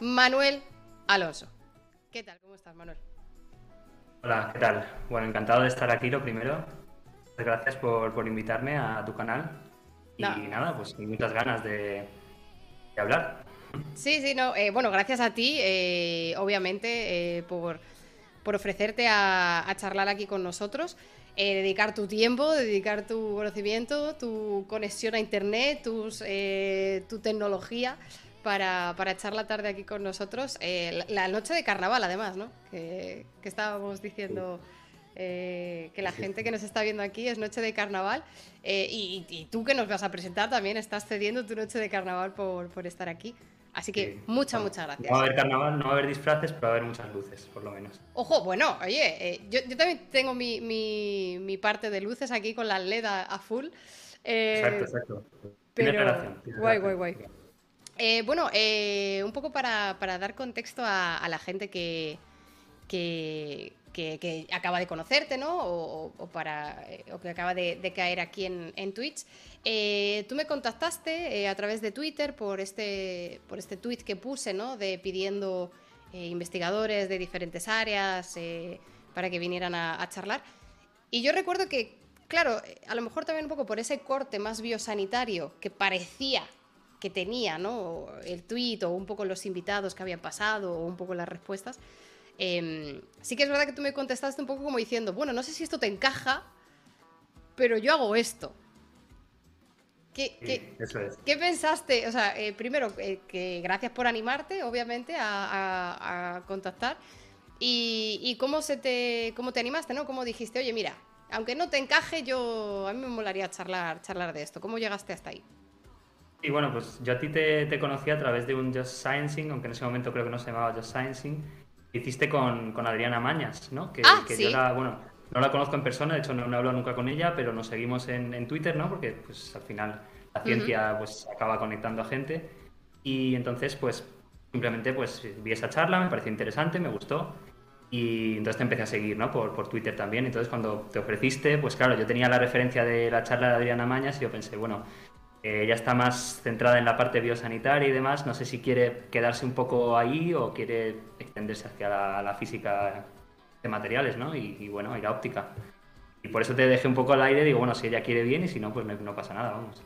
Manuel Alonso. ¿Qué tal? ¿Cómo estás, Manuel? Hola, ¿qué tal? Bueno, encantado de estar aquí, lo primero. Gracias por, invitarme a tu canal. Y nada, pues muchas ganas de, hablar. Sí, sí, no. Eh, bueno, gracias a ti, eh, obviamente, eh, por, ofrecerte a, charlar aquí con nosotros. dedicar tu tiempo, dedicar tu conocimiento, tu conexión a internet, tus, tu tecnología para, echar la tarde aquí con nosotros. la, noche de carnaval, además, ¿no? Que, estábamos diciendo. que la gente que nos está viendo aquí es noche de carnaval y, tú que nos vas a presentar también estás cediendo tu noche de carnaval por, por estar aquí. Así que muchas, muchas gracias. No va a haber carnaval, no va a haber disfraces, pero va a haber muchas luces, por lo menos. Ojo, bueno, oye, eh, yo, también tengo mi, mi, parte de luces aquí con la LED a, full. Eh, exacto, exacto. Pero... Guay, guay, guay. Eh, bueno, un poco para, dar contexto a, la gente que, que, acaba de conocerte, ¿no? O, para, o que acaba de, caer aquí en, Twitch. Eh, tú me contactaste eh, a través de Twitter por este, por este tweet que puse, ¿no? De pidiendo eh, investigadores de diferentes áreas para que vinieran a, charlar. Y yo recuerdo que, claro, a lo mejor también un poco por ese corte más biosanitario que parecía que tenía, ¿no? El tweet o un poco los invitados que habían pasado o un poco las respuestas. Em, sí que es verdad que tú me contestaste un poco como diciendo, bueno, no sé si esto te encaja, pero yo hago esto. ¿Qué, pensaste? O sea, eh, primero, eh, que gracias por animarte, obviamente, a, contactar. Y, cómo, se te, cómo te animaste, ¿no? ¿Cómo dijiste, oye, mira, aunque no te encaje, yo a mí me molaría charlar, charlar de esto. ¿Cómo llegaste hasta ahí? Y bueno, pues yo a ti te, conocí a través de un Just Sciencing, aunque en ese momento creo que no se llamaba Just Sciencing. Hiciste con, con Adriana Mañas, ¿no? Que, ah, yo la, bueno, no la conozco en persona, de hecho no, he hablado nunca con ella, pero nos seguimos en, en Twitter, ¿no? Porque pues al final la ciencia pues acaba conectando a gente y entonces pues simplemente pues vi esa charla, me pareció interesante, me gustó y entonces te empecé a seguir ¿no? por, por Twitter también. Entonces cuando te ofreciste, pues claro, yo tenía la referencia de la charla de Adriana Mañas y yo pensé, bueno, eh, ella está más centrada en la parte biosanitaria y demás, no sé si quiere quedarse un poco ahí o quiere extenderse hacia la, física de materiales ¿no? y, bueno, y la óptica. Y por eso te dejé un poco al aire, digo, bueno, si ella quiere bien y si no, pues no, no pasa nada, vamos.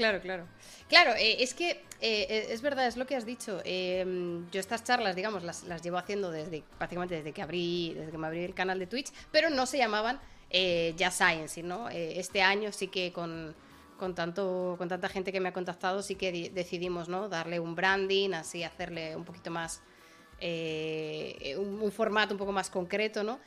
Claro, claro. Claro, eh, es que eh, eh, es verdad, es lo que has dicho. yo estas charlas, digamos, las, llevo haciendo desde prácticamente desde que abrí, desde que me abrí el canal de Twitch, pero no se llamaban ya Science, ¿no? este año sí que con, tanto, con tanta gente que me ha contactado, sí que decidimos, ¿no? Darle un branding, así hacerle un poquito más, un, formato un poco más concreto, ¿no?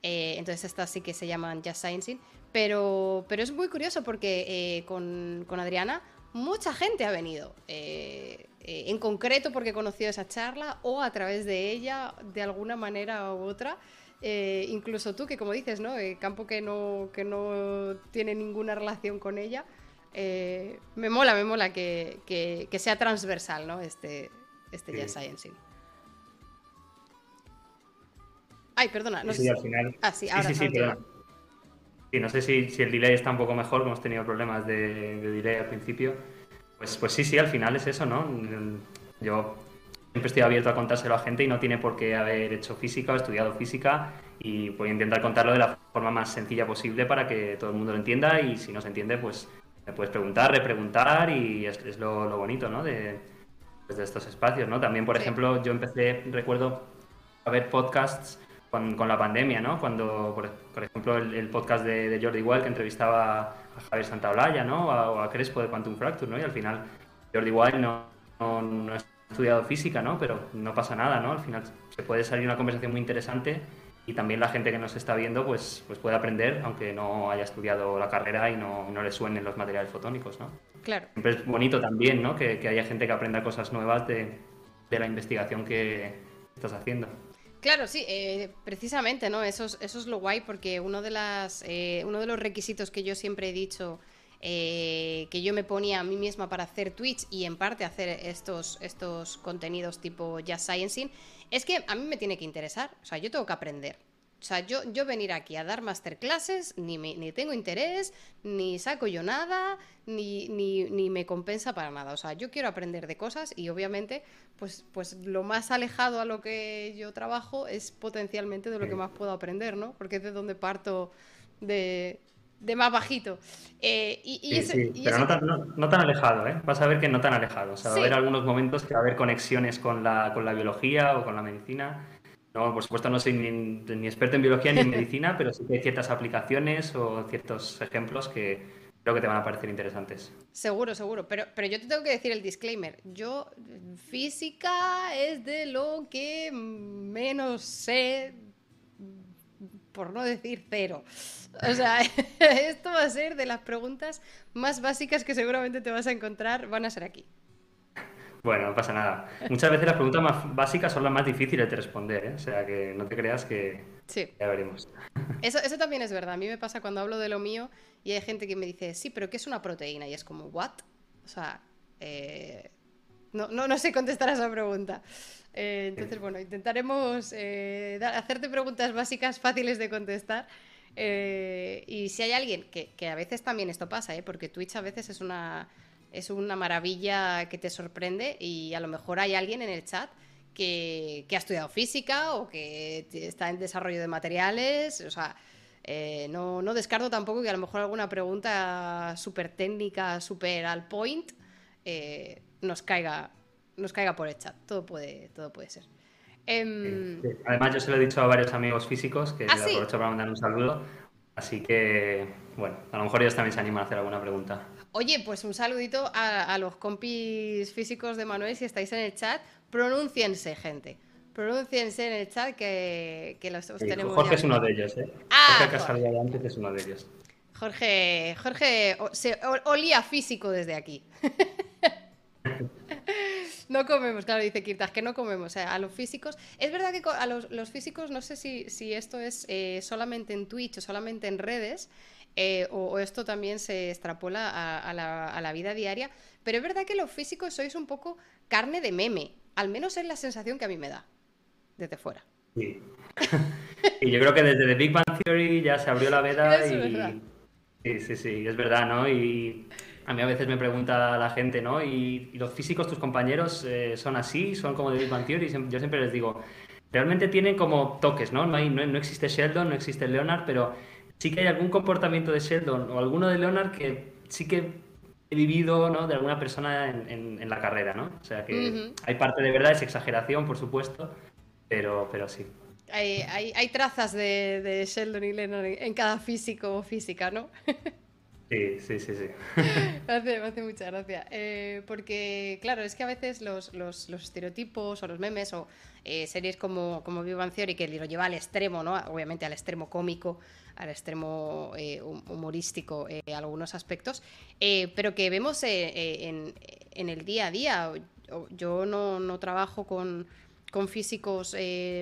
entonces estas sí que se llaman Just Sciencing. Pero, pero es muy curioso porque eh, con, Adriana mucha gente ha venido. Eh, eh, en concreto porque conoció esa charla o a través de ella de alguna manera u otra. incluso tú, que como dices, ¿no? campo que no, que no tiene ninguna relación con ella. Me mola, me mola que, sea transversal, ¿no? Este, este sí. Science. Ay, perdona. No sí, al final. Ah, sí, ahora sí, Sí, no sé si, si, el delay está un poco mejor, hemos tenido problemas de, delay al principio. Pues, pues sí, sí, al final es eso, ¿no? Yo siempre estoy abierto a contárselo a gente y no tiene por qué haber hecho física o estudiado física y voy a intentar contarlo de la forma más sencilla posible para que todo el mundo lo entienda y si no se entiende, pues me puedes preguntar, repreguntar y es, lo, bonito, ¿no? De, pues de estos espacios, ¿no? También, por ejemplo, yo empecé, recuerdo, a ver podcasts con, con, la pandemia, ¿no? Cuando, por, ejemplo, el, podcast de, de, Jordi Wild que entrevistaba a Javier Santaolalla, ¿no? O a, Crespo de Quantum Fracture, ¿no? Y al final Jordi Wild no, no, ha estudiado física, ¿no? Pero no pasa nada, ¿no? Al final se puede salir una conversación muy interesante y también la gente que nos está viendo pues, pues puede aprender, aunque no haya estudiado la carrera y no, no le suenen los materiales fotónicos, ¿no? Claro. Siempre es bonito también, ¿no? Que, que haya gente que aprenda cosas nuevas de, de la investigación que estás haciendo. Claro, sí, eh, precisamente, ¿no? Eso es, eso es lo guay, porque uno de, las, eh, uno de los requisitos que yo siempre he dicho eh, que yo me ponía a mí misma para hacer Twitch y en parte hacer estos, estos contenidos tipo Just Sciencing, es que a mí me tiene que interesar, o sea, yo tengo que aprender. O sea, yo, yo venir aquí a dar masterclasses, ni, ni tengo interés, ni saco yo nada, ni, ni, me compensa para nada. O sea, yo quiero aprender de cosas y obviamente, pues, pues lo más alejado a lo que yo trabajo es potencialmente de lo que más puedo aprender, ¿no? Porque es de donde parto de, más bajito. Eh, y, sí, pero no, tan, alejado, ¿eh? Vas a ver que no tan alejado. O sea, va a haber algunos momentos que va a haber conexiones con la, con la biología o con la medicina no, por supuesto no soy ni, experto en biología ni en medicina, pero sí que hay ciertas aplicaciones o ciertos ejemplos que creo que te van a parecer interesantes. Seguro, seguro. Pero, pero yo te tengo que decir el disclaimer. Yo, física es de lo que menos sé, por no decir cero. O sea, esto va a ser de las preguntas más básicas que seguramente te vas a encontrar, van a ser aquí. Bueno, no pasa nada. Muchas veces las preguntas más básicas son las más difíciles de responder, ¿eh? o sea que no te creas que sí. ya veremos. Eso, eso también es verdad. A mí me pasa cuando hablo de lo mío y hay gente que me dice, sí, pero ¿qué es una proteína? Y es como, ¿what? O sea, eh, no, no, no, sé contestar a esa pregunta. Eh, entonces, bueno, intentaremos hacerte preguntas básicas fáciles de contestar. y si hay alguien, que, que a veces también esto pasa, porque Twitch a veces es una es una maravilla que te sorprende y a lo mejor hay alguien en el chat que, ha estudiado física o que está en desarrollo de materiales, o sea, eh, no, descarto tampoco que a lo mejor alguna pregunta súper técnica, súper al point, eh, nos, caiga, nos caiga por el chat. Todo puede, todo puede ser. Em, Además, yo se lo he dicho a varios amigos físicos que ¿Ah, aprovecho para mandar un saludo. Así que, bueno, a lo mejor ellos también se animan a hacer alguna pregunta. Oye, pues un saludito a, los compis físicos de Manuel, si estáis en el chat, pronunciense, gente. Pronunciense en el chat que, que los, tenemos. Jorge es uno de ellos, ¿eh? Ah, Jorge antes es uno de ellos. Jorge, Jorge se olía físico desde aquí. no comemos, claro, dice Kirtas, que no comemos. a los físicos. Es verdad que a los, físicos, no sé si, si esto es eh, solamente en Twitch o solamente en redes, eh, o, esto también se extrapola a, la, vida diaria. Pero es verdad que los físicos sois un poco carne de meme, al menos es la sensación que a mí me da, desde fuera. Sí. y yo creo que desde The Big Bang Theory ya se abrió la veda y... Sí, sí, sí, es verdad, ¿no? Y a mí a veces me pregunta la gente, ¿no? ¿Y, los físicos, tus compañeros, eh, son así? ¿Son como Bang Theory? Yo siempre les digo, realmente tienen como toques, ¿no? No, hay, no, no existe Sheldon, no existe Leonard, pero sí que hay algún comportamiento de Sheldon o alguno de Leonard que sí que he vivido ¿no? de alguna persona en, en, la carrera, ¿no? O sea que hay parte de verdad, es exageración, por supuesto, pero, pero sí. Hay, hay, hay trazas de, de, Sheldon y Leonard en cada físico o física, ¿no? Sí, sí, sí, me, hace, me mucha gracia. Eh, porque, claro, es que a veces los, los, los estereotipos o los memes o eh, series como, como Bang Theory que lo lleva al extremo, ¿no? Obviamente al extremo cómico, al extremo eh, humorístico eh, algunos aspectos, pero que vemos en, el día a día. Yo no, trabajo con, físicos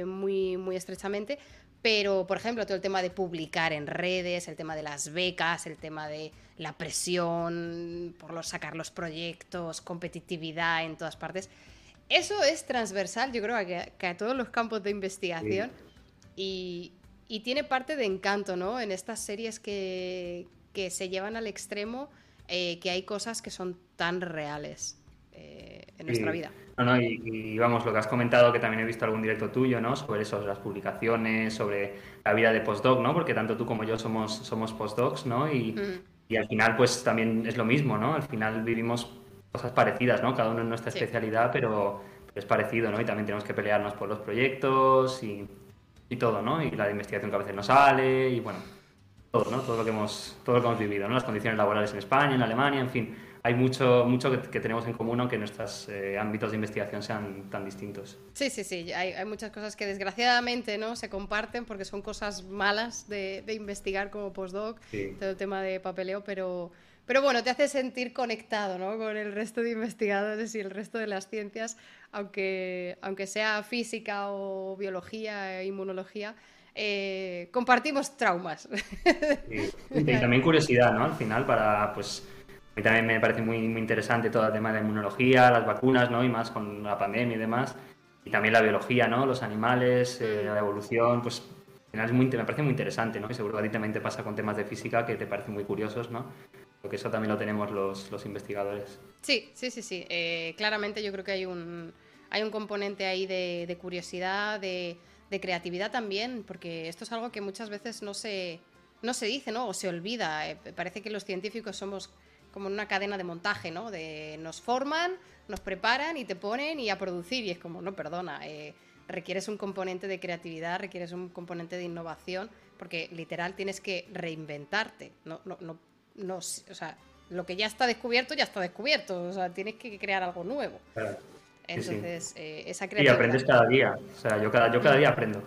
muy, muy estrechamente, pero, por ejemplo, todo el tema de publicar en redes, el tema de las becas, el tema de la presión por los, sacar los proyectos, competitividad en todas partes, eso es transversal, yo creo, que, a todos los campos de investigación. Y, y tiene parte de encanto, ¿no? En estas series que, se llevan al extremo, eh, que hay cosas que son tan reales eh, en nuestra vida. No, no, y, vamos, lo que has comentado, que también he visto algún directo tuyo, ¿no? Sobre eso, las publicaciones, sobre la vida de postdoc, ¿no? Porque tanto tú como yo somos, somos postdocs, ¿no? Y, y al final, pues también es lo mismo, ¿no? Al final vivimos cosas parecidas, ¿no? Cada uno en nuestra especialidad, pero es parecido, ¿no? Y también tenemos que pelearnos por los proyectos y y todo, ¿no? Y la investigación que a veces no sale y bueno, todo, ¿no? Todo lo que hemos, todo lo que hemos vivido, ¿no? Las condiciones laborales en España, en Alemania, en fin. Hay mucho, mucho que, tenemos en común, aunque nuestros eh, ámbitos de investigación sean tan distintos. Sí, sí, sí. Hay, hay, muchas cosas que desgraciadamente no se comparten porque son cosas malas de, de investigar como postdoc, todo el tema de papeleo, pero, pero bueno, te hace sentir conectado ¿no? con el resto de investigadores y el resto de las ciencias, aunque, aunque sea física o biología e inmunología. Eh, compartimos traumas. Y, también curiosidad, ¿no? Al final, para, pues, mí también me parece muy, muy interesante todo el tema de la inmunología, las vacunas, ¿no? Y más con la pandemia y demás. Y también la biología, ¿no? Los animales, eh, la evolución, pues final es muy, me parece muy interesante, ¿no? Y seguro que a ti también te pasa con temas de física que te parecen muy curiosos, ¿no? Porque eso también lo tenemos los, los investigadores. Sí, sí, sí, sí. Eh, claramente yo creo que hay un, hay un componente ahí de, curiosidad, de, creatividad también, porque esto es algo que muchas veces no se, no se dice, ¿no? O se olvida. Eh, parece que los científicos somos como una cadena de montaje, ¿no? De nos forman, nos preparan y te ponen y a producir. Y es como, no, perdona, eh, requieres un componente de creatividad, requieres un componente de innovación, porque literal tienes que reinventarte. No, no, no, no, o sea, lo que ya está descubierto, ya está descubierto. O sea, tienes que crear algo nuevo. Entonces, eh, esa creatividad. Y aprendes cada día. O sea, yo cada, yo cada día aprendo.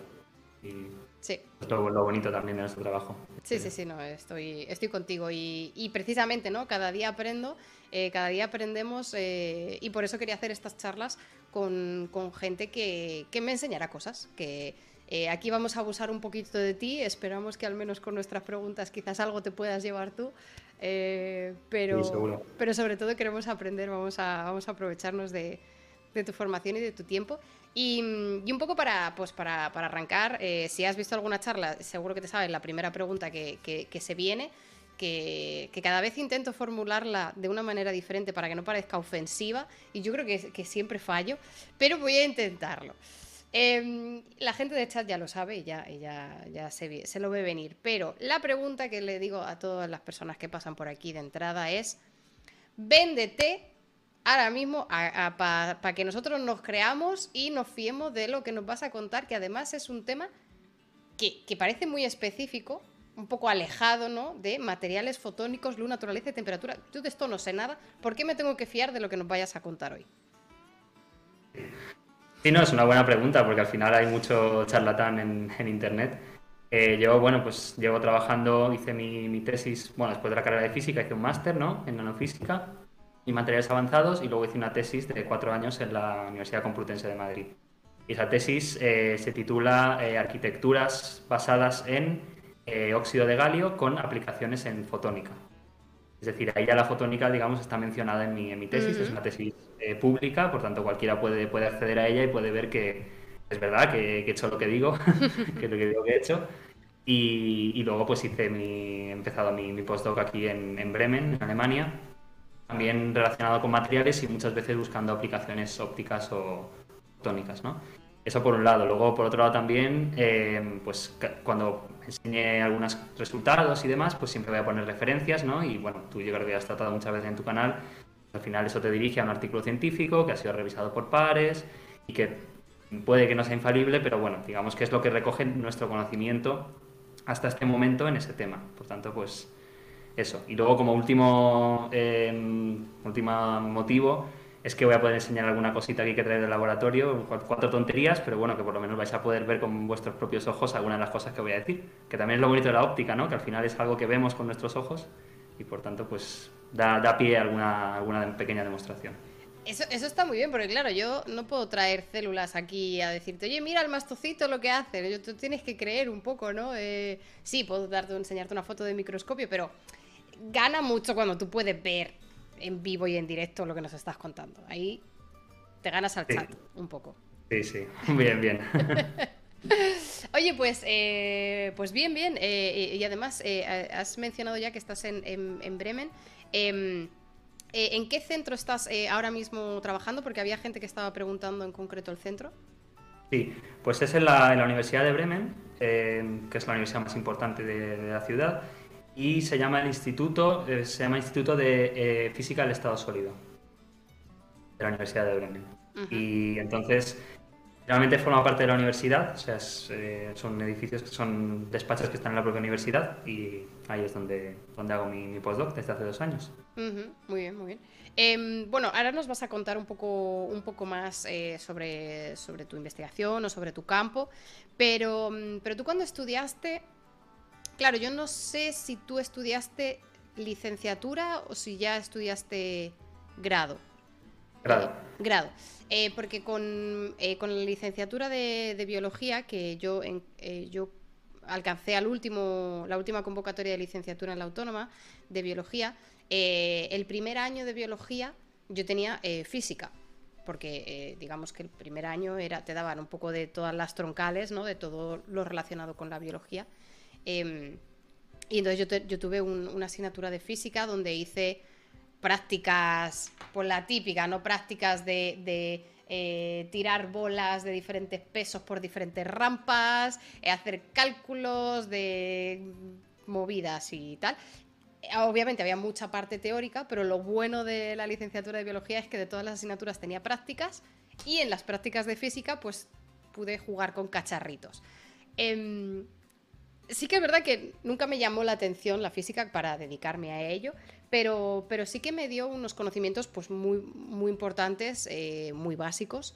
Y sí. Es lo, bonito también de nuestro trabajo. Sí, sí, sí, no, estoy, estoy contigo. Y, precisamente, ¿no? Cada día aprendo, eh, cada día aprendemos. Eh, y por eso quería hacer estas charlas con, gente que, me enseñara cosas. Que aquí vamos a abusar un poquito de ti. Esperamos que al menos con nuestras preguntas quizás algo te puedas llevar tú. pero, pero sobre todo queremos aprender, vamos a, vamos a aprovecharnos de, de tu formación y de tu tiempo. Y, un poco para, pues para, arrancar, eh, si has visto alguna charla, seguro que te sabes la primera pregunta que, se viene, que, cada vez intento formularla de una manera diferente para que no parezca ofensiva, y yo creo que, siempre fallo, pero voy a intentarlo. Em, la gente de chat ya lo sabe y ya, ya, ya se, se, lo ve venir, pero la pregunta que le digo a todas las personas que pasan por aquí de entrada es, véndete ahora mismo para que nosotros nos creamos y nos fiemos de lo que nos vas a contar, que además es un tema que, parece muy específico, un poco alejado, ¿no? De materiales fotónicos, luz, naturaleza y temperatura. Yo de esto no sé nada. ¿Por qué me tengo que fiar de lo que nos vayas a contar hoy? Sí, no, es una buena pregunta, porque al final hay mucho charlatán en, internet. Eh, yo, bueno, pues llevo trabajando, hice mi, mi, tesis, bueno, después de la carrera de física hice un máster, ¿no? En nanofísica y materiales avanzados y luego hice una tesis de cuatro años en la Universidad Complutense de Madrid. Y esa tesis eh, se titula eh, Arquitecturas basadas en eh, óxido de galio con aplicaciones en fotónica. Es decir, ahí ya la fotónica, digamos, está mencionada en mi, en mi tesis, es una tesis pública, por tanto cualquiera puede, puede acceder a ella y puede ver que es verdad que, he hecho lo que digo, que es lo que digo que he hecho. Y, y luego pues hice mi, he empezado mi, mi postdoc aquí en, en Bremen, en Alemania, también relacionado con materiales y muchas veces buscando aplicaciones ópticas o tónicas, ¿no? Eso por un lado. Luego, por otro lado también, eh, pues cuando enseñe algunos resultados y demás, pues siempre voy a poner referencias, ¿no? Y bueno, tú yo creo que has tratado muchas veces en tu canal, al final eso te dirige a un artículo científico que ha sido revisado por pares y que puede que no sea infalible, pero bueno, digamos que es lo que recoge nuestro conocimiento hasta este momento en ese tema. Por tanto, pues eso. Y luego como último, eh, motivo es que voy a poder enseñar alguna cosita aquí que traer del laboratorio, cuatro tonterías, pero bueno, que por lo menos vais a poder ver con vuestros propios ojos algunas de las cosas que voy a decir, que también es lo bonito de la óptica, ¿no? Que al final es algo que vemos con nuestros ojos y por tanto pues da, da pie a alguna, alguna pequeña demostración. Eso, eso, está muy bien, porque claro, yo no puedo traer células aquí a decirte, oye, mira el mastocito lo que hace. Tú tienes que creer un poco, ¿no? Eh, sí, puedo darte, enseñarte una foto de microscopio, pero gana mucho cuando tú puedes ver en vivo y en directo lo que nos estás contando. Ahí te ganas al chat un poco. Sí, sí, bien, bien. Oye, pues, eh, pues bien, bien. Eh, y además, eh, has mencionado ya que estás en, en, Bremen. Em, ¿En qué centro estás ahora mismo trabajando? Porque había gente que estaba preguntando en concreto el centro. Sí, pues es en la, Universidad de Bremen, que es la universidad más importante de la ciudad y se llama el Instituto, eh, se llama Instituto de eh, Física del Estado Sólido de la Universidad de Bremen. Y entonces, realmente forma parte de la universidad, o sea, eh, son edificios, son despachos que están en la propia universidad y ahí es donde, donde hago mi, postdoc desde hace dos años. Muy bien, muy bien. Em, bueno, ahora nos vas a contar un poco, un poco más sobre, sobre tu investigación o sobre tu campo, pero, mm, pero tú cuando estudiaste, Claro, yo no sé si tú estudiaste licenciatura o si ya estudiaste grado. Grado. Eh, grado. Eh, porque con, eh, con, la licenciatura de, biología, que yo, yo alcancé al último, la última convocatoria de licenciatura en la autónoma de biología, el primer año de biología yo tenía física. porque eh, digamos que el primer año era, te daban un poco de todas las troncales, ¿no? De todo lo relacionado con la biología. Em, y entonces yo, tuve una asignatura de física donde hice prácticas, pues la típica, ¿no? Prácticas de, eh, tirar bolas de diferentes pesos por diferentes rampas, eh, hacer cálculos de movidas y tal. Obviamente había mucha parte teórica, pero lo bueno de la licenciatura de biología es que de todas las asignaturas tenía prácticas y en las prácticas de física pues pude jugar con cacharritos. Em, sí que es verdad que nunca me llamó la atención la física para dedicarme a ello, pero, pero sí que me dio unos conocimientos pues muy, muy importantes, eh, muy básicos,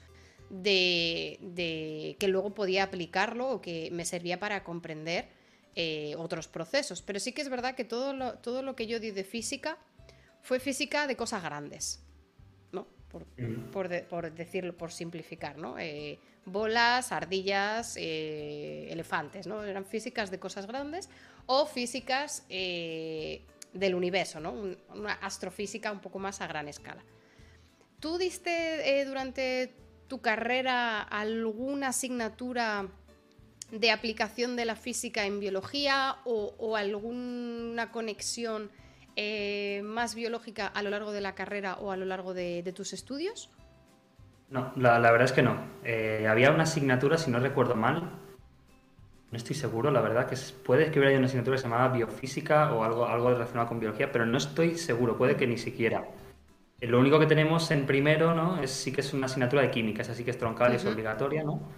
de, de, que luego podía aplicarlo o que me servía para comprender eh, otros procesos. Pero sí que es verdad que todo lo, todo lo que yo di de física fue física de cosas grandes, Por, por, decirlo, por simplificar, ¿no? Eh, bolas, ardillas, eh, elefantes, ¿no? Eran físicas de cosas grandes o físicas del universo, ¿no? una astrofísica un poco más a gran escala. ¿Tú diste durante tu carrera alguna asignatura de aplicación de la física en biología o, alguna conexión eh, más biológica a lo largo de la carrera o a lo largo de, tus estudios? No, la, verdad es que no. Eh, había una asignatura, si no recuerdo mal, no estoy seguro, la verdad, que puede que hubiera una asignatura que se llamaba biofísica o algo, algo relacionado con biología, pero no estoy seguro, puede que ni siquiera. Eh, lo único que tenemos en primero, ¿no? Es, sí que es una asignatura de química, es así que es troncal y es obligatoria, ¿no?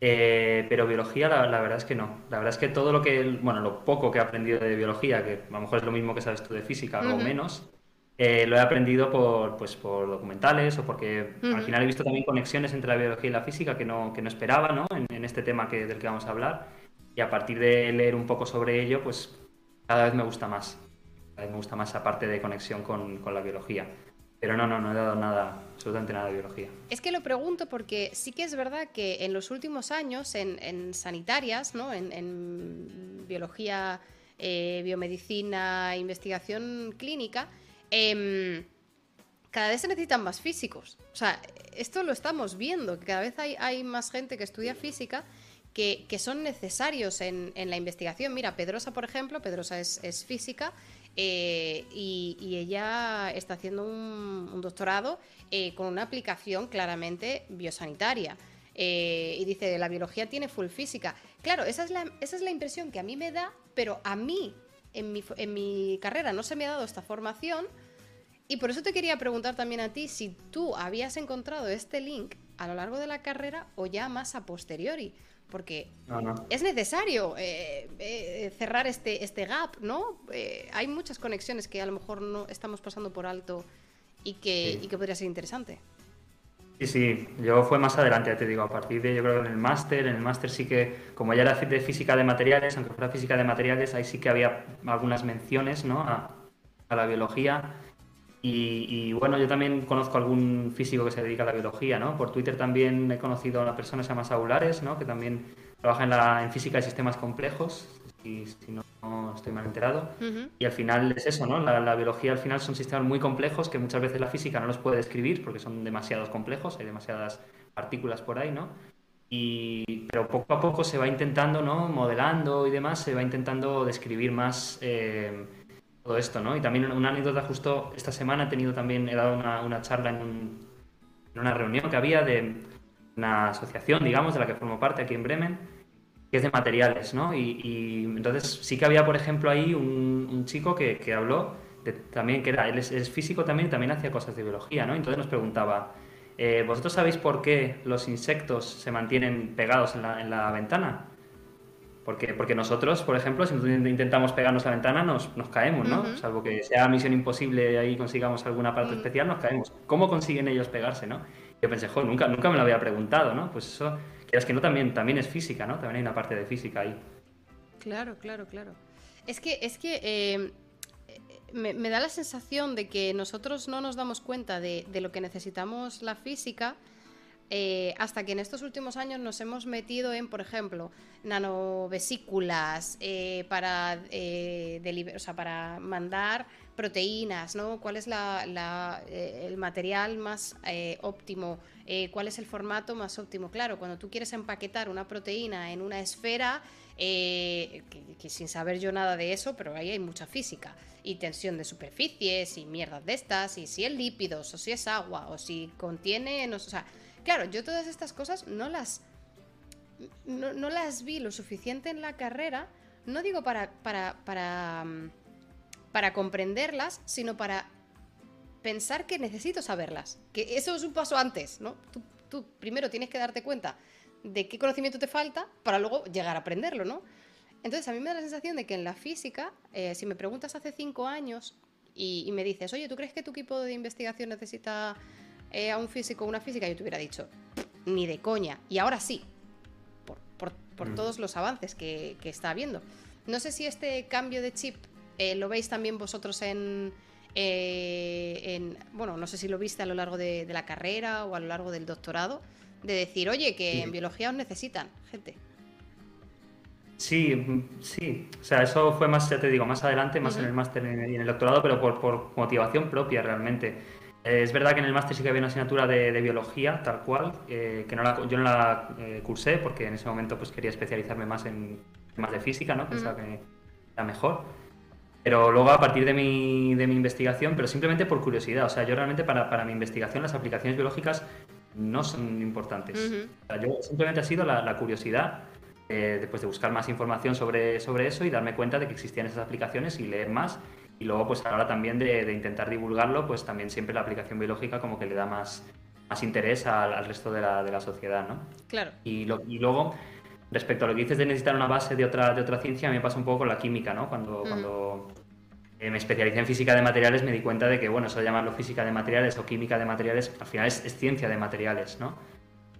Eh, pero biología, la, verdad es que no. La verdad es que todo lo que, bueno, lo poco que he aprendido de biología, que a lo mejor es lo mismo que sabes tú de física, o menos, eh, lo he aprendido por, pues, por documentales o porque al final he visto también conexiones entre la biología y la física que no, que no esperaba ¿no? En, este tema que, del que vamos a hablar. Y a partir de leer un poco sobre ello, pues cada vez me gusta más. Cada vez me gusta más esa parte de conexión con, con la biología. Pero no, no, no he dado nada, nada de biología. Es que lo pregunto porque sí que es verdad que en los últimos años, en, sanitarias, ¿no? en, biología, eh, biomedicina, investigación clínica, em, cada vez se necesitan más físicos. O sea, esto lo estamos viendo, que cada vez hay, hay más gente que estudia física que, son necesarios en, la investigación. Mira, Pedrosa, por ejemplo, Pedrosa es, es física eh, y, ella está haciendo un, doctorado eh, con una aplicación claramente biosanitaria. Eh, y dice, la biología tiene full física. Claro, esa es, la, esa es la impresión que a mí me da, pero a mí, en mi, en mi carrera, no se me ha dado esta formación. Y por eso te quería preguntar también a ti si tú habías encontrado este link a lo largo de la carrera o ya más a posteriori porque es necesario eh, eh, cerrar este, este gap, ¿no? Eh, hay muchas conexiones que a lo mejor no estamos pasando por alto y que, que podría ser interesante. Sí, sí, yo fue más adelante, ya te digo, a partir de, yo creo que en el máster, en el máster sí que, como ya era de física de materiales, aunque fuera física de materiales, ahí sí que había algunas menciones, ¿no? A, a la biología y, bueno, yo también conozco algún físico que se dedica a la biología, ¿no? Por Twitter también he conocido a una persona que se llama Saulares, ¿no? Que también trabaja en, la, en física de sistemas complejos, si, si no, estoy mal enterado. Y al final es eso, ¿no? La, biología al final son sistemas muy complejos que muchas veces la física no los puede describir porque son demasiados complejos, hay demasiadas partículas por ahí, ¿no? Y, pero poco a poco se va intentando, ¿no? Modelando y demás, se va intentando describir más... Eh, todo esto, ¿no? Y también una anécdota justo esta semana he tenido también, he dado una, charla en, una reunión que había de una asociación, digamos, de la que formo parte aquí en Bremen, que es de materiales, ¿no? Y, entonces sí que había, por ejemplo, ahí un, chico que, habló de, también, que era, él es, físico también y también hacía cosas de biología, ¿no? Entonces nos preguntaba, eh, ¿vosotros sabéis por qué los insectos se mantienen pegados en la, en la ventana? Porque, porque nosotros, por ejemplo, si intentamos pegarnos la ventana, nos, nos caemos, ¿no? Salvo que sea misión imposible y ahí consigamos alguna parte especial, nos caemos. ¿Cómo consiguen ellos pegarse, no? Yo pensé, joder, nunca, nunca me lo había preguntado, ¿no? Pues eso, que es que no, también, también es física, ¿no? También hay una parte de física ahí. Claro, claro, claro. Es que, es que eh, me, me, da la sensación de que nosotros no nos damos cuenta de, de lo que necesitamos la física eh, hasta que en estos últimos años nos hemos metido en, por ejemplo, nanovesículas eh, para, eh, para mandar proteínas, ¿no? ¿Cuál es el material más óptimo? ¿Cuál es el formato más óptimo? Claro, cuando tú quieres empaquetar una proteína en una esfera, que, sin saber yo nada de eso, pero ahí hay mucha física y tensión de superficies y mierdas de estas, y si es lípidos, o si es agua, o si contiene, o sea, Claro, yo todas estas cosas no las. No, las vi lo suficiente en la carrera. No digo para. para. para. Para comprenderlas, sino para pensar que necesito saberlas. Que eso es un paso antes, ¿no? Tú, primero tienes que darte cuenta de qué conocimiento te falta para luego llegar a aprenderlo, ¿no? Entonces a mí me da la sensación de que en la física, eh, si me preguntas hace cinco años y, y, me dices, oye, ¿tú crees que tu equipo de investigación necesita eh, a un físico o una física, yo te hubiera dicho, ni de coña. Y ahora sí, por, mm. todos los avances que, está habiendo. No sé si este cambio de chip eh, lo veis también vosotros en, eh, en, Bueno, no sé si lo viste a lo largo de, la carrera o a lo largo del doctorado, de decir, oye, que en biología os necesitan, gente. Sí, sí. O sea, eso fue más, ya te digo, más adelante, más en el máster y en el doctorado, pero por, por motivación propia realmente. Eh, es verdad que en el máster sí que había una asignatura de, biología, tal cual, eh, que no yo no la eh, cursé porque en ese momento pues quería especializarme más en temas de física, ¿no? Pensaba que era mejor. Pero luego a partir de mi, de mi investigación, pero simplemente por curiosidad, o sea, yo realmente para, para mi investigación las aplicaciones biológicas no son importantes. o sea, yo simplemente ha sido la, la curiosidad después de buscar más información sobre, sobre eso y darme cuenta de que existían esas aplicaciones y leer más y luego, pues ahora también de, intentar divulgarlo, pues también siempre la aplicación biológica como que le da más, más interés al, resto de la, de la, sociedad, ¿no? Claro. Y, y, luego, respecto a lo que dices de necesitar una base de otra, de otra ciencia, a mí me pasa un poco con la química, ¿no? Cuando, cuando eh, me especialicé en física de materiales me di cuenta de que, bueno, eso de llamarlo física de materiales o química de materiales, al final es, ciencia de materiales, ¿no?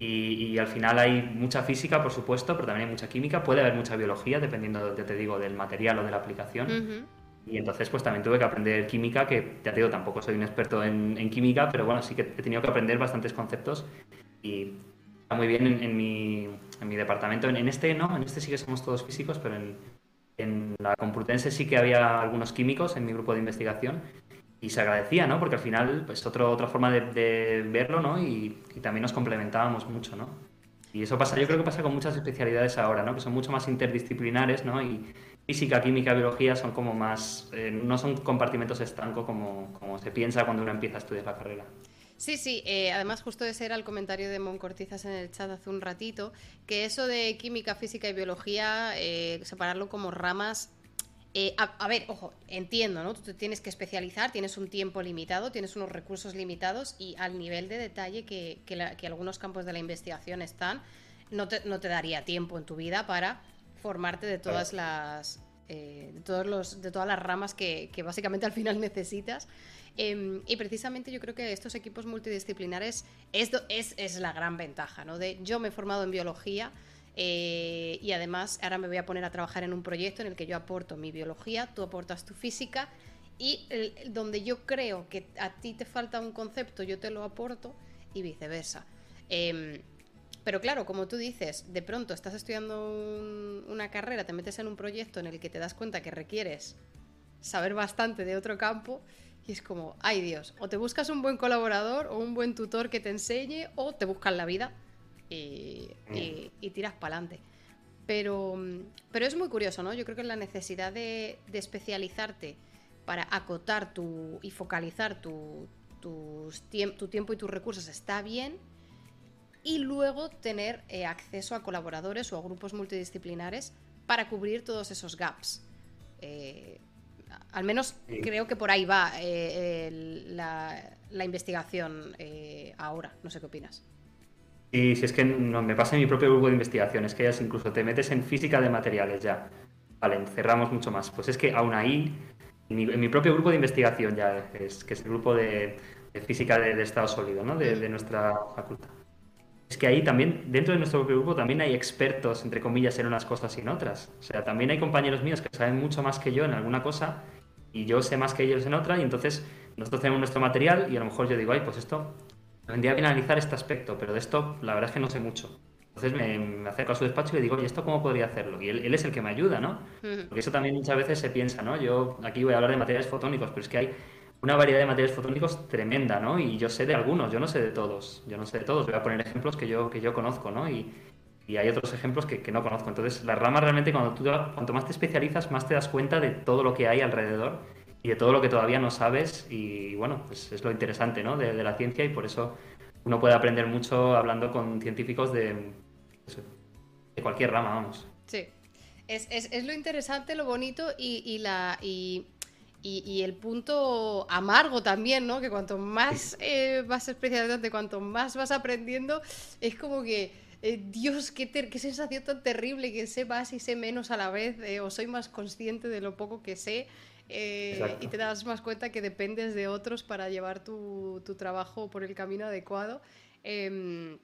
Y, al final hay mucha física, por supuesto, pero también hay mucha química. Puede haber mucha biología, dependiendo, ya te digo, del material o de la aplicación. Y entonces pues también tuve que aprender química, que ya te digo, tampoco soy un experto en, química, pero bueno, sí que he tenido que aprender bastantes conceptos y está muy bien en, mi, en mi, departamento. En, este no, en este sí que somos todos físicos, pero en, en la Complutense sí que había algunos químicos en mi grupo de investigación y se agradecía, ¿no? Porque al final, pues otro, otra forma de, verlo, ¿no? Y, también nos complementábamos mucho, ¿no? Y eso pasa, yo creo que pasa con muchas especialidades ahora, ¿no? Que son mucho más interdisciplinares, ¿no? Y, física, química, biología son como más, eh, no son compartimentos estancos como, como se piensa cuando uno empieza a estudiar la carrera. Sí, sí, eh, además justo ese era el comentario de Moncortizas en el chat hace un ratito, que eso de química, física y biología, eh, separarlo como ramas... A, ver, ojo, entiendo, ¿no? Tú te tienes que especializar, tienes un tiempo limitado, tienes unos recursos limitados y al nivel de detalle que, que, algunos campos de la investigación están, no te, no te daría tiempo en tu vida para formarte de todas las eh, de, todos los, de todas las ramas que, básicamente al final necesitas. Em, y precisamente yo creo que estos equipos multidisciplinares es, es, es, la gran ventaja, ¿no? De yo me he formado en biología eh, y además ahora me voy a poner a trabajar en un proyecto en el que yo aporto mi biología, tú aportas tu física y donde yo creo que a ti te falta un concepto, yo te lo aporto y viceversa. Em, pero claro, como tú dices, de pronto estás estudiando una carrera, te metes en un proyecto en el que te das cuenta que requieres saber bastante de otro campo y es como, ay Dios, o te buscas un buen colaborador o un buen tutor que te enseñe o te buscas la vida y, mm. tiras para adelante. Pero, pero es muy curioso, ¿no? Yo creo que la necesidad de, especializarte para acotar tu, y focalizar tu, tu tiempo y tus recursos está bien, y luego tener eh, acceso a colaboradores o a grupos multidisciplinares para cubrir todos esos gaps. Eh, al menos creo que por ahí va eh, la, investigación ahora. No sé qué opinas. Y si es que no, me pasa en mi propio grupo de investigación, es que ya incluso te metes en física de materiales ya. Vale, encerramos mucho más. Pues es que aún ahí, en mi, propio grupo de investigación ya, es, que es el grupo de, física de, estado sólido, ¿no? de, de nuestra facultad es que ahí también, dentro de nuestro grupo, también hay expertos, entre comillas, en unas cosas y en otras. O sea, también hay compañeros míos que saben mucho más que yo en alguna cosa y yo sé más que ellos en otra y entonces nosotros tenemos nuestro material y a lo mejor yo digo, ay, pues esto vendría bien analizar este aspecto, pero de esto la verdad es que no sé mucho. Entonces me, acerco a su despacho y le digo, oye, ¿esto cómo podría hacerlo? Y él, es el que me ayuda, ¿no? Porque eso también muchas veces se piensa, ¿no? Yo aquí voy a hablar de materiales fotónicos, pero es que hay una variedad de materiales fotónicos tremenda, ¿no? Y yo sé de algunos, yo no sé de todos, yo no sé de todos. Voy a poner ejemplos que yo, que yo conozco, ¿no? Y, y hay otros ejemplos que, que, no conozco. Entonces, la rama realmente, cuando tú, cuanto más te especializas, más te das cuenta de todo lo que hay alrededor y de todo lo que todavía no sabes. Y bueno, pues es lo interesante, ¿no? De, de la ciencia y por eso uno puede aprender mucho hablando con científicos de, de cualquier rama, vamos. Sí. Es, es, es lo interesante, lo bonito y, y la. Y... Y, el punto amargo también, ¿no? Que cuanto más eh, vas especializando, cuanto más vas aprendiendo, es como que, eh, Dios, qué, qué, sensación tan terrible que sé más y sé menos a la vez, eh, o soy más consciente de lo poco que sé, y te das más cuenta que dependes de otros para llevar tu, tu trabajo por el camino adecuado. Em,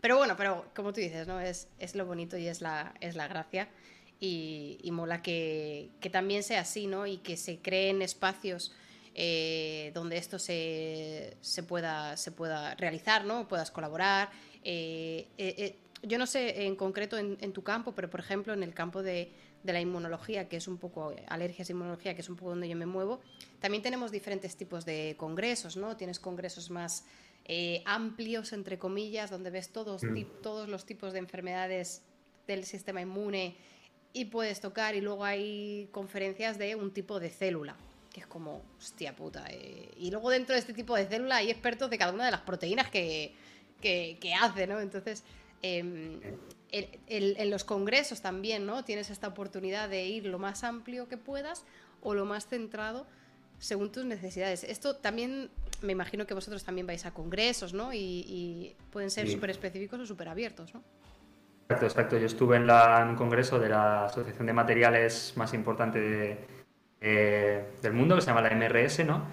pero bueno, pero como tú dices, ¿no? Es, es lo bonito y es la, es la gracia. Y, mola que, que, también sea así, ¿no? Y que se creen espacios eh, donde esto se, se, pueda, se pueda realizar, ¿no? Puedas colaborar. Eh, eh, yo no sé en concreto en, en, tu campo, pero por ejemplo en el campo de, de la inmunología, que es un poco alergias e inmunología, que es un poco donde yo me muevo, también tenemos diferentes tipos de congresos, ¿no? Tienes congresos más eh, amplios, entre comillas, donde ves todos, mm. todos los tipos de enfermedades del sistema inmune y puedes tocar. Y luego hay conferencias de un tipo de célula, que es como, hostia puta. Eh. Y luego dentro de este tipo de célula hay expertos de cada una de las proteínas que, que, hace, ¿no? Entonces, em, en los congresos también, ¿no? Tienes esta oportunidad de ir lo más amplio que puedas o lo más centrado según tus necesidades. Esto también me imagino que vosotros también vais a congresos, ¿no? Y, pueden ser súper específicos o súper abiertos, ¿no? Exacto, exacto. Yo estuve en, la, un congreso de la asociación de materiales más importante eh, del mundo, que se llama la MRS, ¿no?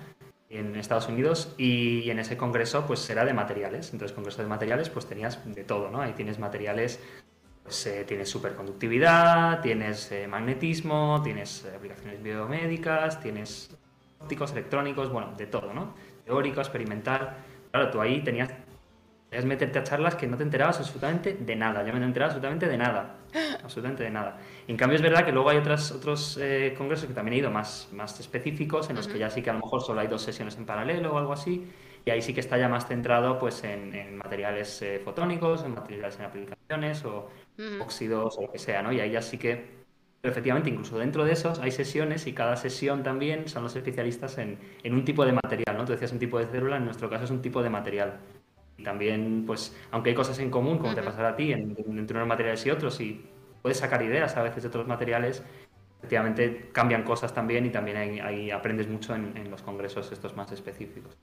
En Estados Unidos, y, en ese congreso, pues era de materiales. Entonces, congreso de materiales, pues tenías de todo, ¿no? Ahí tienes materiales pues eh, tienes superconductividad, tienes eh, magnetismo, tienes aplicaciones biomédicas, tienes ópticos, electrónicos, bueno, de todo, ¿no? teórico, experimental. Claro, tú ahí tenías, tenías meterte a charlas que no te enterabas absolutamente de nada. Yo me enteraba absolutamente de nada. Absolutamente de nada. en cambio, es verdad que luego hay otras, otros eh, congresos que también he ido más, más específicos, en los que ya sí que a lo mejor solo hay dos sesiones en paralelo o algo así. Y ahí sí que está ya más centrado pues, en, materiales eh, fotónicos, en materiales en aplicaciones o óxidos o lo que sea, ¿no? Y ahí ya sí que pero efectivamente, incluso dentro de esos hay sesiones y cada sesión también son los especialistas en, un tipo de material, ¿no? Tú decías un tipo de célula, en nuestro caso es un tipo de material. Y también, pues, aunque hay cosas en común, como te pasará a ti, entre unos materiales y otros, y puedes sacar ideas a veces de otros materiales, efectivamente cambian cosas también y también ahí, aprendes mucho en, los congresos estos más específicos.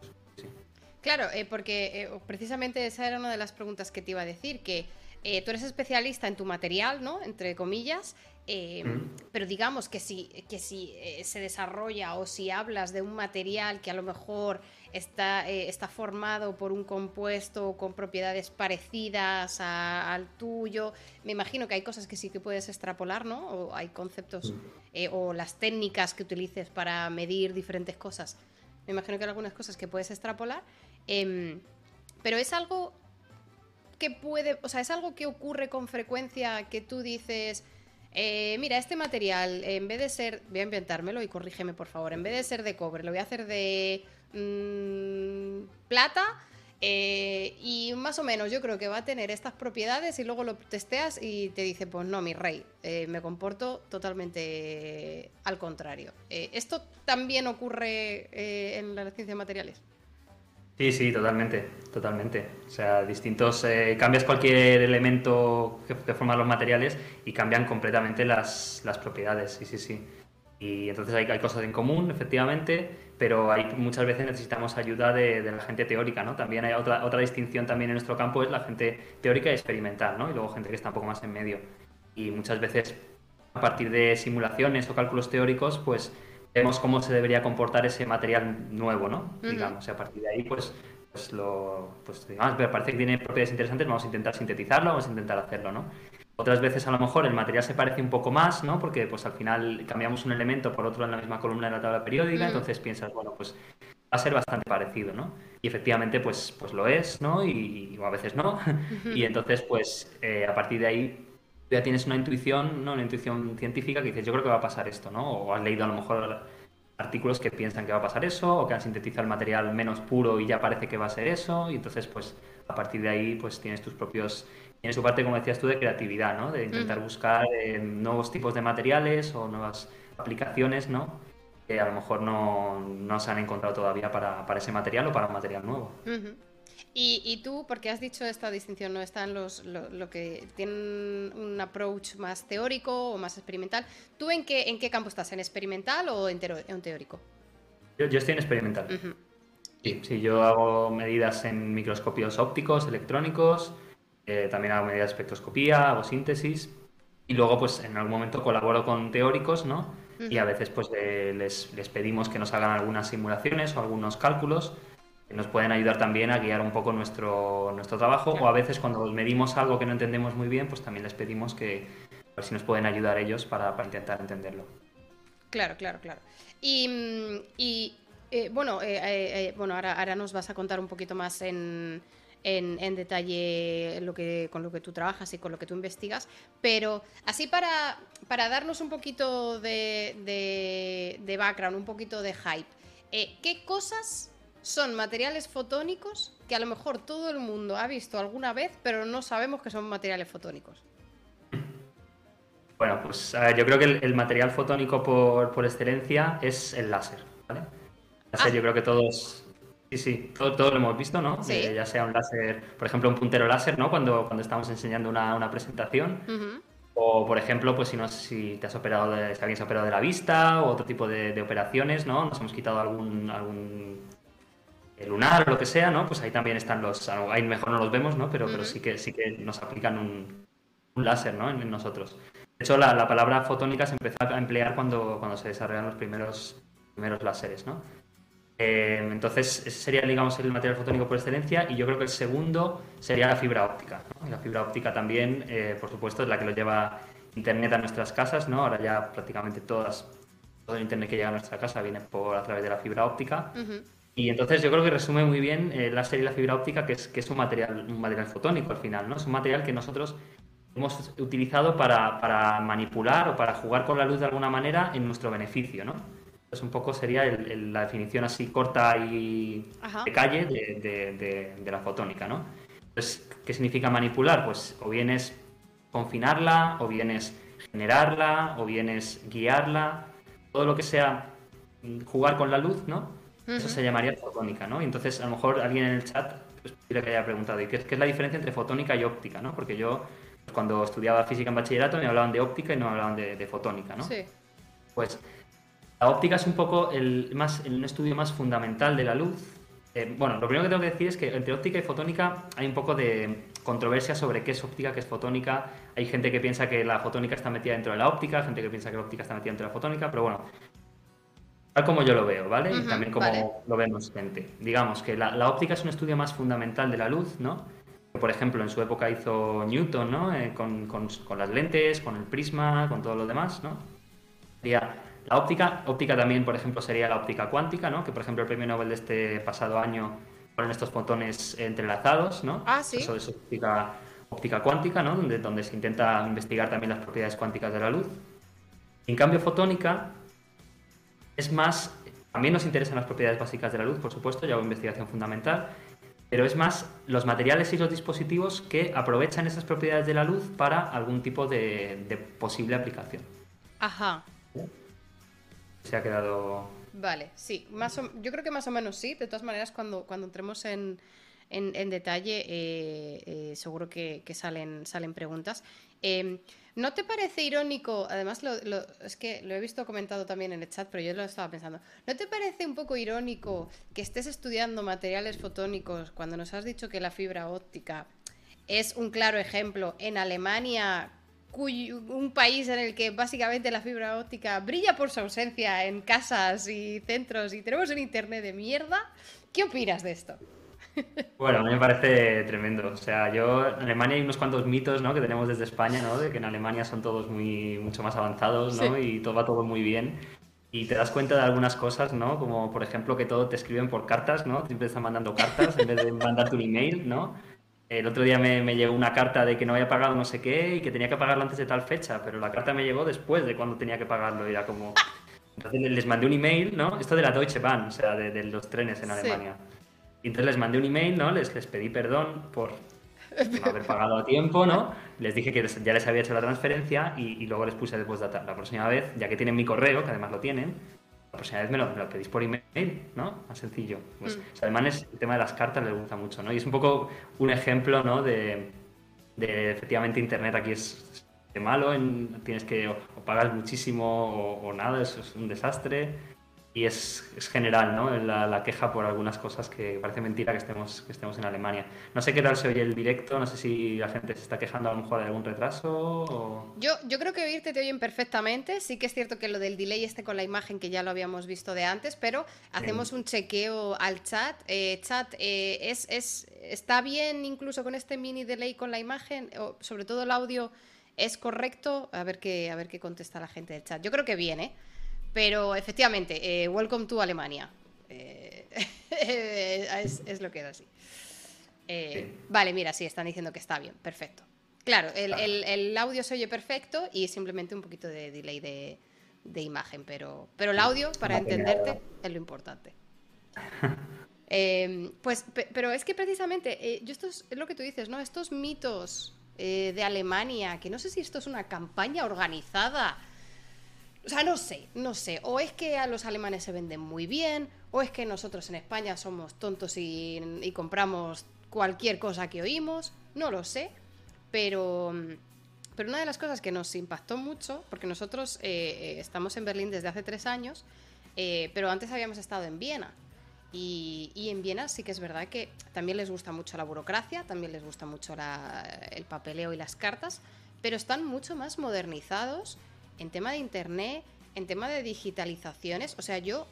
Claro, eh, porque eh, precisamente esa era una de las preguntas que te iba a decir, que eh, tú eres especialista en tu material, ¿no? Entre comillas, eh, pero digamos que si, que si eh, se desarrolla o si hablas de un material que a lo mejor está, está formado por un compuesto con propiedades parecidas al tuyo, me imagino que hay cosas que sí que puedes extrapolar, ¿no? O hay conceptos o las técnicas que utilices para medir diferentes cosas. Me imagino que hay algunas cosas que puedes extrapolar. Em, pero es algo que puede, o sea, es algo que ocurre con frecuencia que tú dices, eh, mira, este material, en vez de ser, voy a inventármelo y corrígeme por favor, en vez de ser de cobre, lo voy a hacer de mm, plata. Eh, y más o menos yo creo que va a tener estas propiedades y luego lo testeas y te dice, pues no, mi rey, eh, me comporto totalmente al contrario. ¿Esto también ocurre en la ciencia de materiales? Sí, sí, totalmente, totalmente. O sea, distintos, eh, cambias cualquier elemento que, forman los materiales y cambian completamente las, las, propiedades, sí, sí, sí. Y entonces hay, hay, cosas en común, efectivamente, pero hay, muchas veces necesitamos ayuda de, de, la gente teórica, ¿no? También hay otra, otra distinción también en nuestro campo, es la gente teórica y experimental, ¿no? Y luego gente que está un poco más en medio. Y muchas veces, a partir de simulaciones o cálculos teóricos, pues vemos cómo se debería comportar ese material nuevo, ¿no? Digamos, y a partir de ahí, pues, pues lo, pues digamos, parece que tiene propiedades interesantes, vamos a intentar sintetizarlo, vamos a intentar hacerlo, ¿no? Otras veces a lo mejor el material se parece un poco más, ¿no? Porque pues al final cambiamos un elemento por otro en la misma columna de la tabla periódica, entonces piensas, bueno, pues va a ser bastante parecido, ¿no? y efectivamente pues, pues lo es, ¿no? Y, o a veces no. y entonces pues eh, a partir de ahí ya tienes una intuición, ¿no? Una intuición científica que dices, yo creo que va a pasar esto, ¿no? O has leído a lo mejor artículos que piensan que va a pasar eso, o que han sintetizado el material menos puro y ya parece que va a ser eso, y entonces pues a partir de ahí pues tienes tus propios tienes tu parte como decías tú de creatividad no de intentar buscar eh, nuevos tipos de materiales o nuevas aplicaciones no que a lo mejor no, no se han encontrado todavía para, para, ese material o para un material nuevo y, y, tú, porque has dicho esta distinción, no están los lo, que tienen un approach más teórico o más experimental. ¿Tú en qué, en qué campo estás? ¿En experimental o en, en teórico? Yo, yo, estoy en experimental. Sí, sí, yo hago medidas en microscopios ópticos, electrónicos, eh, también hago medidas de espectroscopía, hago síntesis y luego pues en algún momento colaboro con teóricos, ¿no? Y a veces pues les, les, pedimos que nos hagan algunas simulaciones o algunos cálculos que nos pueden ayudar también a guiar un poco nuestro, nuestro trabajo o a veces cuando medimos algo que no entendemos muy bien pues también les pedimos que a ver si nos pueden ayudar ellos para, para intentar entenderlo. Claro, claro, claro. Y, y eh, bueno, eh, eh, bueno ahora, ahora, nos vas a contar un poquito más en, en, detalle lo que, con lo que tú trabajas y con lo que tú investigas, pero así para, para darnos un poquito de, de, background, un poquito de hype, ¿qué cosas son materiales fotónicos que a lo mejor todo el mundo ha visto alguna vez, pero no sabemos que son materiales fotónicos? Bueno, pues yo creo que el, material fotónico por, por excelencia es el láser, ¿vale? Ah. yo creo que todos, sí, sí, todos, lo hemos visto, ¿no? Eh, ya sea un láser, por ejemplo, un puntero láser, ¿no? Cuando, cuando estamos enseñando una, una presentación. O, por ejemplo, pues si, no, si te has operado, de, si alguien se ha operado de la vista o otro tipo de, operaciones, ¿no? Nos hemos quitado algún, algún lunar o lo que sea, ¿no? Pues ahí también están los, ahí mejor no los vemos, ¿no? Pero, pero sí que sí que nos aplican un, un láser, ¿no? En, nosotros. De hecho, la, la, palabra fotónica se empezó a emplear cuando, cuando se desarrollaron los primeros, primeros láseres, ¿no? Eh, entonces, ese sería, digamos, el material fotónico por excelencia. Y yo creo que el segundo sería la fibra óptica. La fibra óptica también, eh, por supuesto, es la que lo lleva Internet a nuestras casas. ¿no? Ahora ya prácticamente todas, todo el Internet que llega a nuestra casa viene por, a través de la fibra óptica. Y entonces yo creo que resume muy bien eh, la serie y la fibra óptica, que es, que es un, material, un material fotónico al final. ¿no? Es un material que nosotros hemos utilizado para, para manipular o para jugar con la luz de alguna manera en nuestro beneficio. ¿no? pues un poco sería la definición así corta y de calle de, la fotónica, ¿no? Entonces, ¿qué significa manipular? Pues o bien es confinarla, o bien es generarla, o bien es guiarla, todo lo que sea jugar con la luz, ¿no? Eso se llamaría fotónica, ¿no? Y entonces a lo mejor alguien en el chat pues, que haya preguntado, ¿y qué es, la diferencia entre fotónica y óptica, ¿no? Porque yo pues, cuando estudiaba física en bachillerato me hablaban de óptica y no me hablaban de, de fotónica, ¿no? Sí. Pues la óptica es un poco el, más, un estudio más fundamental de la luz. Eh, bueno, lo primero que tengo que decir es que entre óptica y fotónica hay un poco de controversia sobre qué es óptica, qué es fotónica. Hay gente que piensa que la fotónica está metida dentro de la óptica, gente que piensa que la óptica está metida dentro de la fotónica, pero bueno, tal como yo lo veo, ¿vale? y también como lo vemos gente. Digamos que la, óptica es un estudio más fundamental de la luz, ¿no? Por ejemplo, en su época hizo Newton, ¿no? Eh, con, con, con, las lentes, con el prisma, con todo lo demás, ¿no? Sería la óptica, óptica también, por ejemplo, sería la óptica cuántica, ¿no? Que, por ejemplo, el premio Nobel de este pasado año ponen estos fotones entrelazados, ¿no? Ah, sí. Eso es óptica, óptica cuántica, ¿no? Donde, donde se intenta investigar también las propiedades cuánticas de la luz. En cambio, fotónica es más, también nos interesan las propiedades básicas de la luz, por supuesto, ya hago investigación fundamental, pero es más los materiales y los dispositivos que aprovechan esas propiedades de la luz para algún tipo de, de posible aplicación. Ajá se ha quedado... Vale, sí, más yo creo que más o menos sí. De todas maneras, cuando, cuando entremos en, en, detalle, eh, eh, seguro que, salen, salen preguntas. Em, ¿No te parece irónico? Además, lo, es que lo he visto comentado también en el chat, pero yo lo estaba pensando. ¿No te parece un poco irónico que estés estudiando materiales fotónicos cuando nos has dicho que la fibra óptica es un claro ejemplo en Alemania un país en el que básicamente la fibra óptica brilla por su ausencia en casas y centros y tenemos un internet de mierda. ¿Qué opinas de esto? Bueno, a mí me parece tremendo. O sea, yo en Alemania hay unos cuantos mitos ¿no? que tenemos desde España, ¿no? De que en Alemania son todos muy mucho más avanzados, ¿no? Y todo va todo muy bien. y te das cuenta de algunas cosas, ¿no? Como por ejemplo que todo te escriben por cartas, ¿no? Siempre están mandando cartas en vez de mandarte un email, ¿no? El otro día me, me, llegó una carta de que no había pagado no sé qué y que tenía que pagarlo antes de tal fecha, pero la carta me llegó después de cuando tenía que pagarlo. Y era como. Entonces les mandé un email, ¿no? Esto de la Deutsche Bahn, o sea, de, de los trenes en Alemania. Y entonces les mandé un email, ¿no? Les, les pedí perdón por no haber pagado a tiempo, ¿no? Les dije que ya les había hecho la transferencia y, y luego les puse después de la próxima vez, ya que tienen mi correo, que además lo tienen, la próxima vez me lo, me lo pedís por email, ¿no? Más sencillo. Pues, mm. o sea, además el tema de las cartas les gusta mucho, ¿no? Y es un poco un ejemplo, ¿no? De, de efectivamente Internet aquí es, de malo, en, tienes que o, o pagas muchísimo o, o nada, eso es un desastre y es, es general, ¿no? La, la, queja por algunas cosas que parece mentira que estemos, que estemos en Alemania. No sé qué tal se oye el directo, no sé si la gente se está quejando a lo mejor de algún retraso. O... Yo, yo creo que oírte te oyen perfectamente. Sí que es cierto que lo del delay esté con la imagen que ya lo habíamos visto de antes, pero hacemos sí. un chequeo al chat. Eh, chat, eh, es, es, ¿está bien incluso con este mini delay con la imagen? O, sobre todo el audio, ¿es correcto? A ver qué, a ver qué contesta la gente del chat. Yo creo que bien, ¿eh? Pero efectivamente, eh, welcome to Alemania. Eh, es, es, lo que es así. Eh, sí. Vale, mira, sí, están diciendo que está bien, perfecto. Claro, el, claro. El, el, audio se oye perfecto y simplemente un poquito de delay de, de imagen, pero, pero el audio, para entenderte, es lo importante. eh, pues, pero es que precisamente, yo esto es, lo que tú dices, ¿no? Estos mitos de Alemania, que no sé si esto es una campaña organizada o sea, no sé, no sé. O es que a los alemanes se venden muy bien, o es que nosotros en España somos tontos y, y compramos cualquier cosa que oímos. No lo sé. Pero, pero una de las cosas que nos impactó mucho, porque nosotros eh, estamos en Berlín desde hace tres años, eh, pero antes habíamos estado en Viena. Y, en Viena sí que es verdad que también les gusta mucho la burocracia, también les gusta mucho el papeleo y las cartas, pero están mucho más modernizados en tema de internet, en tema de digitalizaciones, o sea, yo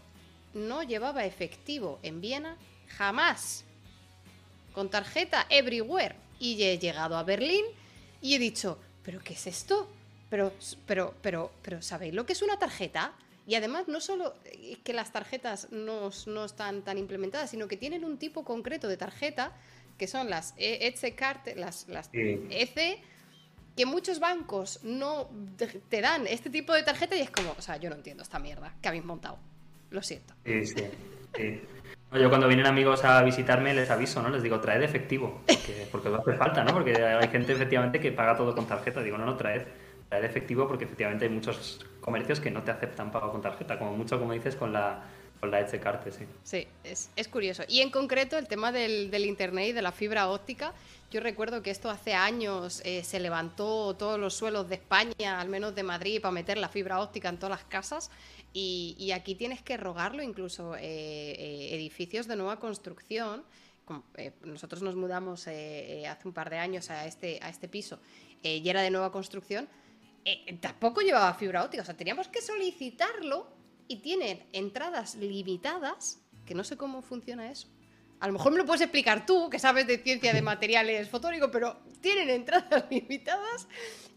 no llevaba efectivo en Viena jamás. Con tarjeta everywhere. Y he llegado a Berlín y he dicho, ¿pero qué es esto? Pero, pero, pero, pero, ¿sabéis lo que es una tarjeta? Y además, no solo que las tarjetas no, no están tan implementadas, sino que tienen un tipo concreto de tarjeta, que son las EC-Card, las, las sí. EC, que muchos bancos no te dan este tipo de tarjeta y es como, o sea, yo no entiendo esta mierda que habéis montado. Lo siento. Sí, sí. sí. Yo cuando vienen amigos a visitarme les aviso, ¿no? Les digo, traed efectivo, porque, porque hace falta, ¿no? Porque hay gente efectivamente que paga todo con tarjeta. Digo, no, no, traed, traed efectivo porque efectivamente hay muchos comercios que no te aceptan pago con tarjeta, como mucho, como dices, con la, con la Etchecarte, sí. Sí, es, es, curioso. Y en concreto el tema del, del, Internet y de la fibra óptica, yo recuerdo que esto hace años eh, se levantó todos los suelos de España, al menos de Madrid, para meter la fibra óptica en todas las casas. Y, y aquí tienes que rogarlo, incluso eh, eh, edificios de nueva construcción. Como, eh, nosotros nos mudamos eh, hace un par de años a este, a este piso y era de nueva construcción. tampoco llevaba fibra óptica, o sea, teníamos que solicitarlo y tienen entradas limitadas, que no sé cómo funciona eso a lo mejor me lo puedes explicar tú, que sabes de ciencia de materiales fotónicos, pero tienen entradas limitadas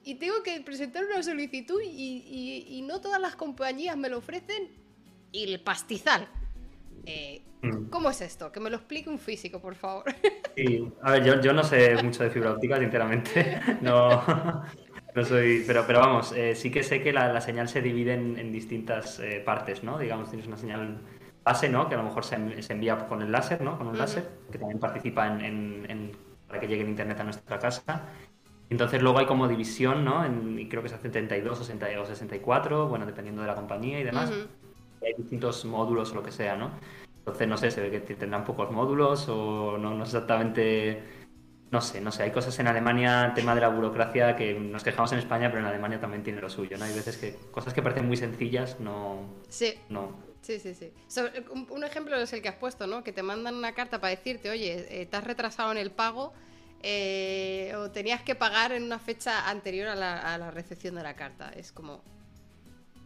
y tengo que presentar una solicitud y, y, y no todas las compañías me lo ofrecen. Y el pastizal. Eh, mm. ¿Cómo es esto? Que me lo explique un físico, por favor. Sí, a ver, yo, yo no sé mucho de fibra óptica, sinceramente. No, no soy. Pero, pero vamos, eh, sí que sé que la, la, señal se divide en, en distintas eh, partes, ¿no? Digamos, tienes una señal base, ¿no? Que a lo mejor se, se envía con el láser, ¿no? Con un uh -huh. láser, que también participa en, en, en, para que llegue el internet a nuestra casa. Entonces luego hay como división, ¿no? Y creo que es a 72 o 64, bueno, dependiendo de la compañía y demás. Uh -huh. Hay distintos módulos o lo que sea, ¿no? Entonces, no sé, se ve que tendrán pocos módulos o no, no exactamente... No sé, no sé, hay cosas en Alemania, tema de la burocracia, que nos quejamos en España, pero en Alemania también tiene lo suyo, ¿no? Hay veces que cosas que parecen muy sencillas no... Sí. No, Sí, sí, sí. Un, un, ejemplo es el que has puesto, ¿no? Que te mandan una carta para decirte, oye, eh, te has retrasado en el pago eh, o tenías que pagar en una fecha anterior a la, a la, recepción de la carta. Es como,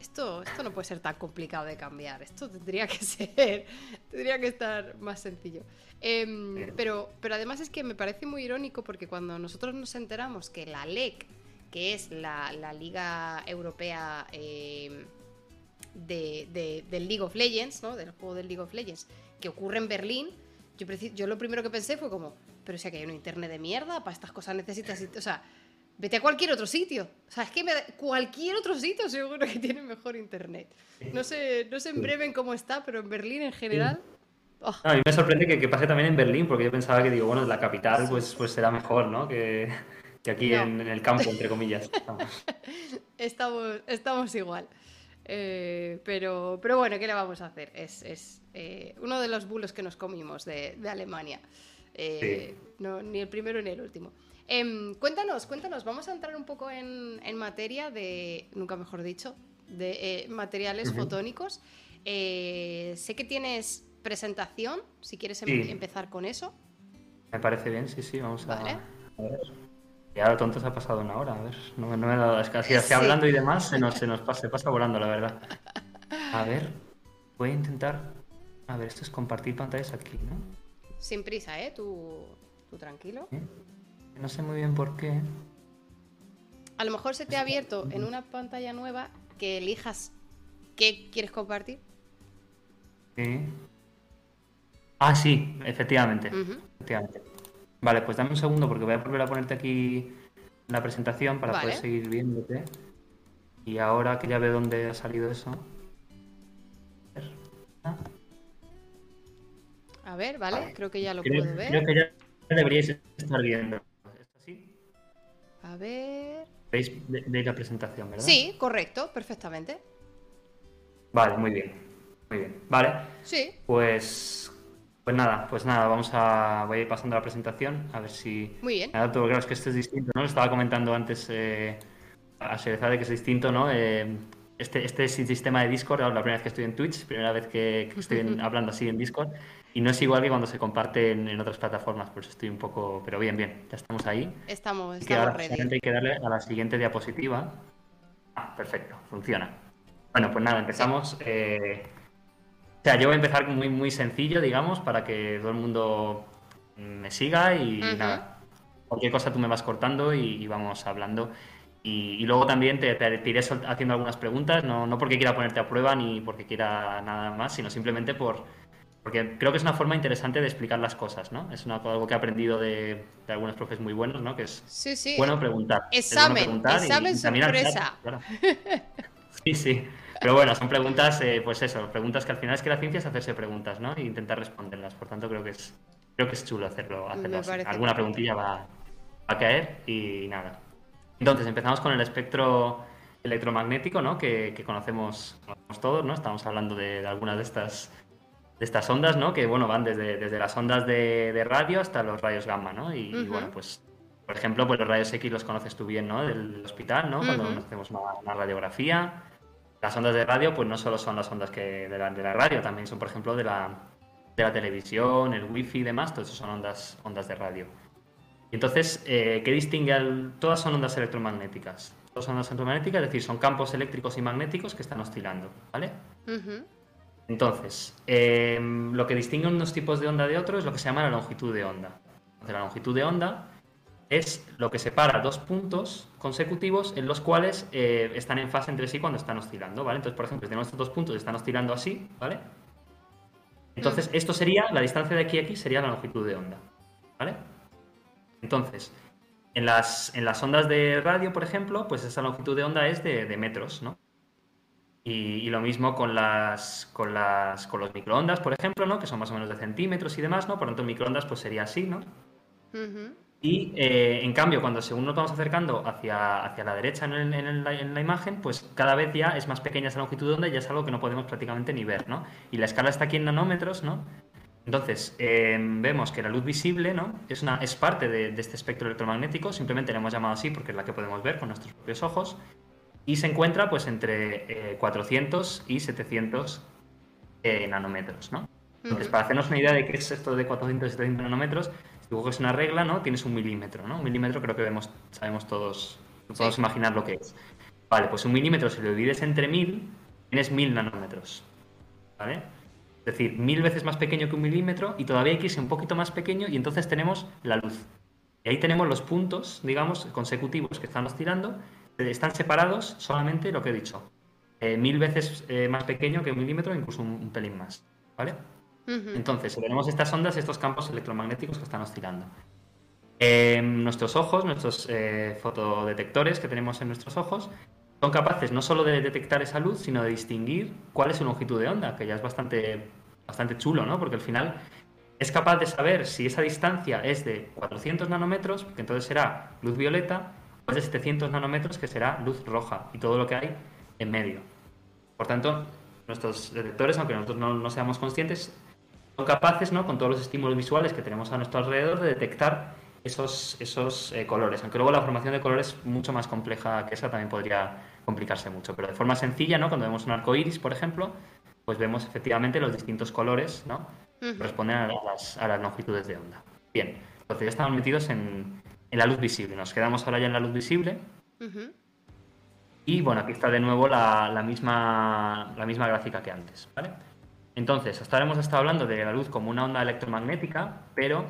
esto, esto no puede ser tan complicado de cambiar. Esto tendría que ser, tendría que estar más sencillo. Eh, pero, pero además es que me parece muy irónico porque cuando nosotros nos enteramos que la LEC, que es la, la Liga Europea de, del League of Legends, ¿no? Del juego del League of Legends, que ocurre en Berlín, yo, yo lo primero que pensé fue como, pero si aquí hay un internet de mierda, para estas cosas necesitas... O sea, vete a cualquier otro sitio. O sea, es que cualquier otro sitio seguro que tiene mejor internet. No sé, no sé en breve en cómo está, pero en Berlín en general... Oh. a mí me sorprende que, pase también en Berlín, porque yo pensaba que, digo, bueno, la capital pues, pues será mejor, ¿no? Que, aquí en, el campo, entre comillas. Estamos, estamos, igual. Eh, pero, pero bueno, ¿qué le vamos a hacer? Es, eh, uno de los bulos que nos comimos de, Alemania. Eh, no, ni el primero ni el último. Em, cuéntanos, cuéntanos, vamos a entrar un poco en, materia de, nunca mejor dicho, de materiales fotónicos. sé que tienes presentación, si quieres em, empezar con eso. Me parece bien, sí, sí, vamos a, ver. Y ahora tonto se ha pasado una hora, a ver, no, me he dado, es que así, hablando y demás se nos, se nos pasa, pasa volando, la verdad. A ver, voy a intentar, a ver, esto es compartir pantallas aquí, ¿no? Sin prisa, ¿eh? Tú, tú tranquilo. No sé muy bien por qué. A lo mejor se te ha abierto en una pantalla nueva que elijas qué quieres compartir. Sí. Ah, sí, efectivamente. Vale, pues dame un segundo porque voy a volver a ponerte aquí la presentación para poder seguir viéndote. Y ahora que ya veo dónde ha salido eso. A ver, vale, creo que ya lo puedo ver. Creo que ya deberíais estar viendo. A ver. ¿Veis de, la presentación, verdad? Sí, correcto, perfectamente. Vale, muy bien. Muy bien. Vale. Sí. Pues pues nada, pues nada, vamos a. Voy a ir pasando a la presentación, a ver si. Muy bien. Nada, claro, es que esto es distinto, ¿no? Lo estaba comentando antes eh, a de que es distinto, ¿no? Eh, este, este sistema de Discord, la primera vez que estoy en Twitch, primera vez que, estoy hablando así en Discord, y no es igual que cuando se comparte en, otras plataformas, pues estoy un poco. Pero bien, bien, ya estamos ahí. Estamos, estamos ready. Hay que darle a la siguiente diapositiva. Ah, perfecto, funciona. Bueno, pues nada, empezamos. Eh, o sea, yo voy a empezar muy, muy sencillo, digamos, para que todo el mundo me siga y nada. Cualquier cosa tú me vas cortando y, vamos hablando. Y, luego también te, iré haciendo algunas preguntas, no, no, porque quiera ponerte a prueba ni porque quiera nada más, sino simplemente por, porque creo que es una forma interesante de explicar las cosas, ¿no? Es algo que he aprendido de, algunos profes muy buenos, ¿no? Que es bueno preguntar. Examen, examen sorpresa. Sí, sí. Pero bueno, son preguntas, eh, pues eso, preguntas que al final es que la ciencia es hacerse preguntas, ¿no? E intentar responderlas. Por tanto, creo que es, creo que es chulo hacerlo, hacerlo así. Alguna preguntilla va, a caer y nada. Entonces, empezamos con el espectro electromagnético, ¿no? Que, conocemos, todos, ¿no? Estamos hablando de, algunas de estas, de estas ondas, ¿no? Que, bueno, van desde, desde las ondas de, radio hasta los rayos gamma, ¿no? Y, bueno, pues, por ejemplo, pues los rayos X los conoces tú bien, ¿no? Del hospital, ¿no? Cuando hacemos una radiografía las ondas de radio, pues no solo son las ondas que de, la, de la radio, también son, por ejemplo, de la, de la televisión, el wifi y demás, todo eso son ondas, ondas de radio. Y entonces, eh, ¿qué distingue? Al... Todas son ondas electromagnéticas. Todas son ondas electromagnéticas, es decir, son campos eléctricos y magnéticos que están oscilando, ¿vale? Entonces, em, lo que distingue unos tipos de onda de otros es lo que se llama la longitud de onda. Entonces, la longitud de onda es lo que separa dos puntos consecutivos en los cuales eh, están en fase entre sí cuando están oscilando, ¿vale? Entonces, por ejemplo, si tenemos estos dos puntos están oscilando así, ¿vale? Entonces, esto sería, la distancia de aquí a aquí sería la longitud de onda, ¿vale? Entonces, en las, en las ondas de radio, por ejemplo, pues esa longitud de onda es de, metros, ¿no? Y, lo mismo con las, con las con los microondas, por ejemplo, ¿no? Que son más o menos de centímetros y demás, ¿no? Por lo tanto, microondas pues sería así, ¿no? Y eh, en cambio, cuando según nos vamos acercando hacia, hacia la derecha en, la, imagen, pues cada vez ya es más pequeña esa longitud de onda y ya es algo que no podemos prácticamente ni ver, ¿no? Y la escala está aquí en nanómetros, ¿no? Entonces, eh, vemos que la luz visible ¿no? es, una, es parte de, este espectro electromagnético, simplemente le hemos llamado así porque es la que podemos ver con nuestros propios ojos, y se encuentra pues entre 400 eh, y 700 nanómetros. ¿no? Entonces, para hacernos una idea de qué es esto de 400 y 700 nanómetros, si es una regla, ¿no? Tienes un milímetro, ¿no? Un milímetro creo que vemos, sabemos todos, podemos imaginar lo que es. Vale, pues un milímetro, si lo divides entre mil, tienes mil nanómetros. ¿Vale? Es decir, mil veces más pequeño que un milímetro y todavía hay que irse un poquito más pequeño y entonces tenemos la luz. Y ahí tenemos los puntos, digamos, consecutivos que están oscilando. Están separados solamente lo que he dicho. eh, mil veces eh, más pequeño que un milímetro, incluso un, pelín más. ¿Vale? Entonces, tenemos estas ondas, estos campos electromagnéticos que están oscilando. nuestros ojos, nuestros fotodetectores que tenemos en nuestros ojos, son capaces no solo de detectar esa luz, sino de distinguir cuál es su longitud de onda, que ya es bastante, bastante chulo, ¿no? Porque al final es capaz de saber si esa distancia es de 400 nanómetros, que entonces será luz violeta, de 700 nanómetros, que será luz roja, y todo lo que hay en medio. Por tanto, nuestros detectores, aunque nosotros no, seamos conscientes, son capaces, ¿no? con todos los estímulos visuales que tenemos a nuestro alrededor, de detectar esos, esos eh, colores. Aunque luego la formación de colores es mucho más compleja que esa, también podría complicarse mucho. Pero de forma sencilla, ¿no? cuando vemos un arco iris, por ejemplo, pues vemos efectivamente los distintos colores ¿no? que corresponden a las, a las, longitudes de onda. Bien, entonces ya estamos metidos en, en, la luz visible. Nos quedamos ahora ya en la luz visible. Y bueno, aquí está de nuevo la, misma, la misma gráfica que antes. ¿vale? Entonces, hasta ahora hemos estado hablando de la luz como una onda electromagnética, pero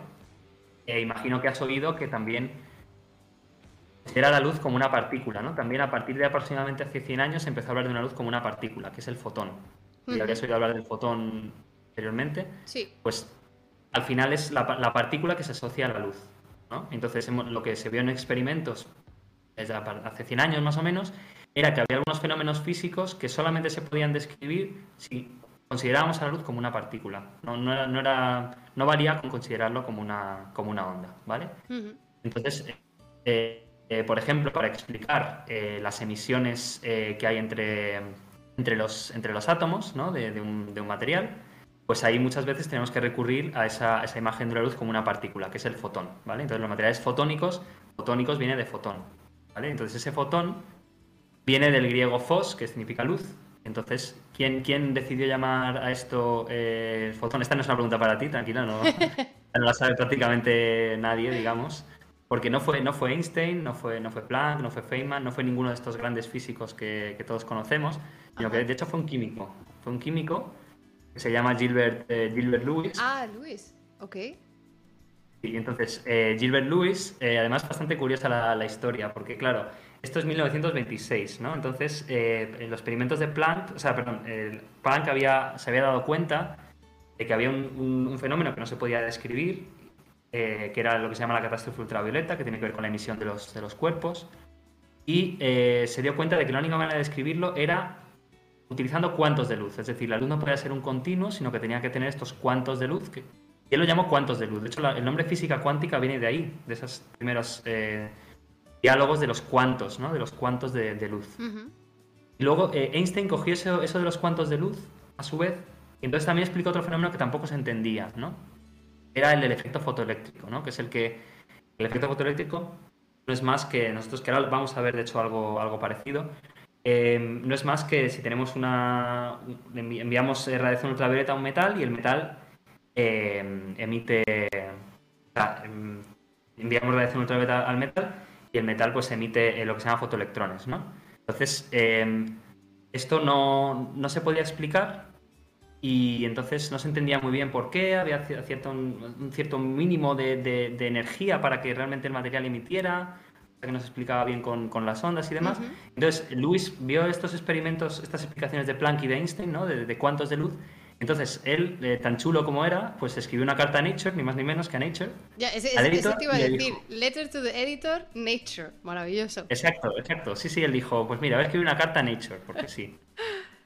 eh, imagino que has oído que también era la luz como una partícula, ¿no? También a partir de aproximadamente hace 100 años se empezó a hablar de una luz como una partícula, que es el fotón. Y habías oído hablar del fotón anteriormente. Sí. Pues al final es la, la partícula que se asocia a la luz, ¿no? Entonces lo que se vio en experimentos desde hace 100 años más o menos era que había algunos fenómenos físicos que solamente se podían describir si considerábamos a la luz como una partícula. No, no, era, no, valía con considerarlo como una, como una onda, ¿vale? Entonces, eh, eh, por ejemplo, para explicar eh, las emisiones que hay entre, entre, los, entre los átomos ¿no? de, un, de, un, material, pues ahí muchas veces tenemos que recurrir a esa, esa, imagen de la luz como una partícula, que es el fotón, ¿vale? Entonces los materiales fotónicos, fotónicos viene de fotón, ¿vale? Entonces ese fotón Viene del griego fos, que significa luz. Entonces, ¿quién, quién decidió llamar a esto eh, fotón? Esta no es una pregunta para ti, tranquila, no, no la sabe prácticamente nadie, digamos. Porque no fue, no fue Einstein, no fue, no fue Planck, no fue Feynman, no fue ninguno de estos grandes físicos que, todos conocemos, sino que de hecho fue un químico. Fue un químico que se llama Gilbert, eh, Gilbert Lewis. Ah, Lewis, ok. Y entonces, eh, Gilbert Lewis, además bastante curiosa la, la historia, porque claro, esto es 1926, ¿no? Entonces, eh, en los experimentos de Planck, o sea, perdón, Planck había, se había dado cuenta de que había un, fenómeno que no se podía describir, eh, que era lo que se llama la catástrofe ultravioleta, que tiene que ver con la emisión de los, de los cuerpos, y eh, se dio cuenta de que la única manera de describirlo era utilizando cuantos de luz, es decir, la luz no podía ser un continuo, sino que tenía que tener estos cuantos de luz, que él lo llamó cuantos de luz. De hecho, el nombre física cuántica viene de ahí, de esas primeros diálogos de los cuantos, ¿no? De los cuantos de, luz. Y luego eh, Einstein cogió eso, de los cuantos de luz, a su vez, y entonces también explicó otro fenómeno que tampoco se entendía, ¿no? Era el del efecto fotoeléctrico, ¿no? Que es el que... El efecto fotoeléctrico no es más que... Nosotros que ahora vamos a ver, de hecho, algo, algo parecido. Eh, no es más que si tenemos una... Enviamos radiación ultravioleta a un metal y el metal eh, emite... Em, enviamos radiación ultravioleta al metal y el metal pues emite eh, lo que se llama fotoelectrones, ¿no? Entonces, em, esto no, se podía explicar y entonces no se entendía muy bien por qué, había cierto, un, cierto mínimo de, energía para que realmente el material emitiera, que no se explicaba bien con, las ondas y demás. Entonces, Luis vio estos experimentos, estas explicaciones de Planck y de Einstein, ¿no? de, de cuantos de luz, entonces, él, eh, tan chulo como era, pues escribió una carta a Nature, ni más ni menos que a Nature. Ya, ese, te iba a decir. Letter to the editor, Nature. Maravilloso. Exacto, exacto. Sí, sí, él dijo, pues mira, voy a escribir una carta a Nature, porque sí.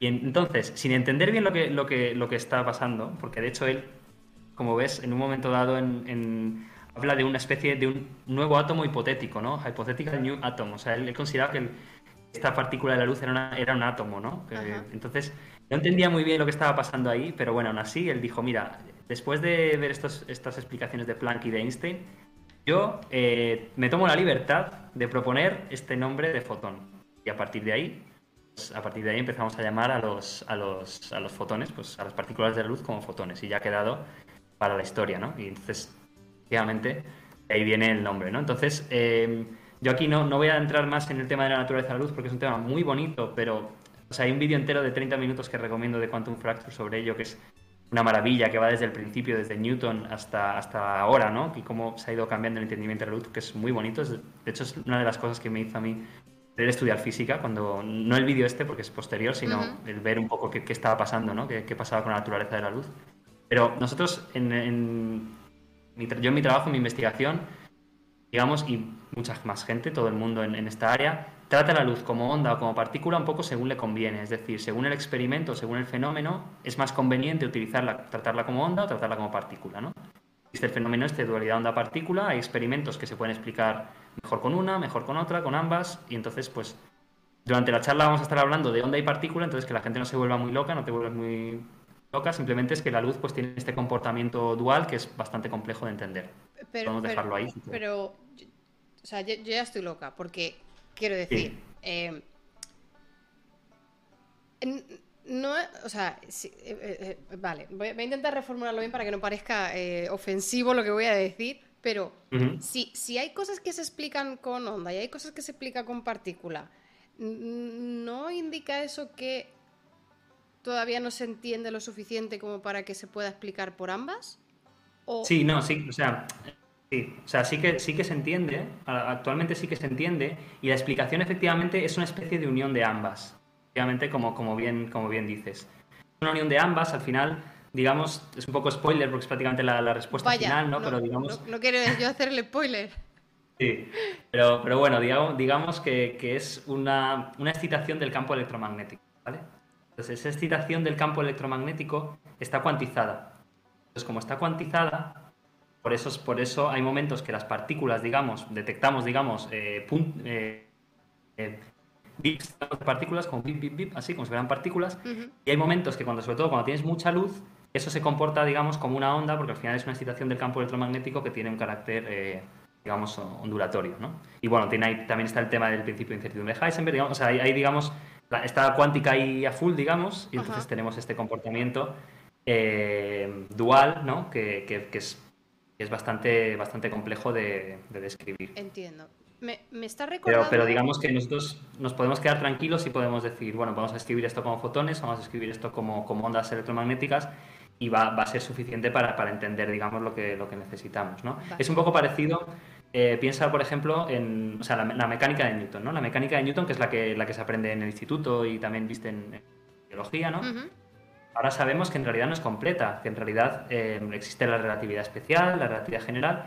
Y entonces, sin entender bien lo que, lo que, lo que está pasando, porque de hecho él, como ves, en un momento dado en, habla de una especie de un nuevo átomo hipotético, ¿no? Hypothetical New Atom. O sea, él, consideraba que esta partícula de la luz era, era un átomo, ¿no? entonces, no entendía muy bien lo que estaba pasando ahí, pero bueno, aún así él dijo, mira, después de ver estos, estas explicaciones de Planck y de Einstein, yo eh, me tomo la libertad de proponer este nombre de fotón. Y a partir de ahí, pues, a partir de ahí empezamos a llamar a los, a los, a los fotones, pues a las partículas de la luz como fotones. Y ya ha quedado para la historia, ¿no? Y entonces, obviamente, ahí viene el nombre, ¿no? Entonces, eh, yo aquí no, no voy a entrar más en el tema de la naturaleza de la luz porque es un tema muy bonito, pero o sea, hay un vídeo entero de 30 minutos que recomiendo de Quantum Fracture sobre ello, que es una maravilla, que va desde el principio, desde Newton hasta, hasta ahora, ¿no? Y cómo se ha ido cambiando el entendimiento de la luz, que es muy bonito. de hecho, es una de las cosas que me hizo a mí estudiar física, cuando no el vídeo este porque es posterior, sino el ver un poco qué, estaba pasando, ¿no? Qué, pasaba con la naturaleza de la luz. Pero nosotros, en, yo en mi trabajo, en mi investigación, digamos, y mucha más gente, todo el mundo en, esta área, trata la luz como onda o como partícula un poco según le conviene. Es decir, según el experimento, según el fenómeno, es más conveniente utilizarla, tratarla como onda o tratarla como partícula, ¿no? Existe el fenómeno este de dualidad onda-partícula, hay experimentos que se pueden explicar mejor con una, mejor con otra, con ambas, y entonces, pues, durante la charla vamos a estar hablando de onda y partícula, entonces que la gente no se vuelva muy loca, no te vuelvas muy loca, simplemente es que la luz pues tiene este comportamiento dual que es bastante complejo de entender. Pero, a dejarlo ahí. pero, o sea, yo, ya estoy loca, porque quiero decir, eh, no, o sea, eh, eh, vale, voy, a intentar reformularlo bien para que no parezca ofensivo lo que voy a decir, pero si, si hay cosas que se explican con onda y hay cosas que se explican con partícula, ¿no indica eso que todavía no se entiende lo suficiente como para que se pueda explicar por ambas? Sí, no, sí, o sea, sí, o sea, sí que, sí que se entiende, actualmente sí que se entiende, y la explicación efectivamente es una especie de unión de ambas, efectivamente, como, como, bien, como bien dices. Una unión de ambas, al final, digamos, es un poco spoiler porque es prácticamente la, respuesta final, ¿no? Pero digamos... No, quiero yo hacerle spoiler. Sí, pero, pero bueno, digamos, digamos que, que es una, una excitación del campo electromagnético, ¿vale? Entonces, esa excitación del campo electromagnético está cuantizada. Entonces, como está cuantizada, por eso, por eso hay momentos que las partículas, digamos, detectamos, digamos, eh, eh, eh bips de partículas, como bip, bip, bip, así como si fueran partículas, y hay momentos que cuando, sobre todo cuando tienes mucha luz, eso se comporta, digamos, como una onda, porque al final es una excitación del campo electromagnético que tiene un carácter, eh, digamos, ondulatorio, ¿no? Y bueno, tiene ahí, también está el tema del principio de incertidumbre de Heisenberg, digamos, o sea, hay, hay digamos, está cuántica ahí a full, digamos, y entonces tenemos este comportamiento eh, dual, ¿no? Que, es, es, bastante, bastante complejo de, describir. Entiendo. Me, está recordando... Pero, digamos que nosotros nos podemos quedar tranquilos y podemos decir, bueno, vamos a escribir esto como fotones, vamos a escribir esto como, como ondas electromagnéticas y va, va, a ser suficiente para, para, entender, digamos, lo que, lo que necesitamos, ¿no? Es un poco parecido eh, piensa, por ejemplo, en la, mecánica de Newton, ¿no? La mecánica de Newton, que es la que, la que se aprende en el instituto y también viste en, biología, ¿no? Ahora sabemos que en realidad no es completa, que en realidad eh, existe la relatividad especial, la relatividad general,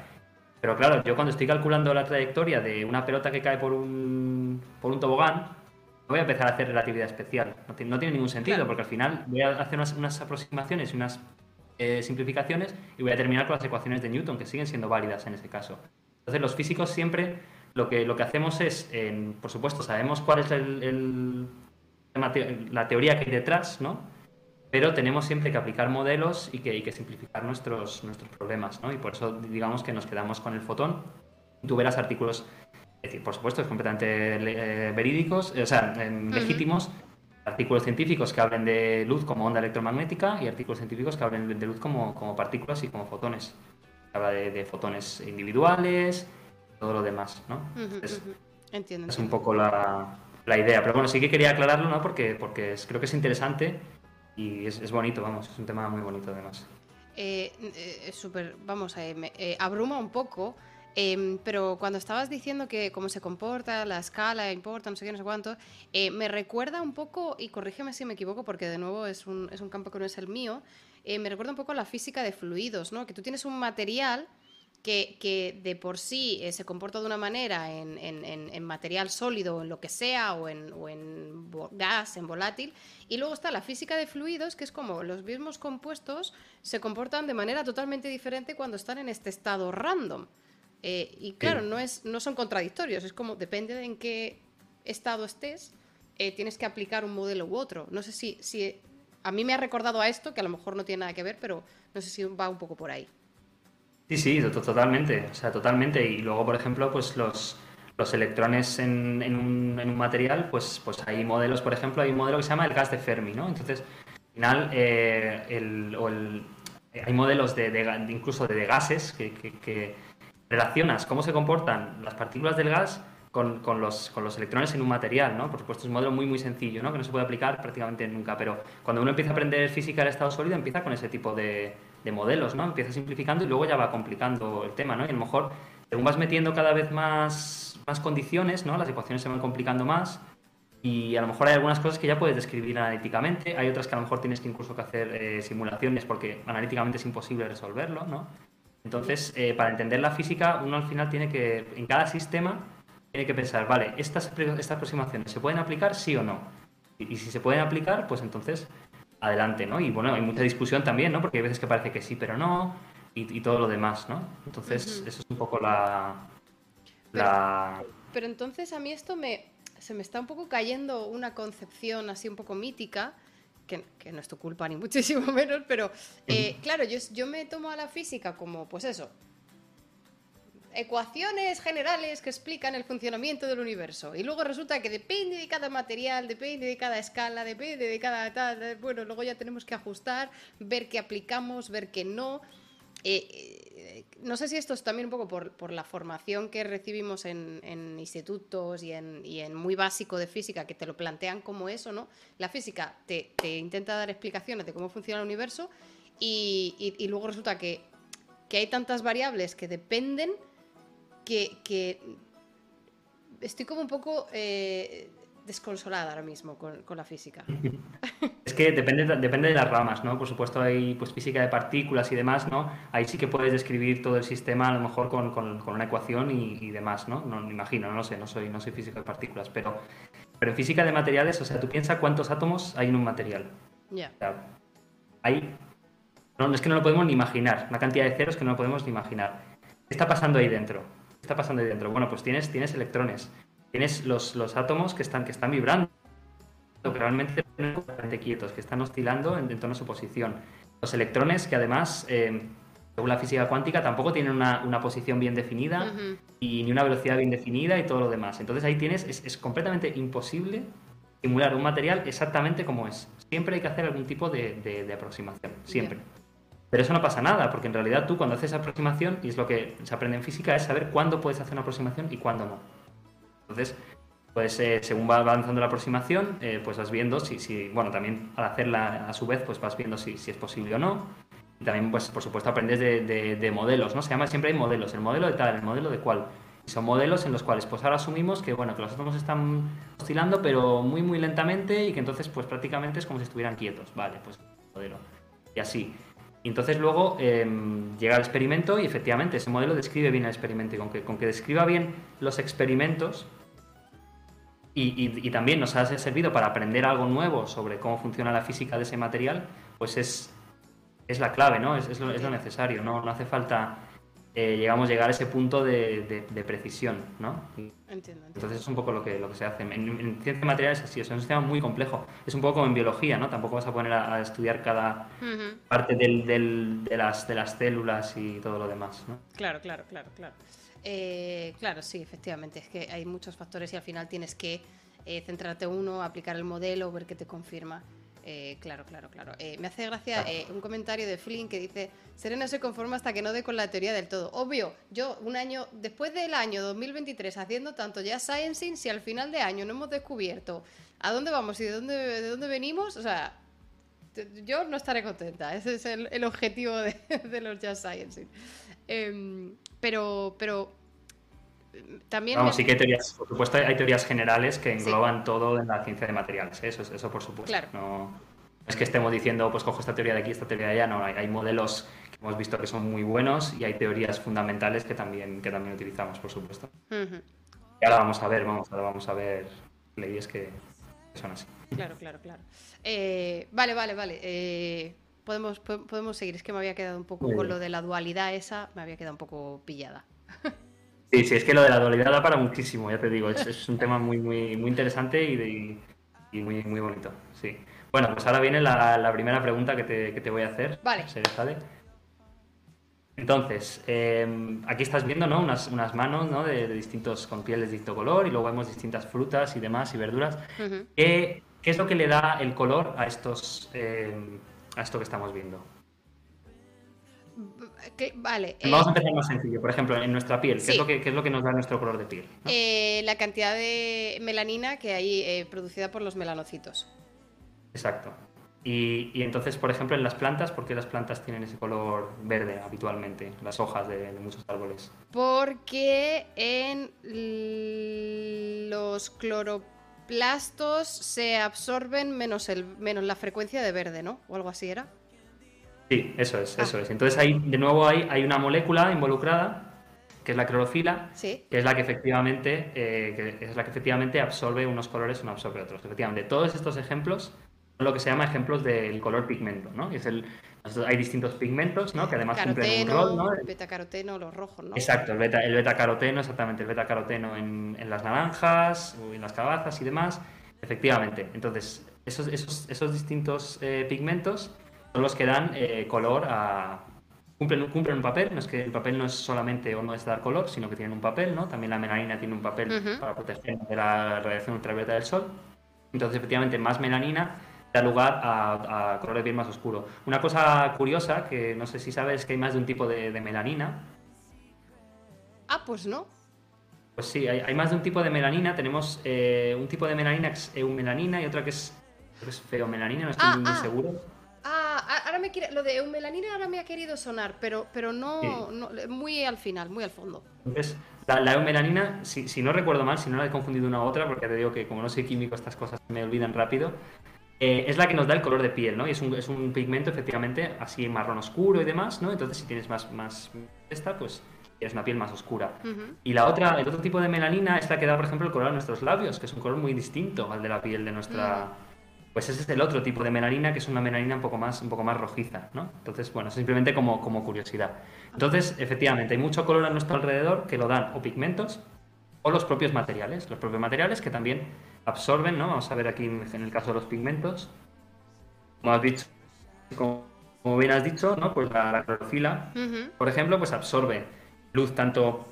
pero claro, yo cuando estoy calculando la trayectoria de una pelota que cae por un, por un tobogán, voy a empezar a hacer relatividad especial. No, tiene, no tiene ningún sentido, porque al final voy a hacer unas, aproximaciones y unas eh, simplificaciones y voy a terminar con las ecuaciones de Newton, que siguen siendo válidas en ese caso. Entonces los físicos siempre lo que, lo que hacemos es, por supuesto, sabemos cuál es el, la teoría que hay detrás, ¿no? Pero tenemos siempre que aplicar modelos y que, que simplificar nuestros, nuestros problemas, ¿no? Y por eso digamos que nos quedamos con el fotón. Tú verás artículos, es decir, por supuesto, es completamente eh, verídicos, o sea, legítimos, artículos científicos que hablen de luz como onda electromagnética y artículos científicos que hablen de luz como, como partículas y como fotones habla de, fotones individuales, todo lo demás, ¿no? entiendo. Es un poco la, idea. Pero bueno, sí que quería aclararlo, ¿no? Porque, porque creo que es interesante y es, bonito, vamos, es un tema muy bonito además. Eh, eh súper, vamos, eh, me, eh, abruma un poco, em, pero cuando estabas diciendo que cómo se comporta, la escala importa, no sé qué, no sé cuánto, me recuerda un poco, y corrígeme si me equivoco, porque de nuevo es un, es un campo que no es el mío, eh, me recuerda un poco a la física de fluidos, ¿no? Que tú tienes un material que, de por sí eh, se comporta de una manera en, material sólido, en lo que sea, o en, gas, en volátil, y luego está la física de fluidos, que es como los mismos compuestos se comportan de manera totalmente diferente cuando están en este estado random. Eh, y claro, no, es, no son contradictorios, es como depende de en qué estado estés, tienes que aplicar un modelo u otro. No sé si, si a mí me ha recordado a esto, que a lo mejor no tiene nada que ver, pero no sé si va un poco por ahí. Sí, sí, totalmente, o sea, totalmente. Y luego, por ejemplo, pues los, los electrones en, un, material, pues, pues hay modelos, por ejemplo, hay un modelo que se llama el gas de Fermi, ¿no? Entonces, al final, eh, hay modelos de, incluso de, gases que, que relacionas cómo se comportan las partículas del gas con, con, los, con, los, electrones en un material, ¿no? Por supuesto, es un modelo muy, muy sencillo, ¿no? Que no se puede aplicar prácticamente nunca, pero cuando uno empieza a aprender física del estado sólido, empieza con ese tipo de, de modelos, ¿no? Empieza simplificando y luego ya va complicando el tema, ¿no? Y a lo mejor según vas metiendo cada vez más, más condiciones, ¿no? Las ecuaciones se van complicando más y a lo mejor hay algunas cosas que ya puedes describir analíticamente, hay otras que a lo mejor tienes que incluso que hacer eh, simulaciones porque analíticamente es imposible resolverlo, ¿no? Entonces, eh, para entender la física, uno al final tiene que, en cada sistema, tiene que pensar, vale, estas, estas aproximaciones se pueden aplicar sí o no. Y, si se pueden aplicar, pues entonces adelante, ¿no? Y bueno, hay mucha discusión también, ¿no? Porque hay veces que parece que sí, pero no, y, todo lo demás, ¿no? Entonces, eso es un poco la... la... pero entonces a mí esto me, se me está un poco cayendo una concepción así un poco mítica, que, no es tu culpa ni muchísimo menos, pero eh, claro, yo, yo me tomo a la física como, pues eso, ecuaciones generales que explican el funcionamiento del universo. Y luego resulta que depende de cada material, depende de cada escala, depende de cada tal. Bueno, luego ya tenemos que ajustar, ver qué aplicamos, ver qué no. Eh, eh, no sé si esto es también un poco por, la formación que recibimos en, institutos y en, muy básico de física, que te lo plantean como eso, ¿no? La física te, intenta dar explicaciones de cómo funciona el universo y, luego resulta que, hay tantas variables que dependen que, estoy como un poco eh, desconsolada ahora mismo con, la física. Es que depende, depende de las ramas, ¿no? Por supuesto hay pues, física de partículas y demás, ¿no? Ahí sí que puedes describir todo el sistema a lo mejor con, una ecuación y, demás, ¿no? No me imagino, no lo sé, no soy, no soy físico de partículas, pero, pero en física de materiales, o sea, tú piensas cuántos átomos hay en un material. Ya. hay... No, es que no lo podemos ni imaginar, una cantidad de ceros que no lo podemos ni imaginar. ¿Qué está pasando ahí dentro? ¿Qué está pasando ahí dentro? Bueno, pues tienes, tienes electrones, tienes los, los átomos que están, que están vibrando, que realmente están quietos, que están oscilando en, torno a su posición. Los electrones, que además, eh, según la física cuántica, tampoco tienen una, posición bien definida y ni una velocidad bien definida y todo lo demás. Entonces ahí tienes, es, completamente imposible simular un material exactamente como es. Siempre hay que hacer algún tipo de, aproximación, siempre. Pero eso no pasa nada, porque en realidad tú cuando haces aproximación, y es lo que se aprende en física, es saber cuándo puedes hacer una aproximación y cuándo no. Entonces, pues eh, según va avanzando la aproximación, eh, pues vas viendo si, si, bueno, también al hacerla a su vez, pues vas viendo si, si es posible o no. Y también, pues por supuesto, aprendes de, de, modelos, ¿no? Se llama siempre hay modelos, el modelo de tal, el modelo de cuál. Y son modelos en los cuales, pues ahora asumimos que, bueno, que los átomos están oscilando, pero muy, muy lentamente y que entonces, pues prácticamente es como si estuvieran quietos. Vale, pues modelo. Y así. Y entonces luego em, llega el experimento y efectivamente ese modelo describe bien el experimento. Y con que, con que describa bien los experimentos, y, también nos ha servido para aprender algo nuevo sobre cómo funciona la física de ese material, pues es, es la clave, ¿no? Es, lo, necesario, ¿no? No hace falta, eh, llegamos, llegar a ese punto de, precisión, ¿no? Entiendo, Entonces es un poco lo que, lo que se hace. En, en ciencia de materiales es así, es un sistema muy complejo. Es un poco como en biología, ¿no? Tampoco vas a poner a, estudiar cada parte del, del, de, las, de las células y todo lo demás, ¿no? Claro, claro, claro, claro. Eh, claro, sí, efectivamente. Es que hay muchos factores y al final tienes que eh, centrarte uno, aplicar el modelo, ver qué te confirma. Eh, claro, claro, claro. me hace gracia un comentario de Flynn que dice: Serena se conforma hasta que no dé con la teoría del todo. Obvio, yo un año, después del año 2023, haciendo tanto ya Sciencing, si al final de año no hemos descubierto a dónde vamos y de dónde, de dónde venimos, o sea, yo no estaré contenta. Ese es el, objetivo de, los Just Sciencing. Em, pero, pero también. Vamos, sí que hay teorías, por supuesto, hay teorías generales que engloban todo en la ciencia de materiales, ¿eh? eso, eso por supuesto. Claro. No, es que estemos diciendo, pues cojo esta teoría de aquí, esta teoría de allá, no, hay, modelos que hemos visto que son muy buenos y hay teorías fundamentales que también, que también utilizamos, por supuesto. Y ahora vamos a ver, vamos, ahora vamos a ver leyes que, son así. Claro, claro, claro. Eh, vale, vale, vale. Eh, podemos, podemos seguir. Es que me había quedado un poco con lo de la dualidad esa, me había quedado un poco pillada. Sí, sí, es que lo de la dualidad da para muchísimo, ya te digo. Es, un tema muy, muy, muy interesante y, muy, muy bonito. Sí. Bueno, pues ahora viene la, primera pregunta que te, voy a hacer. Vale. Entonces, em, aquí estás viendo ¿no? unas, unas manos ¿no? de, distintos, con pieles de distinto color y luego vemos distintas frutas y demás y verduras. ¿Qué, ¿Qué, es lo que le da el color a estos, em, a esto que estamos viendo. Vale. Vamos a eh, empezar más sencillo. Por ejemplo, en nuestra piel, ¿qué, es, lo que, es lo que nos da nuestro color de piel? Eh, la cantidad de melanina que hay eh, producida por los melanocitos. Exacto. Y, entonces, por ejemplo, en las plantas, ¿por qué las plantas tienen ese color verde habitualmente? Las hojas de, muchos árboles. Porque en los cloroplastos se absorben menos, el, menos la frecuencia de verde, ¿no? O algo así era. Sí, eso es, eso ah. es. Entonces ahí, de nuevo, hay, hay una molécula involucrada que es la clorofila, que es la que efectivamente, eh, que es la que efectivamente absorbe unos colores y no absorbe otros. Efectivamente, todos estos ejemplos son lo que se llama ejemplos del color pigmento, ¿no? es el, hay distintos pigmentos, ¿no? Que además cumplen un rol, ¿no? El betacaroteno, los rojos, ¿no? Exacto, el beta, el betacaroteno, exactamente, el betacaroteno en, en las naranjas, o en las cabazas y demás. Efectivamente. Entonces, esos, esos, esos distintos eh, pigmentos son los que dan eh, color a, cumplen, cumplen un papel, no es que el papel no es solamente o no es dar color, sino que tienen un papel, ¿no? También la melanina tiene un papel para proteger de la radiación ultravioleta del sol. Entonces, efectivamente, más melanina da lugar a, colores bien más oscuros. Una cosa curiosa, que no sé si sabes que hay más de un tipo de, melanina. Ah, pues no. Pues sí, hay, más de un tipo de melanina. Tenemos eh, un tipo de melanina que es eumelanina y otra que es, es feomelanina, no estoy ah, muy ah. seguro. Ah, ahora me quiere, lo de eumelanina ahora me ha querido sonar, pero, pero no, muy al final, muy al fondo. Entonces, la, eumelanina, si, no recuerdo mal, si no la he confundido una otra, porque te digo que como no soy químico estas cosas me olvidan rápido, eh, es la que nos da el color de piel, ¿no? Y es un, es un, pigmento efectivamente así marrón oscuro y demás, ¿no? Entonces si tienes más, más esta, pues tienes una piel más oscura. Y la otra, el otro tipo de melanina es la que da, por ejemplo, el color a nuestros labios, que es un color muy distinto al de la piel de nuestra... Mm pues ese es el otro tipo de melanina, que es una melanina un poco más, un poco más rojiza, ¿no? Entonces, bueno, simplemente como, como curiosidad. Entonces, efectivamente, hay mucho color a nuestro alrededor que lo dan o pigmentos o los propios materiales, los propios materiales que también absorben, ¿no? Vamos a ver aquí en el caso de los pigmentos, como has dicho, como, bien has dicho, ¿no? Pues la, clorofila, por ejemplo, pues absorbe luz tanto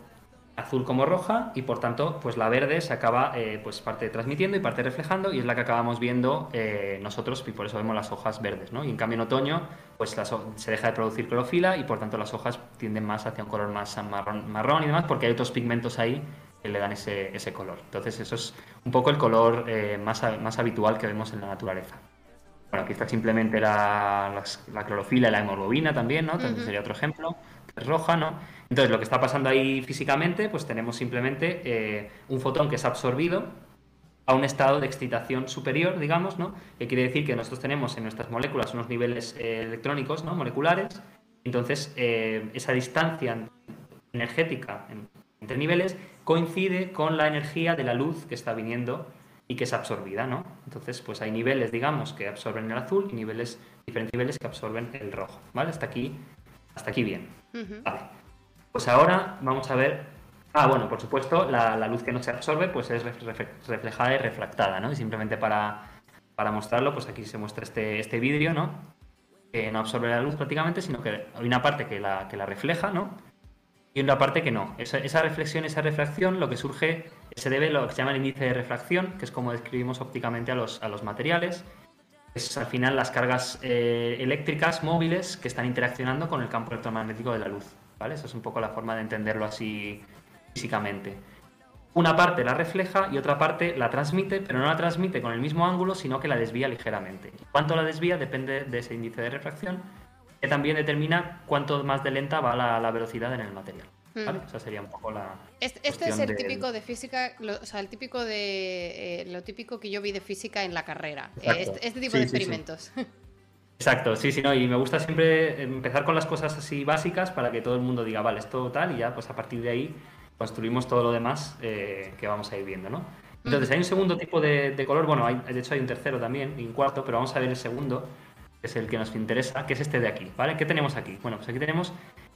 azul como roja y por tanto pues la verde se acaba eh, pues parte transmitiendo y parte reflejando y es la que acabamos viendo eh, nosotros y por eso vemos las hojas verdes ¿no? y en cambio en otoño pues se deja de producir clorofila y por tanto las hojas tienden más hacia un color más marrón, marrón y demás porque hay otros pigmentos ahí que le dan ese, ese color entonces eso es un poco el color eh, más, más habitual que vemos en la naturaleza bueno, aquí está simplemente la, la, clorofila y la hemoglobina también, ¿no? También sería otro ejemplo, que es roja, ¿no? Entonces, lo que está pasando ahí físicamente, pues tenemos simplemente eh, un fotón que es absorbido a un estado de excitación superior, digamos, ¿no? Que quiere decir que nosotros tenemos en nuestras moléculas unos niveles eh, electrónicos, ¿no? Moleculares. Entonces, eh, esa distancia energética entre niveles coincide con la energía de la luz que está viniendo y que es absorbida, ¿no? Entonces, pues hay niveles, digamos, que absorben el azul y niveles, diferentes niveles que absorben el rojo, ¿vale? Hasta aquí, hasta aquí bien. Vale. Pues ahora vamos a ver. Ah, bueno, por supuesto, la, luz que no se absorbe pues es reflejada y refractada, ¿no? Y simplemente para, para mostrarlo, pues aquí se muestra este, este vidrio, ¿no? Que no absorbe la luz prácticamente, sino que hay una parte que la, que la refleja, ¿no? Y una parte que no. Esa, esa reflexión, esa refracción, lo que surge, se debe a lo que se llama el índice de refracción, que es como describimos ópticamente a los, a los materiales. Es al final las cargas eh, eléctricas móviles que están interaccionando con el campo electromagnético de la luz. Esa es un poco la forma de entenderlo así físicamente. Una parte la refleja y otra parte la transmite, pero no la transmite con el mismo ángulo, sino que la desvía ligeramente. Cuánto la desvía depende de ese índice de refracción, que también determina cuánto más de lenta va la, velocidad en el material. ¿vale? Hmm. Sería un poco la. Este, este es el típico de física, o sea, el típico de. Eh, lo típico que yo vi de física en la carrera. Este, este, tipo de experimentos. Exacto, sí, sí, no, y me gusta siempre empezar con las cosas así básicas para que todo el mundo diga, vale, esto tal, y ya pues a partir de ahí construimos todo lo demás eh, que vamos a ir viendo, ¿no? Entonces hay un segundo tipo de, color, bueno, hay, de hecho hay un tercero también, y un cuarto, pero vamos a ver el segundo, que es el que nos interesa, que es este de aquí, ¿vale? ¿Qué tenemos aquí? Bueno, pues aquí tenemos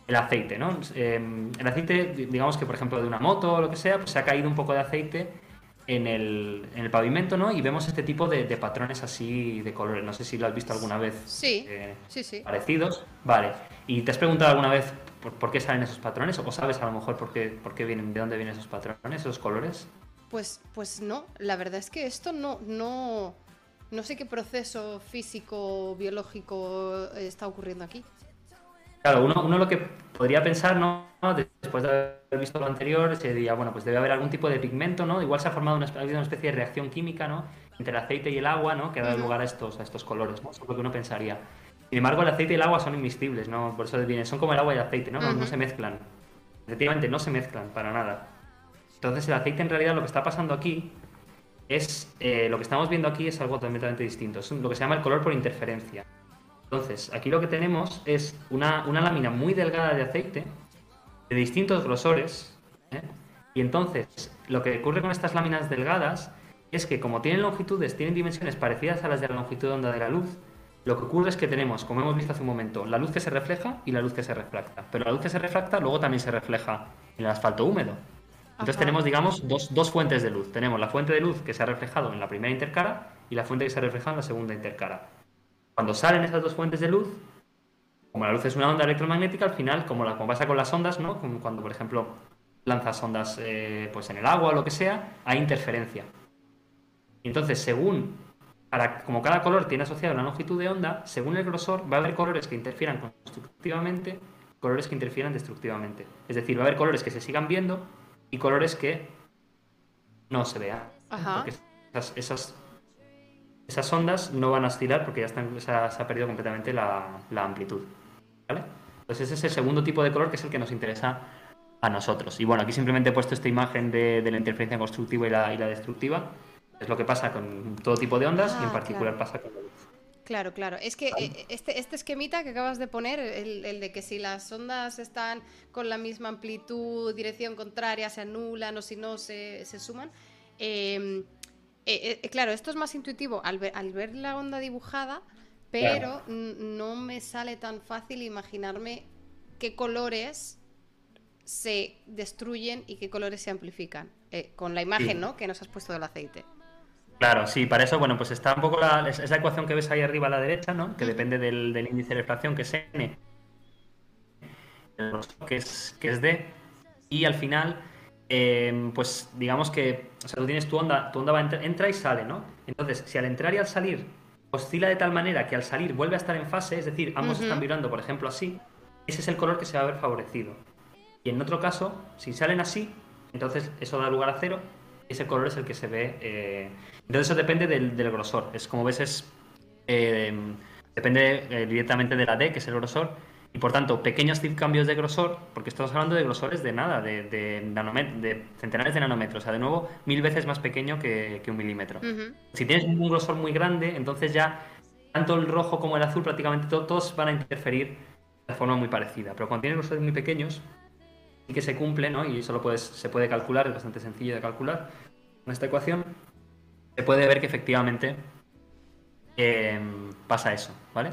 el aceite, ¿no? Em, el aceite, digamos que por ejemplo de una moto o lo que sea, pues se ha caído un poco de aceite en el, en el pavimento, ¿no? Y vemos este tipo de, patrones así de colores. No sé si lo has visto alguna vez. Sí, eh, sí, sí. Parecidos. Vale. ¿Y te has preguntado alguna vez por, qué salen esos patrones? ¿O sabes a lo mejor por qué, por qué vienen, de dónde vienen esos patrones, esos colores? Pues, pues no. La verdad es que esto no, no, no sé qué proceso físico, biológico está ocurriendo aquí. Claro, uno, uno lo que podría pensar, ¿no? Después de haber visto lo anterior, se diría, bueno, pues debe haber algún tipo de pigmento, ¿no? Igual se ha formado una, una especie de reacción química, ¿no? entre el aceite y el agua, ¿no? Que da lugar a estos, a estos colores, ¿no? Eso es lo que uno pensaría. Sin embargo, el aceite y el agua son invisibles, ¿no? Por eso viene, son como el agua y el aceite, ¿no? No se mezclan. Efectivamente, no se mezclan para nada. Entonces, el aceite en realidad lo que está pasando aquí es, eh, lo que estamos viendo aquí es algo totalmente distinto. Es lo que se llama el color por interferencia. Entonces, aquí lo que tenemos es una, una lámina muy delgada de aceite, de distintos grosores, ¿eh? y entonces lo que ocurre con estas láminas delgadas es que como tienen longitudes, tienen dimensiones parecidas a las de la longitud de onda de la luz, lo que ocurre es que tenemos, como hemos visto hace un momento, la luz que se refleja y la luz que se refracta. Pero la luz que se refracta luego también se refleja en el asfalto húmedo. Entonces tenemos, digamos, dos, dos, fuentes de luz. Tenemos la fuente de luz que se ha reflejado en la primera intercara y la fuente que se ha reflejado en la segunda intercara. Cuando salen esas dos fuentes de luz, como la luz es una onda electromagnética, al final, como, la, como pasa con las ondas, ¿no? Como cuando, por ejemplo, lanzas ondas eh, pues en el agua o lo que sea, hay interferencia. Entonces, según como cada color tiene asociado una longitud de onda, según el grosor va a haber colores que interfieran constructivamente, colores que interfieran destructivamente. Es decir, va a haber colores que se sigan viendo y colores que no se vean. Porque esas, esas, ondas no van a oscilar porque ya están, se, ha, perdido completamente la, amplitud. Entonces ese es el segundo tipo de color que es el que nos interesa a nosotros. Y bueno, aquí simplemente he puesto esta imagen de, la interferencia constructiva y la, y la destructiva es lo que pasa con todo tipo de ondas y en ah, particular pasa con la luz. Claro, claro. Es que eh, este, este esquemita que acabas de poner, el, de que si las ondas están con la misma amplitud, dirección contraria, se anulan o si no se, suman. Em, eh, eh, claro, esto es más intuitivo al ver, al ver la onda dibujada, pero no me sale tan fácil imaginarme qué colores se destruyen y qué colores se amplifican. con la imagen, ¿no? Que nos has puesto del aceite. Claro, sí, para eso, bueno, pues está un poco la, esa ecuación que ves ahí arriba a la derecha, ¿no? Que depende del, índice de refracción, que es N, que es, que es D, y al final, em, pues digamos que, o sea, tú tienes tu onda, tu onda va entra y sale, ¿no? Entonces, si al entrar y al salir oscila de tal manera que al salir vuelve a estar en fase, es decir, ambos están vibrando, por ejemplo, así, ese es el color que se va a ver favorecido. Y en otro caso, si salen así, entonces eso da lugar a cero, ese color es el que se ve. Eh, entonces eso depende del, grosor. Es como ves, es eh, depende eh, directamente de la D, que es el grosor. Y por tanto, pequeños cambios de grosor, porque estamos hablando de grosores de nada, de, de, centenares de nanómetros, o sea, de nuevo, mil veces más pequeño que, un milímetro. Si tienes un grosor muy grande, entonces ya tanto el rojo como el azul, prácticamente todos van a interferir de forma muy parecida. Pero cuando tienes grosores muy pequeños, sí que se cumple, ¿no? Y eso puedes, se puede calcular, es bastante sencillo de calcular con esta ecuación, se puede ver que efectivamente em, pasa eso, ¿vale?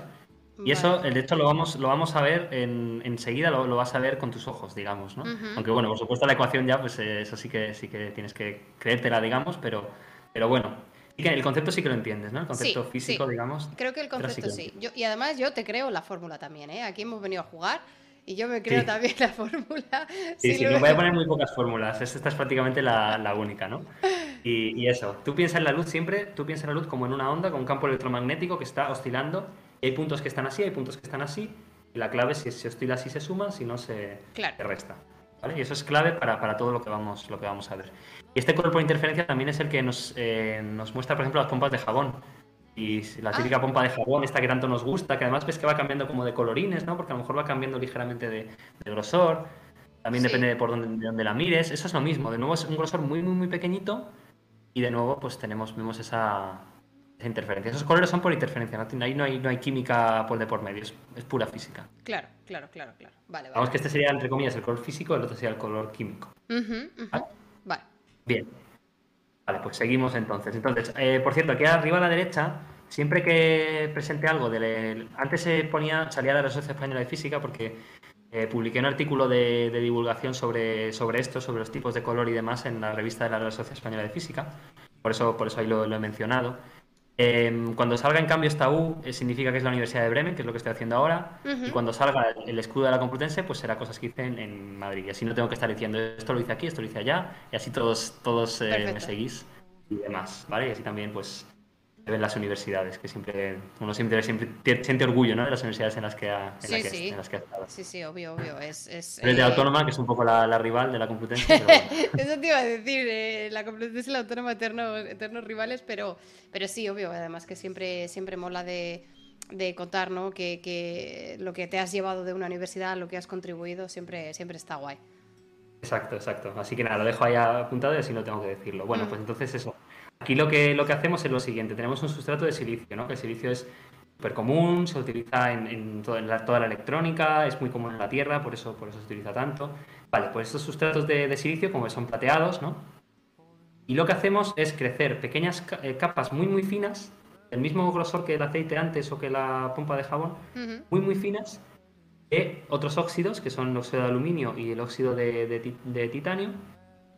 Y eso, de hecho, lo vamos, lo vamos a ver enseguida, lo, lo, vas a ver con tus ojos, digamos, ¿no? Aunque bueno, por supuesto la ecuación ya, pues eh, eso sí que sí que tienes que creértela, digamos, pero, pero bueno, el concepto sí que lo entiendes, ¿no? El concepto físico, digamos. Creo que el concepto sí. y además yo te creo la fórmula también, ¿eh? Aquí hemos venido a jugar y yo me creo también la fórmula. Sí, sí, me voy a poner muy pocas fórmulas. Esta es prácticamente la, única, ¿no? Y, eso, tú piensas en la luz siempre, tú piensas en la luz como en una onda con un campo electromagnético que está oscilando. Y hay puntos que están así, hay puntos que están así. Y la clave es si se oscila así se suma, si no se, resta. ¿vale? Y eso es clave para, todo lo que, vamos, lo que vamos a ver. Y este cuerpo de interferencia también es el que nos, eh, nos muestra, por ejemplo, las pompas de jabón. Y la ah. típica pompa de jabón, esta que tanto nos gusta, que además ves que va cambiando como de colorines, ¿no? Porque a lo mejor va cambiando ligeramente de, grosor. También depende de por dónde, de la mires. Eso es lo mismo. De nuevo es un grosor muy, muy, muy pequeñito. Y de nuevo, pues tenemos, vemos esa, interferencia. Esos colores son por interferencia. ¿no? Ahí no hay, no hay química por de por medio. Es, pura física. Claro, claro, claro, claro. Vale, Vamos que este sería, entre comillas, el color físico, el otro sería el color químico. ¿Vale? Bien. Vale, pues seguimos entonces. Entonces, eh, por cierto, aquí arriba a la derecha, siempre que presente algo, de antes se ponía, salía de la Sociedad Española de Física porque eh, publiqué un artículo de, divulgación sobre, sobre esto, sobre los tipos de color y demás en la revista de la Real Sociedad Española de Física. Por eso, por eso ahí lo, he mencionado. Em, cuando salga en cambio esta U, eh, significa que es la Universidad de Bremen, que es lo que estoy haciendo ahora. Y cuando salga el, escudo de la Complutense, pues será cosas que hice en, Madrid. Y así no tengo que estar diciendo esto lo hice aquí, esto lo hice allá. Y así todos, todos eh, me seguís y demás. ¿vale? Y así también, pues, ven las universidades, que siempre uno siempre, siempre siente orgullo ¿no? de las universidades en las que ha, en sí, sí. En las que ha estado. Sí, sí, obvio, obvio. Es, es de eh, Autónoma, que es un poco la, la rival de la Complutense. Pero Eso te iba a decir, eh, la Complutense y la Autónoma eternos, eternos rivales, pero, pero sí, obvio, además que siempre, siempre mola de, de contar, ¿no? Que, que lo que te has llevado de una universidad, lo que has contribuido, siempre, siempre está guay. Exacto, exacto. Así que nada, lo dejo ahí apuntado y así no tengo que decirlo. Bueno, Mm. pues entonces eso. Aquí lo que, lo que hacemos es lo siguiente. Tenemos un sustrato de silicio, ¿no? Que el silicio es súper común, se utiliza en, en toda, en la, toda la electrónica, es muy común en la Tierra, por eso, por eso se utiliza tanto. Vale, pues estos sustratos de, de silicio, como que son plateados, ¿no? Y lo que hacemos es crecer pequeñas eh, capas muy, muy finas, del mismo grosor que el aceite antes o que la pompa de jabón, Ujú. muy muy finas de otros óxidos, que son el óxido de aluminio y el óxido de, de de titanio.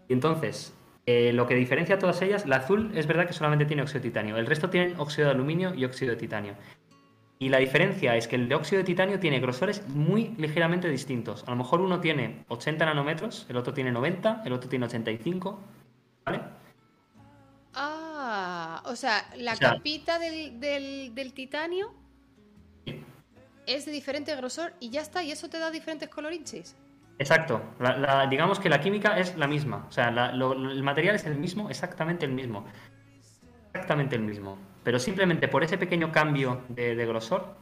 Y entonces, eh, lo que diferencia a todas ellas, la azul es verdad que solamente tiene óxido de titanio, el resto tienen óxido de aluminio y óxido de titanio. Y la diferencia es que el de óxido de titanio tiene grosores muy ligeramente distintos. A lo mejor uno tiene 80 nanómetros, el otro tiene 90, el otro tiene 85, ¿vale? Ah, o sea, la O sea- capita del, del, del titanio es de diferente grosor y ya está, y eso te da diferentes colorinchis. Exacto. La- la- digamos que la química es la misma. O sea, la- lo- el material es el mismo, exactamente el mismo. Exactamente el mismo. Pero simplemente por ese pequeño cambio de, de grosor,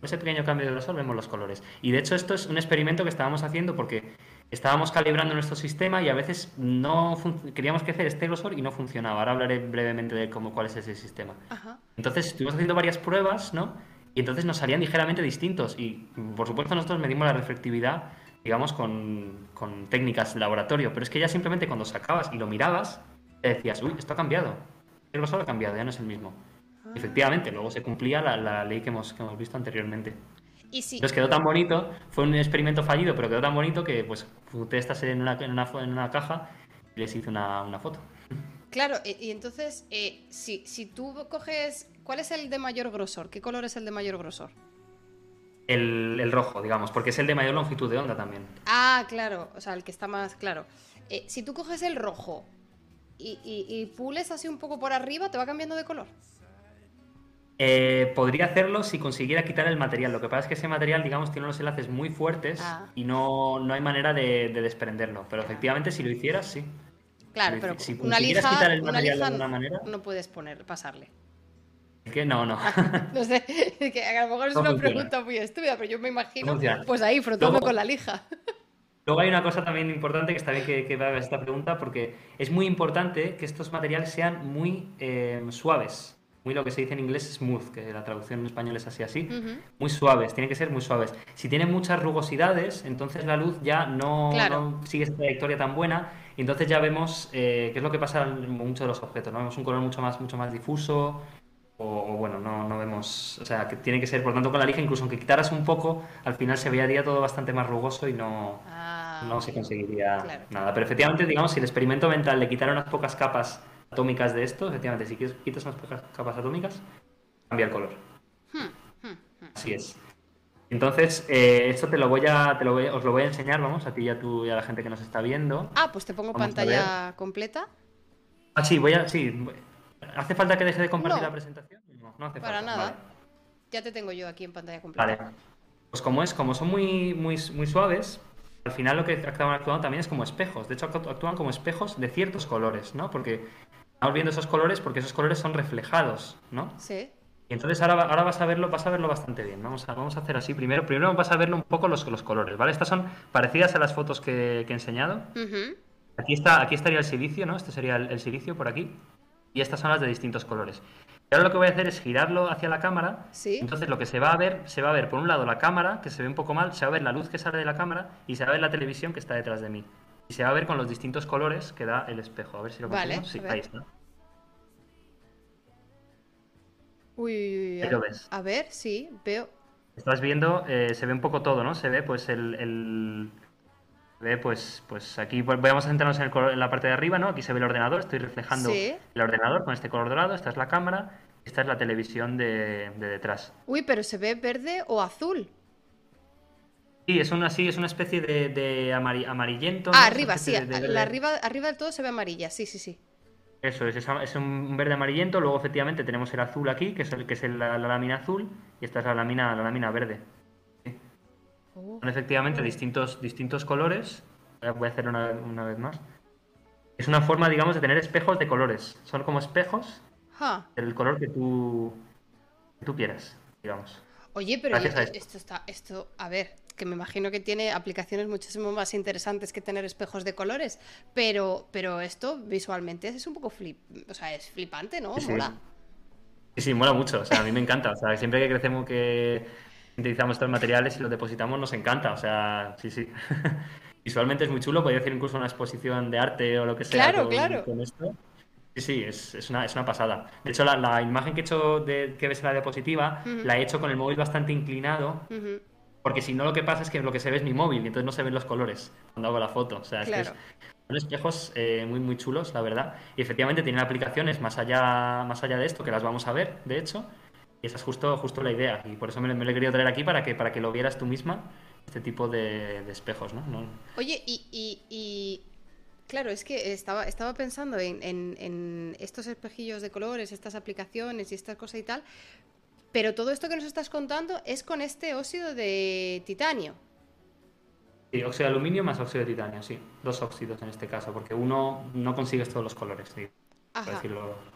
por ese pequeño cambio de grosor vemos los colores. Y de hecho esto es un experimento que estábamos haciendo porque estábamos calibrando nuestro sistema y a veces no queríamos que hacer este grosor y no funcionaba. Ahora hablaré brevemente de cómo, cuál es ese sistema. Ajá. Entonces estuvimos haciendo varias pruebas, ¿no? Y entonces nos salían ligeramente distintos. Y por supuesto nosotros medimos la reflectividad, digamos, con, con técnicas de laboratorio. Pero es que ya simplemente cuando sacabas y lo mirabas, te decías, uy, esto ha cambiado. El grosor ha cambiado, ya no es el mismo. Efectivamente, luego se cumplía la, la ley que hemos, que hemos visto anteriormente. Y si, Entonces quedó tan bonito, fue un experimento fallido, pero quedó tan bonito que pues junté estas en una, en una, en una caja y les hice una, una foto. claro, y, y entonces, eh, si, si tú coges, ¿cuál es el de mayor grosor? ¿Qué color es el de mayor grosor? El, el rojo, digamos, porque es el de mayor longitud de onda también. Ah, claro, o sea, el que está más claro. Eh, si tú coges el rojo y, y- y pules así un poco por arriba, ¿te va cambiando de color? Eh, podría hacerlo si consiguiera quitar el material. Lo que pasa es que ese material, digamos, tiene unos enlaces muy fuertes Ah. y no, no hay manera de, de desprenderlo. Pero efectivamente, si lo hicieras, sí. Claro, Si- pero si una lija, quitar el una material de lija alguna manera. no puedes poner, pasarle. Es que no, no. No sé, que a lo mejor es No una funciona. pregunta muy estúpida, pero yo me imagino, pues ahí, frotando Luego- con la lija. Luego hay una cosa también importante que está bien que, que hagas esta pregunta porque es muy importante que estos materiales sean muy eh, suaves. Muy lo que se dice en inglés smooth, que la traducción en español es así así. Muy suaves, tienen que ser muy suaves. Si tienen muchas rugosidades, entonces la luz ya no, Claro. no sigue esa trayectoria tan buena. Y entonces ya vemos eh, qué es lo que pasa en muchos de los objetos. ¿no? Vemos un color mucho más, mucho más difuso. O, o bueno, no, no vemos. O sea, que tiene que ser, por tanto, con la lija, incluso aunque quitaras un poco, al final se vería todo bastante más rugoso y no, Ah, no se conseguiría Claro. nada. Pero efectivamente, digamos, si el experimento mental le quitara unas pocas capas atómicas de esto, efectivamente, si quitas unas pocas capas atómicas, cambia el color. hmm, hmm, hmm. Así es. Entonces, eh, esto te lo voy a, te lo voy- os lo voy a enseñar, vamos, a ti y a, tú y a la gente que nos está viendo. Ah, pues te pongo Vamos pantalla completa. Ah, sí, voy a, sí. voy- ¿Hace falta que deje de compartir No. la presentación? No, no hace Para falta. nada. Vale. Ya te tengo yo aquí en pantalla completa. Vale. Pues como es, como son muy, muy, muy suaves, al final lo que acaban actuando también es como espejos. De hecho, actú- actúan como espejos de ciertos colores, ¿no? Porque estamos viendo esos colores porque esos colores son reflejados, ¿no? Sí. Y entonces ahora, ahora vas a verlo, vas a verlo bastante bien. Vamos a, vamos a hacer así. Primero, primero vas a verlo un poco los, los colores, ¿vale? Estas son parecidas a las fotos que, que he enseñado. Ujú. Aquí está, aquí estaría el silicio, ¿no? Este sería el, el silicio por aquí. Y estas son las de distintos colores. Y ahora lo que voy a hacer es girarlo hacia la cámara. Sí. Entonces lo que se va a ver, se va a ver por un lado la cámara, que se ve un poco mal, se va a ver la luz que sale de la cámara y se va a ver la televisión que está detrás de mí. Y se va a ver con los distintos colores que da el espejo. A ver si lo Vale, conseguimos. Sí, ahí está. Uy, uy, uy, Ahí a- lo ves. A ver, sí, veo. Estás viendo, eh, se ve un poco todo, ¿no? Se ve pues el... ve pues, pues aquí pues, vamos a centrarnos en, el color- en la parte de arriba, ¿no? Aquí se ve el ordenador, estoy reflejando Sí. el ordenador con este color dorado, esta es la cámara, esta es la televisión de, de detrás. Uy, pero se ve verde o azul. Sí, es una, sí, es una especie de, de amari- amarillento. Ah, arriba, sí. de- la arriba, arriba del todo se ve amarilla. Sí, sí, sí. Eso es, es un verde amarillento, luego efectivamente tenemos el azul aquí, que es, el, que es la, lámina azul, y esta es la lámina, la lámina verde. Son efectivamente distintos, distintos colores. Voy a hacer una, una, vez más. Es una forma, digamos, de tener espejos de colores. Son como espejos del color que tú, que tú quieras, digamos. Oye, pero esto está, esto, a ver, que me imagino que tiene aplicaciones muchísimo más interesantes que tener espejos de colores, pero, pero esto visualmente es un poco flip, o sea, es flipante, ¿no? Sí, mola. Sí, sí, mola mucho, o sea, a mí me encanta, o sea, siempre que crecemos que utilizamos estos materiales y los depositamos nos encanta, o sea, sí, sí. Visualmente es muy chulo, podría hacer incluso una exposición de arte o lo que sea claro, claro. con esto. Sí, sí, es, es, una, es una pasada. De hecho, la, imagen que he hecho de, que ves en la diapositiva la he hecho con el móvil bastante inclinado, porque si no lo que pasa es que lo que se ve es mi móvil y entonces no se ven los colores cuando hago la foto. O sea, es que son espejos eh, muy, muy chulos, la verdad. Y efectivamente tienen aplicaciones más allá, más allá de esto, que las vamos a ver, de hecho. Y esa es justo, justo la idea. Y por eso me, me lo he querido traer aquí para que, para que lo vieras tú misma, este tipo de, espejos, ¿no? Oye, y Claro, es que estaba, estaba pensando en, estos espejillos de colores, estas aplicaciones y estas cosas y tal, pero todo esto que nos estás contando es con este óxido de titanio. Sí, óxido de aluminio más óxido de titanio, sí. Dos óxidos en este caso, porque uno no consigues todos los colores, sí, por decirlo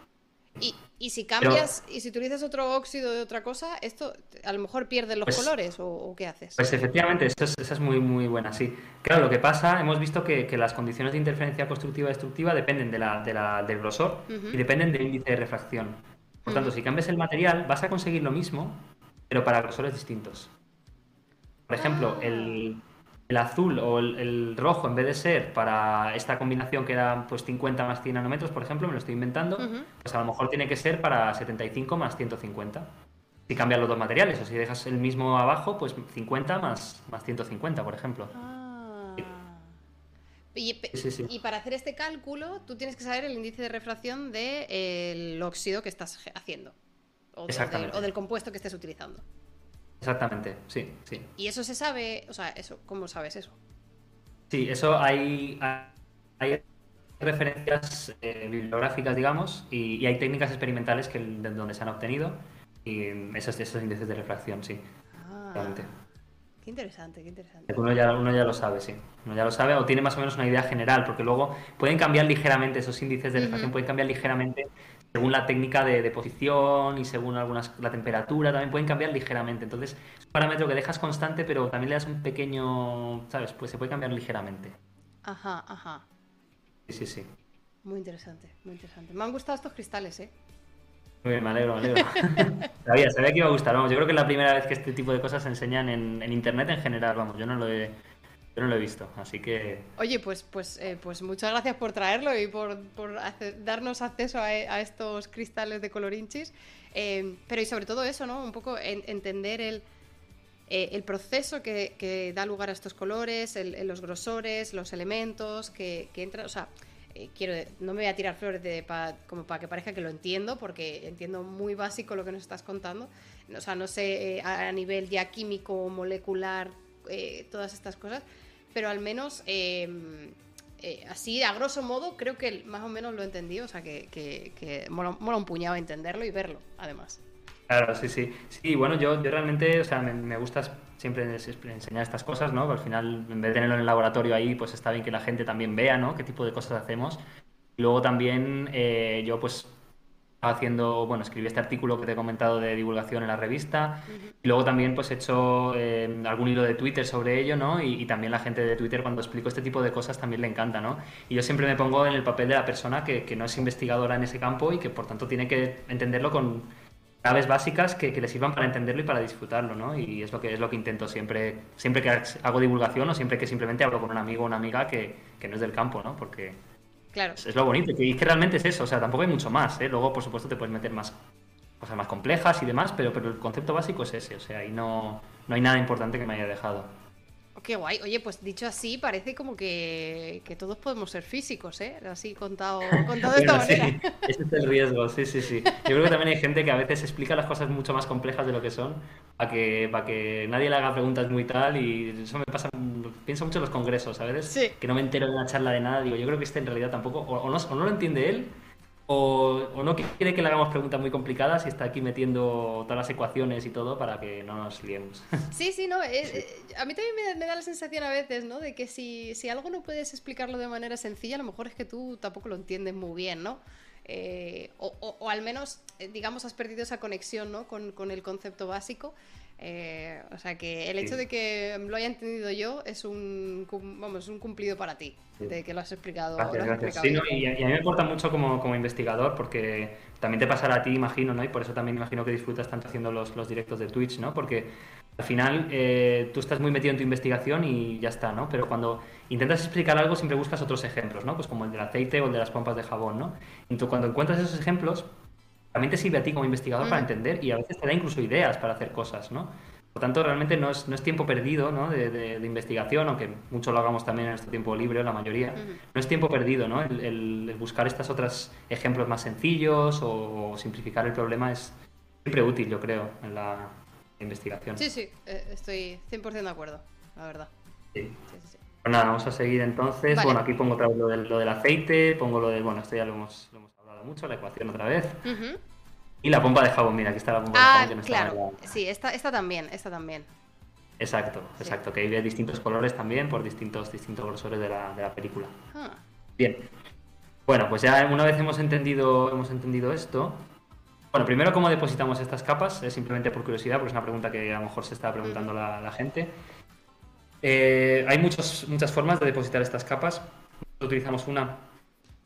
y, si cambias, y si utilizas otro óxido de otra cosa, ¿esto a lo mejor pierde los pues colores o, qué haces? Pues efectivamente, esa es, muy, muy buena, sí. Claro, lo que pasa, hemos visto que, las condiciones de interferencia constructiva y destructiva dependen de la, del grosor y dependen del índice de refracción. Por tanto, si cambias el material, vas a conseguir lo mismo, pero para grosores distintos. Por ejemplo, ah. el, el azul o el, rojo, en vez de ser para esta combinación que era pues 50 más 100 nanómetros, por ejemplo, me lo estoy inventando, pues a lo mejor tiene que ser para 75 más 150. Si cambias los dos materiales, o si dejas el mismo abajo, pues 50 más, más 150, por ejemplo. Ah. Y, para hacer este cálculo, tú tienes que saber el índice de refracción del óxido que estás haciendo. o del compuesto que estés utilizando. Exactamente, sí, sí. ¿Y eso se sabe? O sea, eso, ¿cómo sabes eso? Sí, eso hay, hay referencias eh, bibliográficas, digamos, y, hay técnicas experimentales que, de donde se han obtenido y esos, esos índices de refracción, sí. Ah, qué interesante, qué interesante. Uno ya, uno ya lo sabe, sí. Uno ya lo sabe o tiene más o menos una idea general, porque luego pueden cambiar ligeramente esos índices de refracción, pueden cambiar ligeramente según la técnica de deposición y según algunas la temperatura también pueden cambiar ligeramente. Entonces, es un parámetro que dejas constante, pero también le das un pequeño, ¿sabes? Pues se puede cambiar ligeramente. Ajá, ajá. Sí, sí, sí. Muy interesante, muy interesante. Me han gustado estos cristales, ¿eh? Muy bien, me alegro, me alegro. sabía, sabía que iba a gustar. Vamos, yo creo que es la primera vez que este tipo de cosas se enseñan en, en internet en general. Vamos, yo no lo he, no lo he visto, así que... Oye, pues, pues, eh, pues muchas gracias por traerlo y por, darnos acceso a, estos cristales de colorinchis. Eh, pero y sobre todo eso, ¿no? Un poco entender el, eh, el proceso que, da lugar a estos colores, los grosores, los elementos que, entran... O sea, quiero, no me voy a tirar flores de, como para que parezca que lo entiendo, porque entiendo muy básico lo que nos estás contando. O sea, no sé a nivel ya químico, molecular, todas estas cosas, pero al menos em, eh, así, a grosso modo, creo que más o menos lo he entendido, o sea, que, que, mola, un puñado entenderlo y verlo, además. Claro, sí, sí. Sí, bueno, yo, yo realmente, o sea, me, gusta siempre enseñar estas cosas, ¿no? Al final, en vez de tenerlo en el laboratorio ahí, pues está bien que la gente también vea, ¿no? Qué tipo de cosas hacemos. Luego también eh, yo, pues, haciendo, bueno, escribí este artículo que te he comentado de divulgación en la revista y luego también pues he hecho eh, algún hilo de Twitter sobre ello, ¿no? Y, también la gente de Twitter cuando explico este tipo de cosas también le encanta, ¿no? Y yo siempre me pongo en el papel de la persona que, que no es investigadora en ese campo y que por tanto tiene que entenderlo con claves básicas que, que, le sirvan para entenderlo y para disfrutarlo, ¿no? Y es lo que es lo que intento siempre, siempre que hago divulgación o siempre que simplemente hablo con un amigo o una amiga que, que no es del campo, ¿no? Porque es lo bonito, que, que realmente es eso, o sea, tampoco hay mucho más, ¿eh? Luego, por supuesto, te puedes meter más cosas más complejas y demás, pero, pero el concepto básico es ese, o sea, ahí no, no hay nada importante que me haya dejado. Qué guay. Oye, pues dicho así, parece como que, todos podemos ser físicos, ¿eh? Así contado, contado de esta manera. ese es el riesgo, sí, sí, sí. Yo creo que también hay gente que a veces explica las cosas mucho más complejas de lo que son, para que, para que nadie le haga preguntas muy tal, y eso me pasa, pienso mucho en los congresos, ¿sabes? Sí. Que no me entero de una charla de nada, digo, yo creo que este en realidad tampoco, o, no, o no lo entiende él, o, no quiere que le hagamos preguntas muy complicadas y está aquí metiendo todas las ecuaciones y todo para que no nos liemos. Sí, sí, no. Eh, a mí también me, da la sensación a veces, ¿no? De que si, si, algo no puedes explicarlo de manera sencilla, a lo mejor es que tú tampoco lo entiendes muy bien, ¿no? Eh, o, o, al menos, eh, digamos, has perdido esa conexión, ¿no? Con, con el concepto básico. Eh, o sea que el hecho de que lo haya entendido yo es un, vamos, un cumplido para ti, de que lo has explicado. Gracias, Sí, y, a, mí me importa mucho como, como, investigador porque también te pasará a ti, imagino, ¿no? Y por eso también imagino que disfrutas tanto haciendo los, los directos de Twitch, ¿no? Porque al final eh, tú estás muy metido en tu investigación y ya está, ¿no? Pero cuando intentas explicar algo siempre buscas otros ejemplos, ¿no? Pues como el del aceite o el de las pompas de jabón, ¿no? Entonces cuando encuentras esos ejemplos también te sirve a ti como investigador para entender y a veces te da incluso ideas para hacer cosas, ¿no? Por tanto, realmente no es, no es tiempo perdido ¿no? de, investigación, aunque mucho lo hagamos también en este tiempo libre, la mayoría. No es tiempo perdido, ¿no? El, buscar estos otros ejemplos más sencillos o, simplificar el problema es siempre útil, yo creo, en la investigación. Sí, sí, eh, estoy 100% de acuerdo, la verdad. Sí. Pues nada, vamos a seguir entonces. Bueno, aquí pongo otra vez lo del, lo del aceite, pongo lo del, bueno, esto ya lo hemos, mucho, la ecuación otra vez. Y la pompa de jabón, mira, aquí está la pompa de ah, jabón. claro, sí, esta, esta también, esta también. Exacto, exacto, que hay de distintos colores también por distintos, distintos grosores de la, de la película. Ah. Bien. Bueno, pues ya una vez hemos entendido, hemos entendido esto. Bueno, primero, ¿cómo depositamos estas capas? Es simplemente por curiosidad, porque es una pregunta que a lo mejor se está preguntando la, gente. Eh, hay muchos, muchas formas de depositar estas capas. utilizamos una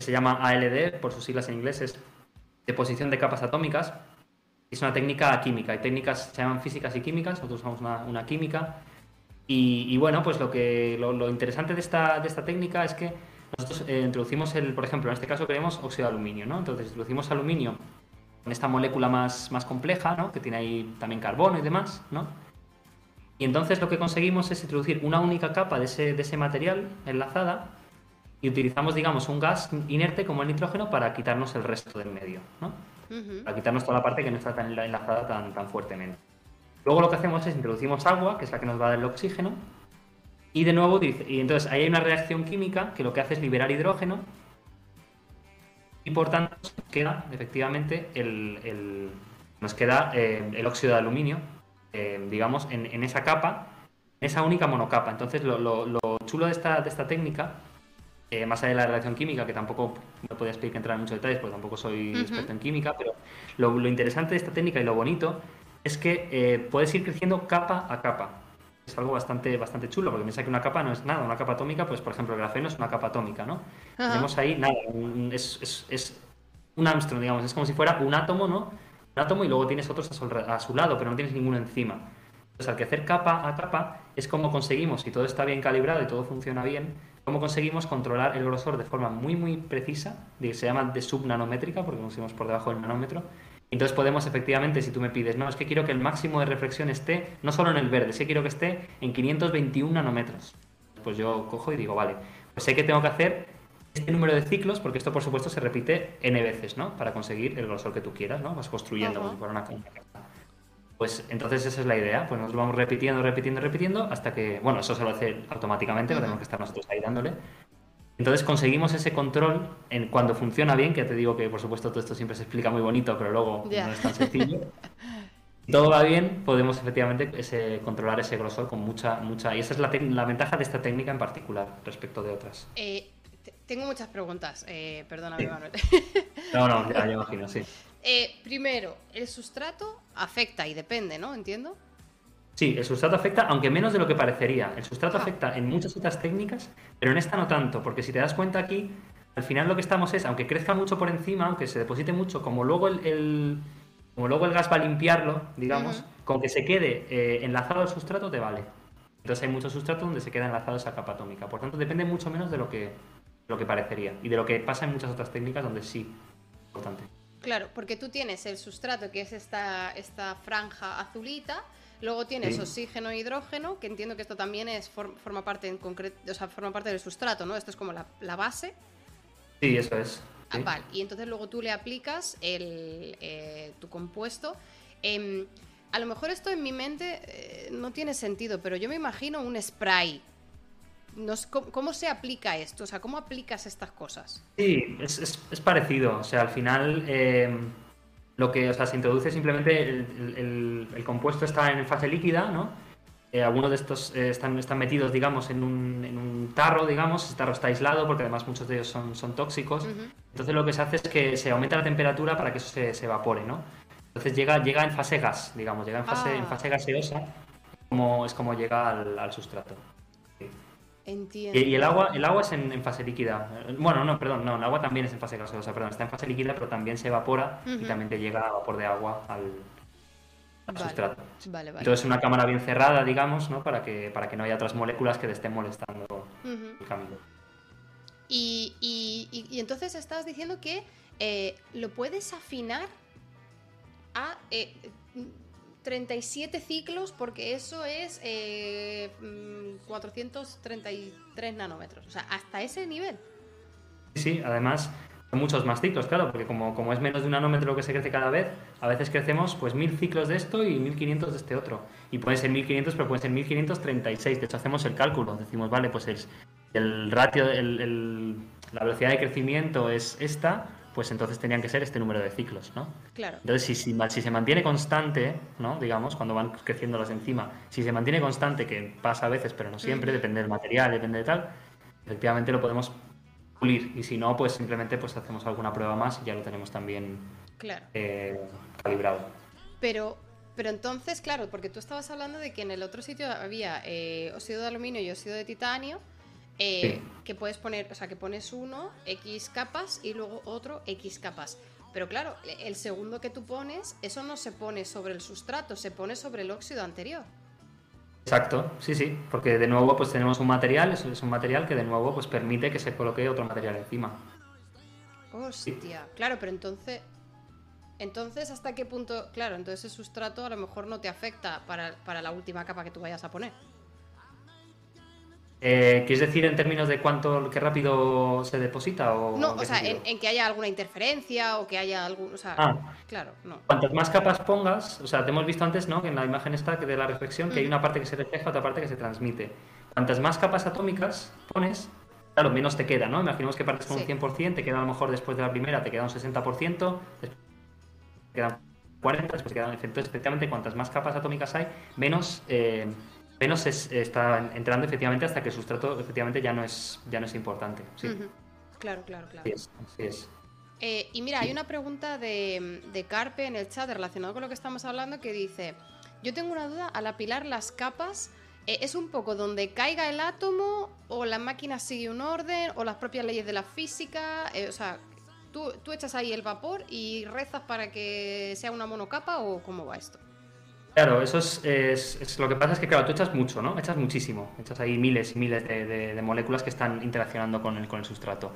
se llama ALD, por sus siglas en inglés, es deposición de capas atómicas. Es una técnica química. Hay técnicas se llaman físicas y químicas, nosotros usamos una, química. Y, bueno, pues lo, que, lo, interesante de esta, de esta técnica es que nosotros eh, introducimos, el, por ejemplo, en este caso queremos óxido de aluminio, ¿no? Entonces introducimos aluminio con esta molécula más, más compleja, ¿no? Que tiene ahí también carbono y demás, ¿no? Y entonces lo que conseguimos es introducir una única capa de ese, de ese material enlazada y utilizamos, digamos, un gas inerte como el nitrógeno para quitarnos el resto del medio, ¿no? Para quitarnos toda la parte que no está tan enlazada tan, tan fuertemente. Luego lo que hacemos es introducimos agua, que es la que nos va a dar el oxígeno, y de nuevo, y entonces ahí hay una reacción química que lo que hace es liberar hidrógeno, y por tanto nos queda efectivamente el, nos queda eh, el óxido de aluminio, eh, digamos, en, esa capa, en esa única monocapa. Entonces lo, lo chulo de esta, de esta técnica eh, más allá de la reacción química, que tampoco me podía explicar entrar en muchos detalles, porque tampoco soy experto en química, pero lo, interesante de esta técnica y lo bonito es que eh, puedes ir creciendo capa a capa. Es algo bastante, bastante chulo, porque piensa que una capa no es nada. Una capa atómica, pues por ejemplo, el grafeno es una capa atómica, ¿no? Tenemos ahí nada, es, es, un Armstrong, digamos, es como si fuera un átomo, ¿no? Un átomo y luego tienes otros a su, a su lado, pero no tienes ninguno encima. Entonces, al que hacer capa a capa es como conseguimos, si todo está bien calibrado y todo funciona bien, cómo conseguimos controlar el grosor de forma muy, muy precisa, se llama de subnanométrica, porque nos pusimos por debajo del nanómetro. Entonces podemos efectivamente, si tú me pides, no, es que quiero que el máximo de reflexión esté no solo en el verde, es que quiero que esté en 521 nanómetros. Pues yo cojo y digo, vale, pues sé que tengo que hacer este número de ciclos, porque esto por supuesto se repite n veces, ¿no? Para conseguir el grosor que tú quieras, ¿no? Vas construyendo como si fuera una pues entonces esa es la idea, pues nos vamos repitiendo, repitiendo, repitiendo, hasta que, bueno, eso se lo hace automáticamente, no tenemos que estar nosotros ahí dándole. Entonces conseguimos ese control en cuando funciona bien, que te digo que por supuesto todo esto siempre se explica muy bonito, pero luego no es tan sencillo. todo va bien, podemos efectivamente ese, controlar ese grosor con mucha, mucha... Y esa es la, la ventaja de esta técnica en particular respecto de otras. Eh, tengo muchas preguntas, eh, perdóname Manuel. no, no, ya, ya imagino, sí. Eh, primero, el sustrato afecta y depende, ¿no? Entiendo. Sí, el sustrato afecta, aunque menos de lo que parecería. El sustrato ah. afecta en muchas otras técnicas, pero en esta no tanto, porque si te das cuenta aquí, al final lo que estamos es, aunque crezca mucho por encima, aunque se deposite mucho, como luego el, como luego el gas va a limpiarlo, digamos, con que se quede eh, enlazado al sustrato te vale. Entonces hay muchos sustratos donde se queda enlazado esa capa atómica. Por tanto, depende mucho menos de lo que, lo que parecería y de lo que pasa en muchas otras técnicas donde sí es importante. Claro, porque tú tienes el sustrato, que es esta, esta franja azulita, luego tienes oxígeno e hidrógeno, que entiendo que esto también es forma parte en concreto, o sea, forma parte del sustrato, ¿no? Esto es como la, base. Sí, eso es. Ah, vale, y entonces luego tú le aplicas el, eh, tu compuesto. Em, a lo mejor esto en mi mente eh, no tiene sentido, pero yo me imagino un spray ¿cómo, se aplica esto? O sea, ¿cómo aplicas estas cosas? Sí, es, parecido. O sea, al final eh, lo que o sea, se introduce simplemente el, compuesto está en fase líquida, ¿no? Eh, algunos de estos eh, están, están metidos, digamos, en un, en un, tarro, digamos, ese tarro está aislado porque además muchos de ellos son, son tóxicos. Entonces lo que se hace es que se aumenta la temperatura para que eso se, se evapore, ¿no? Entonces llega, llega en fase gas, digamos, llega en fase, en ah. fase gaseosa, como, es como llega al, sustrato. Entiendo. Y, el agua, el agua es en, fase líquida. Bueno, no, perdón, no, el agua también es en fase gaseosa, perdón, está en fase líquida, pero también se evapora y también te llega vapor de agua al, sustrato. Vale, vale. Entonces una cámara bien cerrada, digamos, ¿no? Para que, para que no haya otras moléculas que te estén molestando el camino. Y, y, entonces estás diciendo que eh, lo puedes afinar a 37 eh, ciclos porque eso es 433 mm, nanómetros. O sea, hasta ese nivel. Sí, además muchos más ciclos, claro, porque como, como es menos de un nanómetro que se crece cada vez, a veces crecemos pues 1000 ciclos de esto y 1500 de este otro. Y pueden ser 1500, pero pueden ser 1536. De hecho, hacemos el cálculo. Decimos, vale, pues el, el ratio, el, la velocidad de crecimiento es esta, pues entonces tenían que ser este número de ciclos, ¿no? Claro. Entonces, si, si, se mantiene constante, ¿no? Digamos, cuando van creciendo las enzimas, si se mantiene constante, que pasa a veces, pero no siempre, depende del material, depende de tal, efectivamente lo podemos pulir. Y si no, pues simplemente pues hacemos alguna prueba más y ya lo tenemos también claro. Eh, calibrado. Pero, pero entonces, claro, porque tú estabas hablando de que en el otro sitio había eh, óxido de aluminio y óxido de titanio, eh, que puedes poner, o sea, que pones uno, X capas y luego otro, X capas. Pero claro, el segundo que tú pones, eso no se pone sobre el sustrato, se pone sobre el óxido anterior. Exacto, sí, sí, porque de nuevo pues tenemos un material, es un material que de nuevo pues permite que se coloque otro material encima. Hostia, claro, pero entonces, entonces hasta qué punto, claro, entonces el sustrato a lo mejor no te afecta para, para la última capa que tú vayas a poner. Eh, ¿Quieres decir en términos de cuánto, qué rápido se deposita? O no, o sea, en, que haya alguna interferencia o que haya algún. O sea, ah. claro, no. Cuantas más capas pongas, o sea, te hemos visto antes, ¿no? Que en la imagen esta de la reflexión, que hay una parte que se refleja, otra parte que se transmite. Cuantas más capas atómicas pones, claro, menos te queda, ¿no? Imaginemos que partes con un 100%, te queda a lo mejor después de la primera, te queda un 60%, te quedan 40, después te quedan. Entonces, efectivamente, cuantas más capas atómicas hay, menos. Eh, menos está entrando efectivamente hasta que el sustrato efectivamente ya no es, ya no es importante. Claro, claro, claro. Eh, y mira, hay una pregunta de, Carpe en el chat relacionado con lo que estamos hablando que dice, yo tengo una duda, al apilar las capas, eh, ¿es un poco donde caiga el átomo o la máquina sigue un orden o las propias leyes de la física? Eh, o sea, ¿tú, ¿tú echas ahí el vapor y rezas para que sea una monocapa o cómo va esto? Claro, eso es, lo que pasa es que, claro, tú echas mucho, ¿no? Echas muchísimo. Echas ahí miles y miles de, moléculas que están interaccionando con el, con el sustrato.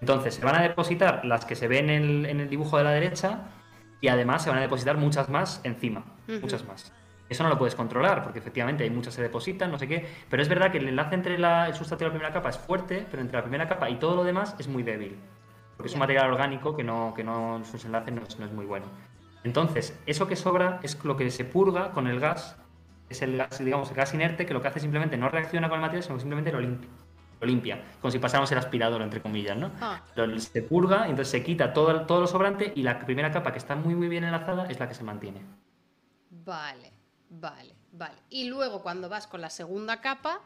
Entonces, se van a depositar las que se ven en el, dibujo de la derecha y además se van a depositar muchas más encima. Muchas más. Eso no lo puedes controlar, porque efectivamente hay muchas se depositan, no sé qué. Pero es verdad que el enlace entre el sustrato y la primera capa es fuerte, pero entre la primera capa y todo lo demás es muy débil. Porque es un material orgánico que no, que no sus enlaces no es muy bueno. Entonces, eso que sobra es lo que se purga con el gas, es el gas, digamos, el gas inerte, que lo que hace simplemente no reacciona con el material, sino que simplemente lo limpia. Lo limpia, como si pasáramos el aspirador, entre comillas, ¿no? Ah. se purga, entonces se quita todo, todo lo sobrante y la primera capa que está muy, muy bien enlazada es la que se mantiene. Vale, vale, vale. Y luego cuando vas con la segunda capa,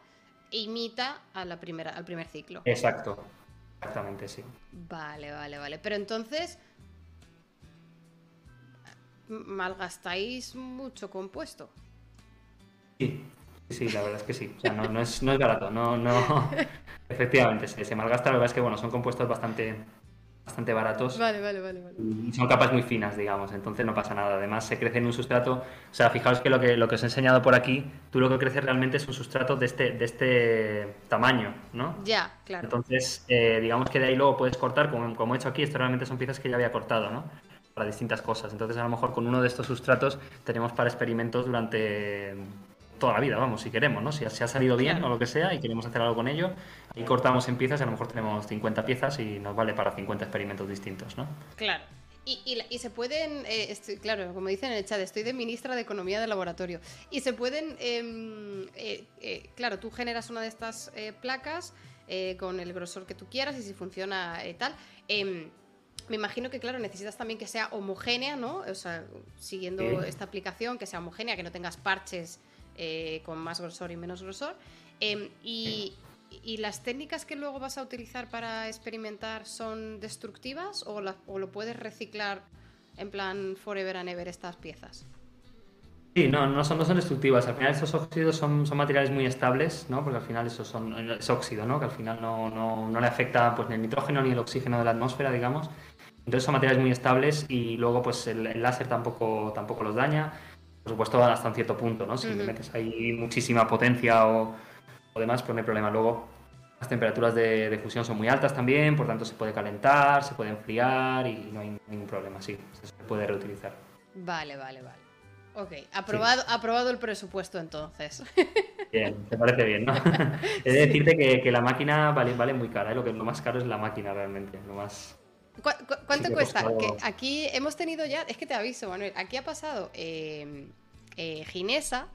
imita a la primera, al primer ciclo. Exacto, exactamente, sí. Vale, vale, vale. Pero entonces, malgastáis mucho compuesto. Sí, sí, la verdad es que sí. O sea, no, es, no es, barato, no, no. Efectivamente, se, se, malgasta. La verdad es que bueno, son compuestos bastante, bastante baratos. Vale, vale, vale, vale. Y son capas muy finas, digamos, entonces no pasa nada. Además, se crece en un sustrato. O sea, fijaos que lo que, lo que os he enseñado por aquí, tú lo que crece realmente es un sustrato de este, de este tamaño, ¿no? Ya, claro. Entonces, eh, digamos que de ahí luego puedes cortar, como, como he hecho aquí, esto realmente son piezas que ya había cortado, ¿no? Para distintas cosas. Entonces, a lo mejor con uno de estos sustratos tenemos para experimentos durante toda la vida, vamos, si queremos, ¿no? Si, ha salido bien o lo que sea y queremos hacer algo con ello, y cortamos en piezas y a lo mejor tenemos 50 piezas y nos vale para 50 experimentos distintos, ¿no? Claro. Y, se pueden, eh, claro, como dicen en el chat, estoy de ministra de Economía de Laboratorio. Y se pueden, em, eh, eh, claro, tú generas una de estas placas con el grosor que tú quieras y si funciona tal. Me imagino que, claro, necesitas también que sea homogénea, ¿no? O sea, siguiendo esta aplicación, que sea homogénea, que no tengas parches con más grosor y menos grosor. Em, y, ¿Y las técnicas que luego vas a utilizar para experimentar son destructivas o, lo puedes reciclar en plan forever and ever estas piezas? Sí, no, no son, no son destructivas. Al final estos óxidos son, son materiales muy estables, ¿no? Porque al final eso son, es óxido, ¿no? Que al final no, no, no le afecta pues, ni el nitrógeno ni el oxígeno de la atmósfera, digamos. Entonces son materiales muy estables y luego pues el, láser tampoco, tampoco los daña. Por supuesto hasta un cierto punto, ¿no? Si le metes ahí muchísima potencia o o demás, pues no hay problema. Luego, las temperaturas de, fusión son muy altas también, por tanto se puede calentar, se puede enfriar y no hay ningún problema, sí, se puede reutilizar. Vale, vale, vale. Ok, aprobado, aprobado el presupuesto entonces. Bien, te parece bien, ¿no? He de decirte que, la máquina vale, vale muy cara, ¿eh? lo que lo más caro es la máquina realmente, lo más... cuánto cuesta? Que aquí hemos tenido ya, es que te aviso, Manuel, aquí ha pasado eh, eh, Ginesa,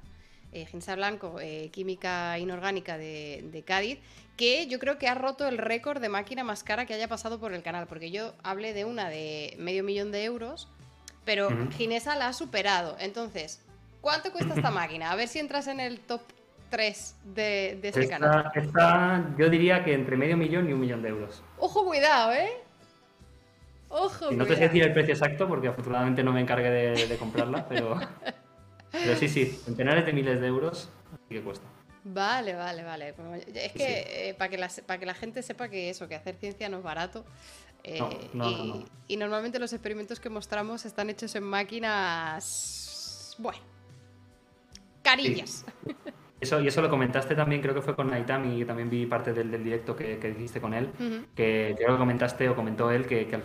eh, Ginsa Blanco, eh, Química Inorgánica de, Cádiz, que yo creo que ha roto el récord de máquina más cara que haya pasado por el canal, porque yo hablé de una de medio millón de euros, pero Ginesa la ha superado. Entonces, ¿cuánto cuesta esta máquina? A ver si entras en el top 3 de, este canal. yo diría que entre medio millón y un millón de euros. Ojo, cuidado, ¿eh? Ojo, no te sé decir el precio exacto porque afortunadamente no me encargué de comprarla, pero... Pero sí, sí, centenares de miles de euros, así que cuesta. Vale, vale, vale. Es que eh, para que, la, para que la gente sepa que eso, que hacer ciencia no es barato. Eh, y, normalmente los experimentos que mostramos están hechos en máquinas. Bueno. Carillas. Eso, y eso lo comentaste también, creo que fue con Naitami, y también vi parte del, directo que, hiciste con él, que creo que comentaste o comentó él que, al,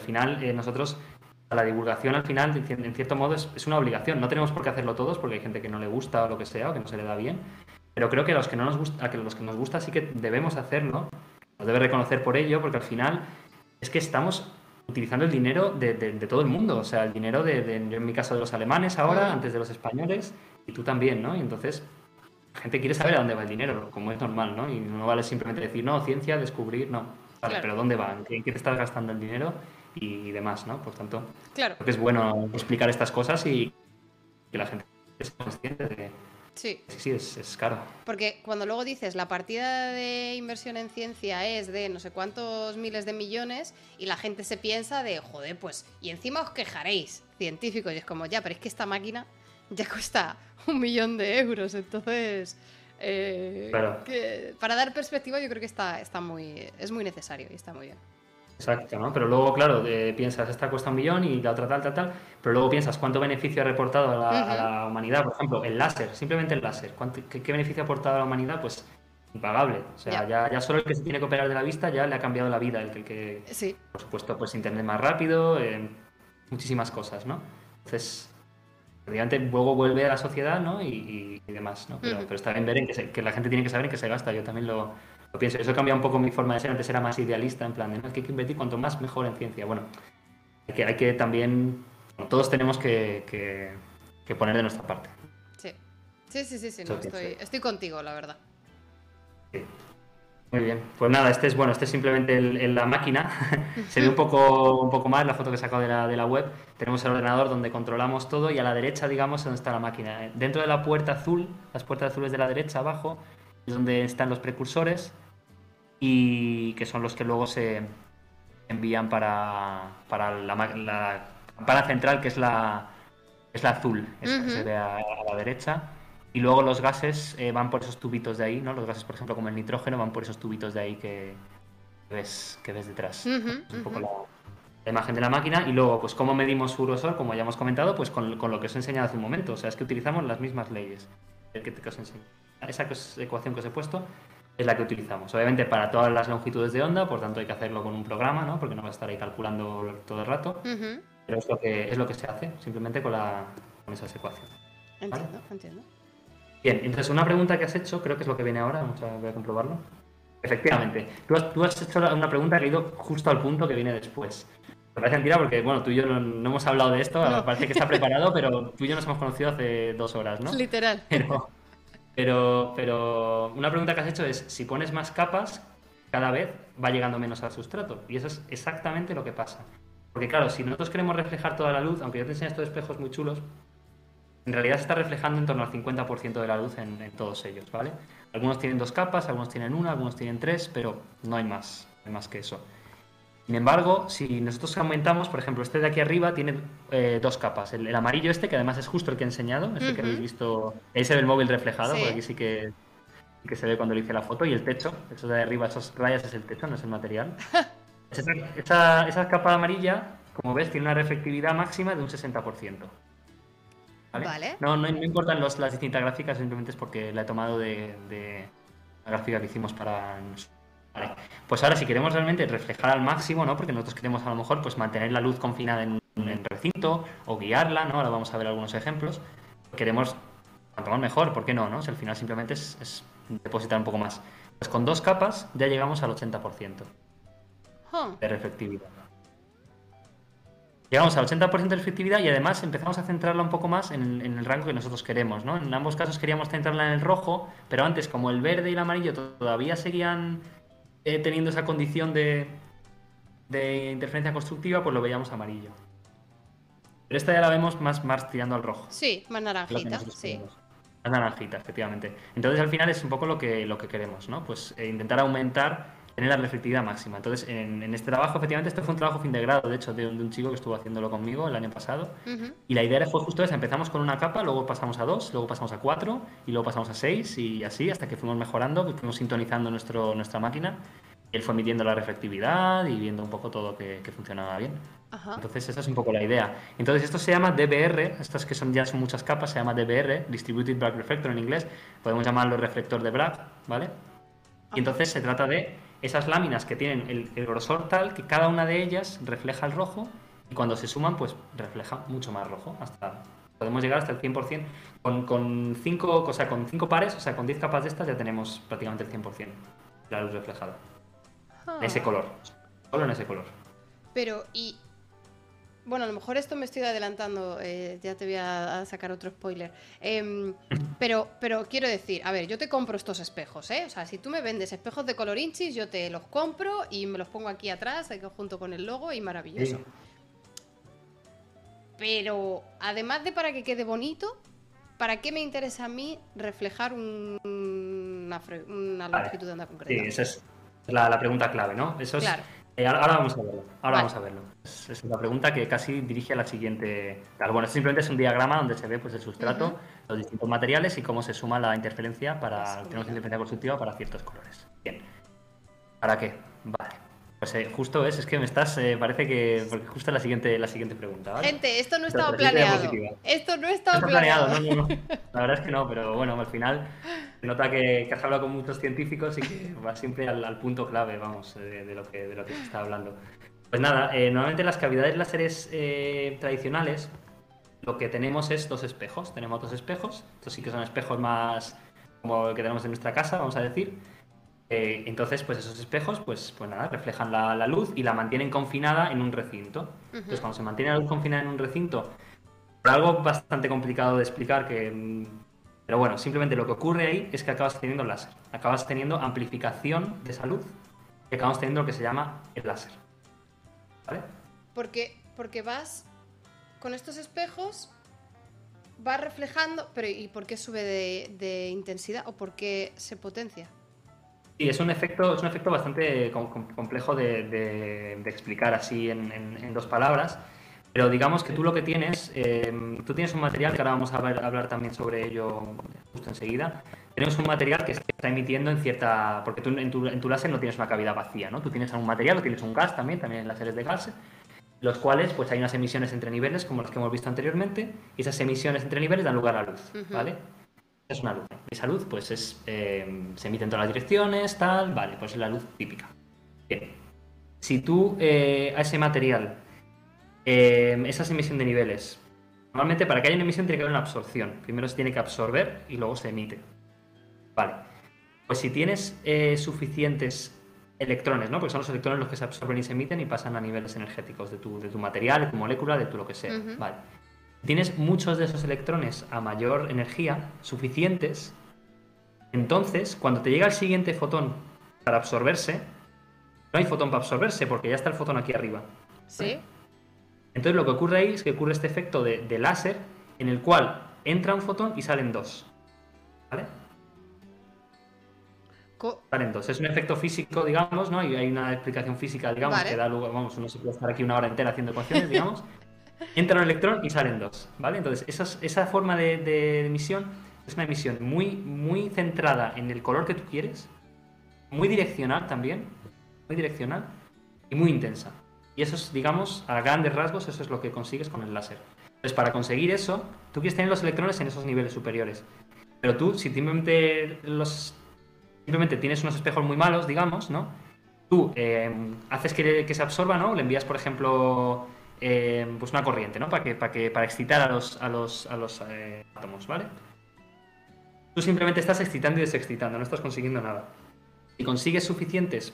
final eh, nosotros la divulgación al final, en cierto modo, es, una obligación. No tenemos por qué hacerlo todos porque hay gente que no le gusta o lo que sea, o que no se le da bien. Pero creo que a los que, no nos gusta, a los que nos gusta sí que debemos hacerlo. Nos debe reconocer por ello, porque al final es que estamos utilizando el dinero de, todo el mundo. O sea, el dinero de, en mi caso, de los alemanes ahora, antes de los españoles, y tú también, ¿no? Y entonces la gente quiere saber a dónde va el dinero, como es normal, ¿no? Y no vale simplemente decir, no, ciencia, descubrir, no. Vale, pero ¿dónde va? ¿En qué te estás gastando el dinero? Y demás, ¿no? Por tanto, claro. creo que es bueno explicar estas cosas y que la gente sea consciente de Sí. Sí, es, es, caro. Porque cuando luego dices la partida de inversión en ciencia es de no sé cuántos miles de millones y la gente se piensa de, joder, pues, y encima os quejaréis, científicos, y es como, ya, pero es que esta máquina ya cuesta un millón de euros, entonces... Eh, claro. para dar perspectiva yo creo que está, está muy, es muy necesario y está muy bien. Exacto, ¿no? Pero luego, claro, piensas, esta cuesta un millón y la otra tal, tal, tal, pero luego piensas cuánto beneficio ha reportado a la, humanidad, por ejemplo, el láser, simplemente el láser, qué, beneficio ha aportado a la humanidad? Pues impagable, o sea, ya. ya, solo el que se tiene que operar de la vista ya le ha cambiado la vida, el que, sí. por supuesto, pues internet más rápido, eh, muchísimas cosas, ¿no? Entonces, obviamente luego vuelve a la sociedad, ¿no? Y, demás, ¿no? Pero, está bien ver en que, que la gente tiene que saber en qué se gasta, yo también lo lo pienso. Eso cambia un poco mi forma de ser. Antes era más idealista, en plan de que hay que invertir cuanto más mejor en ciencia. Bueno, hay que, hay que también. todos tenemos que, que, poner de nuestra parte. Sí, sí, sí, sí, sí estoy, estoy, contigo, la verdad. Sí. Muy bien, pues nada, este es bueno, este es simplemente el, la máquina. Se ve un poco, un poco más la foto que he sacado de la, de la web. Tenemos el ordenador donde controlamos todo y a la derecha, digamos, donde está la máquina. Dentro de la puerta azul, las puertas azules de la derecha abajo, es donde están los precursores y que son los que luego se envían para, para la, la campana central, que es la, es la azul, que se ve a, la derecha. Y luego los gases eh, van por esos tubitos de ahí, ¿no? Los gases, por ejemplo, como el nitrógeno, van por esos tubitos de ahí que ves, que ves detrás. es un poco la, imagen de la máquina. Y luego, pues, ¿cómo medimos su grosor? Como ya hemos comentado, pues con, con, lo que os he enseñado hace un momento. O sea, es que utilizamos las mismas leyes. Que te, os Esa ecuación que os he puesto es la que utilizamos. Obviamente para todas las longitudes de onda, por tanto hay que hacerlo con un programa, ¿no? Porque no va a estar ahí calculando todo el rato. Pero es lo, que, es lo que se hace, simplemente con, la, con esas ecuaciones. Entiendo, entiendo. Bien, entonces una pregunta que has hecho, creo que es lo que viene ahora, vamos a, voy a comprobarlo. Efectivamente, tú has, tú has, hecho una pregunta que ha ido justo al punto que viene después. Me parece mentira porque, bueno, tú y yo no, hemos hablado de esto, parece que ha preparado, pero tú y yo nos hemos conocido hace dos horas, ¿no? Literal. Pero, pero, pero una pregunta que has hecho es, si pones más capas, cada vez va llegando menos al sustrato. Y eso es exactamente lo que pasa. Porque claro, si nosotros queremos reflejar toda la luz, aunque yo te enseñe estos espejos muy chulos, en realidad se está reflejando en torno al 50% de la luz en, todos ellos, ¿vale? Algunos tienen dos capas, algunos tienen una, algunos tienen tres, pero no hay más, no hay más que eso. Sin embargo, si nosotros aumentamos, por ejemplo, este de aquí arriba tiene eh, dos capas. El, amarillo este, que además es justo el que he enseñado, este que habéis visto, ahí se ve el móvil reflejado, porque aquí sí que, que se ve cuando le hice la foto, y el techo, eso de arriba, esas rayas es el techo, no es el material. esa, esa, capa amarilla, como ves, tiene una reflectividad máxima de un 60%. ¿Vale? No, no, importan las distintas gráficas, simplemente es porque la he tomado de, de la gráfica que hicimos para Vale. Pues ahora si queremos realmente reflejar al máximo, ¿no? Porque nosotros queremos a lo mejor pues mantener la luz confinada en un recinto o guiarla, ¿no? Ahora vamos a ver algunos ejemplos. Queremos cuanto más mejor, ¿por qué no? no? Si al final simplemente es, depositar un poco más. Pues con dos capas ya llegamos al 80% de reflectividad. Llegamos al 80% de efectividad y además empezamos a centrarla un poco más en, en, el rango que nosotros queremos. ¿no? En ambos casos queríamos centrarla en el rojo, pero antes como el verde y el amarillo todavía seguían eh, teniendo esa condición de, de interferencia constructiva, pues lo veíamos amarillo. Pero esta ya la vemos más, más tirando al rojo. Sí, más naranjita, sí. Más naranjita, efectivamente. Entonces al final es un poco lo que, lo que queremos, ¿no? Pues eh, intentar aumentar tener la reflectividad máxima. Entonces, en, este trabajo, efectivamente, este fue un trabajo fin de grado, de hecho, de un, chico que estuvo haciéndolo conmigo el año pasado. Y la idea fue justo esa, empezamos con una capa, luego pasamos a dos, luego pasamos a cuatro, y luego pasamos a seis, y así, hasta que fuimos mejorando, que fuimos sintonizando nuestro, nuestra máquina. Él fue midiendo la reflectividad y viendo un poco todo que, funcionaba bien. Entonces, esa es un poco la idea. Entonces, esto se llama DBR, estas que son ya son muchas capas, se llama DBR, Distributed Bragg Reflector en inglés. Podemos llamarlo reflector de Bragg, ¿vale? Y entonces se trata de esas láminas que tienen el, grosor tal que cada una de ellas refleja el rojo y cuando se suman pues refleja mucho más rojo. Hasta podemos llegar hasta el 100% con, con cinco o sea, con cinco pares o sea con 10 capas de estas ya tenemos prácticamente el 100% de la luz reflejada. En ese ah. color. Solo en ese color. Pero y bueno, a lo mejor esto me estoy adelantando, eh, ya te voy a, sacar otro spoiler. Em, pero, pero quiero decir, a ver, yo te compro estos espejos, ¿eh? O sea, si tú me vendes espejos de color inchis, yo te los compro y me los pongo aquí atrás, junto con el logo y maravilloso. Pero, además de para que quede bonito, ¿para qué me interesa a mí reflejar una, longitud de onda concreta? Sí, esa es la, pregunta clave, ¿no? Eso es, eh, ahora vamos a verlo. Ahora vamos a verlo. Es, es, una pregunta que casi dirige a la siguiente. Bueno, simplemente es un diagrama donde se ve pues, el sustrato, los distintos materiales y cómo se suma la interferencia para. Tenemos interferencia constructiva para ciertos colores. Bien. ¿Para qué? Vale. Pues eh, justo es, es que me estás, eh, parece que, porque justo la siguiente, la siguiente pregunta, ¿vale? Gente, esto no estaba planeado. Esto no estaba no planeado. No, no, no. La verdad es que no, pero bueno, al final se nota que, has hablado con muchos científicos y que va siempre al, punto clave, vamos, de, lo que, de lo que se está hablando. Pues nada, eh, normalmente las cavidades láseres tradicionales lo que tenemos es dos espejos. Tenemos dos espejos, estos sí que son espejos más como el que tenemos en nuestra casa, vamos a decir eh, entonces, pues esos espejos, pues, pues nada, reflejan la, luz y la mantienen confinada en un recinto. Entonces, cuando se mantiene la luz confinada en un recinto, por algo bastante complicado de explicar, que, mm, pero bueno, simplemente lo que ocurre ahí es que acabas teniendo láser, acabas teniendo amplificación de esa luz y acabas teniendo lo que se llama el láser. ¿Vale? Porque, porque vas con estos espejos, vas reflejando, pero ¿y por qué sube de intensidad o por qué se potencia? Sí, es un efecto, es un efecto bastante complejo de, explicar así en, dos palabras. Pero digamos que tú lo que tienes, em, tú tienes un material, que ahora vamos a hablar, también sobre ello justo enseguida. Tenemos un material que está emitiendo en cierta. Porque tú en tu, en tu láser no tienes una cavidad vacía, ¿no? Tú tienes un material, o tienes un gas también, también en láseres de gas, los cuales pues hay unas emisiones entre niveles, como las que hemos visto anteriormente, y esas emisiones entre niveles dan lugar a luz, ¿vale? Es una luz. Esa luz, pues es, eh, se emite en todas las direcciones, tal, vale, pues es la luz típica. Bien. Si tú eh, a ese material, eh, esa emisión de niveles, normalmente para que haya una emisión tiene que haber una absorción. Primero se tiene que absorber y luego se emite. Vale. Pues si tienes suficientes electrones, ¿no? Porque son los electrones los que se absorben y se emiten y pasan a niveles energéticos de tu, de tu material, de tu molécula, de tu lo que sea. Vale. Tienes muchos de esos electrones a mayor energía, suficientes, entonces, cuando te llega el siguiente fotón para absorberse, no hay fotón para absorberse porque ya está el fotón aquí arriba. Sí. Entonces lo que ocurre ahí es que ocurre este efecto de, de láser en el cual entra un fotón y salen dos. ¿Vale? Salen dos. Es un efecto físico, digamos, ¿no? Y hay una explicación física, digamos, que da lugar, vamos, no se puede estar aquí una hora entera haciendo ecuaciones, digamos. Entra un electrón y salen dos, ¿vale? Entonces, esa, forma de, emisión es una emisión muy, muy centrada en el color que tú quieres, muy direccional también, muy direccional y muy intensa. Y eso es, digamos, a grandes rasgos, eso es lo que consigues con el láser. Entonces, para conseguir eso, tú quieres tener los electrones en esos niveles superiores. Pero tú, si simplemente los simplemente tienes unos espejos muy malos, digamos, ¿no? Tú eh, haces que, se absorba, ¿no? Le envías, por ejemplo, eh, pues una corriente, ¿no? Para que, para que, para excitar a los, a los, a los eh, átomos, ¿vale? Tú simplemente estás excitando y desexcitando, no estás consiguiendo nada. Si consigues suficientes,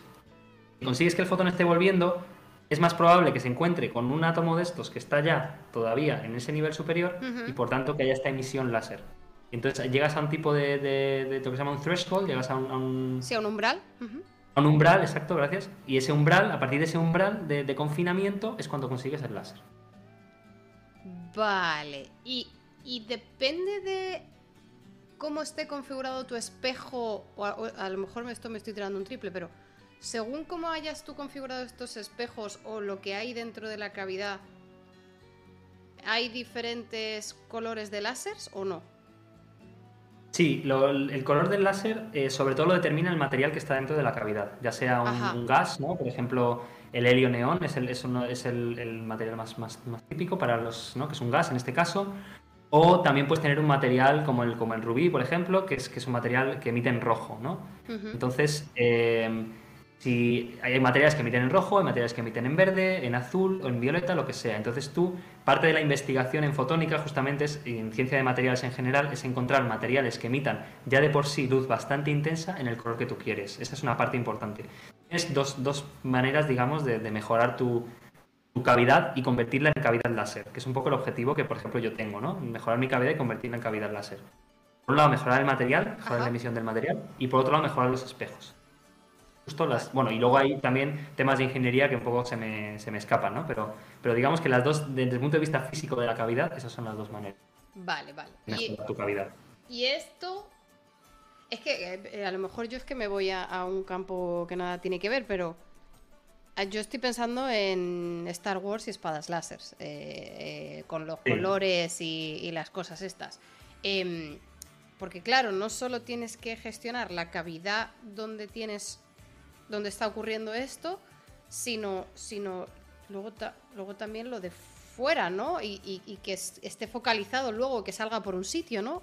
si consigues que el fotón esté volviendo, es más probable que se encuentre con un átomo de estos que está ya todavía en ese nivel superior y por tanto que haya esta emisión láser. Entonces llegas a un tipo de, de, lo que se llama un threshold, llegas a un... Sí, a un umbral. A un umbral, exacto, gracias. Y ese umbral, a partir de ese umbral de, confinamiento, es cuando consigues el láser. Vale. Y, y depende de cómo esté configurado tu espejo, o a, lo mejor esto me estoy tirando un triple, pero según cómo hayas tú configurado estos espejos o lo que hay dentro de la cavidad, ¿hay diferentes colores de láseres o no? Sí, el color del láser eh, sobre todo lo determina el material que está dentro de la cavidad, ya sea un, gas, ¿no? Por ejemplo, el helio neón es el, es, es el, material más, más, típico para los, ¿no? Que es un gas en este caso. O también puedes tener un material como el, como el rubí, por ejemplo, que es, que es un material que emite en rojo, ¿no? Entonces, eh, si hay materiales que emiten en rojo, hay materiales que emiten en verde, en azul o en violeta, lo que sea. Entonces tú, parte de la investigación en fotónica justamente es, en ciencia de materiales en general, es encontrar materiales que emitan ya de por sí luz bastante intensa en el color que tú quieres. Esa es una parte importante. Tienes dos, dos maneras, digamos, de, mejorar tu, cavidad y convertirla en cavidad láser, que es un poco el objetivo que, por ejemplo, yo tengo, ¿no? Mejorar mi cavidad y convertirla en cavidad láser. Por un lado, mejorar el material, mejorar la emisión del material, y por otro lado, mejorar los espejos las, bueno, y luego hay también temas de ingeniería que un poco se me, se me escapan, ¿no? Pero, pero digamos que las dos, desde el punto de vista físico de la cavidad, esas son las dos maneras. Vale, vale. Y, tu cavidad. Y esto, es que eh, a lo mejor yo es que me voy a, un campo que nada tiene que ver, pero eh, yo estoy pensando en Star Wars y espadas láser, eh, con los colores y, las cosas estas. Em, porque claro, no solo tienes que gestionar la cavidad donde tienes donde está ocurriendo esto, sino, sino luego, luego también lo de fuera, ¿no? Y, que esté focalizado luego, que salga por un sitio, ¿no?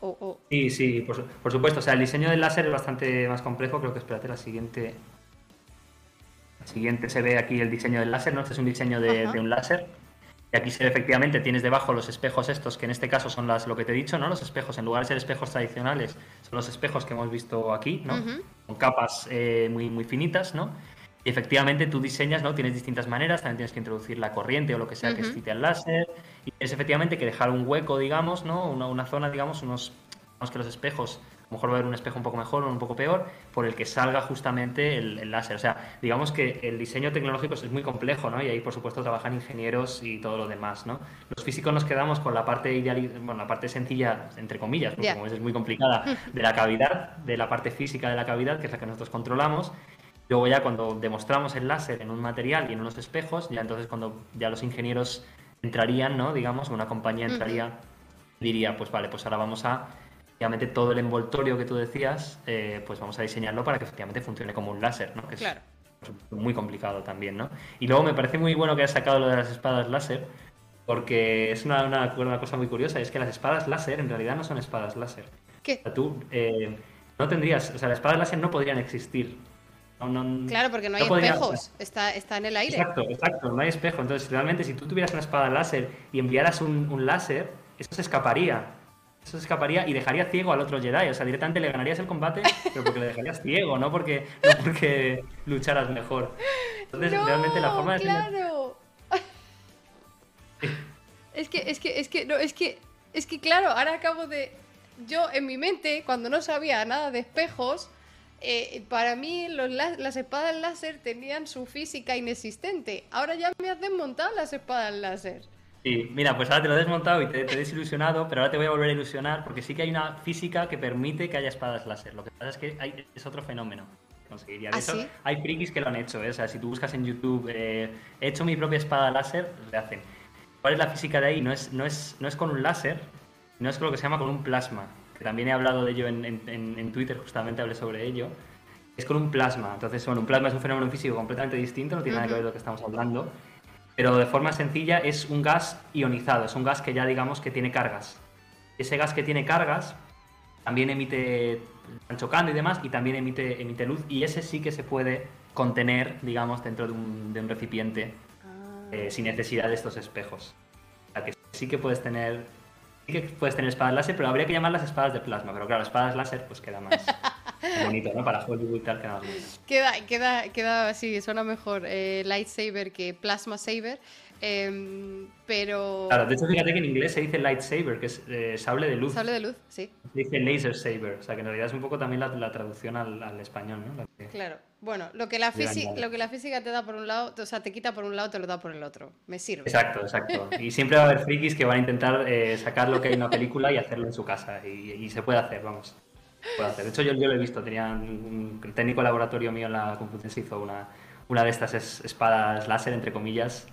Sí, sí, por, supuesto. O sea, el diseño del láser es bastante más complejo. Creo que espérate, la siguiente. La siguiente se ve aquí el diseño del láser, ¿no? Este es un diseño de, un láser. Y aquí se ve efectivamente, tienes debajo los espejos estos, que en este caso son las, lo que te he dicho, ¿no? Los espejos, en lugar de ser espejos tradicionales, son los espejos que hemos visto aquí, ¿no? Con capas eh, muy, muy finitas, ¿no? Y efectivamente tú diseñas, ¿no? Tienes distintas maneras, también tienes que introducir la corriente o lo que sea que excite al láser. Y tienes efectivamente que dejar un hueco, digamos, ¿no? Una, una zona, digamos, unos, digamos que los espejos a lo mejor va a haber un espejo un poco mejor o un poco peor, por el que salga justamente el, láser. O sea, digamos que el diseño tecnológico es muy complejo, ¿no? Y ahí, por supuesto, trabajan ingenieros y todo lo demás, ¿no? Los físicos nos quedamos con la parte ideal, bueno, la parte sencilla, entre comillas, porque como es, es muy complicada, de la cavidad, de la parte física de la cavidad, que es la que nosotros controlamos. Luego ya cuando demostramos el láser en un material y en unos espejos, ya entonces cuando ya los ingenieros entrarían, ¿no? Digamos, una compañía entraría, diría, pues vale, pues ahora vamos a efectivamente todo el envoltorio que tú decías, eh, pues vamos a diseñarlo para que efectivamente funcione como un láser, ¿no? Que es muy complicado también, ¿no? Y luego me parece muy bueno que hayas sacado lo de las espadas láser, porque es una, una, cosa muy curiosa, es que las espadas láser en realidad no son espadas láser. ¿Qué? O sea, tú eh, no tendrías, o sea, las espadas láser no podrían existir. claro, porque no hay espejos, está, está en el aire. Exacto, exacto, no hay espejo. Entonces, realmente, si tú tuvieras una espada láser y enviaras un, un láser, eso se escaparía eso escaparía y dejaría ciego al otro Jedi. O sea, directamente le ganarías el combate, pero porque le dejarías ciego, no porque, no porque lucharas mejor. Entonces, realmente la forma de claro. Es que, es que, es que, no, es que, es que, claro, ahora acabo de. Yo en mi mente, cuando no sabía nada de espejos, eh, para mí los, las espadas láser tenían su física inexistente. Ahora ya me has desmontado las espadas láser. Sí, mira, pues ahora te lo he desmontado y te, he desilusionado, pero ahora te voy a volver a ilusionar porque sí que hay una física que permite que haya espadas láser. Lo que pasa es que hay, es otro fenómeno. Conseguiría. De ¿Ah, hay frikis que lo han hecho. ¿eh? O sea, si tú buscas en YouTube, eh, he hecho mi propia espada láser, le hacen. ¿Cuál es la física de ahí? No es, no es, no es con un láser, no es con lo que se llama con un plasma que también he hablado de ello en, Twitter, justamente hablé sobre ello, es con un plasma. Entonces, bueno, un plasma es un fenómeno físico completamente distinto, no tiene nada que ver con lo que estamos hablando, pero de forma sencilla es un gas ionizado, es un gas que ya digamos que tiene cargas. Ese gas que tiene cargas también emite, están chocando y demás, y también emite, emite luz, y ese sí que se puede contener, digamos, dentro de un, de un recipiente ah. eh, sin necesidad de estos espejos. O sea que sí que puedes tener que puedes tener espadas láser, pero habría que llamarlas espadas de plasma. Pero claro, espadas láser pues queda más bonito, ¿no? Para Hollywood y tal queda. Queda, queda, queda, sí, suena mejor eh, lightsaber que plasma saber. Em, pero. Claro, de hecho, fíjate que en inglés se dice lightsaber, que es eh, sable de luz. Sable de luz, sí. Se dice laser saber, o sea que en realidad es un poco también la, traducción al, español, ¿no? Claro. Bueno, lo que, la lo que la física te da por un lado, o sea, te quita por un lado, te lo da por el otro. Me sirve. Exacto, exacto. Y siempre va a haber frikis que van a intentar eh, sacar lo que hay en una película y hacerlo en su casa. Y, se puede hacer, vamos. Puede hacer. De hecho, yo, yo lo he visto. Tenía un, técnico laboratorio mío en la Complutense hizo una, una de estas espadas láser, entre comillas,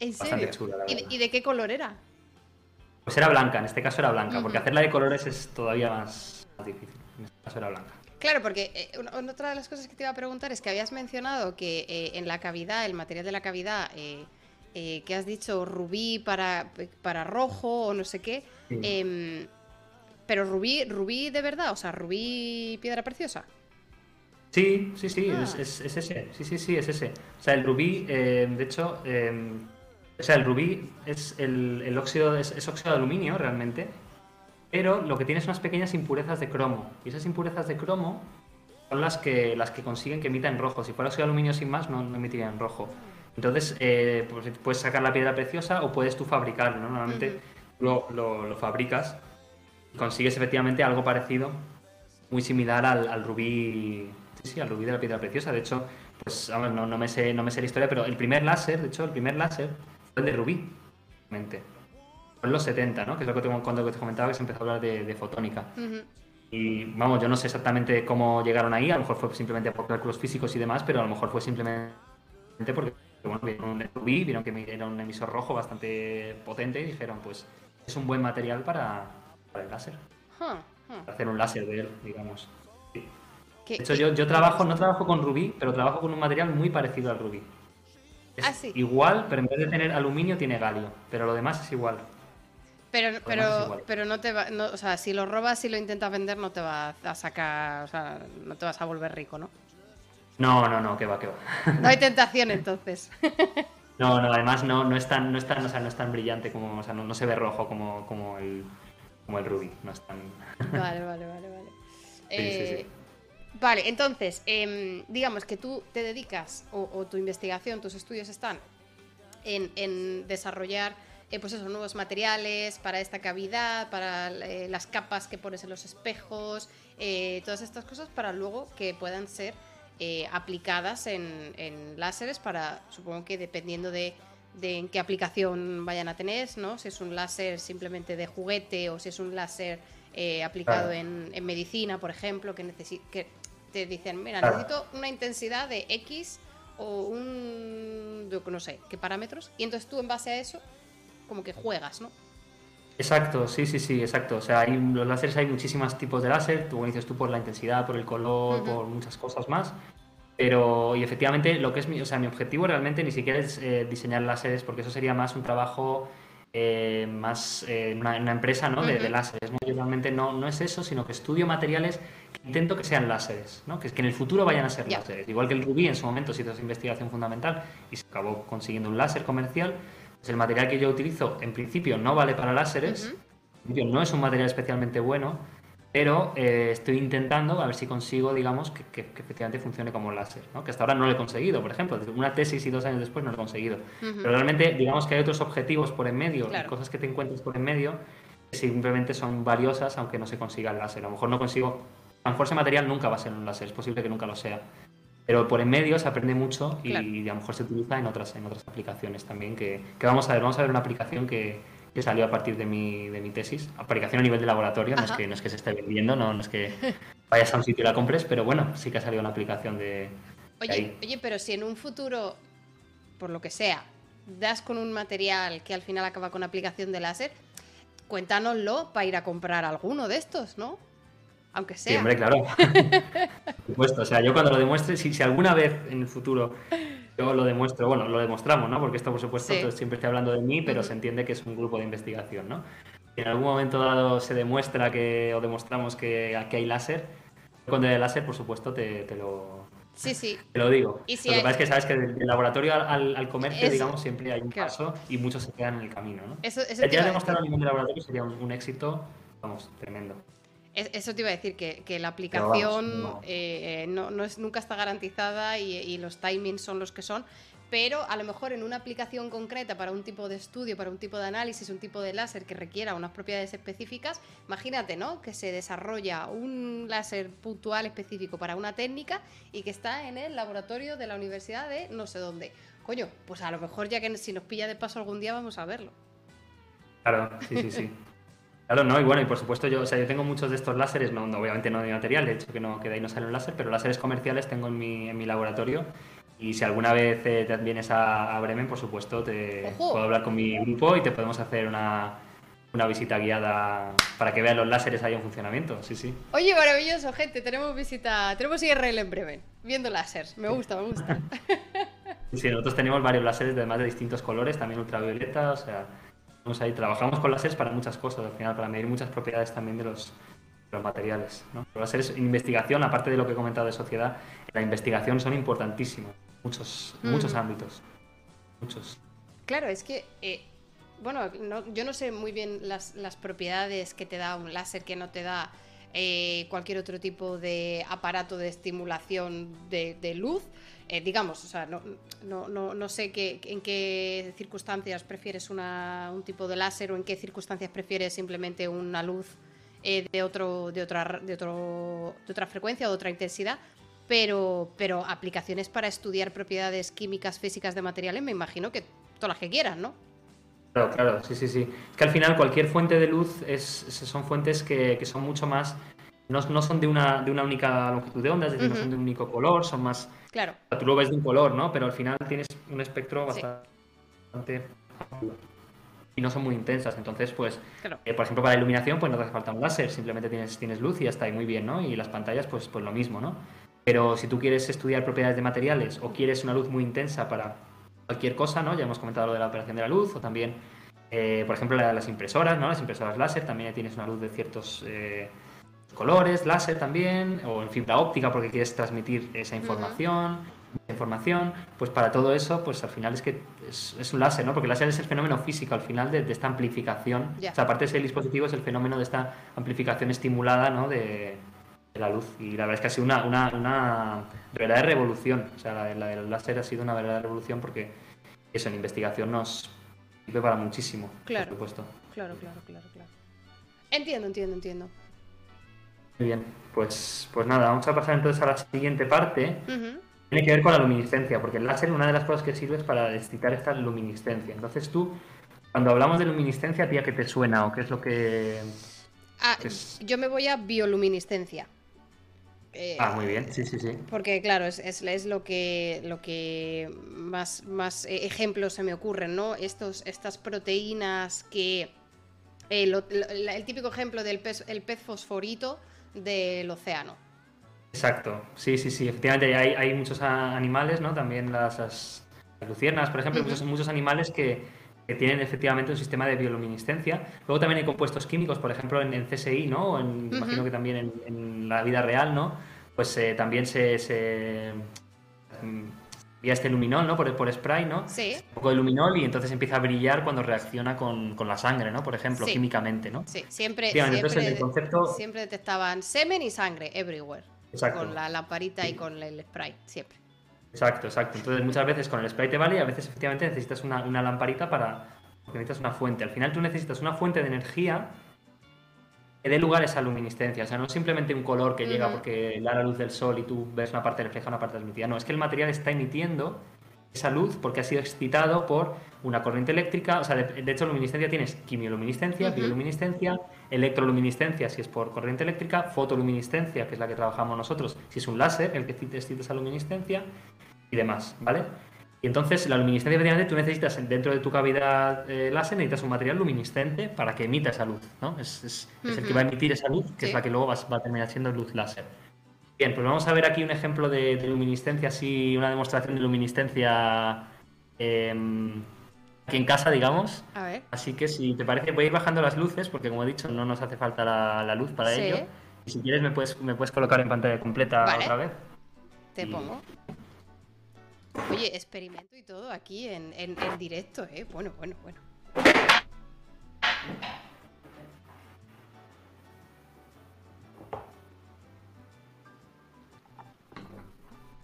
¿En serio? ¿Y, de, qué color era? Pues era blanca, en este caso era blanca, porque hacerla de colores es todavía más, difícil. En este caso era blanca. Claro, porque eh, otra de las cosas que te iba a preguntar es que habías mencionado que eh, en la cavidad, el material de la cavidad, eh, que has dicho rubí para, para rojo o no sé qué, em, pero rubí, rubí de verdad, o sea, rubí piedra preciosa. Sí, sí, sí, es, ah. es, ese, sí, sí, sí, es ese. O sea, el rubí, de hecho, em, o sea, el rubí es el, óxido, es, óxido de aluminio realmente, pero lo que tiene son unas pequeñas impurezas de cromo. Y esas impurezas de cromo son las que, las que consiguen que emita en rojo. Si fuera óxido de aluminio sin más, no, emitiría en rojo. Entonces, eh, pues, puedes sacar la piedra preciosa o puedes tú fabricarlo. Normalmente lo, lo, fabricas y consigues efectivamente algo parecido, muy similar al, rubí. Sí, sí, al rubí de la piedra preciosa. De hecho, pues no, no, me sé, no me sé la historia, pero el primer láser, de hecho, el primer láser fue el de Rubí, realmente. Fue en los 70, ¿no? Que es lo que te, cuando te comentaba que se empezó a hablar de, fotónica. Y vamos, yo no sé exactamente cómo llegaron ahí, a lo mejor fue simplemente por cálculos físicos y demás, pero a lo mejor fue simplemente porque bueno, vieron un rubí, vieron que era un emisor rojo bastante potente y dijeron, pues es un buen material para, para el láser. Para hacer un láser de él, digamos. De hecho, yo, yo trabajo, no trabajo con rubí, pero trabajo con un material muy parecido al rubí. Ah, igual, pero en vez de tener aluminio tiene galio, pero lo demás es igual. Pero, pero, pero no te va, o sea, si lo robas y lo intentas vender no te va a sacar, o sea, no te vas a volver rico, ¿no? No, no, no, que va, que va. No hay tentación entonces. No, no, además no, no es tan, no es tan, o sea, no es tan brillante como, o sea, no, se ve rojo como, como el, como el rubí, no es tan. Vale, vale, vale, vale. Sí, sí, sí. Eh, Vale, entonces, em, digamos que tú te dedicas, o, tu investigación, tus estudios están en, desarrollar eh, pues esos nuevos materiales para esta cavidad, para eh, las capas que pones en los espejos, todas estas cosas para luego que puedan ser aplicadas en, láseres para, supongo que dependiendo de, en qué aplicación vayan a tener, ¿no? Si es un láser simplemente de juguete o si es un láser aplicado en, medicina, por ejemplo, que, que te dicen, mira, necesito una intensidad de X o un, no sé, qué parámetros, y entonces tú en base a eso, como que juegas, ¿no? Exacto, sí, sí, sí, exacto. O sea, hay, los láseres hay muchísimos tipos de láser, tú dices tú por la intensidad, por el color, por muchas cosas más. Pero, y efectivamente, lo que es mi, o sea, mi objetivo realmente ni siquiera es eh, diseñar láseres, porque eso sería más un trabajo eh, más eh, una, empresa ¿no? de, láseres. ¿no? Yo realmente no, no es eso, sino que estudio materiales que intento que sean láseres, ¿no? que, que en el futuro vayan a ser láseres. Igual que el rubí en su momento se hizo esa investigación fundamental y se acabó consiguiendo un láser comercial, pues el material que yo utilizo en principio no vale para láseres, no es un material especialmente bueno, pero eh, estoy intentando a ver si consigo, digamos, que, efectivamente funcione como láser, ¿no? que hasta ahora no lo he conseguido, por ejemplo, una tesis y dos años después no lo he conseguido. Pero realmente, digamos que hay otros objetivos por en medio, cosas que te encuentras por en medio, que simplemente son valiosas aunque no se consiga el láser. A lo mejor no consigo, a lo mejor ese material nunca va a ser un láser, es posible que nunca lo sea. Pero por en medio se aprende mucho y, a lo mejor se utiliza en otras, en otras aplicaciones también, que, que vamos a ver, vamos a ver una aplicación que, que salió a partir de mi, de mi tesis. Aplicación a nivel de laboratorio, no es, que, no es que se esté vendiendo, no, no es que vayas a un sitio y la compres, pero bueno, sí que ha salido una aplicación de... Oye, oye, pero si en un futuro, por lo que sea, das con un material que al final acaba con aplicación de láser, cuéntanoslo para ir a comprar alguno de estos, ¿no? Aunque sea. Sí, hombre, claro. Por supuesto, o sea, yo cuando lo demuestre, si, si alguna vez en el futuro yo lo demuestro, bueno, lo demostramos, ¿no? Porque esto, por supuesto, siempre estoy hablando de mí, pero se entiende que es un grupo de investigación, ¿no? Si en algún momento dado se demuestra que, o demostramos que aquí hay láser, cuando hay láser, por supuesto, te, lo, Sí, sí. Te lo digo. lo que pasa es que sabes que del, laboratorio al, comercio, digamos, siempre hay un paso y muchos se quedan en el camino, ¿no? Eso, eso ya demostrar a nivel de laboratorio sería un éxito, vamos, tremendo. Eso te iba a decir, que, la aplicación eh, no. es, nunca está garantizada y, los timings son los que son, pero a lo mejor en una aplicación concreta para un tipo de estudio, para un tipo de análisis, un tipo de láser que requiera unas propiedades específicas, imagínate, ¿no? Que se desarrolla un láser puntual específico para una técnica y que está en el laboratorio de la universidad de no sé dónde. Coño, pues a lo mejor ya que si nos pilla de paso algún día vamos a verlo. Claro, sí, sí, sí. Claro, no, y bueno, y por supuesto yo, o sea, yo tengo muchos de estos láseres, no, obviamente no de material, de hecho que, no, que de ahí no sale un láser, pero láseres comerciales tengo en mi, en mi laboratorio y si alguna vez eh, te vienes a, Bremen, por supuesto, te puedo hablar con mi grupo y te podemos hacer una, una visita guiada para que vean los láseres ahí en funcionamiento, sí, sí. Oye, maravilloso, gente, tenemos visita, tenemos IRL en Bremen, viendo láseres, me gusta, me gusta. Sí, nosotros tenemos varios láseres, además de distintos colores, también ultravioleta, o sea, ahí, trabajamos con láseres para muchas cosas, al final, para medir muchas propiedades también de los, los materiales. ¿no? Los láseres, investigación, aparte de lo que he comentado de sociedad, la investigación son importantísimos, muchos, muchos ámbitos. Muchos. Claro, es que, eh, bueno, yo no sé muy bien las, las, propiedades que te da un láser que no te da eh, cualquier otro tipo de aparato de estimulación de, de luz. Eh, digamos, o sea, no, no, no, no sé qué, en qué circunstancias prefieres una, un tipo de láser o en qué circunstancias prefieres simplemente una luz eh, de, otro, de, otra, de, otro, de otra frecuencia o de otra intensidad, pero, pero aplicaciones para estudiar propiedades químicas, físicas de materiales, me imagino que todas las que quieran, ¿no? Claro, claro, sí, sí, sí. Es que al final cualquier fuente de luz es, son fuentes que, que son mucho más no, son de una, de una única longitud de onda, es decir, no son de un único color, son más... Claro. Tú lo ves de un color, ¿no? Pero al final tienes un espectro bastante... Y no son muy intensas, entonces, pues, eh, por ejemplo, para la iluminación, pues no te hace falta un láser, simplemente tienes, tienes luz y ya está ahí muy bien, ¿no? Y las pantallas, pues, pues lo mismo, ¿no? Pero si tú quieres estudiar propiedades de materiales o quieres una luz muy intensa para cualquier cosa, ¿no? Ya hemos comentado lo de la operación de la luz o también, eh, por ejemplo, las impresoras, ¿no? Las impresoras láser también tienes una luz de ciertos... Eh, colores, láser también, o en fibra óptica porque quieres transmitir esa información, información, pues para todo eso, pues al final es que es, un láser, ¿no? Porque el láser es el fenómeno físico al final de, esta amplificación. O sea, aparte de ser dispositivo, es el fenómeno de esta amplificación estimulada, ¿no? De, la luz. Y la verdad es que ha sido una, una, una verdadera revolución. O sea, la, del láser ha sido una verdadera revolución porque eso en investigación nos sirve para muchísimo, claro, por supuesto. Claro, claro, claro, claro. Entiendo, entiendo, entiendo. Muy bien, pues, pues nada, vamos a pasar entonces a la siguiente parte. Tiene que ver con la luminiscencia, porque el láser, una de las cosas que sirve es para excitar esta luminiscencia. Entonces tú, cuando hablamos de luminiscencia, ¿a qué te suena o qué es lo que...? Ah, yo me voy a bioluminiscencia. ah, muy bien, sí, sí, sí. Porque, claro, es, es, lo que, lo que más, más e, ejemplos se me ocurren, ¿no? Estos, estas proteínas que... el típico ejemplo del el pez fosforito, del océano. Exacto, sí, sí, sí, efectivamente hay, hay muchos animales, ¿no? También las, las luciernas, por ejemplo, muchos, muchos animales que, tienen efectivamente un sistema de bioluminiscencia. Luego también hay compuestos químicos, por ejemplo, en, CSI, ¿no? En, Imagino que también en, la vida real, ¿no? Pues eh, también se, se, envía este luminol, ¿no? Por, por spray, ¿no? Sí. Un poco de luminol y entonces empieza a brillar cuando reacciona con, con la sangre, ¿no? Por ejemplo, Sí. químicamente, ¿no? Sí, siempre, Bien, entonces siempre, el concepto- siempre detectaban semen y sangre everywhere. Exacto. Con la lamparita y con el spray, siempre. Exacto, exacto. Entonces muchas veces con el spray te vale y a veces efectivamente necesitas una, una lamparita para... porque necesitas una fuente. Al final tú necesitas una fuente de energía que dé lugar a esa luminiscencia. O sea, no es simplemente un color que llega Ujú. porque da la luz del sol y tú ves una parte reflejada, una parte transmitida. No, es que el material está emitiendo esa luz porque ha sido excitado por una corriente eléctrica. O sea, de, de hecho, luminiscencia tienes quimioluminiscencia, Ujú. bioluminiscencia, electroluminiscencia si es por corriente eléctrica, fotoluminiscencia, que es la que trabajamos nosotros, si es un láser, el que excita esa luminiscencia y demás, ¿vale? Y entonces la luminiscencia, efectivamente, tú necesitas dentro de tu cavidad eh, láser, necesitas un material luminiscente para que emita esa luz, ¿no? Es, es- es el que va a emitir esa luz, que Sí. es la que luego va, va a terminar siendo luz láser. Bien, pues vamos a ver aquí un ejemplo de, de luminiscencia, así, una demostración de luminiscencia em, aquí en casa, digamos. A ver. Así que si te parece, voy a ir bajando las luces, porque como he dicho, no nos hace falta la, la luz para Sí. ello. Y si quieres, me puedes, me puedes colocar en pantalla completa Vale. otra vez. Te Y- pongo. Oye, experimento y todo aquí en, en- en directo, ¿eh? Bueno, bueno, bueno.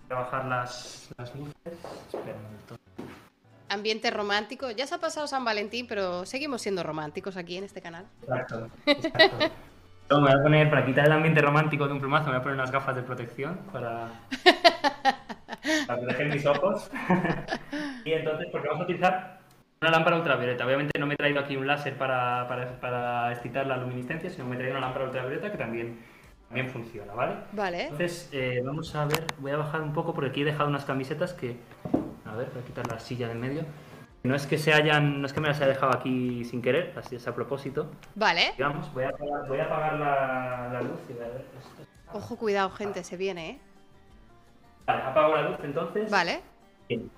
Voy a bajar las, las luces. Espera un momento. Ambiente romántico. Ya se ha pasado San Valentín, pero seguimos siendo románticos aquí en este canal. Exacto, exacto. Me voy a poner, para quitar el ambiente romántico de un plumazo, me voy a poner unas gafas de protección para, para proteger mis ojos. y entonces, porque vamos a utilizar una lámpara ultravioleta. Obviamente no me he traído aquí un láser para, para, para excitar la luminiscencia, sino me he traído una lámpara ultravioleta que también, también funciona, ¿vale? Vale. Entonces, eh, vamos a ver, voy a bajar un poco porque aquí he dejado unas camisetas que, a ver, voy a quitar la silla del medio. No es que se hayan, no es que me las haya dejado aquí sin querer, así es a propósito. Vale. Digamos, voy a apagar, voy a apagar la, la luz y voy a ver esto. Ojo, cuidado, gente, se viene, ¿eh? Vale, apago la luz entonces. Vale. Bien.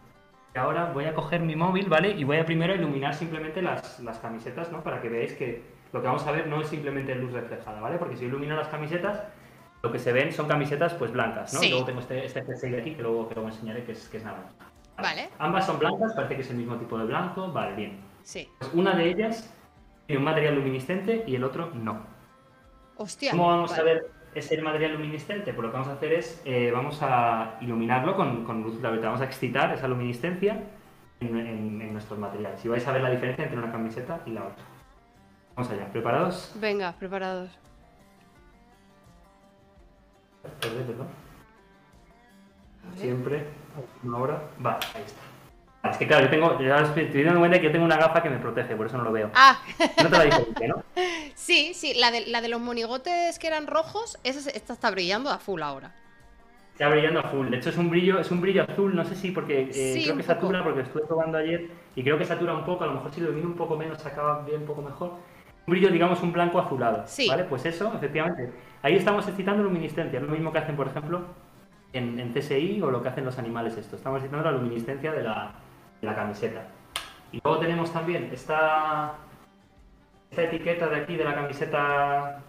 Y ahora voy a coger mi móvil, ¿vale? Y voy a primero iluminar simplemente las, las camisetas, ¿no? Para que veáis que lo que vamos a ver no es simplemente luz reflejada, ¿vale? Porque si ilumino las camisetas, lo que se ven son camisetas pues blancas, ¿no? Sí. Y luego tengo este, este jersey de aquí que luego, que luego enseñaré que es, que es naranja. Vale. Ambas son blancas, parece que es el mismo tipo de blanco, vale, bien. Sí. Pues una de ellas tiene un material luminiscente y el otro no. Hostia. ¿Cómo vamos vale. a ver ese material luminiscente? Pues lo que vamos a hacer es, eh, vamos a iluminarlo con, con luz ultravioleta. Vamos a excitar esa luminiscencia en, en- en nuestros materiales. Y vais a ver la diferencia entre una camiseta y la otra. Vamos allá, ¿preparados? Venga, preparados. Perdón, perdón. Siempre, una hora. Vale, ahí está. Es que claro, yo tengo, ya estoy estoy dando cuenta que yo tengo una gafa que me protege, por eso no lo veo. Ah, Nota la diferencia, ¿no? sí, sí, la de, la de los monigotes que eran rojos, esa, esta está brillando a full ahora. Está brillando a full. De hecho, es un brillo, es un brillo azul. No sé si porque eh, Sí, creo que poco. satura, porque estuve probando ayer y creo que satura un poco. A lo mejor si lo domino un poco menos, se acaba bien un poco mejor. Un brillo, digamos, un blanco azulado. Sí. ¿Vale? Pues eso, efectivamente. Ahí estamos excitando luminiscencia. Lo mismo que hacen, por ejemplo, en, en CSI o lo que hacen los animales esto. Estamos excitando la luminiscencia de la, la camiseta. Y luego tenemos también esta, esta etiqueta de aquí, de la camiseta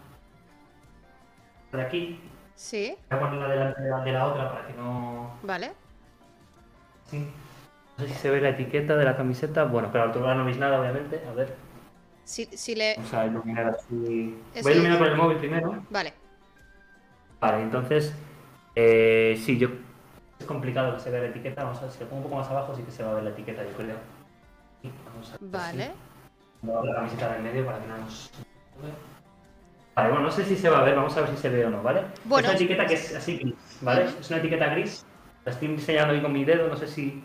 de aquí, Sí, Voy a ponerla de la, de la otra para que no. vale. Sí. No sé si se ve la etiqueta de la camiseta. Bueno, pero al altura no veis nada, obviamente. A ver, Si, si le... vamos a iluminar así. Voy a iluminar con el móvil primero. Vale. Vale, entonces. Eh, sí, yo. Complicado que se vea la etiqueta. Vamos a ver si lo pongo un poco más abajo, sí que se va a ver la etiqueta, yo creo. Vamos a ver Vale. Voy a la camiseta en medio para que no nos. Vale, bueno, no sé si se va a ver, vamos a ver si se ve o no, ¿vale? Bueno. Es una etiqueta que es así gris, ¿vale? Ujú. Es una etiqueta gris. La estoy diseñando ahí con mi dedo, no sé si.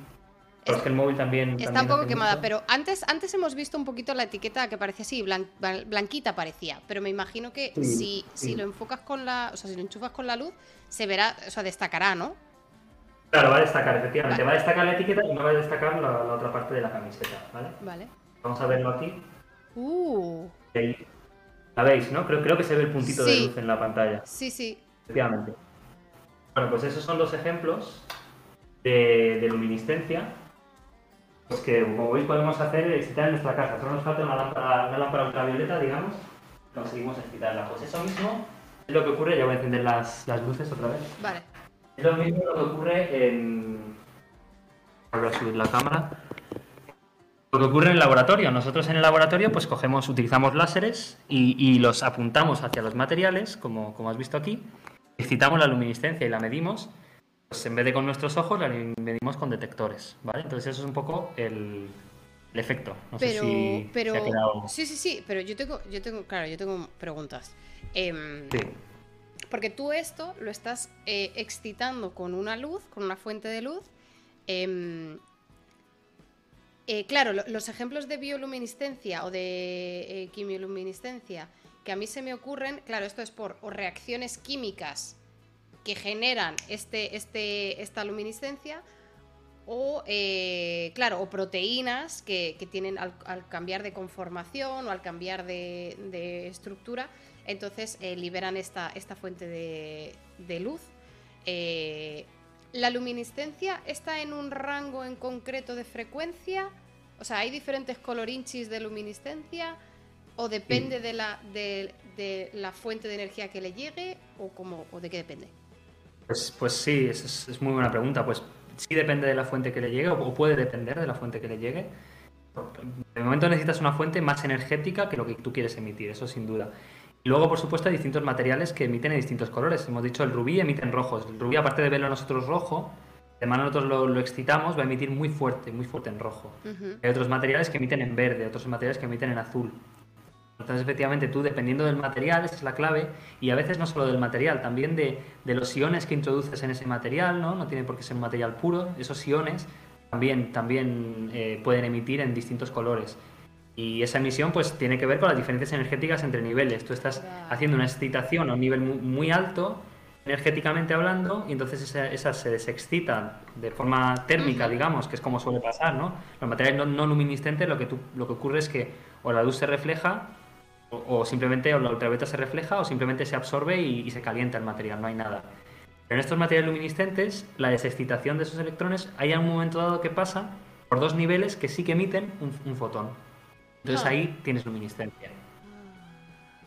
Pero es que el móvil también. Está también un poco quemada, pero antes, antes hemos visto un poquito la etiqueta que parecía así, blan- blanquita parecía, pero me imagino que Sí, si, sí. si lo enfocas con la, o sea, si lo enchufas con la luz, se verá, o sea, destacará, ¿no? Claro, va a destacar, efectivamente. Vale. Va a destacar la etiqueta y no va a destacar la, la otra parte de la camiseta, ¿vale? Vale. Vamos a verlo aquí. Uh, ahí- La veis, ¿no? Creo, creo que se ve el puntito de luz en la pantalla. sí, sí. Efectivamente. Bueno, pues esos son los ejemplos de, de luminiscencia. Pues que, como veis, podemos hacer excitar en nuestra casa. Solo nos falta una lámpara, una lámpara ultravioleta, digamos. Conseguimos excitarla. Pues eso mismo es lo que ocurre. Ya voy a encender las, las luces otra vez. Vale. Es lo mismo lo que ocurre en, Voy a subir la cámara. Lo que ocurre en el laboratorio, nosotros en el laboratorio pues cogemos, utilizamos láseres y, los apuntamos hacia los materiales, como, como has visto aquí, excitamos la luminiscencia y la medimos, pues en vez de con nuestros ojos la medimos con detectores, ¿vale? Entonces eso es un poco el, efecto. No pero, sé si, pero, ha quedado... Sí, sí, sí, pero yo tengo, yo tengo, claro, yo tengo preguntas. Em, sí. Porque tú esto lo estás eh, excitando con una luz, con una fuente de luz. Em, eh, claro, los ejemplos de bioluminiscencia o de eh, quimioluminiscencia que a mí se me ocurren, claro, esto es por reacciones químicas que generan este, este, esta luminiscencia o, claro, o proteínas que, tienen al, cambiar de conformación o al cambiar de, estructura, entonces liberan esta, esta fuente de, luz. ¿La luminiscencia está en un rango en concreto de frecuencia? O sea, ¿hay diferentes colorinchis de luminiscencia? ¿O depende de, la, de, la fuente de energía que le llegue? ¿O, cómo, o de qué depende? Pues, pues sí, es, es, muy buena pregunta. Pues sí depende de la fuente que le llegue o puede depender de la fuente que le llegue. De momento necesitas una fuente más energética que lo que tú quieres emitir, eso sin duda. Luego, por supuesto, hay distintos materiales que emiten en distintos colores. Hemos dicho el rubí emite en rojos. El rubí, aparte de verlo nosotros rojo, de mano nosotros lo, excitamos, va a emitir muy fuerte, muy fuerte en rojo. Hay otros materiales que emiten en verde, otros materiales que emiten en azul. Entonces, efectivamente, tú, dependiendo del material, esa es la clave, y a veces no solo del material, también de, los iones que introduces en ese material, ¿no? No tiene por qué ser un material puro, esos iones también, también eh, pueden emitir en distintos colores. Y esa emisión pues tiene que ver con las diferencias energéticas entre niveles. Tú estás haciendo una excitación a un nivel muy, alto, energéticamente hablando, y entonces esas se desexcitan de forma térmica, digamos, que es como suele pasar, ¿no? Los materiales no, luminiscentes lo que, lo que ocurre es que o la luz se refleja, o, simplemente o la ultravioleta se refleja, o simplemente se absorbe y, se calienta el material, no hay nada. Pero en estos materiales luminiscentes, la desexcitación de esos electrones, hay un momento dado que pasa por dos niveles que sí que emiten un fotón. Entonces ahí tienes luminiscencia.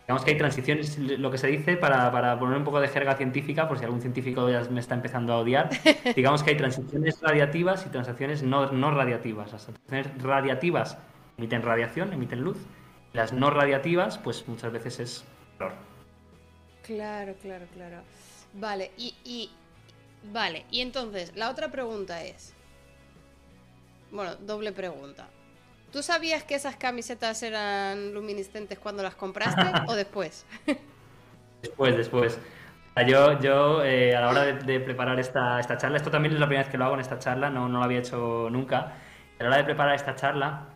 Digamos que hay transiciones, lo que se dice, para, poner un poco de jerga científica, por si algún científico ya me está empezando a odiar, digamos que hay transiciones radiativas y transiciones no, no radiativas. Las transiciones radiativas emiten radiación, emiten luz. Las no radiativas, pues muchas veces es calor. Claro, claro, claro. Vale, y, y, vale, y entonces, la otra pregunta es. Bueno, doble pregunta. ¿Tú sabías que esas camisetas eran luminiscentes cuando las compraste o después? después, después. Yo, yo eh, a la hora de, preparar esta, esta, charla, esto también es la primera vez que lo hago en esta charla, no, no lo había hecho nunca. A la hora de preparar esta charla,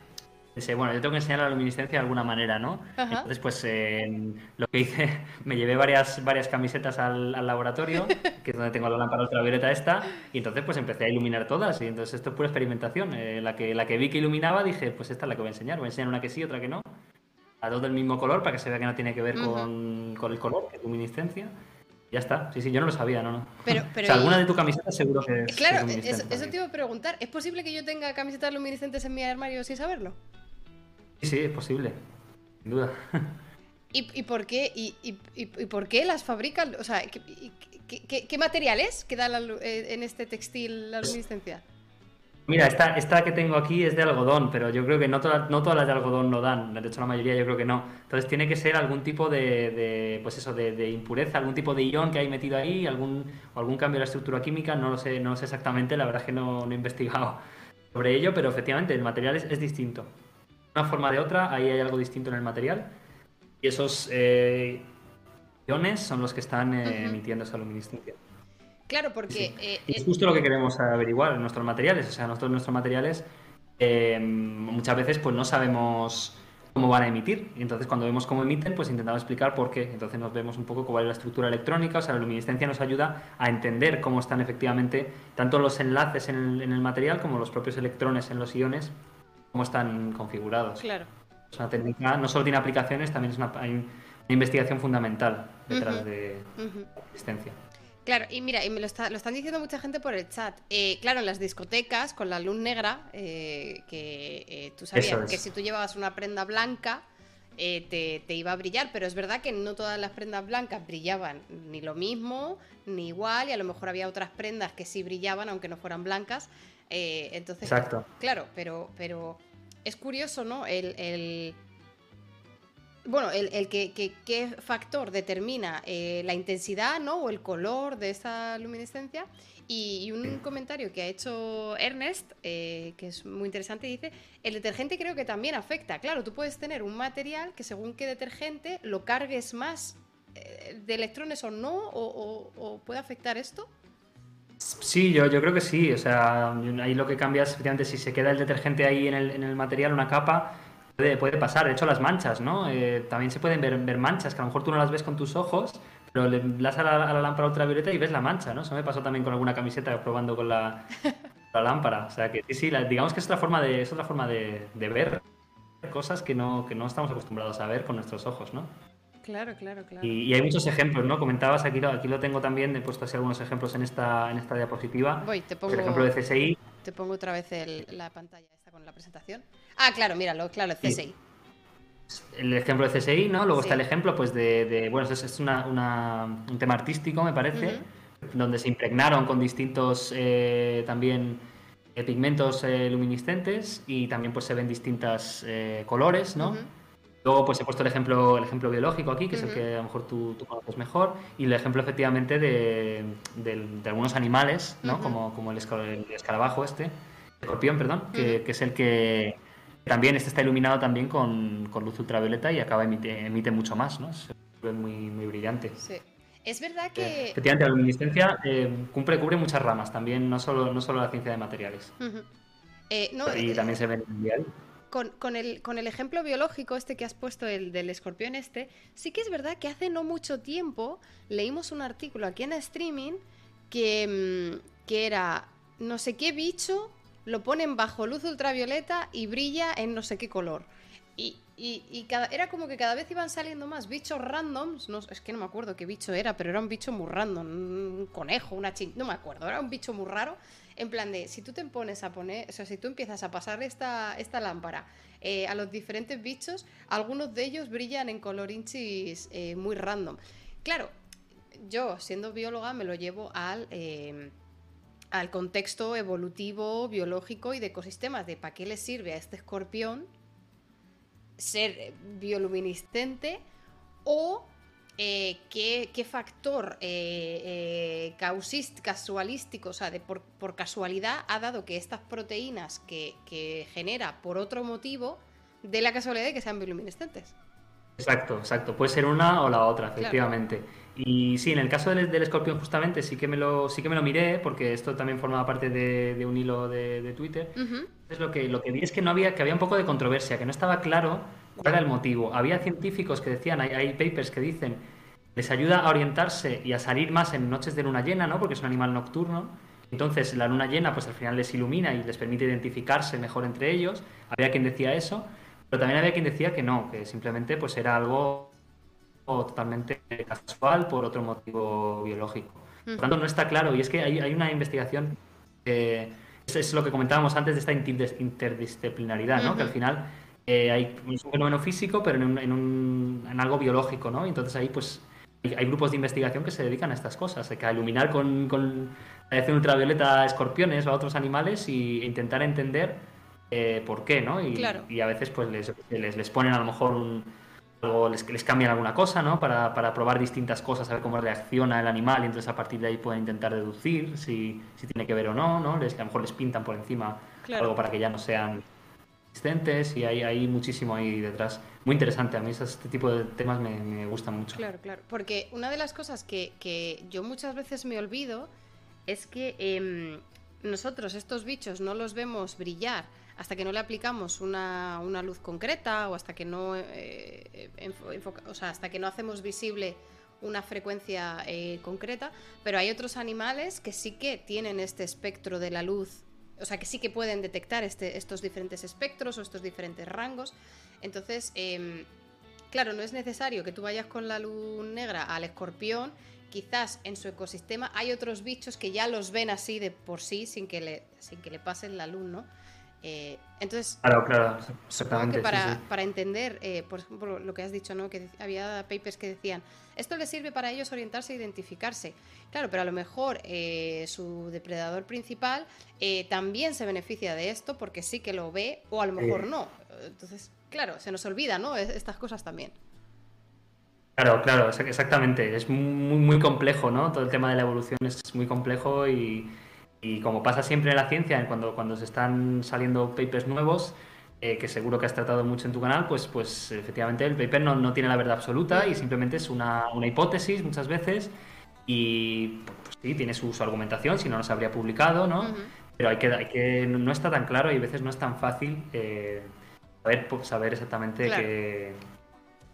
bueno, yo tengo que enseñar la luminiscencia de alguna manera, ¿no? Entonces, pues lo que hice, me llevé varias, varias camisetas al, laboratorio, que es donde tengo la lámpara ultravioleta esta, y entonces pues empecé a iluminar todas, y entonces esto es pura experimentación. Eh, la, que, la que vi que iluminaba, dije, pues esta es la que voy a enseñar, voy a enseñar una que sí, otra que no, a dos del mismo color, para que se vea que no tiene que ver con, con, el color, que es luminiscencia. Ya está, sí, sí, yo no lo sabía, no, no. Pero, pero o sea, alguna de tu camisetas seguro que es Claro, eso, eso, te iba a preguntar. ¿Es posible que yo tenga camisetas luminiscentes en mi armario sin saberlo? Sí, es posible, sin duda. ¿Y, por qué? Y, por qué las fabrican? O sea, ¿qué, materiales qué da eh, en este textil la luminiscencia? Mira, esta, esta que tengo aquí es de algodón, pero yo creo que no, no todas las de algodón lo dan. De hecho, la mayoría yo creo que no. Entonces tiene que ser algún tipo de, pues eso, de, impureza, algún tipo de ion que hay metido ahí, algún, algún cambio de la estructura química. No lo sé, no sé exactamente. La verdad es que no, he investigado sobre ello, pero efectivamente el material es distinto una forma de otra, ahí hay algo distinto en el material. Y esos eh, iones son los que están eh, emitiendo esa luminiscencia. Claro, porque... Eh, es justo lo que queremos averiguar en nuestros materiales. O sea, nosotros nuestros materiales muchas veces pues no sabemos cómo van a emitir. Y entonces cuando vemos cómo emiten, pues intentamos explicar por qué. Entonces nos vemos un poco cuál es la estructura electrónica. O sea, la luminiscencia nos ayuda a entender cómo están efectivamente tanto los enlaces en el, en el material como los propios electrones en los iones cómo están configurados. Claro. Una técnica, no solo tiene aplicaciones, también es una, hay una investigación fundamental detrás de la existencia. Claro, y mira, y me lo, están diciendo mucha gente por el chat. Eh, claro, en las discotecas, con la luz negra, eh, que eh, tú sabías que si tú llevabas una prenda blanca, te, te, iba a brillar, pero es verdad que no todas las prendas blancas brillaban ni lo mismo, ni igual, y a lo mejor había otras prendas que sí brillaban, aunque no fueran blancas. Eh, entonces, Exacto. Claro, pero, pero es curioso, ¿no? El, bueno, el, el que, qué factor determina eh, la intensidad, ¿no? O el color de esta luminiscencia. Y, un comentario que ha hecho Ernest, eh, que es muy interesante, dice, el detergente creo que también afecta. Claro, tú puedes tener un material que según qué detergente lo cargues más eh, de electrones o no, o, puede afectar esto. Sí, yo, yo creo que sí. O sea, ahí lo que cambia es, efectivamente, si se queda el detergente ahí en el, en el material, una capa, puede, puede, pasar. De hecho, las manchas, ¿no? Eh, también se pueden ver, manchas que a lo mejor tú no las ves con tus ojos, pero le das a la, lámpara ultravioleta y ves la mancha, ¿no? Eso me pasó también con alguna camiseta probando con la, lámpara. O sea que sí, sí, digamos que es otra forma de, es otra forma de, ver cosas que no, que no estamos acostumbrados a ver con nuestros ojos, ¿no? Claro, claro, claro. Y, hay muchos ejemplos, ¿no? Comentabas, aquí lo, aquí lo tengo también, he puesto así algunos ejemplos en esta, en esta diapositiva. Voy, te pongo, el ejemplo de CSI. Te pongo otra vez la pantalla esta con la presentación. Ah, claro, míralo, claro, el CSI el ejemplo de CSI, ¿no? Luego está el ejemplo, pues, de, bueno, es, es un tema artístico, me parece, donde se impregnaron con distintos eh, también eh, pigmentos eh, luminiscentes y también pues se ven distintos colores, ¿no? Luego pues he puesto el ejemplo, el ejemplo biológico aquí, que es el que a lo mejor tú, conoces mejor, y el ejemplo efectivamente de, algunos animales, ¿no? como, como el, escarabajo este, el escorpión, perdón, que es el que también este está iluminado también con, luz ultravioleta y acaba emite, emite mucho más, ¿no? Se ve muy, muy brillante. Sí. Es verdad eh, que... efectivamente, la luminiscencia eh, cumple, cubre muchas ramas también, no solo, no solo la ciencia de materiales. Eh, y también se ve en el diario. Con, el, con el ejemplo biológico este que has puesto, el del escorpión este, sí que es verdad que hace no mucho tiempo leímos un artículo aquí en streaming que, mm, que era no sé qué bicho lo ponen bajo luz ultravioleta y brilla en no sé qué color. Y, y, cada, era como que cada vez iban saliendo más bichos randoms. No, es que no me acuerdo qué bicho era, pero era un bicho muy random. Un conejo, una chin. No me acuerdo, era un bicho muy raro. En plan de, si tú te pones a poner, o sea, si tú empiezas a pasar esta, esta lámpara eh, a los diferentes bichos, algunos de ellos brillan en color inchis eh, muy random. Claro, yo, siendo bióloga, me lo llevo al. Eh, al contexto evolutivo, biológico y de ecosistemas, de para qué le sirve a este escorpión ser bioluminiscente o eh, qué, factor eh, eh casualístico, o sea, de por, casualidad ha dado que estas proteínas que, genera por otro motivo, de la casualidad de que sean bioluminiscentes. Exacto, exacto. Puede ser una o la otra, efectivamente. Y sí, en el caso del, escorpión justamente sí que me lo sí que me lo miré porque esto también formaba parte de, un hilo de, Twitter. Es lo que lo que vi es que no había que había un poco de controversia, que no estaba claro cuál era el motivo. Había científicos que decían, hay, hay papers que dicen les ayuda a orientarse y a salir más en noches de luna llena, ¿no? Porque es un animal nocturno. Entonces la luna llena pues al final les ilumina y les permite identificarse mejor entre ellos. Había quien decía eso, pero también había quien decía que no, que simplemente pues era algo totalmente casual por otro motivo biológico. Por lo tanto, no está claro. Y es que hay, hay una investigación, que es, lo que comentábamos antes de esta interdisciplinaridad, ¿no? que al final eh, hay un fenómeno físico, pero en, un, en, algo biológico. ¿no? Entonces ahí pues hay, grupos de investigación que se dedican a estas cosas, a iluminar con, con radiación ultravioleta a escorpiones o a otros animales e intentar entender eh, por qué, ¿no? Y, y, a veces pues les, les, les ponen a lo mejor un luego les, les cambian alguna cosa, ¿no? Para, para, probar distintas cosas, a ver cómo reacciona el animal y entonces a partir de ahí pueden intentar deducir si, si tiene que ver o no, ¿no? Les, a lo mejor les pintan por encima algo para que ya no sean existentes y hay, hay muchísimo ahí detrás. Muy interesante, a mí este tipo de temas me, me gustan mucho. Claro, claro, porque una de las cosas que, que yo muchas veces me olvido es que em, nosotros estos bichos no los vemos brillar hasta que no le aplicamos una, luz concreta o hasta que no eh, o sea, hasta que no hacemos visible una frecuencia eh, concreta, pero hay otros animales que sí que tienen este espectro de la luz, o sea, que sí que pueden detectar este, estos diferentes espectros o estos diferentes rangos. Entonces, em, claro, no es necesario que tú vayas con la luz negra al escorpión, quizás en su ecosistema hay otros bichos que ya los ven así de por sí, sin que le, sin que le pasen la luz, ¿no? Eh, entonces, claro, claro, exactamente. para, para entender, eh, por ejemplo, lo que has dicho, ¿no? que había papers que decían, esto les sirve para ellos orientarse e identificarse. Claro, pero a lo mejor eh, su depredador principal también se beneficia de esto porque sí que lo ve o a lo mejor no. Entonces, claro, se nos olvida, ¿no? Estas cosas también. Claro, claro, exactamente. Es muy, muy complejo, ¿no? Todo el tema de la evolución es muy complejo y, como pasa siempre en la ciencia, cuando, cuando se están saliendo papers nuevos, eh, que seguro que has tratado mucho en tu canal, pues, pues efectivamente el paper no, no tiene la verdad absoluta y simplemente es una, una hipótesis muchas veces y pues, sí, tiene su, argumentación, si no, no se habría publicado, ¿no? Pero hay que, hay que, no está tan claro y a veces no es tan fácil eh, saber, saber exactamente qué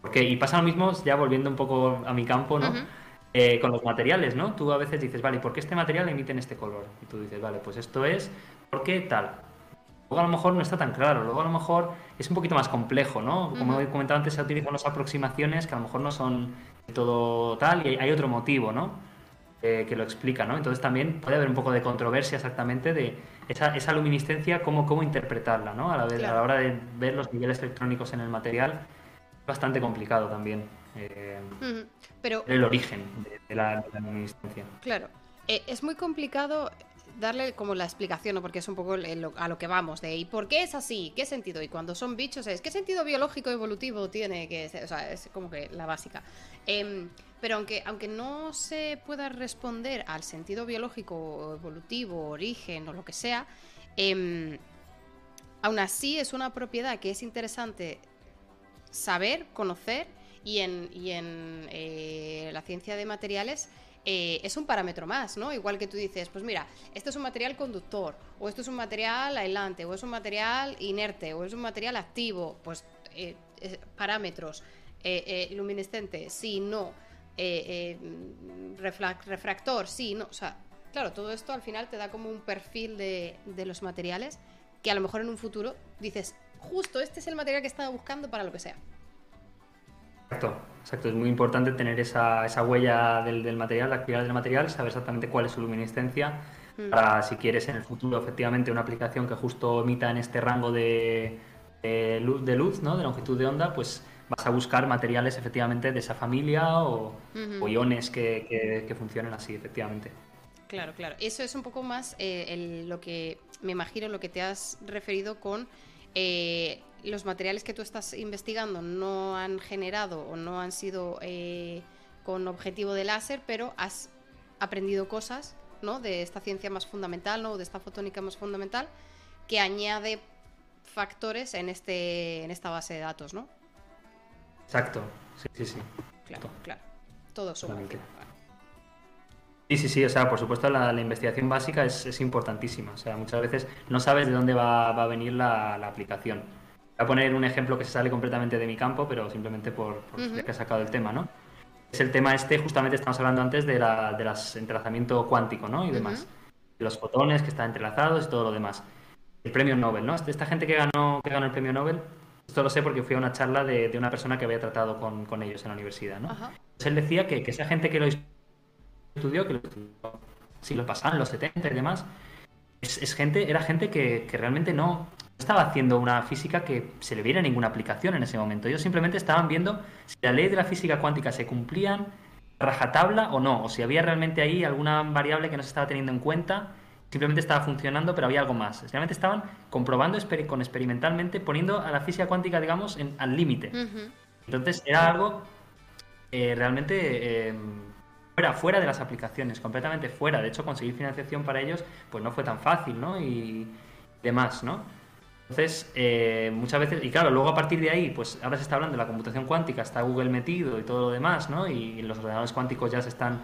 porque, y pasa lo mismo, ya volviendo un poco a mi campo, ¿no? Eh, con los materiales, ¿no? Tú a veces dices, vale, ¿por qué este material emite en este color? Y tú dices, vale, pues esto es porque tal. Luego a lo mejor no está tan claro, luego a lo mejor es un poquito más complejo, ¿no? Como he comentado antes, se utilizan unas aproximaciones que a lo mejor no son todo tal y hay otro motivo, ¿no? Eh, que lo explica, ¿no? Entonces también puede haber un poco de controversia exactamente de esa, esa luminiscencia, cómo, cómo interpretarla, ¿no? A la, a la hora de ver los niveles electrónicos en el material bastante complicado también. Eh, Pero, el origen de, la, luminiscencia. Claro, eh, es muy complicado darle como la explicación, ¿no? porque es un poco a lo que vamos, de ¿y por qué es así? ¿Qué sentido? Y cuando son bichos es ¿qué sentido biológico evolutivo tiene? que O sea, es como que la básica. Em, pero aunque, aunque no se pueda responder al sentido biológico, evolutivo, origen o lo que sea, eh, aún así es una propiedad que es interesante saber, conocer y en, en eh, la ciencia de materiales eh, es un parámetro más, ¿no? Igual que tú dices, pues mira, esto es un material conductor, o esto es un material aislante, o es un material inerte, o es un material activo, pues eh, parámetros, luminescente, sí, no, refractor, sí, no, o sea, claro, todo esto al final te da como un perfil de, de los materiales que a lo mejor en un futuro dices, justo este es el material que estaba buscando para lo que sea. Exacto, exacto. Es muy importante tener esa, esa huella del, del, material, la actividad del material, saber exactamente cuál es su luminiscencia, mm. para si quieres en el futuro efectivamente una aplicación que justo emita en este rango de, de, luz, de luz, ¿no? de longitud de onda, pues vas a buscar materiales efectivamente de esa familia o, iones que, que, funcionen así, efectivamente. Claro, claro. Eso es un poco más eh, lo que me imagino lo que te has referido con eh, los materiales que tú estás investigando no han generado o no han sido eh, con objetivo de láser, pero has aprendido cosas ¿no? de esta ciencia más fundamental, ¿no? de esta fotónica más fundamental, que añade factores en, este, en esta base de datos, ¿no? Exacto, sí, sí, sí. Claro, claro. Todo suma. Sí, sí, sí, o sea, por supuesto la, investigación básica es, importantísima, o sea, muchas veces no sabes de dónde va, a venir la, aplicación. Voy a poner un ejemplo que se sale completamente de mi campo, pero simplemente por, por que he sacado el tema, ¿no? Es el tema este, justamente estamos hablando antes de, la, de las entrelazamiento cuántico, ¿no? Y demás. Los fotones que están entrelazados y todo lo demás. El premio Nobel, ¿no? Esta gente que ganó, que ganó el premio Nobel, esto lo sé porque fui a una charla de, una persona que había tratado con, ellos en la universidad, ¿no? Entonces él decía que, que esa gente que lo estudió, que lo si lo pasaban los 70 y demás, es, gente, era gente que, realmente no estaba haciendo una física que se le viera ninguna aplicación en ese momento. Ellos simplemente estaban viendo si la ley de la física cuántica se cumplían rajatabla o no, o si había realmente ahí alguna variable que no se estaba teniendo en cuenta, simplemente estaba funcionando, pero había algo más. Realmente estaban comprobando con experimentalmente, poniendo a la física cuántica, digamos, en, al límite. Entonces era algo eh, realmente... Eh, fuera, fuera de las aplicaciones, completamente fuera. De hecho, conseguir financiación para ellos pues no fue tan fácil, ¿no? Y demás, ¿no? Entonces, eh, muchas veces, y claro, luego a partir de ahí, pues ahora se está hablando de la computación cuántica, está Google metido y todo lo demás, ¿no? Y los ordenadores cuánticos ya se están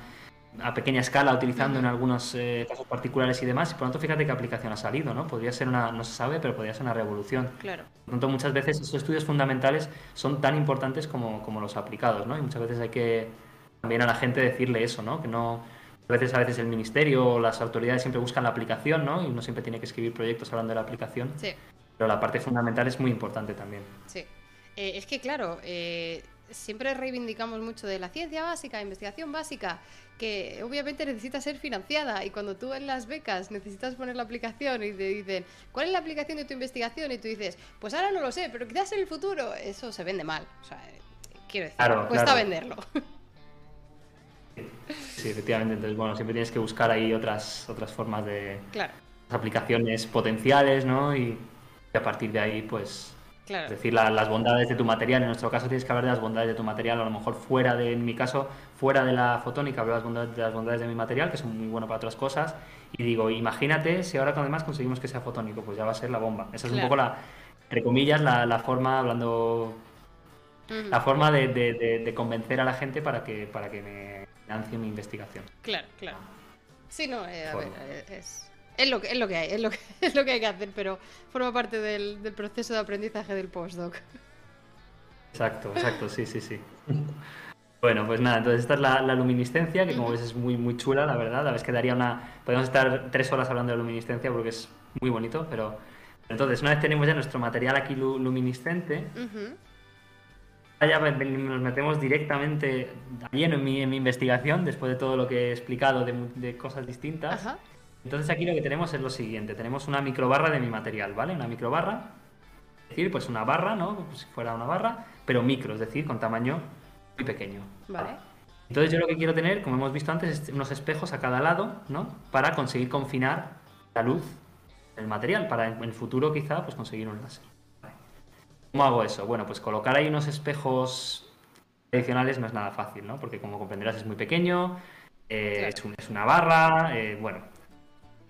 a pequeña escala utilizando en algunos eh, casos particulares y demás, y por lo tanto fíjate qué aplicación ha salido, ¿no? Podría ser una, no se sabe, pero podría ser una revolución. Claro. Por lo tanto, muchas veces esos estudios fundamentales son tan importantes como, como los aplicados, ¿no? Y muchas veces hay que, también a la gente decirle eso, ¿no? Que no a veces a veces el ministerio o las autoridades siempre buscan la aplicación, ¿no? Y uno siempre tiene que escribir proyectos hablando de la aplicación. Sí. Pero la parte fundamental es muy importante también. Sí. Eh, es que claro, eh, siempre reivindicamos mucho de la ciencia básica, investigación básica, que obviamente necesita ser financiada y cuando tú en las becas necesitas poner la aplicación y te dicen, ¿cuál es la aplicación de tu investigación? Y tú dices, pues ahora no lo sé, pero quizás en el futuro eso se vende mal. O sea, quiero decir, cuesta venderlo. Sí, efectivamente. Entonces, bueno, siempre tienes que buscar ahí otras, otras formas de claro. aplicaciones potenciales, ¿no? Y, a partir de ahí, pues, es decir, las bondades de tu material. En nuestro caso tienes que hablar de las bondades de tu material, a lo mejor fuera de, en mi caso, fuera de la fotónica, hablo de las bondades de, las bondades de mi material, que son muy buenos para otras cosas. Y digo, imagínate si ahora además conseguimos que sea fotónico, pues ya va a ser la bomba. Esa es un poco la, entre comillas, la, la forma, hablando, la forma de, de, convencer a la gente para que, para que me financie mi investigación. Claro, claro. Sí, no, eh, a ver, eh, es, es, lo que, es lo que hay, es lo que, es lo que hay que hacer, pero forma parte del, del proceso de aprendizaje del postdoc. Exacto, exacto, sí, sí, sí. Bueno, pues nada, entonces esta es la, luminiscencia, que como ves es muy, muy chula, la verdad. La vez que daría una. Podemos estar tres horas hablando de luminiscencia porque es muy bonito, pero. Entonces, una vez tenemos ya nuestro material aquí luminiscente, ya nos metemos directamente lleno en mi, en mi, investigación, después de todo lo que he explicado de, cosas distintas. Entonces aquí lo que tenemos es lo siguiente, tenemos una microbarra de mi material, ¿vale? Una microbarra, es decir, pues una barra, ¿no? Como si fuera una barra, pero micro, es decir, con tamaño muy pequeño. Vale. Entonces yo lo que quiero tener, como hemos visto antes, es unos espejos a cada lado, ¿no? Para conseguir confinar la luz del material, para en el futuro quizá pues conseguir un láser. ¿Cómo hago eso? Bueno, pues colocar ahí unos espejos tradicionales no es nada fácil, ¿no? Porque como comprenderás es muy pequeño, eh, es, una barra, eh, bueno.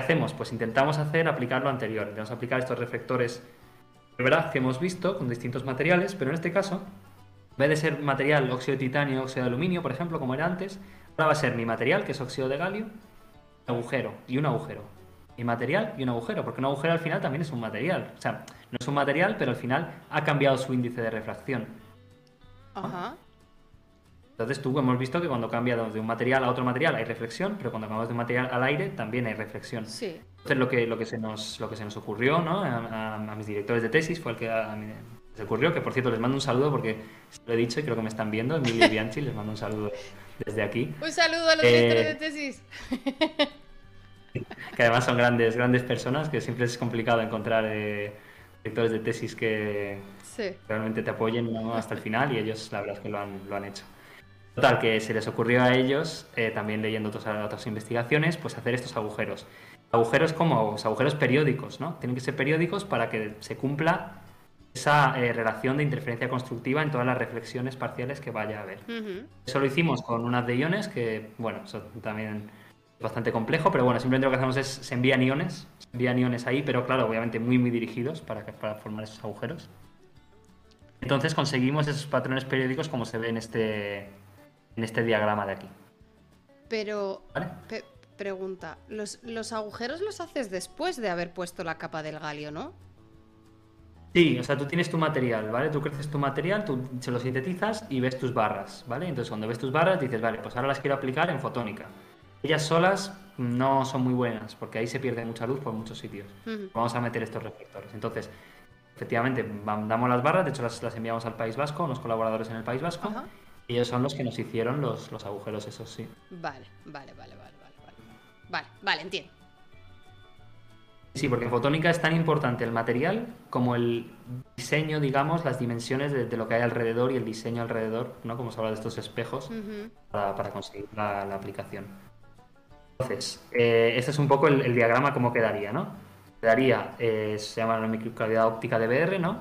¿Qué hacemos? Pues intentamos hacer, aplicar lo anterior. Intentamos aplicar estos reflectores de verdad que hemos visto con distintos materiales, pero en este caso, en vez de ser material óxido de titanio, óxido de aluminio, por ejemplo, como era antes, ahora va a ser mi material, que es óxido de galio, agujero y un agujero. Mi material y un agujero, porque un agujero al final también es un material. O sea, no es un material, pero al final ha cambiado su índice de refracción. Ajá. Entonces tú hemos visto que cuando cambiamos de un material a otro material hay reflexión, pero cuando cambiamos de un material al aire también hay reflexión. Sí. Entonces lo que, lo que, se, nos, lo que se nos ocurrió ¿no? a, mis directores de tesis fue el que a mí se ocurrió, que por cierto les mando un saludo porque lo he dicho y creo que me están viendo, Emilio y Bianchi, les mando un saludo desde aquí. Un saludo a los directores de eh, tesis. que además son grandes, grandes personas, que siempre es complicado encontrar... Eh, directores de tesis que realmente te apoyen hasta el final y ellos la verdad es que lo han, lo han hecho. Total, que se les ocurrió a ellos, eh, también leyendo otras, otras investigaciones, pues hacer estos agujeros. Agujeros como agujeros periódicos, ¿no? Tienen que ser periódicos para que se cumpla esa eh, relación de interferencia constructiva en todas las reflexiones parciales que vaya a haber. Eso lo hicimos con unas de iones que, bueno, eso también bastante complejo, pero bueno, simplemente lo que hacemos es se envían iones, se envían iones ahí, pero claro, obviamente muy muy dirigidos para, para formar esos agujeros. Entonces conseguimos esos patrones periódicos como se ve en este, en este diagrama de aquí. Pero, pregunta, ¿los, ¿los agujeros los haces después de haber puesto la capa del galio, no? Sí, o sea, tú tienes tu material, ¿vale? Tú creces tu material, tú se lo sintetizas y ves tus barras, ¿vale? Entonces cuando ves tus barras dices, vale, pues ahora las quiero aplicar en fotónica. Ellas solas no son muy buenas porque ahí se pierde mucha luz por muchos sitios. Vamos a meter estos reflectores. Entonces, efectivamente, damos las barras, de hecho las, enviamos al País Vasco, unos colaboradores en el País Vasco, y ellos son los que nos hicieron los, los agujeros, esos sí. Vale, vale, vale, vale, vale. Vale, vale, entiendo. Sí, porque en fotónica es tan importante el material como el diseño, digamos, las dimensiones de, lo que hay alrededor y el diseño alrededor, ¿no? Como se habla de estos espejos, para, conseguir la aplicación. Entonces, eh, este es un poco el, diagrama como quedaría, ¿no? Quedaría, eh, se llama la microcavidad óptica de BR, ¿no?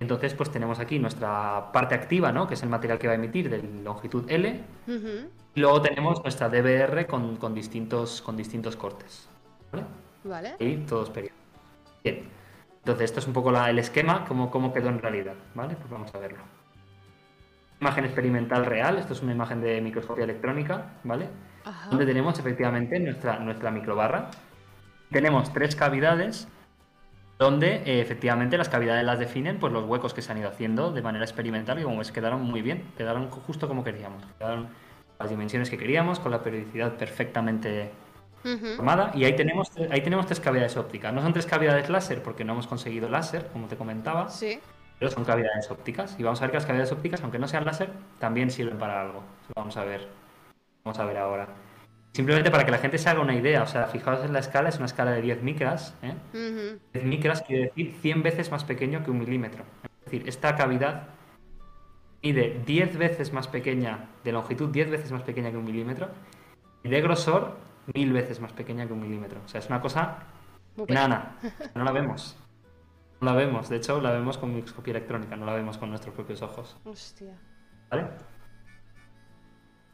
Entonces, pues tenemos aquí nuestra parte activa, ¿no? Que es el material que va a emitir de longitud L. Y luego tenemos nuestra DBR con, distintos, con distintos cortes. ¿Vale? Vale. Y todos periodos. Bien. Entonces, esto es un poco el esquema, cómo, cómo quedó en realidad, ¿vale? Pues vamos a verlo. Imagen experimental real, esto es una imagen de microscopía electrónica, ¿vale? donde tenemos efectivamente nuestra, nuestra microbarra. Tenemos tres cavidades donde eh, efectivamente las cavidades las definen pues los huecos que se han ido haciendo de manera experimental y como ves quedaron muy bien, quedaron justo como queríamos, quedaron las dimensiones que queríamos con la periodicidad perfectamente formada y ahí tenemos ahí tenemos tres cavidades ópticas, no son tres cavidades láser porque no hemos conseguido láser como te comentaba, sí. pero son cavidades ópticas. Y vamos a ver que las cavidades ópticas, aunque no sean láser, también sirven para algo. Vamos a ver. Vamos a ver ahora. Simplemente para que la gente se haga una idea, o sea, fijaos en la escala, es una escala de 10 micras. ¿eh? 10 micras quiere decir 100 veces más pequeño que un milímetro. Es decir, esta cavidad mide 10 veces más pequeña, de longitud 10 veces más pequeña que un milímetro, y de grosor 1000 veces más pequeña que un milímetro. O sea, es una cosa nana, no la vemos. No la vemos, de hecho la vemos con microscopía electrónica, no la vemos con nuestros propios ojos. Hostia. ¿Vale?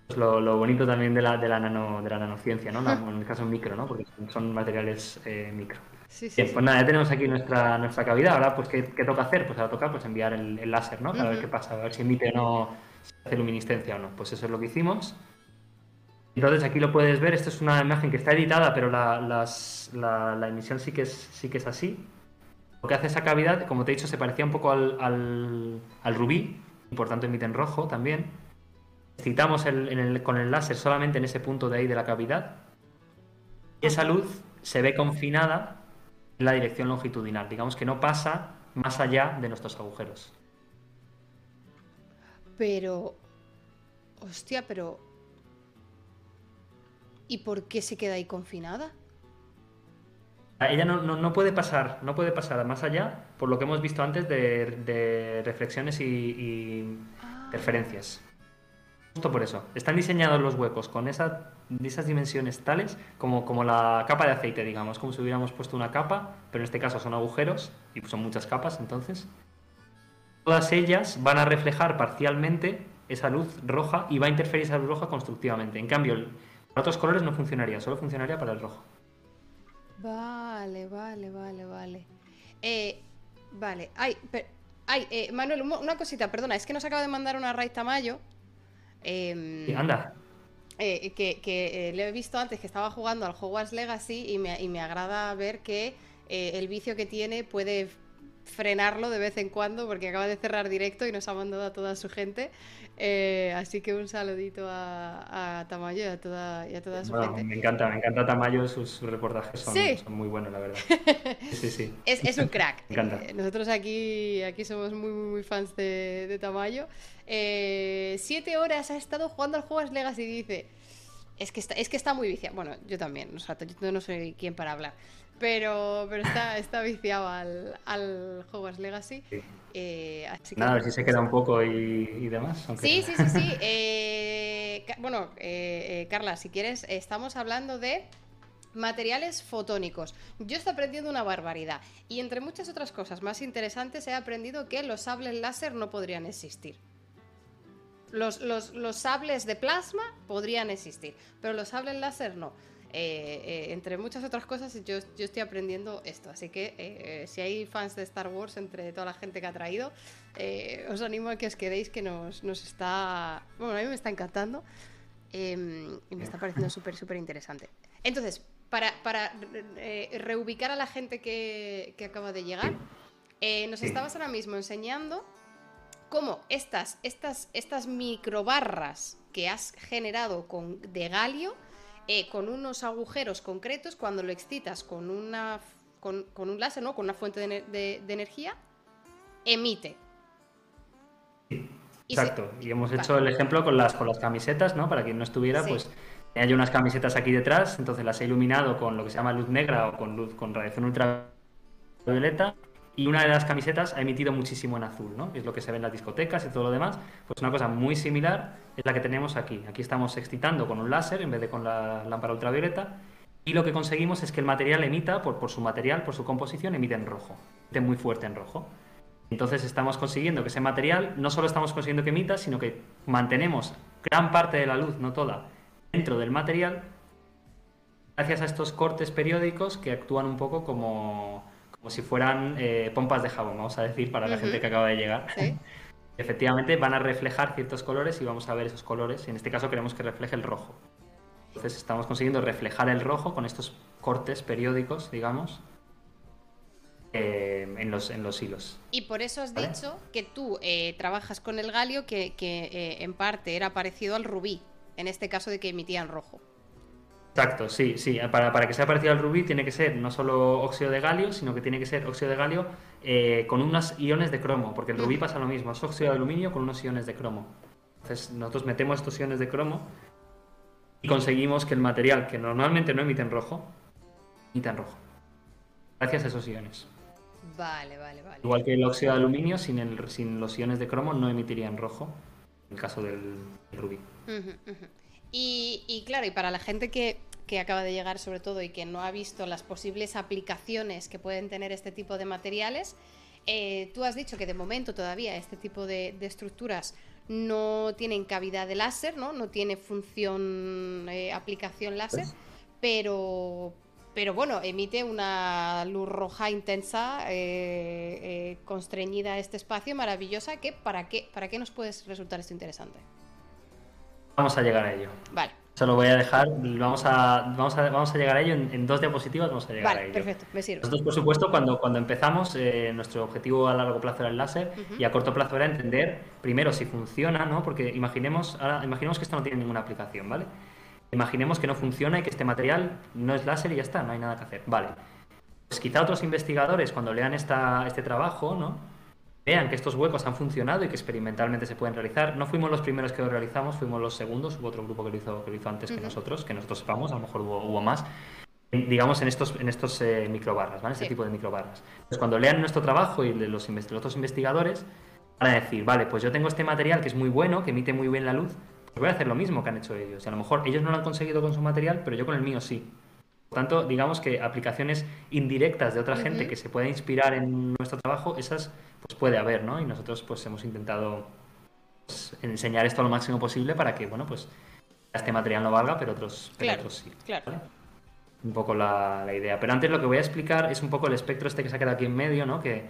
Es lo, bonito también de la, de la, nano, de la nanociencia, ¿no? en el caso micro, ¿no? Porque son materiales eh, micro. Sí, sí, Bien, pues nada, ya tenemos aquí nuestra, nuestra cavidad. Ahora, pues, ¿qué, toca hacer? Pues ahora toca pues, enviar el, láser, ¿no? Para ver qué pasa, a ver si emite o no, si hace luminiscencia o no. Pues eso es lo que hicimos. Entonces aquí lo puedes ver, esto es una imagen que está editada, pero la, la, emisión sí que, es, sí que es así. Lo que hace esa cavidad, como te he dicho, se parecía un poco al, al, rubí, y por tanto emite en rojo también. Excitamos con el láser solamente en ese punto de ahí de la cavidad. Y esa luz se ve confinada en la dirección longitudinal. Digamos que no pasa más allá de nuestros agujeros. Pero... Hostia, pero... ¿Y por qué se queda ahí confinada? Ella no, puede pasar, no puede pasar más allá, por lo que hemos visto antes de, reflexiones y, ah. interferencias. Justo por eso. Están diseñados los huecos con esa, esas dimensiones tales como, como la capa de aceite, digamos, como si hubiéramos puesto una capa, pero en este caso son agujeros y son muchas capas, entonces. Todas ellas van a reflejar parcialmente esa luz roja y va a interferir esa luz roja constructivamente. En cambio, para otros colores no funcionaría, solo funcionaría para el rojo. Vale, vale, vale, vale. Eh, vale, ay, ay eh, Manuel, una cosita, perdona, es que nos acaba de mandar una raíz Tamayo. Eh, anda. Eh, que, que le he visto antes que estaba jugando al Hogwarts Legacy y me, y me agrada ver que el vicio que tiene puede frenarlo de vez en cuando porque acaba de cerrar directo y nos ha mandado a toda su gente. Eh, así que un saludito a, Tamayo y a toda, y a toda su gente. Me encanta, me encanta Tamayo, sus, reportajes son, muy buenos, la verdad. Sí, sí. es, un crack. Eh, nosotros aquí, aquí somos muy, muy, fans de, Tamayo. Eh, siete horas ha estado jugando al Juegos Legacy y dice... Es que, está, es que está muy viciado. Bueno, yo también, o sea, yo no soy quien para hablar. Pero, pero está, está viciado al, al Hogwarts Legacy. Eh, Nada, a ver si se queda un poco y, demás. Sí, sí, sí, sí. Eh, bueno, eh, Carla, si quieres, estamos hablando de materiales fotónicos. Yo estoy aprendiendo una barbaridad. Y entre muchas otras cosas más interesantes he aprendido que los sables láser no podrían existir. Los, los, los sables de plasma podrían existir, pero los sables láser no. Eh, eh, entre muchas otras cosas, yo, yo, estoy aprendiendo esto. Así que eh, si hay fans de Star Wars entre toda la gente que ha traído, os animo a que os quedéis, que nos, nos está. Bueno, a mí me está encantando em, y me está pareciendo súper, súper interesante. Entonces, para, para reubicar a la gente que, que acaba de llegar, nos estabas ahora mismo enseñando cómo estas, estas, estas microbarras que has generado con, de galio eh, con unos agujeros concretos, cuando lo excitas con, una, con, un láser, ¿no? con una fuente de, energía, emite. Exacto, y, hemos hecho el ejemplo con las, con las camisetas, ¿no? Para quien no estuviera, pues hay unas camisetas aquí detrás, entonces las he iluminado con lo que se llama luz negra o con luz con radiación ultravioleta y una de las camisetas ha emitido muchísimo en azul, ¿no? Es lo que se ve en las discotecas y todo lo demás. Pues una cosa muy similar es la que tenemos aquí. Aquí estamos excitando con un láser en vez de con la lámpara ultravioleta y lo que conseguimos es que el material emita, por, por su material, por su composición, emite en rojo, emite muy fuerte en rojo. Entonces estamos consiguiendo que ese material, no solo estamos consiguiendo que emita, sino que mantenemos gran parte de la luz, no toda, dentro del material, gracias a estos cortes periódicos que actúan un poco como como si fueran eh, pompas de jabón, vamos a decir, para la gente que acaba de llegar. Efectivamente, van a reflejar ciertos colores y vamos a ver esos colores. En este caso queremos que refleje el rojo. Entonces estamos consiguiendo reflejar el rojo con estos cortes periódicos, digamos, eh, en, los, en los hilos. Y por eso has dicho que tú eh, trabajas con el galio que, en parte era parecido al rubí, en este caso de que emitían rojo. Exacto, sí, sí. Para, para, que sea parecido al rubí tiene que ser no solo óxido de galio, sino que tiene que ser óxido de galio eh, con unos iones de cromo, porque el rubí pasa lo mismo, es óxido de aluminio con unos iones de cromo. Entonces nosotros metemos estos iones de cromo y conseguimos que el material que normalmente no emite en rojo, emita en rojo. Gracias a esos iones. Vale, vale, vale. Igual que el óxido de aluminio, sin, el, sin los iones de cromo no emitiría en rojo, en el caso del, rubí. Y, claro, y para la gente que, acaba de llegar sobre todo y que no ha visto las posibles aplicaciones que pueden tener este tipo de materiales, eh, tú has dicho que de momento todavía este tipo de, estructuras no tienen cavidad de láser, ¿no? No tiene función, eh, aplicación láser, pero, pero bueno, emite una luz roja intensa, eh, constreñida a este espacio, maravillosa, que ¿para qué, ¿para qué nos puede resultar esto interesante? Vamos a llegar a ello. Vale. Se lo voy a dejar, vamos a, vamos a, vamos a llegar a ello en, dos diapositivas, vamos a llegar a ello. perfecto, me sirve. Nosotros, por supuesto, cuando, cuando empezamos, eh, nuestro objetivo a largo plazo era el láser y a corto plazo era entender, primero, si funciona, ¿no? Porque imaginemos, ahora, imaginemos que esto no tiene ninguna aplicación, ¿vale? Imaginemos que no funciona y que este material no es láser y ya está, no hay nada que hacer. Vale. Pues quizá otros investigadores, cuando lean esta, este trabajo, ¿no? Vean que estos huecos han funcionado y que experimentalmente se pueden realizar. No fuimos los primeros que lo realizamos, fuimos los segundos, hubo otro grupo que lo hizo, que lo hizo antes que nosotros, que nosotros sepamos, a lo mejor hubo, más, digamos, en estos, en estos eh, microbarras, ¿vale? Este tipo de microbarras. Entonces, cuando lean nuestro trabajo y de los, otros investigadores, van a decir, vale, pues yo tengo este material que es muy bueno, que emite muy bien la luz, pues voy a hacer lo mismo que han hecho ellos. Y a lo mejor ellos no lo han conseguido con su material, pero yo con el mío sí. Por tanto, digamos que aplicaciones indirectas de otra gente que se pueda inspirar en nuestro trabajo, esas pues puede haber, ¿no? Y nosotros pues hemos intentado pues, enseñar esto lo máximo posible para que, bueno, pues este material no valga, pero otros, sí. Claro. Un poco la, idea. Pero antes lo que voy a explicar es un poco el espectro este que se ha quedado aquí en medio, ¿no? Que,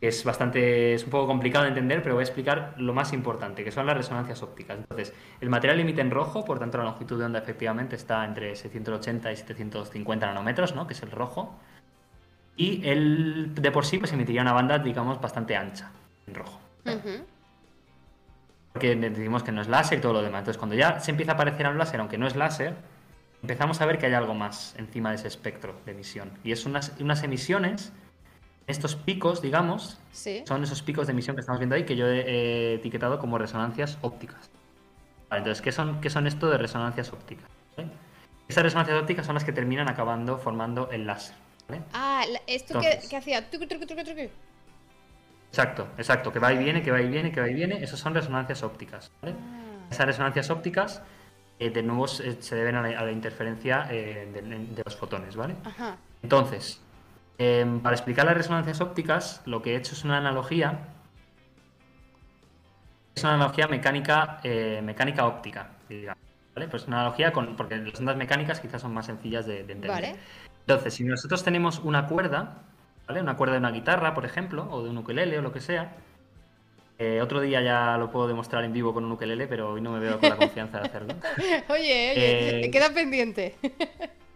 es bastante, es un poco complicado de entender, pero voy a explicar lo más importante, que son las resonancias ópticas. Entonces, el material emite en rojo, por tanto la longitud de onda efectivamente está entre 680 y 750 nanómetros, ¿no? Que es el rojo. Y el de por sí pues emitiría una banda, digamos, bastante ancha, en rojo. Porque decimos que no es láser y todo lo demás. Entonces, cuando ya se empieza a aparecer un láser, aunque no es láser, empezamos a ver que hay algo más encima de ese espectro de emisión. Y es unas, unas emisiones, estos picos, digamos, son esos picos de emisión que estamos viendo ahí, que yo he etiquetado como resonancias ópticas. entonces, ¿qué son, ¿qué son esto de resonancias ópticas? Esas resonancias ópticas son las que terminan acabando formando el láser. Ah, esto que, hacía. Exacto, exacto, que va y viene, que va y viene, que va y viene. Esas son resonancias ópticas. Ah. Esas resonancias ópticas, eh, de nuevo, se deben a la, interferencia eh, de, los fotones, ¿vale? Entonces, em, para explicar las resonancias ópticas, lo que he hecho es una analogía. Es una analogía mecánica, eh, mecánica óptica, ¿vale? Pues una analogía con. Porque las ondas mecánicas quizás son más sencillas de, de entender. Vale. Entonces, si nosotros tenemos una cuerda, ¿vale? Una cuerda de una guitarra, por ejemplo, o de un ukelele o lo que sea. Eh, otro día ya lo puedo demostrar en vivo con un ukelele, pero hoy no me veo con la confianza de hacerlo. oye, oye, eh, queda pendiente.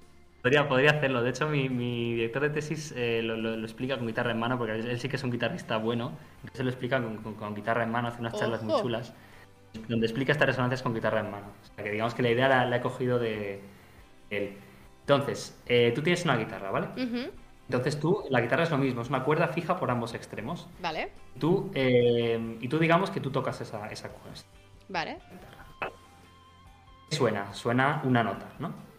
podría, podría hacerlo. De hecho, mi, director de tesis eh, lo, explica con guitarra en mano, porque él sí que es un guitarrista bueno. Entonces lo explica con, guitarra en mano, hace unas charlas muy chulas, donde explica estas resonancias con guitarra en mano. O sea, que digamos que la idea la, la he cogido de él. Entonces, eh, tú tienes una guitarra, ¿vale? Entonces tú, la guitarra es lo mismo, es una cuerda fija por ambos extremos. Vale. Tú, eh, y tú digamos que tú tocas esa, esa cuerda. Vale. Suena, suena una nota, ¿no?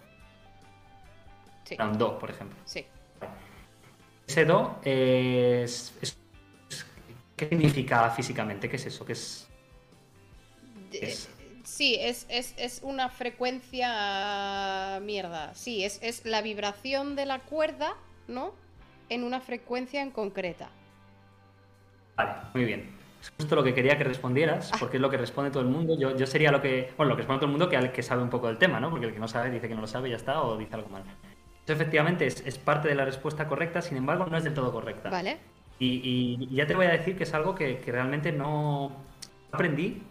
Sí. Un do, por ejemplo. Sí. Ese do es, ¿Qué significa físicamente? ¿Qué es eso? ¿Qué es? es? Sí, es, es, una frecuencia mierda. Sí, es, es la vibración de la cuerda, ¿no? En una frecuencia en concreta. Vale, muy bien. Es justo lo que quería que respondieras, ah. porque es lo que responde todo el mundo. Yo, yo sería lo que. Bueno, lo que responde todo el mundo que, que sabe un poco del tema, ¿no? Porque el que no sabe dice que no lo sabe y ya está, o dice algo mal. Esto efectivamente es, es parte de la respuesta correcta, sin embargo, no es del todo correcta. Vale. Y, y ya te voy a decir que es algo que, que realmente no aprendí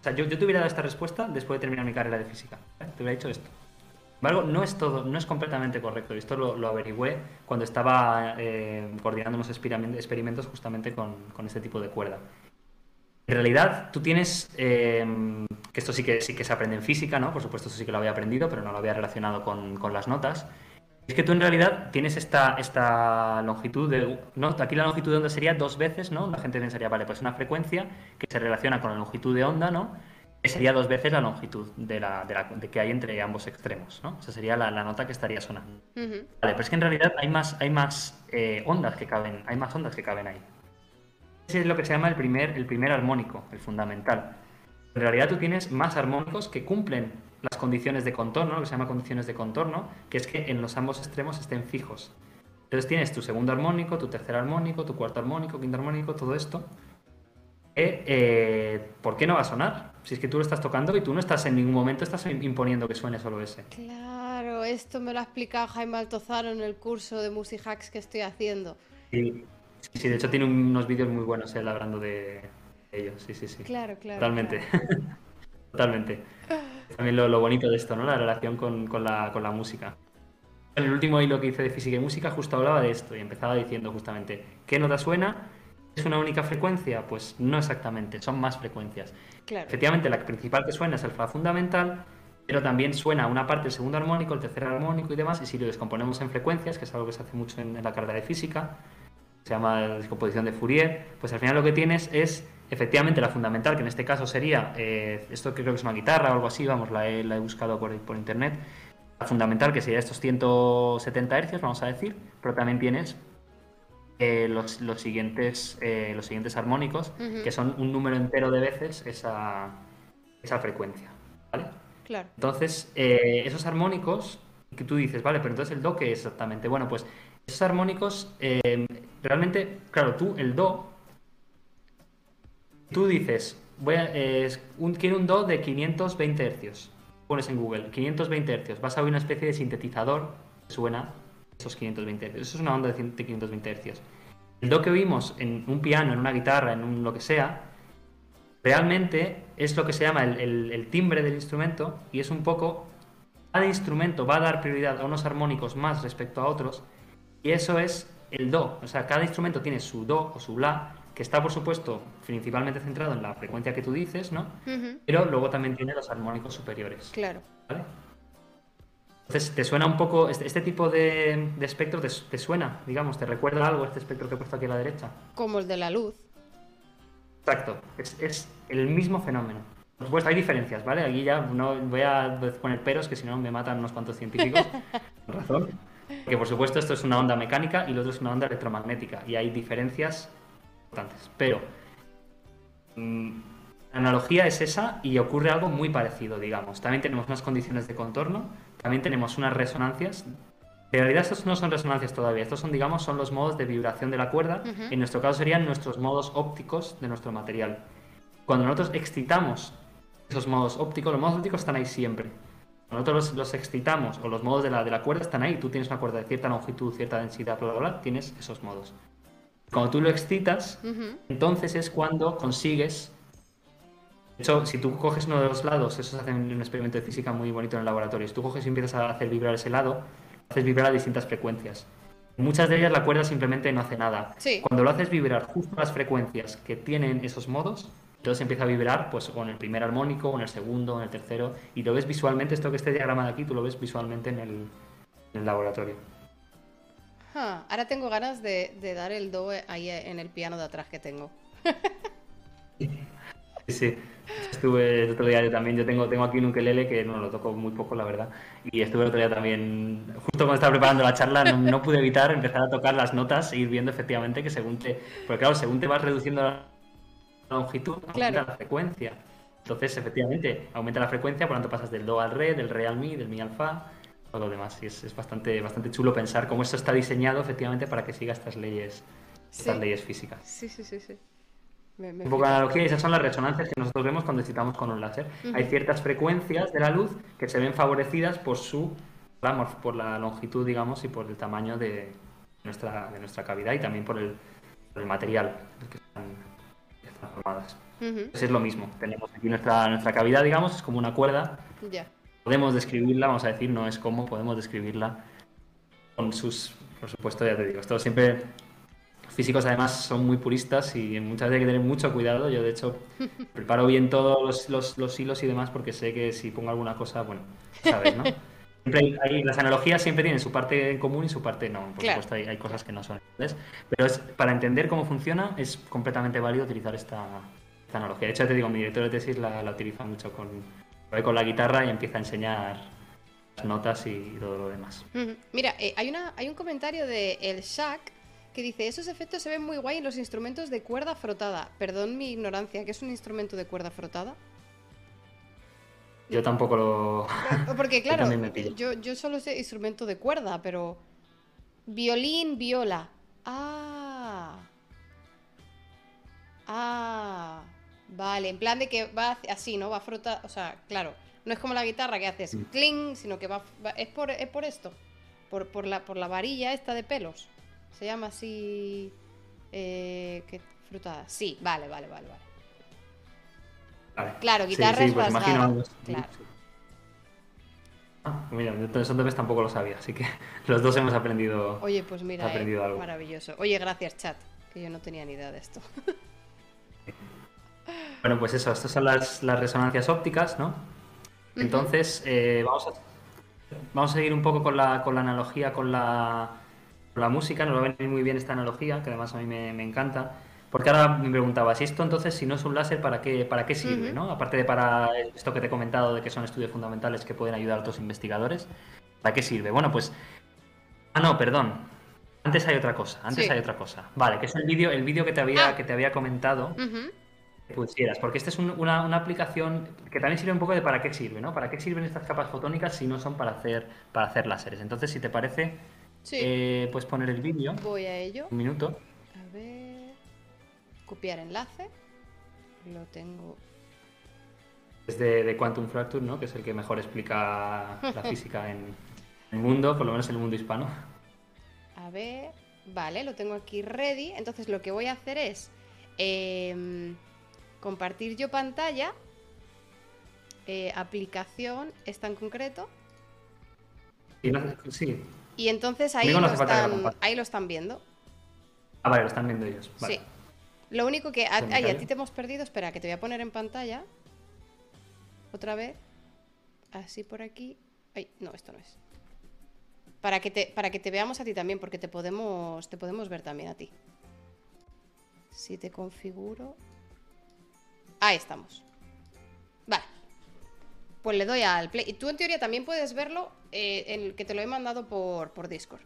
o sea, yo, te hubiera dado esta respuesta después de terminar mi carrera de física. ¿eh? Te hubiera dicho esto. Sin embargo, no es todo, no es completamente correcto. Esto lo, lo averigüé cuando estaba eh, coordinando unos experimentos justamente con, este tipo de cuerda. En realidad, tú tienes, eh, que esto sí que, sí que se aprende en física, ¿no? Por supuesto, eso sí que lo había aprendido, pero no lo había relacionado con, con las notas. Es que tú en realidad tienes esta, esta longitud de... ¿no? Aquí la longitud de onda sería dos veces, ¿no? La gente pensaría, vale, pues una frecuencia que se relaciona con la longitud de onda, ¿no? Que sería dos veces la longitud de, la, de, la, de que hay entre ambos extremos, ¿no? Esa sería la, la nota que estaría sonando. Vale, pero es que en realidad hay más, hay más eh, ondas que caben, hay más ondas que caben ahí. Ese es lo que se llama el primer, el primer armónico, el fundamental. En realidad tú tienes más armónicos que cumplen las condiciones de contorno, lo que se llama condiciones de contorno, que es que en los ambos extremos estén fijos. Entonces tienes tu segundo armónico, tu tercer armónico, tu cuarto armónico, quinto armónico, todo esto. Eh, eh, ¿Por qué no va a sonar? Si es que tú lo estás tocando y tú no estás en ningún momento estás imponiendo que suene solo ese. Claro, esto me lo ha explicado Jaime Altozano en el curso de Music Hacks que estoy haciendo. Sí, sí, de hecho tiene unos vídeos muy buenos él hablando de ellos, sí, sí, sí. Claro, claro. Totalmente. Totalmente. También lo, lo, bonito de esto, ¿no? La relación con, con, la, con la música. En el último hilo que hice de física y música justo hablaba de esto y empezaba diciendo justamente, ¿qué nota suena? ¿Es una única frecuencia? Pues no exactamente, son más frecuencias. Claro. Efectivamente, la principal que suena es el fa fundamental, pero también suena una parte del segundo armónico, el tercer armónico y demás, y si lo descomponemos en frecuencias, que es algo que se hace mucho en, en la carrera de física, se llama descomposición de Fourier, pues al final lo que tienes es efectivamente la fundamental, que en este caso sería, eh, esto que creo que es una guitarra o algo así, vamos, la he, la he buscado por, por, internet, la fundamental que sería estos 170 Hz, vamos a decir, pero también tienes eh, los, los, siguientes, eh, los siguientes armónicos, uh -huh. que son un número entero de veces esa, esa frecuencia, ¿vale? Claro. Entonces, eh, esos armónicos, que tú dices, vale, pero entonces el Do, ¿qué es exactamente? Bueno, pues esos armónicos, realmente, claro, tú, el Do, tú dices, voy a, eh, un, quiero un Do de 520 Hz. Pones en Google 520 Hz. Vas a oír una especie de sintetizador que suena esos 520 Hz. Eso es una onda de 520 Hz. El Do que oímos en un piano, en una guitarra, en un lo que sea, realmente es lo que se llama el, el, el timbre del instrumento y es un poco. Cada instrumento va a dar prioridad a unos armónicos más respecto a otros y eso es el Do. O sea, cada instrumento tiene su Do o su La que está, por supuesto, principalmente centrado en la frecuencia que tú dices, ¿no? Uh -huh. Pero luego también tiene los armónicos superiores. Claro. ¿Vale? Entonces, ¿te suena un poco, este, este tipo de, de espectro te, te, suena, digamos, te recuerda algo este espectro que he puesto aquí a la derecha? Como el de la luz. Exacto, es, es el mismo fenómeno. Por supuesto, hay diferencias, ¿vale? Aquí ya no voy a poner peros, que si no me matan unos cuantos científicos. Con razón. Que por supuesto esto es una onda mecánica y lo otro es una onda electromagnética. Y hay diferencias importantes. Pero mmm, la analogía es esa y ocurre algo muy parecido, digamos. También tenemos unas condiciones de contorno, también tenemos unas resonancias. En realidad estos no son resonancias todavía, estos son, digamos, son los modos de vibración de la cuerda. Uh -huh. En nuestro caso serían nuestros modos ópticos de nuestro material. Cuando nosotros excitamos esos modos ópticos, los modos ópticos están ahí siempre. Cuando nosotros los, los excitamos o los modos de la, de la cuerda están ahí. Tú tienes una cuerda de cierta longitud, cierta densidad, bla, bla, bla, tienes esos modos. Cuando tú lo excitas, uh -huh. entonces es cuando consigues. De hecho, si tú coges uno de los lados, eso se hace en un experimento de física muy bonito en el laboratorio. Si tú coges y empiezas a hacer vibrar ese lado, haces vibrar a distintas frecuencias. Muchas de ellas la cuerda simplemente no hace nada. Sí. Cuando lo haces vibrar justo las frecuencias que tienen esos modos, entonces empieza a vibrar pues con el primer armónico, en el segundo, en el tercero, y lo ves visualmente, esto que este diagrama de aquí, tú lo ves visualmente en el, en el laboratorio. Huh. Ahora tengo ganas de, de, dar el do ahí en el piano de atrás que tengo. sí. Estuve el otro día yo también, yo tengo, tengo aquí un ukelele que no lo toco muy poco, la verdad. Y estuve el otro día también, justo cuando estaba preparando la charla, no, no pude evitar empezar a tocar las notas e ir viendo efectivamente que según te... Porque claro, según te vas reduciendo la longitud, claro. aumenta la frecuencia. Entonces, efectivamente, aumenta la frecuencia, por lo tanto pasas del do al re, del re al mi, del mi al fa, todo lo demás. Y es, es, bastante, bastante chulo pensar cómo esto está diseñado efectivamente para que siga estas leyes, sí. estas leyes físicas. Sí, sí, sí, sí. Me, me un poco de analogía, esas son las resonancias que nosotros vemos cuando excitamos con un láser. Uh -huh. Hay ciertas frecuencias de la luz que se ven favorecidas por su por la longitud, digamos, y por el tamaño de nuestra, de nuestra cavidad y también por el, por el material que están, están formadas. Uh -huh. Entonces es lo mismo. Tenemos aquí nuestra, nuestra cavidad, digamos, es como una cuerda. Yeah podemos describirla, vamos a decir, no es como podemos describirla con sus, por supuesto, ya te digo, esto siempre físicos además son muy puristas y muchas veces hay que tener mucho cuidado. Yo de hecho preparo bien todos los, hilos y demás porque sé que si pongo alguna cosa, bueno, sabes, ¿no? las analogías siempre tienen su parte en común y su parte no. Por supuesto, hay, cosas que no son. Pero es, para entender cómo funciona es completamente válido utilizar esta, analogía. De hecho, te digo, mi director de tesis la, utiliza mucho con, con la guitarra y empieza a enseñar las notas y todo lo demás. Mira, eh, hay, una, hay un comentario de El Shaq que dice, esos efectos se ven muy guay en los instrumentos de cuerda frotada. Perdón mi ignorancia, ¿qué es un instrumento de cuerda frotada? Yo tampoco lo... Porque claro, yo, yo solo sé instrumento de cuerda, pero... Violín, viola. Ah. Ah. Vale, en plan de que va así, ¿no? Va a frotar, o sea, claro, no es como la guitarra que haces cling, sino que va, es, por, es por esto, por, por, la, por la varilla esta de pelos. Se llama así... Eh, ¿Qué frutada? Sí, vale, vale, vale, vale. Claro, guitarra es pues Claro. Ah, mira, tampoco lo sabía, así que los dos hemos aprendido. Oye, pues mira, eh, maravilloso. Oye, gracias, chat, que yo no tenía ni idea de esto. Bueno, pues eso, estas son las, resonancias ópticas, ¿no? Entonces, eh, vamos, a, vamos a seguir un poco con la, con la analogía con la, la música, nos va a venir muy bien esta analogía, que además a mí me, encanta. Porque ahora me preguntaba, si esto entonces, si no es un láser, ¿para qué, para qué sirve? ¿no? Aparte de para esto que te he comentado de que son estudios fundamentales que pueden ayudar a otros investigadores, ¿para qué sirve? Bueno, pues... Ah, no, perdón. Antes hay otra cosa, antes hay otra cosa. Vale, que es el vídeo el vídeo que, te había, ah. que te había comentado pusieras, porque esta es una, una, aplicación que también sirve un poco de para qué sirve, ¿no? ¿Para qué sirven estas capas fotónicas si no son para hacer, para hacer láseres? Entonces, si te parece, eh, puedes poner el vídeo. Voy a ello. Un minuto. A ver. Copiar enlace. Lo tengo. Es de, Quantum Fracture, ¿no? Que es el que mejor explica la física en el mundo, por lo menos en el mundo hispano. A ver. Vale, lo tengo aquí ready. Entonces lo que voy a hacer es. Em, compartir yo pantalla, eh, aplicación, está en concreto. Sí. Y entonces ahí, lo están, ahí lo están viendo. Ah, vale, lo están viendo ellos. Sí. Lo único que. Ay, a ti te hemos perdido. Espera, que te voy a poner en pantalla. Otra vez. Así por aquí. Ay, no, esto no es. Para que te, para que te veamos a ti también, porque te podemos, te podemos ver también a ti. Si te configuro. Ahí estamos. Vale. Pues le doy al play. Y tú en teoría también puedes verlo, eh, en que te lo he mandado por, por Discord.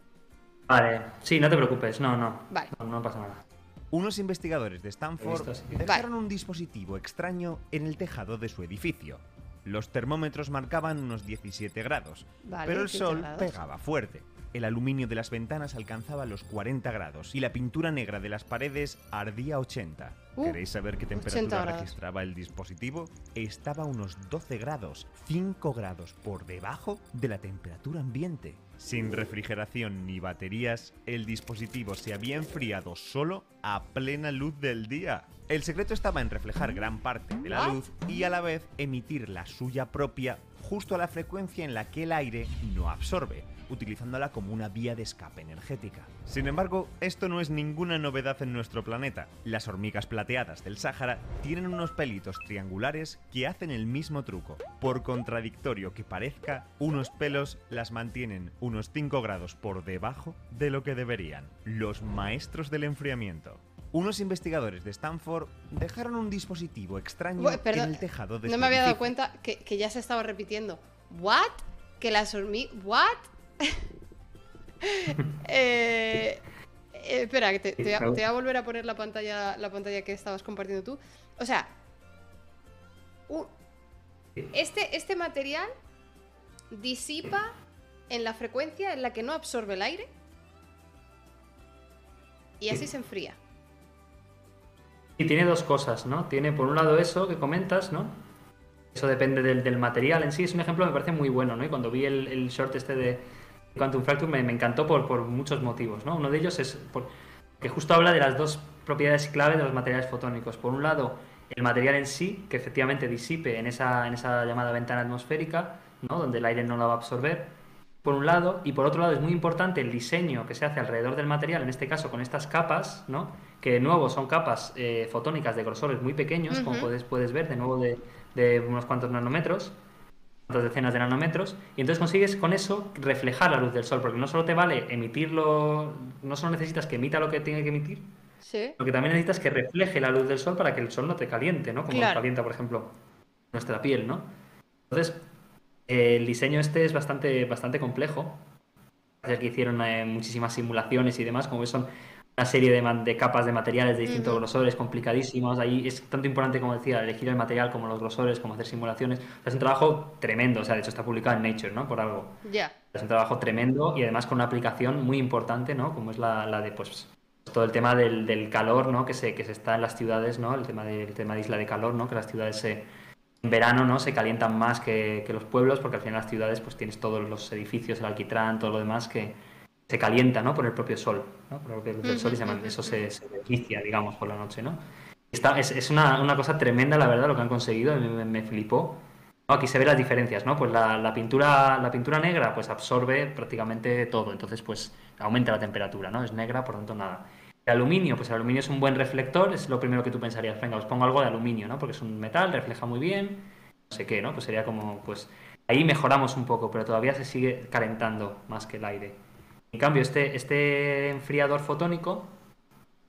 Vale, sí, no te preocupes, no, no. Vale. No, pasa nada. Unos investigadores de Stanford dejaron un dispositivo extraño en el tejado de su edificio. Los termómetros marcaban unos 17 grados, pero el sol pegaba fuerte. El aluminio de las ventanas alcanzaba los 40 grados y la pintura negra de las paredes ardía 80. Uh, ¿Queréis saber qué temperatura registraba el dispositivo? Estaba a unos 12 grados, 5 grados por debajo de la temperatura ambiente. Sin refrigeración ni baterías, el dispositivo se había enfriado solo a plena luz del día. El secreto estaba en reflejar gran parte de la luz y a la vez emitir la suya propia justo a la frecuencia en la que el aire no absorbe utilizándola como una vía de escape energética. Sin embargo, esto no es ninguna novedad en nuestro planeta. Las hormigas plateadas del Sáhara tienen unos pelitos triangulares que hacen el mismo truco. Por contradictorio que parezca, unos pelos las mantienen unos 5 grados por debajo de lo que deberían. Los maestros del enfriamiento. Unos investigadores de Stanford dejaron un dispositivo extraño en el tejado de No me había dado cuenta que, que ya se estaba repitiendo. ¿What? Que las hormigas. ¿What? Eh, eh, espera, que te, voy a, volver a poner la pantalla, la pantalla que estabas compartiendo tú. O sea, este, este material disipa en la frecuencia en la que no absorbe el aire y así se enfría. Y tiene dos cosas, ¿no? Tiene por un lado eso que comentas, ¿no? Eso depende del, material en sí. Es un ejemplo, me parece muy bueno, ¿no? Y cuando vi el short este de, Quantum Fracture me, me encantó por, por, muchos motivos. ¿no? Uno de ellos es que justo habla de las dos propiedades clave de los materiales fotónicos. Por un lado, el material en sí, que efectivamente disipe en esa, en esa llamada ventana atmosférica, ¿no? donde el aire no la va a absorber. por un lado, y por otro lado es muy importante el diseño que se hace alrededor del material, en este caso con estas capas, ¿no? que de nuevo son capas eh, fotónicas de grosores muy pequeños, como puedes, puedes ver, de nuevo de, unos cuantos nanómetros, decenas de nanómetros, y entonces consigues con eso reflejar la luz del sol, porque no solo te vale emitirlo, no solo necesitas que emita lo que tiene que emitir, ¿Sí? que también necesitas que refleje la luz del sol para que el sol no te caliente, ¿no? Como calienta, por ejemplo, nuestra piel, ¿no? Entonces, el diseño este es bastante, bastante complejo. que hicieron eh, muchísimas simulaciones y demás, como ves son una serie de, capas de materiales de distintos grosores complicadísimos. Ahí es tanto importante, como decía, elegir el material como los grosores, como hacer simulaciones. es un trabajo tremendo, o sea, de hecho está publicado en Nature, ¿no? Por algo. Ya. Es un trabajo tremendo y además con una aplicación muy importante, ¿no? Como es la, la de, pues, todo el tema del, del, calor, ¿no? Que se, que se está en las ciudades, ¿no? El tema, del tema de isla de calor, ¿no? Que las ciudades se en verano no se calientan más que, los pueblos porque al final las ciudades pues tienes todos los edificios, el alquitrán, todo lo demás que se calienta ¿no? por el propio sol, ¿no? por el sol y eso se, se digamos, por la noche. ¿no? Está, es, es una, una, cosa tremenda, la verdad, lo que han conseguido, me, me flipó. Aquí se ven las diferencias, ¿no? Pues la, la, pintura, la pintura negra pues absorbe prácticamente todo, entonces pues aumenta la temperatura, ¿no? Es negra, por tanto nada. El aluminio, pues el aluminio es un buen reflector, es lo primero que tú pensarías, venga, os pongo algo de aluminio, ¿no? Porque es un metal, refleja muy bien, no sé qué, ¿no? Pues sería como, pues ahí mejoramos un poco, pero todavía se sigue calentando más que el aire. En cambio, este, este enfriador fotónico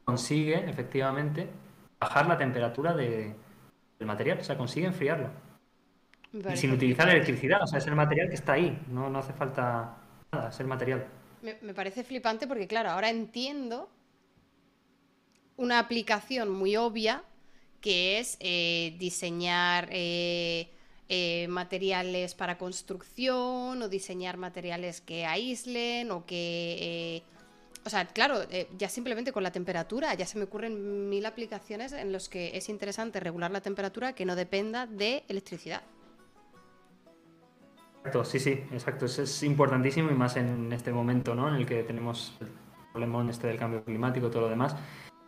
consigue, efectivamente, bajar la temperatura del material, o sea, consigue enfriarlo. Y sin utilizar electricidad, o sea, es el material que está ahí, no, no hace falta nada, es el material. Me, me parece flipante porque, claro, ahora entiendo una aplicación muy obvia que es eh, diseñar eh, eh, materiales para construcción o diseñar materiales que aíslen o que... o sea, claro, ya simplemente con la temperatura, ya se me ocurren mil aplicaciones en los que es interesante regular la temperatura que no dependa de electricidad. Exacto, sí, sí, exacto. Es importantísimo y más en este momento, ¿no? En el que tenemos el problema este del cambio climático y todo lo demás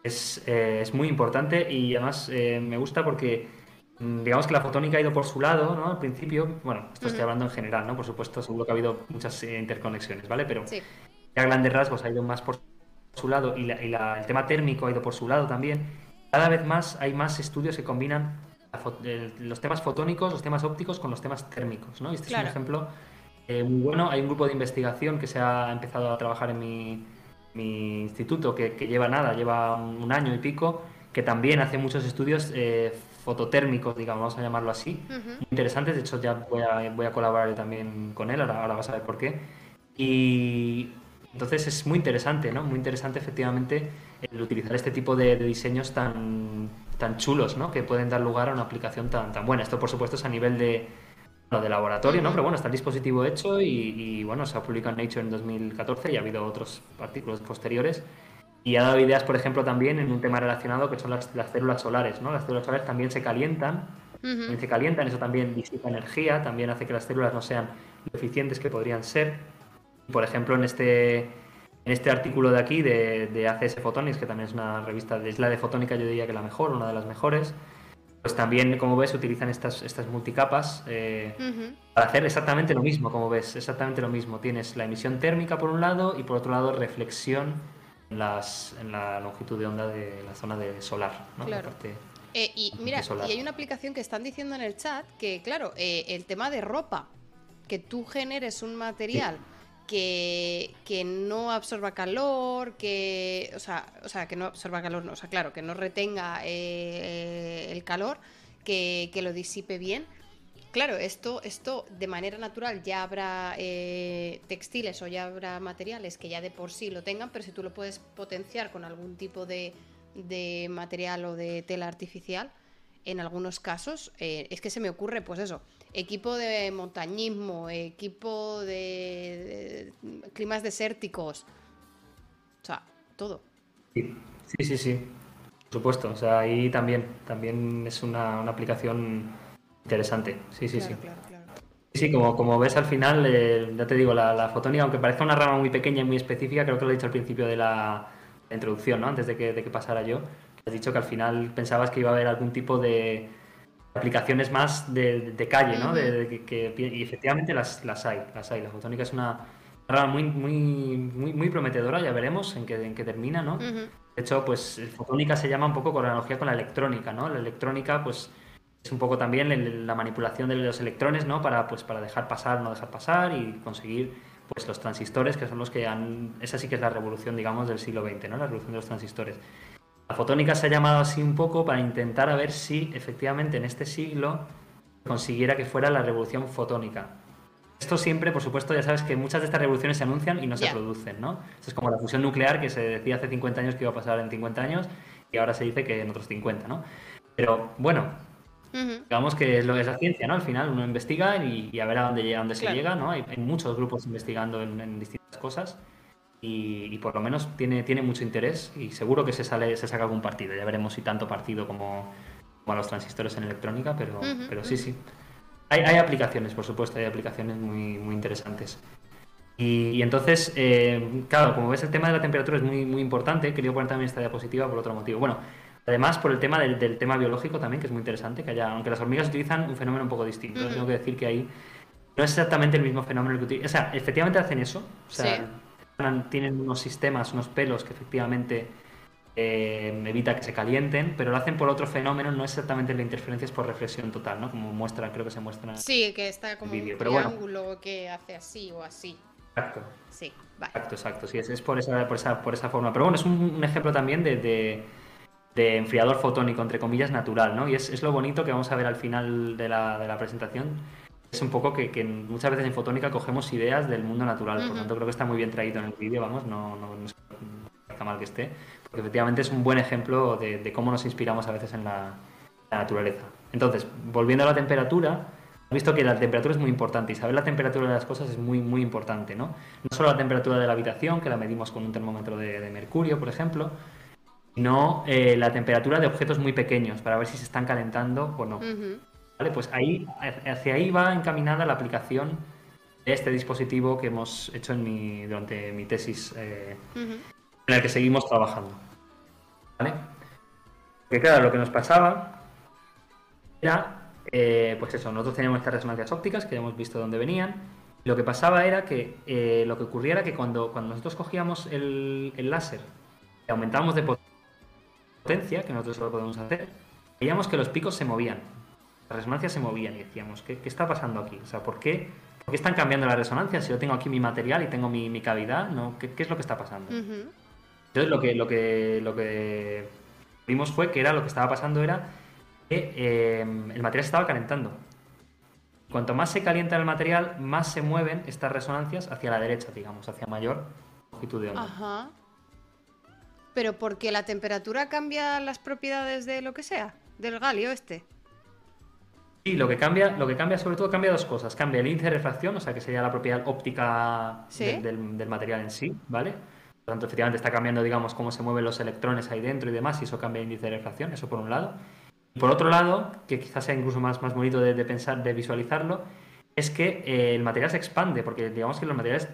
es, eh, es muy importante y además eh, me gusta porque digamos que la fotónica ha ido por su lado, ¿no? Al principio, bueno, esto estoy hablando en general, ¿no? Por supuesto, seguro que ha habido muchas eh, interconexiones, ¿vale? Pero a grandes rasgos ha ido más por su lado y, el tema térmico ha ido por su lado también. Cada vez más hay más estudios que combinan los temas fotónicos, los temas ópticos con los temas térmicos, ¿no? este es un ejemplo muy bueno. Hay un grupo de investigación que se ha empezado a trabajar en mi mi instituto, que, lleva nada, lleva un año y pico, que también hace muchos estudios eh, fototérmicos, digamos, vamos a llamarlo así, interesantes. De hecho, ya voy a, voy a colaborar también con él, ahora, ahora vas a ver por qué. Y entonces es muy interesante, ¿no? Muy interesante, efectivamente, el utilizar este tipo de, diseños tan, tan chulos, ¿no? Que pueden dar lugar a una aplicación tan, tan buena. Esto, por supuesto, es a nivel de, lo de laboratorio, ¿no? Pero bueno, está el dispositivo hecho y, bueno, se ha publicado en Nature en 2014 y ha habido otros artículos posteriores. Y ha dado ideas, por ejemplo, también en un tema relacionado que son las, células solares, ¿no? Las células solares también se calientan, se calientan, eso también disipa energía, también hace que las células no sean lo eficientes que podrían ser. Por ejemplo, en este, en este artículo de aquí de, de ACS Photonics, que también es una revista de isla de fotónica, yo diría que la mejor, una de las mejores, pues también, como ves, utilizan estas, estas multicapas eh, para hacer exactamente lo mismo, como ves, exactamente lo mismo. Tienes la emisión térmica por un lado y por otro lado reflexión en, las, en la longitud de onda de la zona de solar. ¿no? Claro. Eh, y mira, y hay una aplicación que están diciendo en el chat que, claro, eh, el tema de ropa, que tú generes un material que, no absorba calor, que, o sea, o sea, que no absorba calor, no, o sea, claro, que no retenga eh, el calor, que, lo disipe bien. Claro, esto, esto de manera natural ya habrá eh, textiles o ya habrá materiales que ya de por sí lo tengan, pero si tú lo puedes potenciar con algún tipo de, de material o de tela artificial, en algunos casos, eh, es que se me ocurre, pues eso, equipo de montañismo, equipo de, climas desérticos, o sea, todo. Sí, sí, sí, por supuesto, o sea, ahí también, también es una, aplicación interesante, sí, sí, sí. Sí, como, como ves al final, eh, ya te digo, la, fotónica, aunque parezca una rama muy pequeña y muy específica, creo que lo he dicho al principio de la, introducción, ¿no? antes de que, de que pasara yo, has dicho que al final pensabas que iba a haber algún tipo de, aplicaciones más de, calle, ¿no? de, que, y efectivamente las, las hay, las hay. La fotónica es una rama muy, muy, muy, muy prometedora, ya veremos en qué, en qué termina, ¿no? De hecho, pues fotónica se llama un poco con la analogía con la electrónica, ¿no? La electrónica, pues es un poco también la manipulación de los electrones, ¿no? Para, pues, para dejar pasar, no dejar pasar y conseguir pues los transistores, que son los que han... Esa sí que es la revolución, digamos, del siglo XX, ¿no? La revolución de los transistores. La fotónica se ha llamado así un poco para intentar a ver si efectivamente en este siglo consiguiera que fuera la revolución fotónica. Esto siempre, por supuesto, ya sabes que muchas de estas revoluciones se anuncian y no se producen, ¿no? es como la fusión nuclear que se decía hace 50 años que iba a pasar en 50 años y ahora se dice que en otros 50, ¿no? Pero bueno, digamos que es lo que es la ciencia, ¿no? Al final uno investiga y, a ver a dónde, a dónde se llega, ¿no? Hay, muchos grupos investigando en distintas cosas y, por lo menos tiene, tiene mucho interés y seguro que se sale se saca algún partido. Ya veremos si tanto partido como, como los transistores en electrónica, pero, pero sí, sí. Hay, hay, aplicaciones, por supuesto, hay aplicaciones muy, muy interesantes. Y, entonces, eh, claro, como ves, el tema de la temperatura es muy, muy importante. Quería poner también esta diapositiva por otro motivo. Bueno, además por el tema del, del, tema biológico también, que es muy interesante, que haya, aunque las hormigas utilizan un fenómeno un poco distinto, tengo que decir que ahí no es exactamente el mismo fenómeno que utilizan. O sea, efectivamente hacen eso. O sea, tienen unos sistemas, unos pelos que efectivamente eh, evita que se calienten, pero lo hacen por otro fenómeno, no exactamente la interferencia es por reflexión total, ¿no? Como muestra, creo que se muestra. Sí, que está como un triángulo que hace así o así. Exacto. Sí, vale. Exacto, exacto. Sí, es, por, esa, por, esa, por esa forma. Pero bueno, es un, ejemplo también de, de, enfriador fotónico, entre comillas, natural, ¿no? Y es, es, lo bonito que vamos a ver al final de la, de la presentación es un poco que, muchas veces en fotónica cogemos ideas del mundo natural, por lo tanto creo que está muy bien traído en el vídeo, vamos, no, no, está mal que esté, porque efectivamente es un buen ejemplo de, cómo nos inspiramos a veces en la, naturaleza. Entonces, volviendo a la temperatura, hemos visto que la temperatura es muy importante y saber la temperatura de las cosas es muy, muy importante, ¿no? No solo la temperatura de la habitación, que la medimos con un termómetro de, mercurio, por ejemplo, sino eh, la temperatura de objetos muy pequeños para ver si se están calentando o no. ¿Vale? Pues ahí, hacia ahí va encaminada la aplicación de este dispositivo que hemos hecho en mi, durante mi tesis eh, en el que seguimos trabajando. ¿Vale? Porque claro, lo que nos pasaba era, eh, pues eso, nosotros teníamos estas resonancias ópticas que ya hemos visto dónde venían. lo que pasaba era que lo que ocurría era que cuando, cuando nosotros cogíamos el, el láser y aumentábamos de potencia, que nosotros lo podemos hacer, veíamos que los picos se movían las resonancias se movían y decíamos, ¿qué, está pasando aquí? O sea, ¿por qué, ¿por qué, están cambiando las resonancias? Si yo tengo aquí mi material y tengo mi, cavidad, ¿no? ¿Qué, es lo que está pasando? Entonces lo que, lo, que, lo que vimos fue que era lo que estaba pasando era que em, el material se estaba calentando. Cuanto más se calienta el material, más se mueven estas resonancias hacia la derecha, digamos, hacia mayor longitud de onda. Ajá. Pero porque la temperatura cambia las propiedades de lo que sea, del galio este. Sí, lo que cambia, lo que cambia sobre todo cambia dos cosas. Cambia el índice de refracción, o sea que sería la propiedad óptica del, material en sí, ¿vale? Por lo tanto, efectivamente está cambiando, digamos, cómo se mueven los electrones ahí dentro y demás, y eso cambia el índice de refracción, eso por un lado. Y por otro lado, que quizás sea incluso más, más bonito de, pensar, de visualizarlo, es que eh, el material se expande, porque digamos que los materiales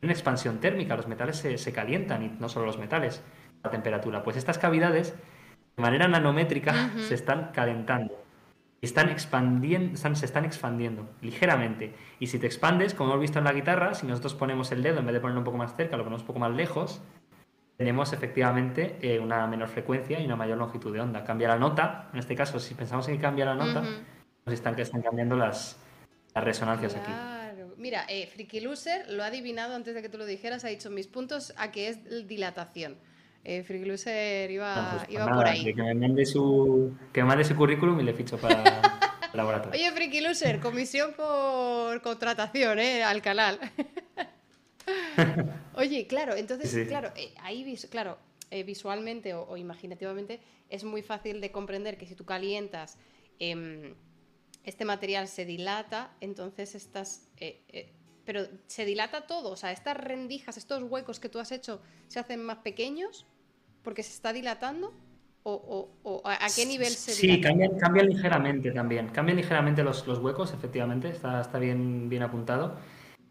tienen expansión térmica, los metales se, calientan, y no solo los metales, la temperatura. Pues estas cavidades, de manera nanométrica, se están calentando están expandiendo, se están expandiendo ligeramente. Y si te expandes, como hemos visto en la guitarra, si nosotros ponemos el dedo, en vez de ponerlo un poco más cerca, lo ponemos un poco más lejos, tenemos efectivamente eh, una menor frecuencia y una mayor longitud de onda. Cambia la nota, en este caso, si pensamos en que cambia la nota, pues están, están cambiando las, las resonancias aquí. Mira, eh, Freaky Loser lo ha adivinado antes de que tú lo dijeras, ha dicho mis puntos a que es dilatación eh, iba, pues, iba por ahí. Que me, mande su, que me mande su currículum y le ficho para el laboratorio. Oye, Freaky Loser, comisión por contratación, ¿eh? Al canal. Oye, claro, entonces, claro, eh, ahí, claro, eh, visualmente o, imaginativamente es muy fácil de comprender que si tú calientas, em, este material se dilata, entonces estás... Pero se dilata todo, o sea, estas rendijas, estos huecos que tú has hecho, ¿se hacen más pequeños? porque se está dilatando? ¿O, a qué nivel se dilata? Sí, cambian, cambian ligeramente también. Cambian ligeramente los, huecos, efectivamente, está, está bien, bien apuntado.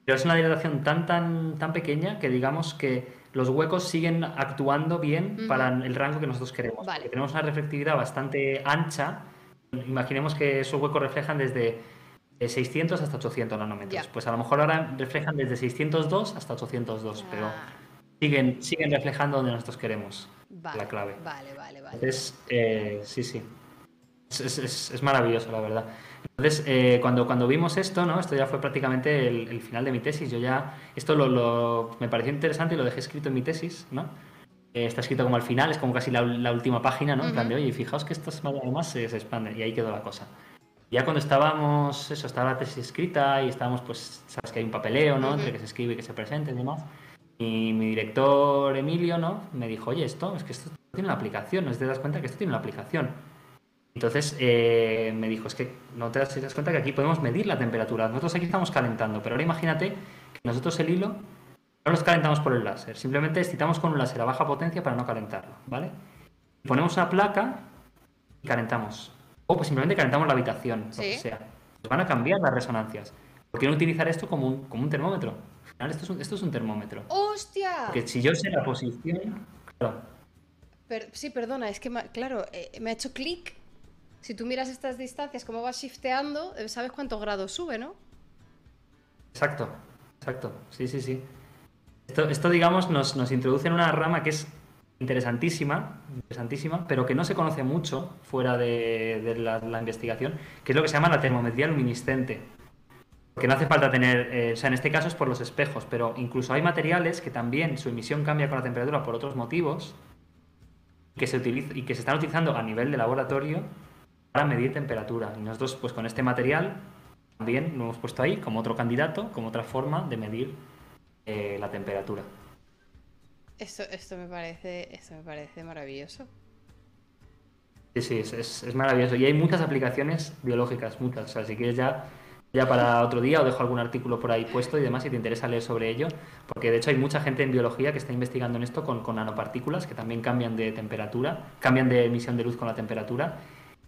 Pero es una dilatación tan, tan, tan pequeña que digamos que los huecos siguen actuando bien para el rango que nosotros queremos. Tenemos una reflectividad bastante ancha, imaginemos que esos huecos reflejan desde 600 hasta 800 nanómetros. Pues a lo mejor ahora reflejan desde 602 hasta 802, pero ah. siguen, siguen reflejando donde nosotros queremos. la clave. Vale, vale, vale. Entonces, eh, sí, sí. Es, maravilloso, la verdad. Entonces, eh, cuando, cuando vimos esto, ¿no? Esto ya fue prácticamente el, final de mi tesis. Yo ya, esto lo, me pareció interesante y lo dejé escrito en mi tesis, ¿no? Eh, está escrito como al final, es como casi la, última página, ¿no? En plan de, oye, fijaos que esto además se, se expanden y ahí quedó la cosa. Ya cuando estábamos, eso, estaba la tesis escrita y estábamos, pues, sabes que hay un papeleo, ¿no? Entre que se escribe y que se presente y demás. Y mi director Emilio, ¿no? Me dijo, oye, esto, es que esto tiene una aplicación, no te das cuenta que esto tiene una aplicación. Entonces eh, me dijo, es que no te das, cuenta que aquí podemos medir la temperatura. Nosotros aquí estamos calentando, pero ahora imagínate que nosotros el hilo no los calentamos por el láser, simplemente excitamos con un láser a baja potencia para no calentarlo, ¿vale? Ponemos una placa y calentamos. O pues simplemente calentamos la habitación, lo que sea. Pues van a cambiar las resonancias. ¿Por qué no utilizar esto como un, como un termómetro? Al final esto es un, esto es un termómetro. ¡Hostia! Porque si yo sé la posición... Claro. sí, perdona, es que, claro, eh, me ha hecho clic si tú miras estas distancias, cómo va shifteando, eh, sabes cuántos grados sube, ¿no? Exacto, exacto. Sí, sí, sí. Esto, digamos, nos, introduce en una rama que es interesantísima, interesantísima, pero que no se conoce mucho fuera de, la, investigación, que es lo que se llama la termometría luminiscente. Que no hace falta tener, eh, o sea, en este caso es por los espejos, pero incluso hay materiales que también su emisión cambia con la temperatura por otros motivos que se y que se están utilizando a nivel de laboratorio para medir temperatura. Y nosotros, pues con este material, también lo hemos puesto ahí como otro candidato, como otra forma de medir eh, la temperatura. Esto, esto, me parece, esto me parece maravilloso. Sí, sí, es, es, maravilloso. Y hay muchas aplicaciones biológicas, muchas. O sea, si quieres ya, ya para otro día, o dejo algún artículo por ahí puesto y demás, si te interesa leer sobre ello. Porque de hecho hay mucha gente en biología que está investigando en esto con, con nanopartículas que también cambian de temperatura, cambian de emisión de luz con la temperatura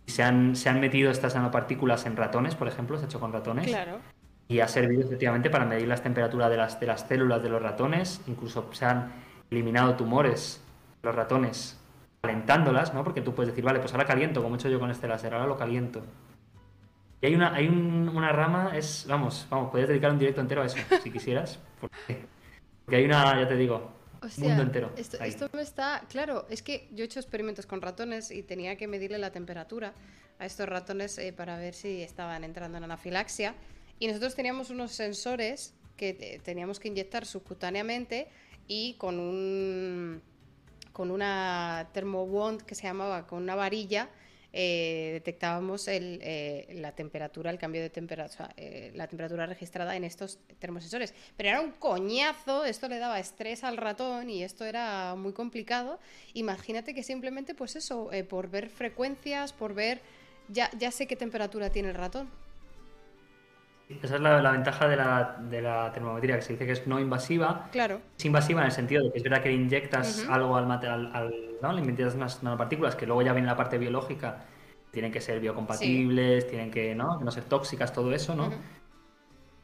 se han, se han metido estas nanopartículas en ratones, por ejemplo, se ha hecho con ratones. Claro. Y ha servido efectivamente para medir las temperaturas de las, de las células de los ratones. Incluso se han eliminado tumores los ratones calentándolas, ¿no? Porque tú puedes decir, vale, pues ahora caliento, como he hecho yo con este láser, ahora lo caliento. Y hay una, hay una rama, es, vamos, vamos, podrías dedicar un directo entero a eso, si quisieras. Porque, porque hay una, ya te digo, mundo entero. Esto, esto, me está. Claro, es que yo he hecho experimentos con ratones y tenía que medirle la temperatura a estos ratones eh, para ver si estaban entrando en anafilaxia. Y nosotros teníamos unos sensores que teníamos que inyectar subcutáneamente y con un. con una termowand que se llamaba, con una varilla eh, detectábamos eh, la temperatura, el cambio de temperatura, eh, la temperatura registrada en estos termosensores. Pero era un coñazo, esto le daba estrés al ratón y esto era muy complicado. Imagínate que simplemente, pues eso, por ver frecuencias, por ver, ya, ya sé qué temperatura tiene el ratón. Esa es la, ventaja de la, de la, termometría, que se dice que es no invasiva. Claro. Es invasiva en el sentido de que es verdad que inyectas algo al material, ¿no? le inyectas unas nanopartículas que luego ya viene la parte biológica, tienen que ser biocompatibles, tienen que ¿no? no ser tóxicas, todo eso, ¿no?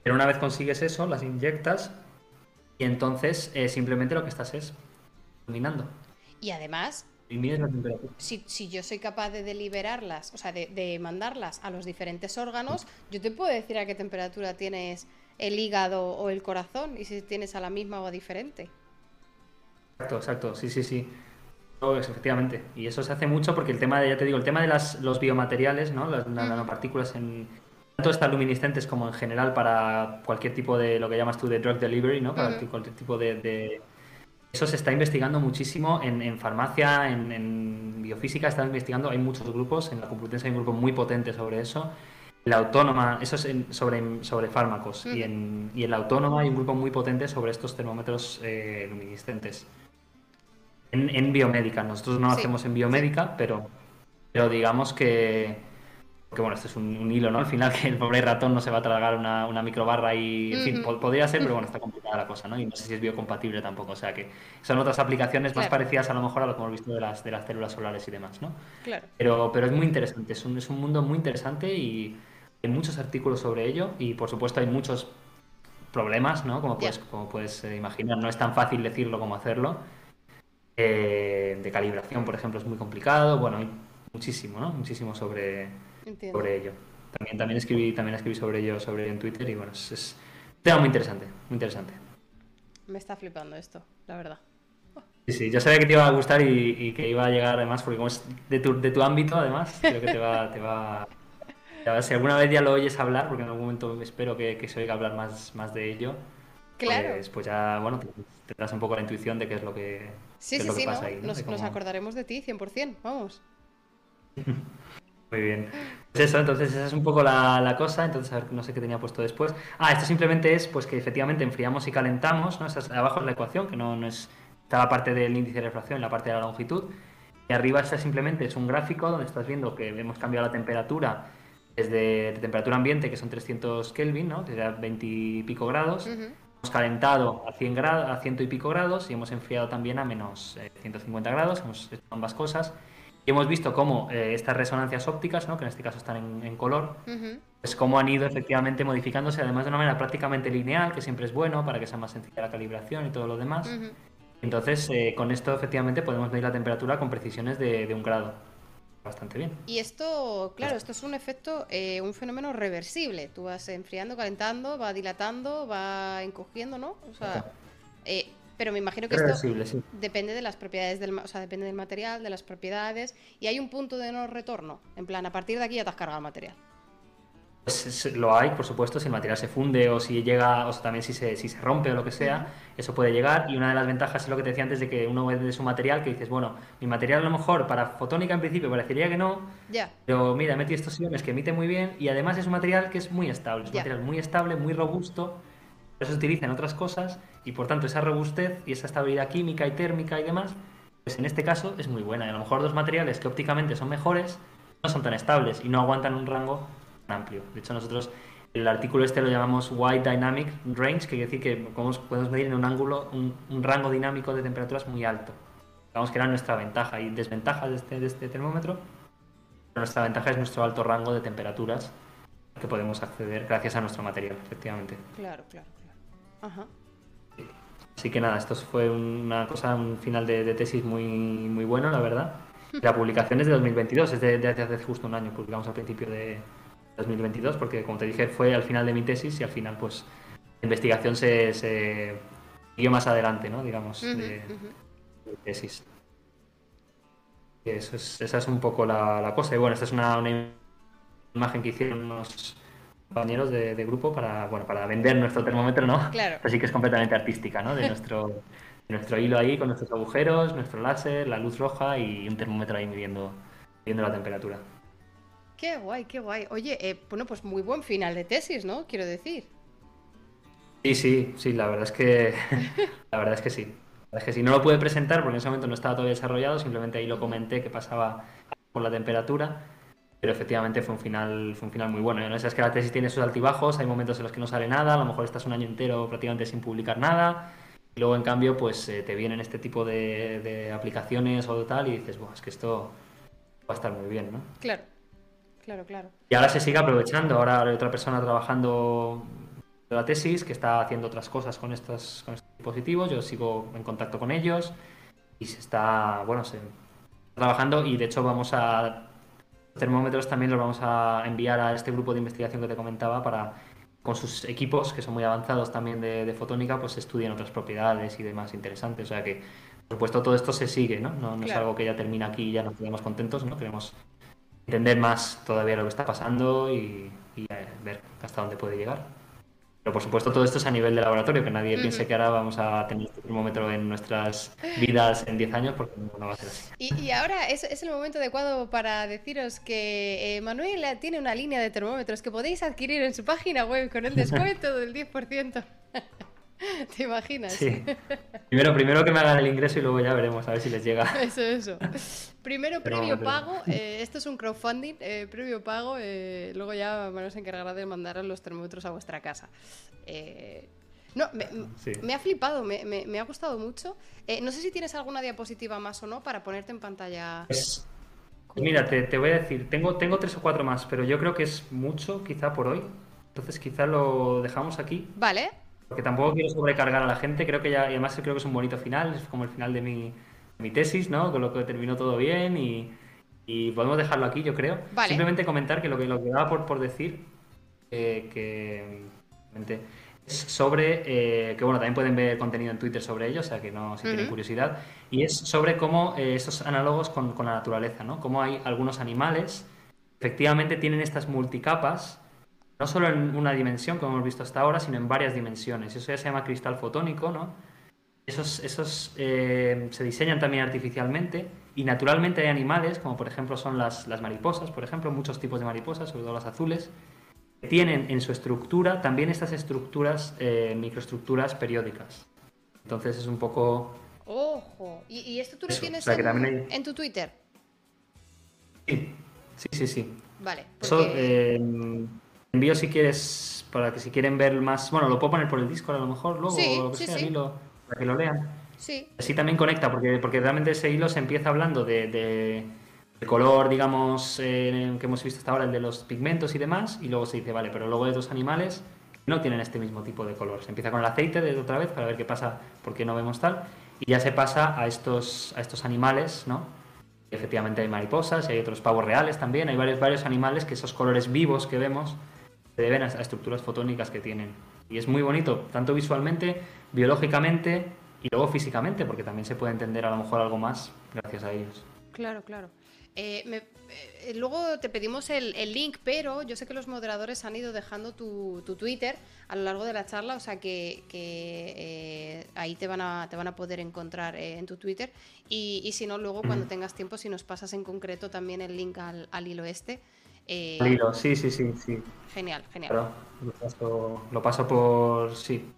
Pero una vez consigues eso, las inyectas y entonces eh, simplemente lo que estás es iluminando. Y además si, yo soy capaz de deliberarlas, o sea, de, mandarlas a los diferentes órganos, yo te puedo decir a qué temperatura tienes el hígado o el corazón y si tienes a la misma o a diferente. Exacto, exacto, sí, sí, sí. efectivamente. Y eso se hace mucho porque el tema de, ya te digo, el tema de las, los biomateriales, ¿no? Las nanopartículas en tanto estas luminiscentes como en general para cualquier tipo de lo que llamas tú de drug delivery, ¿no? Para cualquier tipo de eso se está investigando muchísimo en, farmacia, en, biofísica, están investigando, hay muchos grupos, en la Complutense hay un grupo muy potente sobre eso. La autónoma, eso es sobre, sobre fármacos, y, en, y en la autónoma hay un grupo muy potente sobre estos termómetros eh, luminiscentes. En, biomédica, nosotros no lo hacemos en biomédica, pero, pero digamos que, que bueno, este es un, hilo, ¿no? Al final que el pobre ratón no se va a tragar una, una microbarra y, en fin, podría ser, pero bueno, está complicada la cosa, ¿no? Y no sé si es biocompatible tampoco, o sea que son otras aplicaciones más parecidas a lo mejor a lo que hemos visto de las, de las células solares y demás, ¿no? Claro. Pero, pero es muy interesante, es un, es un mundo muy interesante y hay muchos artículos sobre ello y por supuesto hay muchos problemas, ¿no? Como puedes, como puedes eh, imaginar, no es tan fácil decirlo como hacerlo. Eh, de calibración, por ejemplo, es muy complicado, bueno, hay muchísimo, ¿no? Muchísimo sobre sobre ello. También, también, escribí, también escribí sobre ello sobre en Twitter y bueno, es, un tema muy interesante, muy interesante. Me está flipando esto, la verdad. Sí, sí, yo sabía que te iba a gustar y, que iba a llegar además, porque como es de tu, de tu ámbito, además, creo que te va, te va, Si alguna vez ya lo oyes hablar, porque en algún momento espero que, que se oiga hablar más, más de ello, claro. pues, pues ya, bueno, te, das un poco la intuición de qué es lo que, sí, sí, sí, pasa ahí. Nos, nos, acordaremos de ti, 100%, vamos. Muy bien. Pues eso, entonces esa es un poco la, cosa. Entonces, a ver, no sé qué tenía puesto después. Ah, esto simplemente es pues que efectivamente enfriamos y calentamos, ¿no? abajo es la ecuación, que no, no es. Está la parte del índice de refracción, la parte de la longitud. Y arriba está simplemente es un gráfico donde estás viendo que hemos cambiado la temperatura desde temperatura ambiente, que son 300 Kelvin, ¿no? Desde 20 y pico grados. Hemos calentado a 100 grados, a ciento y pico grados y hemos enfriado también a menos 150 eh, grados. Hemos hecho ambas cosas. Y hemos visto cómo eh, estas resonancias ópticas, ¿no? que en este caso están en, color, pues cómo han ido efectivamente modificándose, además de una manera prácticamente lineal, que siempre es bueno para que sea más sencilla la calibración y todo lo demás. Entonces, eh, con esto efectivamente podemos medir la temperatura con precisiones de, un grado. Bastante bien. Y esto, claro, esto es un efecto, eh, un fenómeno reversible. Tú vas enfriando, calentando, va dilatando, va encogiendo, ¿no? O sea, pero me imagino que esto depende de las propiedades del, o sea, depende del material, de las propiedades, y hay un punto de no retorno. En plan, a partir de aquí ya te has cargado el material. Pues lo hay, por supuesto, si el material se funde o si llega, o también si se, si se rompe o lo que sea, eso puede llegar. Y una de las ventajas es lo que te decía antes de que uno ve de su material, que dices, bueno, mi material a lo mejor para fotónica en principio parecería que no, ya pero mira, metido estos iones que emite muy bien y además es un material que es muy estable, es un material muy estable, muy robusto eso se utiliza en otras cosas y por tanto esa robustez y esa estabilidad química y térmica y demás, pues en este caso es muy buena. Y a lo mejor dos materiales que ópticamente son mejores no son tan estables y no aguantan un rango tan amplio. De hecho, nosotros el artículo este lo llamamos Wide Dynamic Range, que quiere decir que podemos medir en un ángulo un, rango dinámico de temperaturas muy alto. Digamos que era nuestra ventaja y desventaja de este, de este termómetro. nuestra ventaja es nuestro alto rango de temperaturas que podemos acceder gracias a nuestro material, efectivamente. Claro, claro. Así que nada, esto fue una cosa, un final de, tesis muy, muy bueno, la verdad. La publicación es de 2022, es de, hace justo un año, publicamos al principio de 2022, porque como te dije, fue al final de mi tesis y al final, pues, la investigación se, se siguió más adelante, ¿no? Digamos, de, tesis. Eso es, esa es un poco la, cosa. Y bueno, esta es una, una imagen que hicieron unos compañeros de, grupo para, bueno, para vender nuestro termómetro, ¿no? Claro. Así que es completamente artística, ¿no? De nuestro, nuestro hilo ahí con nuestros agujeros, nuestro láser, la luz roja y un termómetro ahí midiendo, midiendo la temperatura. Qué guay, qué guay. Oye, eh, bueno, pues muy buen final de tesis, ¿no? Quiero decir. Sí, sí, sí, la verdad es que la verdad es que sí. La verdad es que sí, no lo pude presentar porque en ese momento no estaba todavía desarrollado, simplemente ahí lo comenté que pasaba con la temperatura pero efectivamente fue un final, fue un final muy bueno. ¿no? Es que la tesis tiene sus altibajos, hay momentos en los que no sale nada, a lo mejor estás un año entero prácticamente sin publicar nada, y luego en cambio pues eh, te vienen este tipo de, aplicaciones o tal y dices, es que esto va a estar muy bien, ¿no? Claro, claro, claro. Y ahora se sigue aprovechando, ahora hay otra persona trabajando de la tesis que está haciendo otras cosas con estos, con estos dispositivos, yo sigo en contacto con ellos y se está, bueno, se está trabajando y de hecho vamos a termómetros también los vamos a enviar a este grupo de investigación que te comentaba para con sus equipos, que son muy avanzados también de, fotónica, pues estudien otras propiedades y demás interesantes. O sea que, por supuesto, todo esto se sigue, ¿no? No, es algo que ya termina aquí y ya nos quedamos contentos, ¿no? Queremos entender más todavía lo que está pasando y, y eh, ver hasta dónde puede llegar. Pero por supuesto todo esto es a nivel de laboratorio, que nadie piense que ahora vamos a tener este termómetro en nuestras vidas en 10 años, porque no va a ser así. Y, ahora es, es, el momento adecuado para deciros que eh, Manuel tiene una línea de termómetros que podéis adquirir en su página web con el descuento del 10%. ¿Te imaginas? Sí. Primero, primero que me hagan el ingreso y luego ya veremos a ver si les llega. Eso, eso. Primero previo pago, eh, esto es un crowdfunding, eh, previo pago, eh, luego ya Manuel se encargará de mandar los termómetros a vuestra casa. no, me, ha flipado, me, ha gustado mucho. no sé si tienes alguna diapositiva más o no para ponerte en pantalla. Pues, mira, te, te, voy a decir, tengo, tengo tres o cuatro más, pero yo creo que es mucho quizá por hoy. Entonces quizá lo dejamos aquí. Vale. Porque tampoco quiero sobrecargar a la gente, creo que ya, y además creo que es un bonito final, es como el final de mi, mi tesis, ¿no? Con lo que terminó todo bien y, y podemos dejarlo aquí, yo creo. Simplemente comentar que lo que, lo que daba por, por decir, eh, que es sobre, eh, que bueno, también pueden ver contenido en Twitter sobre ello, o sea que no, si tienen curiosidad, y es sobre cómo eh, estos análogos con, con, la naturaleza, ¿no? Cómo hay algunos animales, efectivamente tienen estas multicapas, no solo en una dimensión, como hemos visto hasta ahora, sino en varias dimensiones. Eso ya se llama cristal fotónico, ¿no? Esos, esos eh, se diseñan también artificialmente y naturalmente hay animales, como por ejemplo son las, las mariposas, por ejemplo, muchos tipos de mariposas, sobre todo las azules, que tienen en su estructura también estas estructuras, eh, microestructuras periódicas. Entonces es un poco... Ojo, ¿y, esto tú lo tienes en, tu Twitter? Sí, sí, sí, sí. Vale. Eso eh, envío si quieres, para que si quieren ver más... Bueno, lo puedo poner por el Discord a lo mejor luego, o lo que sea, para que lo lean. Sí. Así también conecta, porque, porque realmente ese hilo se empieza hablando de, de, color, digamos, eh, que hemos visto hasta ahora, el de los pigmentos y demás, y luego se dice, vale, pero luego hay dos animales no tienen este mismo tipo de color. Se empieza con el aceite de otra vez para ver qué pasa, por qué no vemos tal, y ya se pasa a estos, a estos animales, ¿no? efectivamente hay mariposas y hay otros pavos reales también, hay varios, varios animales que esos colores vivos que vemos se deben a estructuras fotónicas que tienen. Y es muy bonito, tanto visualmente, biológicamente y luego físicamente, porque también se puede entender a lo mejor algo más gracias a ellos. Claro, claro. Eh, eh, luego te pedimos el, link, pero yo sé que los moderadores han ido dejando tu, Twitter a lo largo de la charla, o sea que, eh, ahí te van, a, te van a poder encontrar en tu Twitter. Y, si no, luego cuando tengas tiempo, si nos pasas en concreto también el link al, al hilo este, eh, sí, sí, sí, sí. Genial, genial. lo, paso, por. Sí.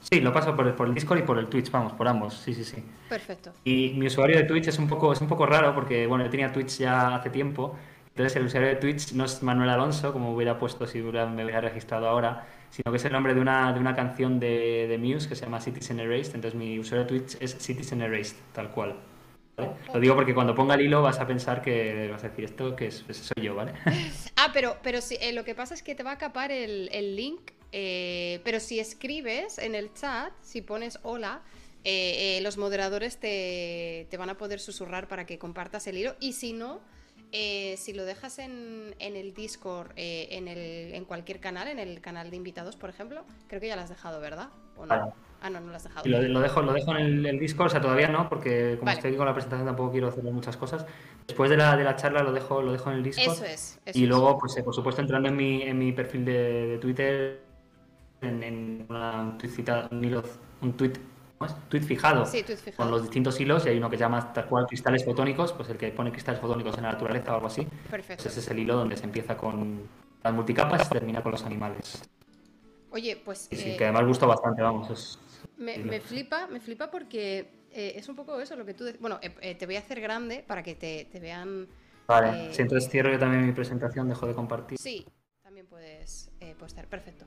sí, lo paso por el, por el Discord y por el Twitch, vamos, por ambos, sí, sí, sí. Perfecto. Y mi usuario de Twitch es un poco, es un poco raro porque, bueno, yo tenía Twitch ya hace tiempo. Entonces el usuario de Twitch no es Manuel Alonso, como hubiera puesto si me hubiera registrado ahora, sino que es el nombre de una, de una canción de, de Muse que se llama Citizen Erased. Entonces mi usuario de Twitch es Citizen Erased, tal cual. Lo digo porque cuando ponga el hilo vas a pensar que vas a decir esto que es, soy yo, ¿vale? ah, pero, pero sí, eh, lo que pasa es que te va a capar el, link, eh, pero si escribes en el chat, si pones hola, eh, los moderadores te, te, van a poder susurrar para que compartas el hilo y si no, si lo dejas en, en el Discord, en, el, en cualquier canal, en el canal de invitados, por ejemplo, creo que ya lo has dejado, ¿verdad? ¿O no? Ah, no, no lo has dejado. Lo, dejo, lo dejo en el, Discord, o sea, todavía no, porque como estoy aquí con la presentación tampoco quiero hacer muchas cosas. Después de la, de la charla lo dejo, lo dejo en el Discord. Eso es. y luego, pues eh, por supuesto, entrando en mi, en mi perfil de, Twitter, en, un tweet, un tweet, tweet fijado, sí, tweet fijado, con los distintos hilos, y hay uno que se llama tal cual cristales fotónicos, pues el que pone cristales fotónicos en la naturaleza o algo así. Perfecto. Pues ese es el hilo donde se empieza con las multicapas y termina con los animales. Oye, pues. Sí, eh, que además gustó bastante, vamos. Es, me, flipa, me flipa porque eh, es un poco eso lo que tú... Bueno, eh, eh, te voy a hacer grande para que te, vean... Vale, si entonces cierro yo también mi presentación, dejo de compartir. Sí, también puedes, estar, perfecto.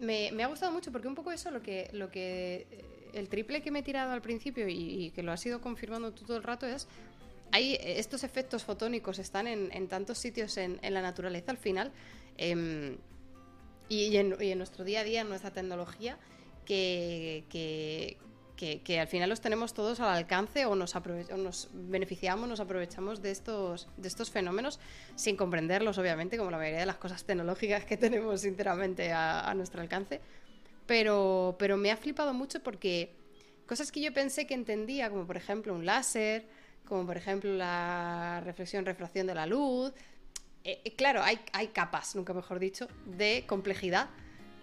Me, ha gustado mucho porque un poco eso, lo que, lo que el triple que me he tirado al principio y, que lo has ido confirmando tú todo el rato es, hay estos efectos fotónicos están en, tantos sitios en, la naturaleza al final em, y, en, y, en, nuestro día a día, en nuestra tecnología que, que, al final los tenemos todos al alcance o nos, nos beneficiamos, nos aprovechamos de estos, de estos fenómenos sin comprenderlos, obviamente, como la mayoría de las cosas tecnológicas que tenemos sinceramente a, nuestro alcance. Pero, pero me ha flipado mucho porque cosas que yo pensé que entendía, como por ejemplo un láser, como por ejemplo la reflexión, refracción de la luz, eh, eh, claro, hay, hay capas, nunca mejor dicho, de complejidad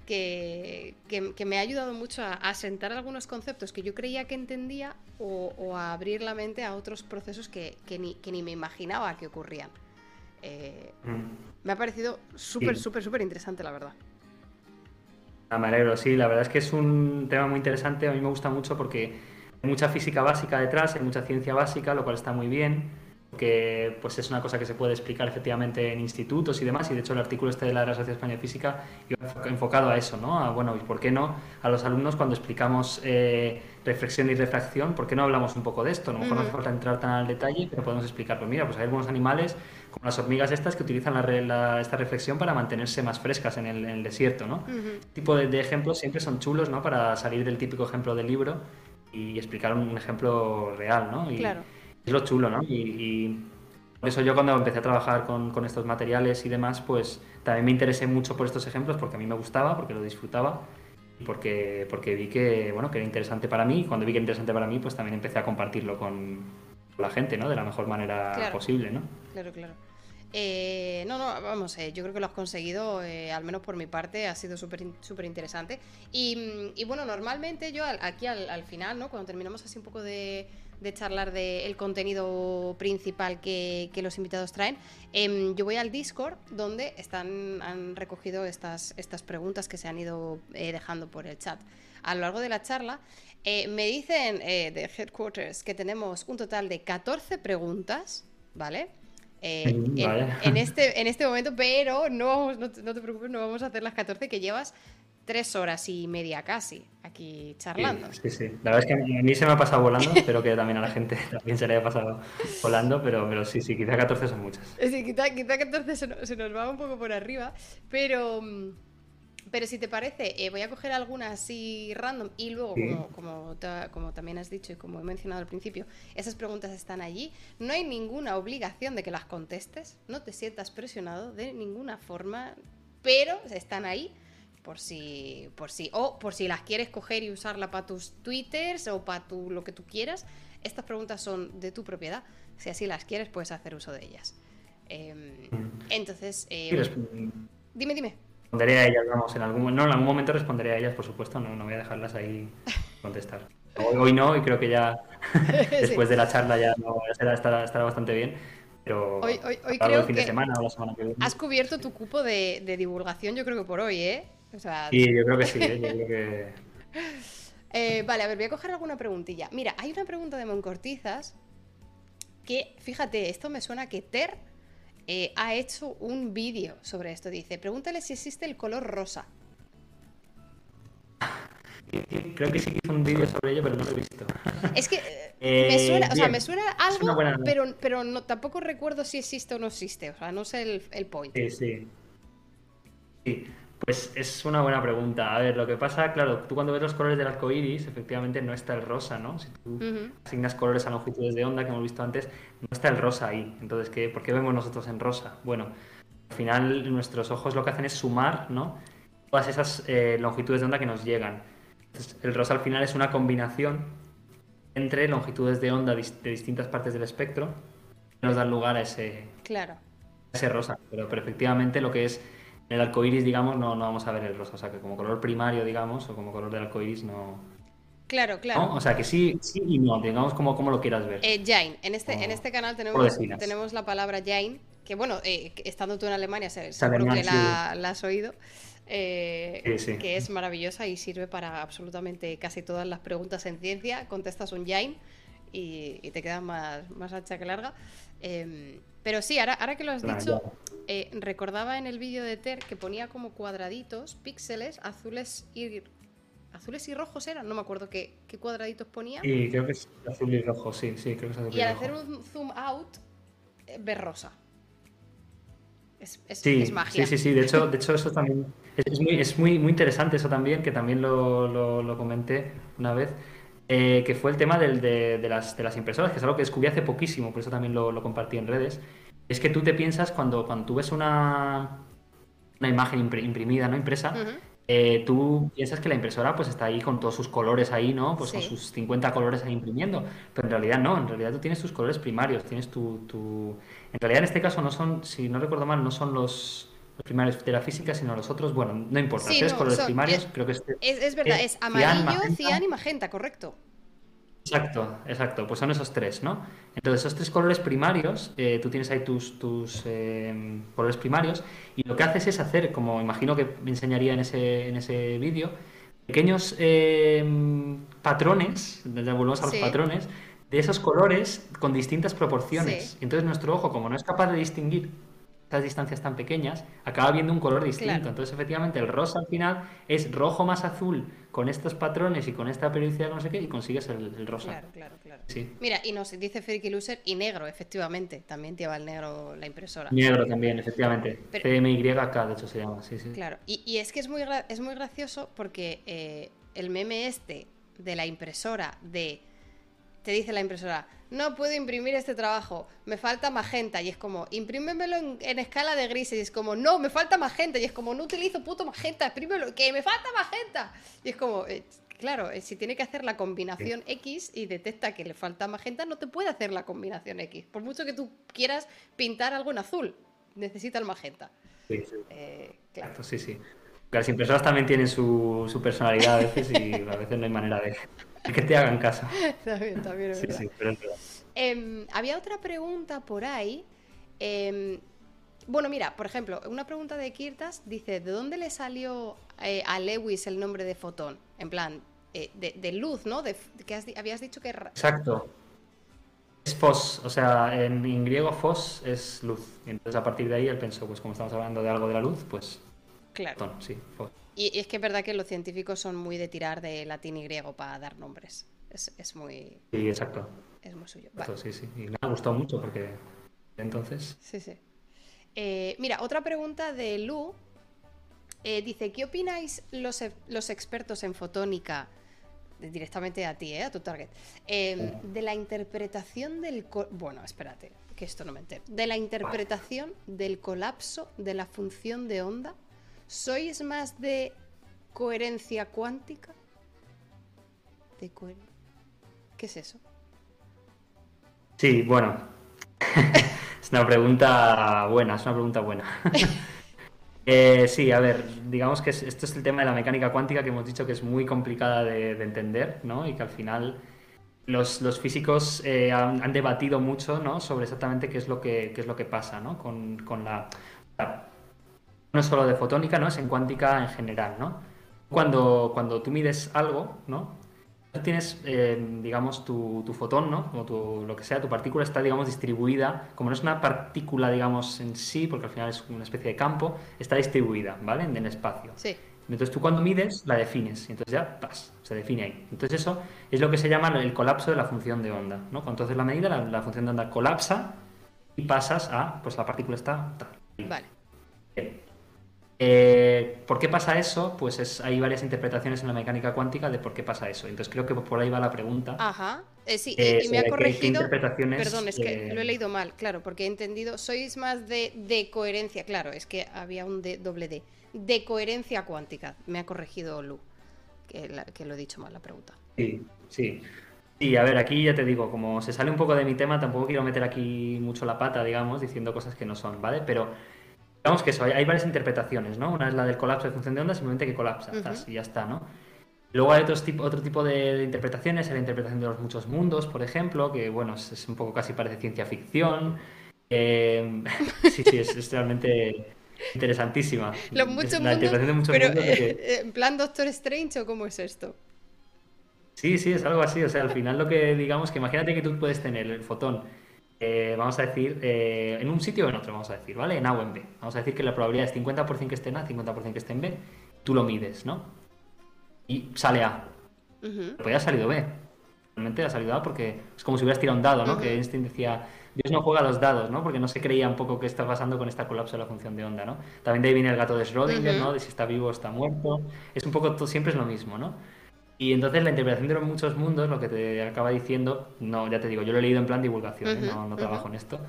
que, me ha ayudado mucho a, asentar algunos conceptos que yo creía que entendía o, a abrir la mente a otros procesos que, ni, ni, me imaginaba que ocurrían. Eh, mm. Me ha parecido súper, súper, súper interesante, la verdad. Ah, me alegro, sí, la verdad es que es un tema muy interesante, a mí me gusta mucho porque hay mucha física básica detrás, hay mucha ciencia básica, lo cual está muy bien que pues es una cosa que se puede explicar efectivamente en institutos y demás, y de hecho el artículo este de la Sociedad Española de Física iba enfocado a eso, ¿no? A, bueno, ¿y por qué no a los alumnos cuando explicamos eh, reflexión y refracción, por qué no hablamos un poco de esto? A lo mejor no hace falta entrar tan al detalle, pero podemos explicar, pues mira, pues hay algunos animales, como las hormigas estas, que utilizan la, esta reflexión para mantenerse más frescas en el, desierto, ¿no? Este tipo de, ejemplos siempre son chulos, ¿no? Para salir del típico ejemplo del libro y explicar un, ejemplo real, ¿no? Y, claro es lo chulo, ¿no? Y, por eso yo cuando empecé a trabajar con, con, estos materiales y demás, pues también me interesé mucho por estos ejemplos porque a mí me gustaba, porque lo disfrutaba y porque, porque vi que, bueno, que era interesante para mí. Y cuando vi que era interesante para mí, pues también empecé a compartirlo con la gente, ¿no? De la mejor manera posible, ¿no? Claro, claro. Eh, no, no, vamos, eh, yo creo que lo has conseguido, eh, al menos por mi parte, ha sido súper súper interesante. Y, bueno, normalmente yo aquí al, final, ¿no? Cuando terminamos así un poco de, charlar del contenido principal que, los invitados traen, em, yo voy al Discord donde están, han recogido estas, estas preguntas que se han ido dejando por el chat. A lo largo de la charla, me dicen de Headquarters que tenemos un total de 14 preguntas, ¿vale? Eh, en, este, en este momento, pero no, no, te preocupes, no vamos a hacer las 14 que llevas tres horas y media casi aquí charlando. Sí, sí, La verdad es que a mí se me ha pasado volando, espero que también a la gente también se le haya pasado volando, pero, pero sí, sí, quizá 14 son muchas. Sí, quizá, quizá 14 se se nos va un poco por arriba, pero... Pero si te parece, eh, voy a coger algunas así random y luego, como, como, también has dicho y como he mencionado al principio, esas preguntas están allí. No hay ninguna obligación de que las contestes, no te sientas presionado de ninguna forma, pero están ahí por si, por si, o por si las quieres coger y usarla para tus twitters o para tu, lo que tú quieras. Estas preguntas son de tu propiedad. Si así las quieres, puedes hacer uso de ellas. Em, entonces, em, dime, dime. Responderé a ellas, vamos, en algún, no, en algún momento responderé a ellas, por supuesto, no, no voy a dejarlas ahí contestar. Hoy, no, y creo que ya después de la charla ya no, estará, estará, bastante bien. Pero hoy, hoy, hoy creo fin que de semana o la semana que viene. Has cubierto tu cupo de, de, divulgación, yo creo que por hoy, ¿eh? O sea... Sí, yo creo que sí, ¿eh? yo creo que... Eh, vale, a ver, voy a coger alguna preguntilla. Mira, hay una pregunta de Moncortizas que, fíjate, esto me suena que Ter eh, ha hecho un vídeo sobre esto. Dice, pregúntale si existe el color rosa. Creo que sí que hizo un vídeo sobre ello, pero no lo he visto. Es que eh, me suena, o sea, me suena algo, pero, pero no, tampoco recuerdo si existe o no existe. O sea, no sé el, el point. Sí, sí. Sí, pues es una buena pregunta. A ver, lo que pasa, claro, tú cuando ves los colores del arco iris, efectivamente no está el rosa, ¿no? Si tú asignas colores a longitudes de onda que hemos visto antes, no está el rosa ahí. Entonces, ¿qué, ¿por qué vemos nosotros en rosa? Bueno, al final nuestros ojos lo que hacen es sumar, ¿no? Todas esas eh, longitudes de onda que nos llegan. Entonces, el rosa al final es una combinación entre longitudes de onda de distintas partes del espectro que nos dan lugar a ese, claro. a ese rosa. Pero, pero efectivamente lo que es en el arco iris, digamos, no, no vamos a ver el rosa. O sea, que como color primario, digamos, o como color del arco iris, no. Claro, claro. O sea, que sí, sí y no, digamos como, como lo quieras ver. Eh, Jain, en este, en este canal tenemos, tenemos la palabra Jain, que bueno, eh, estando tú en Alemania, seguro que la, has oído. Eh, que es maravillosa y sirve para absolutamente casi todas las preguntas en ciencia. Contestas un Jain y, te queda más, más ancha que larga. Em, pero sí, ahora, ahora que lo has dicho, eh, recordaba en el vídeo de Ter que ponía como cuadraditos, píxeles, azules y azules y rojos eran, no me acuerdo qué, cuadraditos ponía. Y creo que es azul y rojo, sí, sí, creo que es azul y, y al hacer un zoom out, eh, ves rosa. Es, es, magia. Sí, sí, sí, de hecho, de hecho eso también es, muy, es muy, muy interesante eso también, que también lo, lo comenté una vez. Eh, que fue el tema del, de, las, de, las, impresoras, que es algo que descubrí hace poquísimo, por eso también lo, compartí en redes. Es que tú te piensas cuando, cuando tú ves una, una imagen imprimida, ¿no? Impresa, eh, tú piensas que la impresora pues está ahí con todos sus colores ahí, ¿no? Pues con sus 50 colores ahí imprimiendo. Pero en realidad no, en realidad tú tienes tus colores primarios, tienes tu, tu... En realidad en este caso no son, si no recuerdo mal, no son los los primarios de la física, sino los otros, bueno, no importa. tres colores primarios, creo que es, es, verdad, es, amarillo, cian, y magenta, correcto. Exacto, exacto, pues son esos tres, ¿no? Entonces, esos tres colores primarios, eh, tú tienes ahí tus, tus eh, colores primarios, y lo que haces es hacer, como imagino que me enseñaría en ese, en ese vídeo, pequeños eh, patrones, volvemos a los patrones, de esos colores con distintas proporciones. Entonces, nuestro ojo, como no es capaz de distinguir estas distancias tan pequeñas, acaba viendo un color distinto. Entonces, efectivamente, el rosa al final es rojo más azul con estos patrones y con esta periodicidad, no sé qué, y consigues el, rosa. Claro, claro, claro. Sí. Mira, y nos dice Freaky Loser y negro, efectivamente. También lleva el negro la impresora. Negro también, efectivamente. CMYK, de hecho, se llama. Sí, sí. Claro, y, es que es muy, es muy gracioso porque eh, el meme este de la impresora de te dice la impresora, no puedo imprimir este trabajo, me falta magenta. Y es como, imprímemelo en, escala de grises. Y es como, no, me falta magenta. Y es como, no utilizo puto magenta, imprímelo, que me falta magenta. Y es como, eh, claro, eh, si tiene que hacer la combinación X y detecta que le falta magenta, no te puede hacer la combinación X. Por mucho que tú quieras pintar algo en azul, necesita el magenta. Sí, sí. Eh, claro. sí, sí. Las impresoras también tienen su, su personalidad a veces y a veces no hay manera de que te hagan caso. también, también es sí, em, había otra pregunta por ahí. Em, bueno, mira, por ejemplo, una pregunta de Kirtas dice, ¿de dónde le salió eh, a Lewis el nombre de fotón? En plan, eh, de, luz, ¿no? De, que habías dicho que... Exacto. Es fos, o sea, en, griego fos es luz. entonces a partir de ahí él pensó, pues como estamos hablando de algo de la luz, pues... Claro. Fotón, sí, fos. Y, es que es verdad que los científicos son muy de tirar de latín y griego para dar nombres. Es, muy. Sí, exacto. Es muy suyo. Sí, sí. Y me ha gustado mucho porque entonces. Sí, sí. Eh, mira, otra pregunta de Lu. Eh, dice: ¿Qué opináis los, los expertos en fotónica? Directamente a ti, ¿eh? a tu target. Em, de la interpretación del. Bueno, espérate, que esto no me entero. De la interpretación del colapso de la función de onda ¿Sois más de coherencia cuántica? ¿De ¿Qué es eso? Sí, bueno. es una pregunta buena, es una pregunta buena. Eh, sí, a ver, digamos que esto es el tema de la mecánica cuántica que hemos dicho que es muy complicada de, entender, ¿no? Y que al final los, físicos eh, han, debatido mucho, ¿no? Sobre exactamente qué es lo que, es lo que pasa, ¿no? Con, con la no es solo de fotónica, ¿no? Es en cuántica en general, ¿no? Cuando, cuando tú mides algo, ¿no? Tienes, eh, digamos, tu, fotón, ¿no? Como tu, lo que sea, tu partícula está, digamos, distribuida, como no es una partícula, digamos, en sí, porque al final es una especie de campo, está distribuida, ¿vale? En el espacio. Sí. Entonces tú cuando mides, la defines, y entonces ya, ¡pas! se define ahí. Entonces eso es lo que se llama el colapso de la función de onda, ¿no? Cuando entonces la medida, la, función de onda colapsa y pasas a, pues la partícula está tal. Vale. Eh, ¿Por qué pasa eso? Pues es, hay varias interpretaciones en la mecánica cuántica de por qué pasa eso. Entonces creo que por ahí va la pregunta. Ajá. Eh, sí, y, me ha corregido. Perdón, es que lo he leído mal, claro, porque he entendido. Sois más de, de coherencia, claro, es que había un D, doble D. De coherencia cuántica. Me ha corregido Lu, que, que lo he dicho mal la pregunta. Sí, sí. Sí, a ver, aquí ya te digo, como se sale un poco de mi tema, tampoco quiero meter aquí mucho la pata, digamos, diciendo cosas que no son, ¿vale? Pero Digamos que eso, hay, varias interpretaciones, ¿no? Una es la del colapso de función de onda, simplemente que colapsa, y ya está, ¿no? Luego hay otros tipo, otro tipo de, interpretaciones, la interpretación de los muchos mundos, por ejemplo, que bueno, es, un poco casi parece ciencia ficción. Eh, sí, sí, es, realmente interesantísima. Los muchos la mundos, de muchos mundos eh, ¿En plan Doctor Strange o cómo es esto? Sí, sí, es algo así. O sea, al final lo que digamos que imagínate que tú puedes tener el fotón eh, vamos a decir, eh, en un sitio o en otro, vamos a decir, ¿vale? En A o en B. Vamos a decir que la probabilidad es 50% que esté en A, 50% que esté en B. Tú lo mides, ¿no? Y sale A. Uh Pues ya ha salido B. Realmente ha salido A porque es como si hubieras tirado un dado, ¿no? Que Einstein decía, Dios no juega los dados, ¿no? Porque no se creía un poco qué está pasando con esta colapso de la función de onda, ¿no? También de ahí viene el gato de Schrödinger, ¿no? De si está vivo o está muerto. Es un poco, siempre es lo mismo, ¿no? Y entonces la interpretación de los muchos mundos, lo que te acaba diciendo, no, ya te digo, yo lo he leído en plan divulgación, ¿eh? no, trabajo en esto.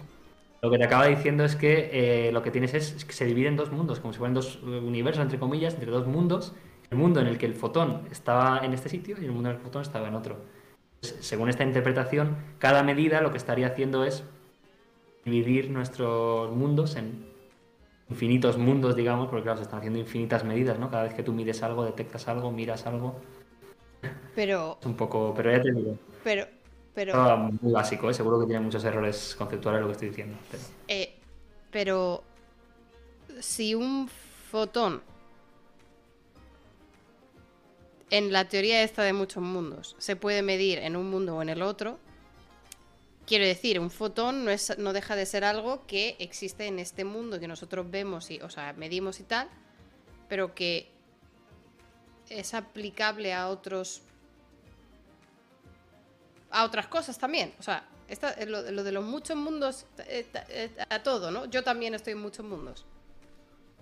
Lo que te acaba diciendo es que eh, lo que tienes es, que se divide en dos mundos, como si fueran dos universos, entre comillas, entre dos mundos. El mundo en el que el fotón estaba en este sitio y el mundo en el que el fotón estaba en otro. según esta interpretación, cada medida lo que estaría haciendo es dividir nuestros mundos en infinitos mundos, digamos, porque claro, se están haciendo infinitas medidas, ¿no? Cada vez que tú mides algo, detectas algo, miras algo, pero. un poco. Pero ya te digo. Pero. pero... muy básico, ¿eh? seguro que tiene muchos errores conceptuales lo que estoy diciendo. Eh, pero. si un fotón. En la teoría esta de muchos mundos se puede medir en un mundo o en el otro. Quiero decir, un fotón no, es, no deja de ser algo que existe en este mundo que nosotros vemos y, o sea, medimos y tal, pero que es aplicable a otros a otras cosas también. O sea, eh, lo, de los muchos mundos, eh, eh, a todo, ¿no? Yo también estoy en muchos mundos.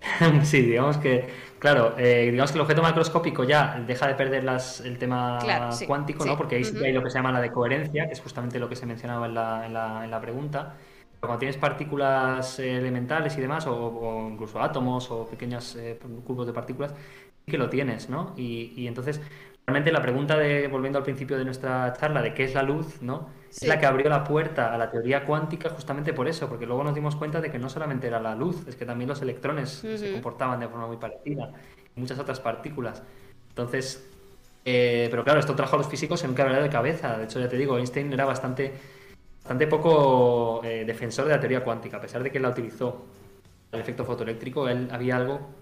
sí, digamos que, claro, eh, digamos que el objeto macroscópico ya deja de perder las, el tema cuántico, ¿no? Porque ahí sí hay lo que se llama la decoherencia, que es justamente lo que se mencionaba en la, en la, en la pregunta. Pero cuando tienes partículas elementales y demás, o, incluso átomos o pequeños cubos de partículas, que lo tienes, ¿no? Y, y entonces Realmente la pregunta de, volviendo al principio de nuestra charla, de qué es la luz, ¿no? Es la que abrió la puerta a la teoría cuántica justamente por eso, porque luego nos dimos cuenta de que no solamente era la luz, es que también los electrones se comportaban de forma muy parecida, y muchas otras partículas. Entonces, eh, pero claro, esto trajo a los físicos en un quebradero de cabeza. De hecho, ya te digo, Einstein era bastante, bastante poco eh, defensor de la teoría cuántica, a pesar de que la utilizó el efecto fotoeléctrico, él había algo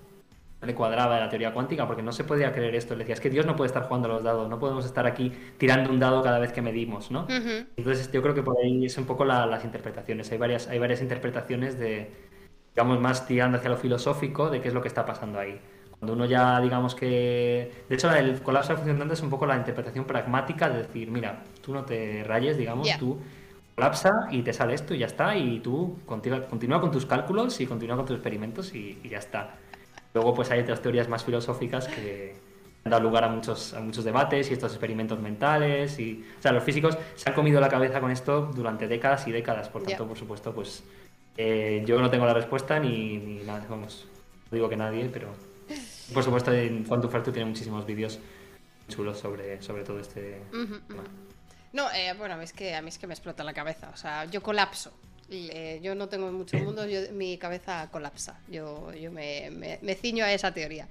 le cuadraba la teoría cuántica porque no se podía creer esto. Le decía, es que Dios no puede estar jugando a los dados, no podemos estar aquí tirando un dado cada vez que medimos, ¿no? Entonces yo creo que por ahí es un poco las interpretaciones. Hay varias, hay varias interpretaciones de, digamos, más tirando hacia lo filosófico de qué es lo que está pasando ahí. Cuando uno ya, digamos que... De hecho, el colapso de función es un poco la interpretación pragmática de decir, mira, tú no te rayes, digamos, tú colapsa y te sale esto y ya está, y tú continúa, continúa con tus cálculos y continúa con tus experimentos y ya está. Luego pues hay otras teorías más filosóficas que han dado lugar a muchos, a muchos debates y estos experimentos mentales. Y, o sea, los físicos se han comido la cabeza con esto durante décadas y décadas. Por tanto, por supuesto, pues eh, yo no tengo la respuesta ni, nada, vamos, no digo que nadie, pero por supuesto en Quantum Fracture tiene muchísimos vídeos chulos sobre, sobre todo este tema. No, eh, bueno, es que a mí es que me explota la cabeza. O sea, yo colapso. Yo no tengo mucho mundo, mi cabeza colapsa. Yo, yo me, me, ciño a esa teoría.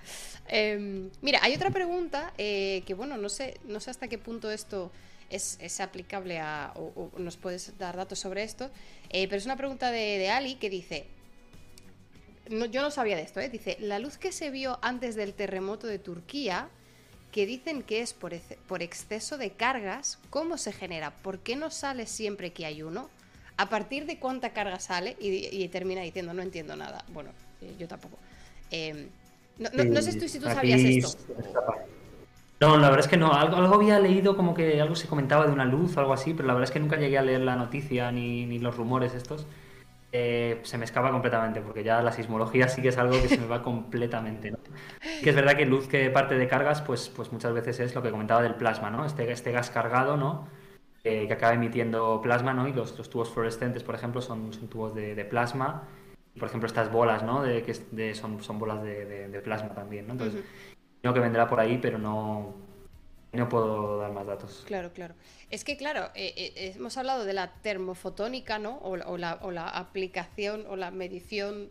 Em, mira, hay otra pregunta eh, que, bueno, no sé, no sé hasta qué punto esto es, es aplicable a. O, nos puedes dar datos sobre esto. Eh, pero es una pregunta de, Ali que dice. yo no sabía de esto, ¿eh? Dice: La luz que se vio antes del terremoto de Turquía que dicen que es por, por exceso de cargas, ¿cómo se genera? ¿Por qué no sale siempre que hay uno? A partir de cuánta carga sale y, termina diciendo no entiendo nada. Bueno, eh, yo tampoco. Em, no, sé si tú sabías esto. No, la verdad es que no. Algo, había leído como que algo se comentaba de una luz o algo así, pero la verdad es que nunca llegué a leer la noticia ni, los rumores estos. Eh, se me escapa completamente, porque ya la sismología sí que es algo que se me va completamente. ¿no? Que es verdad que luz que parte de cargas, pues, pues muchas veces es lo que comentaba del plasma, ¿no? Este, este gas cargado, ¿no? Que acaba emitiendo plasma, ¿no? Y los, tubos fluorescentes, por ejemplo, son, tubos de, plasma. Por ejemplo, estas bolas, ¿no? De, que son, son bolas de, plasma también, ¿no? Entonces, creo que vendrá por ahí, pero no, no puedo dar más datos. Claro, claro. Es que, claro, eh, eh, hemos hablado de la termofotónica, ¿no? O, la, o, la, aplicación o la medición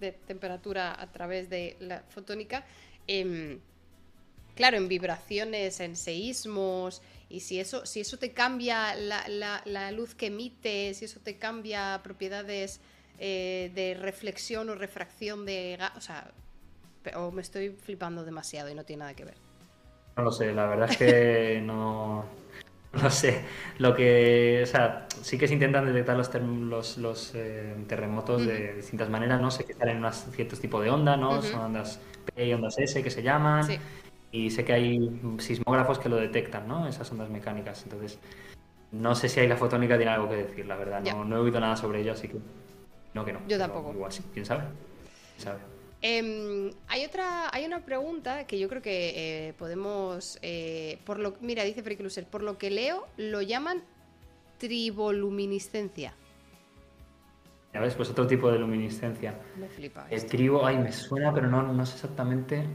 de temperatura a través de la fotónica. Em, claro, en vibraciones, en seísmos, y si eso, si eso te cambia la, luz que emite, si eso te cambia propiedades eh, de reflexión o refracción de gas, o sea, o me estoy flipando demasiado y no tiene nada que ver. No lo sé, la verdad es que no, no sé. Lo que, o sea, sí que se intentan detectar los, los, eh, terremotos de distintas maneras, ¿no? Sé que salen unos ciertos tipos de onda, ¿no? Son ondas P y ondas S que se llaman. Sí y sé que hay sismógrafos que lo detectan, ¿no? Esas ondas mecánicas. Entonces, no sé si hay la fotónica tiene algo que decir, la verdad. No, he oído nada sobre ello, así que no que no. Yo tampoco. Igual sí, quién sabe. Em, hay otra, hay una pregunta que yo creo que eh, podemos, eh, por lo, mira, dice Fricluser, por lo que leo, lo llaman triboluminiscencia. Ya ves, pues otro tipo de luminiscencia. Me flipa. El tribo, ay, me suena, pero no, no sé exactamente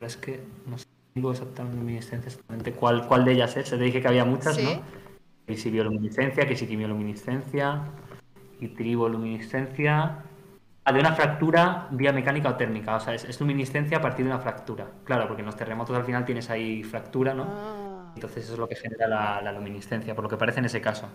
es que no sé exactamente exactamente cuál, cuál de ellas es. Se te dije que había muchas, ¿no? Que si bioluminiscencia, que si quimioluminiscencia, y triboluminiscencia. Ah, de una fractura vía mecánica o térmica. O sea, es, luminiscencia a partir de una fractura. Claro, porque en los terremotos al final tienes ahí fractura, ¿no? Ah. Entonces eso es lo que genera la, la luminiscencia, por lo que parece en ese caso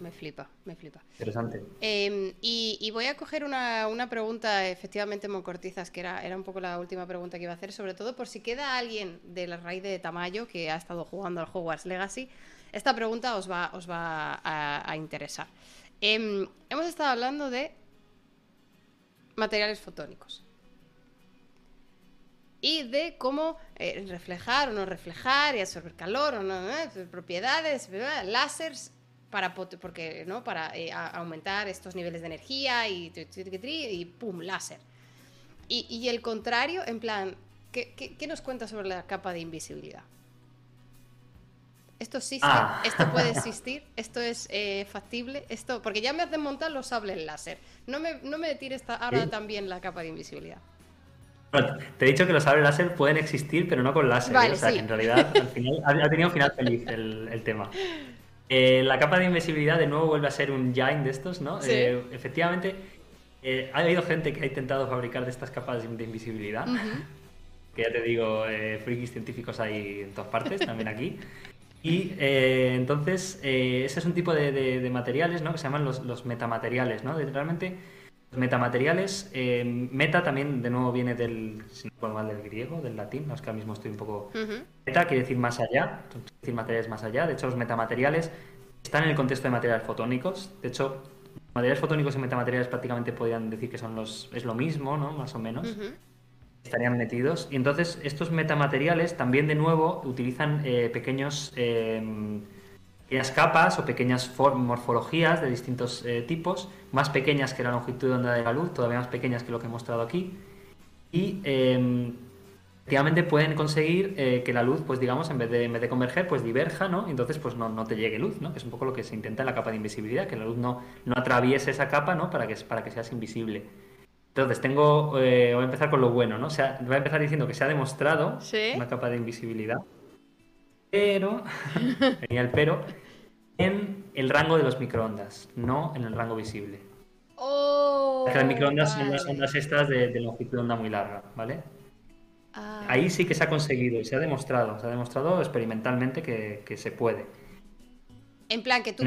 me flipa, me flipa. Interesante. Em, y, voy a coger una, pregunta, efectivamente, Moncortizas, que era, era un poco la última pregunta que iba a hacer, sobre todo por si queda alguien de la raíz de Tamayo que ha estado jugando al Hogwarts Legacy. Esta pregunta os va, os va a, interesar. Em, hemos estado hablando de materiales fotónicos y de cómo eh, reflejar o no reflejar y absorber calor o no, eh, propiedades, láseres para, porque, ¿no? para eh, aumentar estos niveles de energía y, y pum, láser. Y, el contrario, en plan, ¿qué, ¿qué, nos cuenta sobre la capa de invisibilidad? ¿Esto existe? Ah. ¿Esto puede existir? ¿Esto es eh, factible? Esto, porque ya me has desmontado los sables láser. No me, no me tires ahora también la capa de invisibilidad. te he dicho que los sables láser pueden existir, pero no con láser. ¿eh? o sea, que en realidad al final, ha, tenido un final feliz el, tema. Eh, la capa de invisibilidad de nuevo vuelve a ser un giant de estos, ¿no? efectivamente, ha habido gente que ha intentado fabricar de estas capas de invisibilidad. Que ya te digo, frikis científicos hay en todas partes, también aquí. Y eh, entonces, eh, ese es un tipo de, materiales ¿no? que se llaman los, metamateriales. ¿no? realmente, los metamateriales, eh, meta también de nuevo viene del, si no mal, del griego, del latín, no es que ahora mismo estoy un poco... Meta quiere decir más allá, quiere decir materiales más allá. De hecho, los metamateriales están en el contexto de materiales fotónicos. De hecho, materiales fotónicos y metamateriales prácticamente podrían decir que son los, es lo mismo, ¿no? Más o menos estarían metidos. Y entonces estos metamateriales también de nuevo utilizan eh, pequeños, eh, pequeñas capas o pequeñas morfologías de distintos eh, tipos, más pequeñas que la longitud de onda de la luz, todavía más pequeñas que lo que he mostrado aquí. Y efectivamente pueden conseguir que la luz, pues digamos, en vez de, en vez de converger, pues diverja, ¿no? entonces pues no, no, te llegue luz, ¿no? Que es un poco lo que se intenta en la capa de invisibilidad, que la luz no, no atraviese esa capa, ¿no? Para que, para que seas invisible. Entonces, tengo. Eh, voy a empezar con lo bueno, ¿no? O sea, voy a empezar diciendo que se ha demostrado una capa de invisibilidad. Pero. venía el pero. En el rango de los microondas, no en el rango visible. Oh, las microondas son las ondas estas de, longitud de onda muy larga, ¿vale? Ah. Ahí sí que se ha conseguido y se ha demostrado, se ha demostrado experimentalmente que, que se puede. En plan, que tú,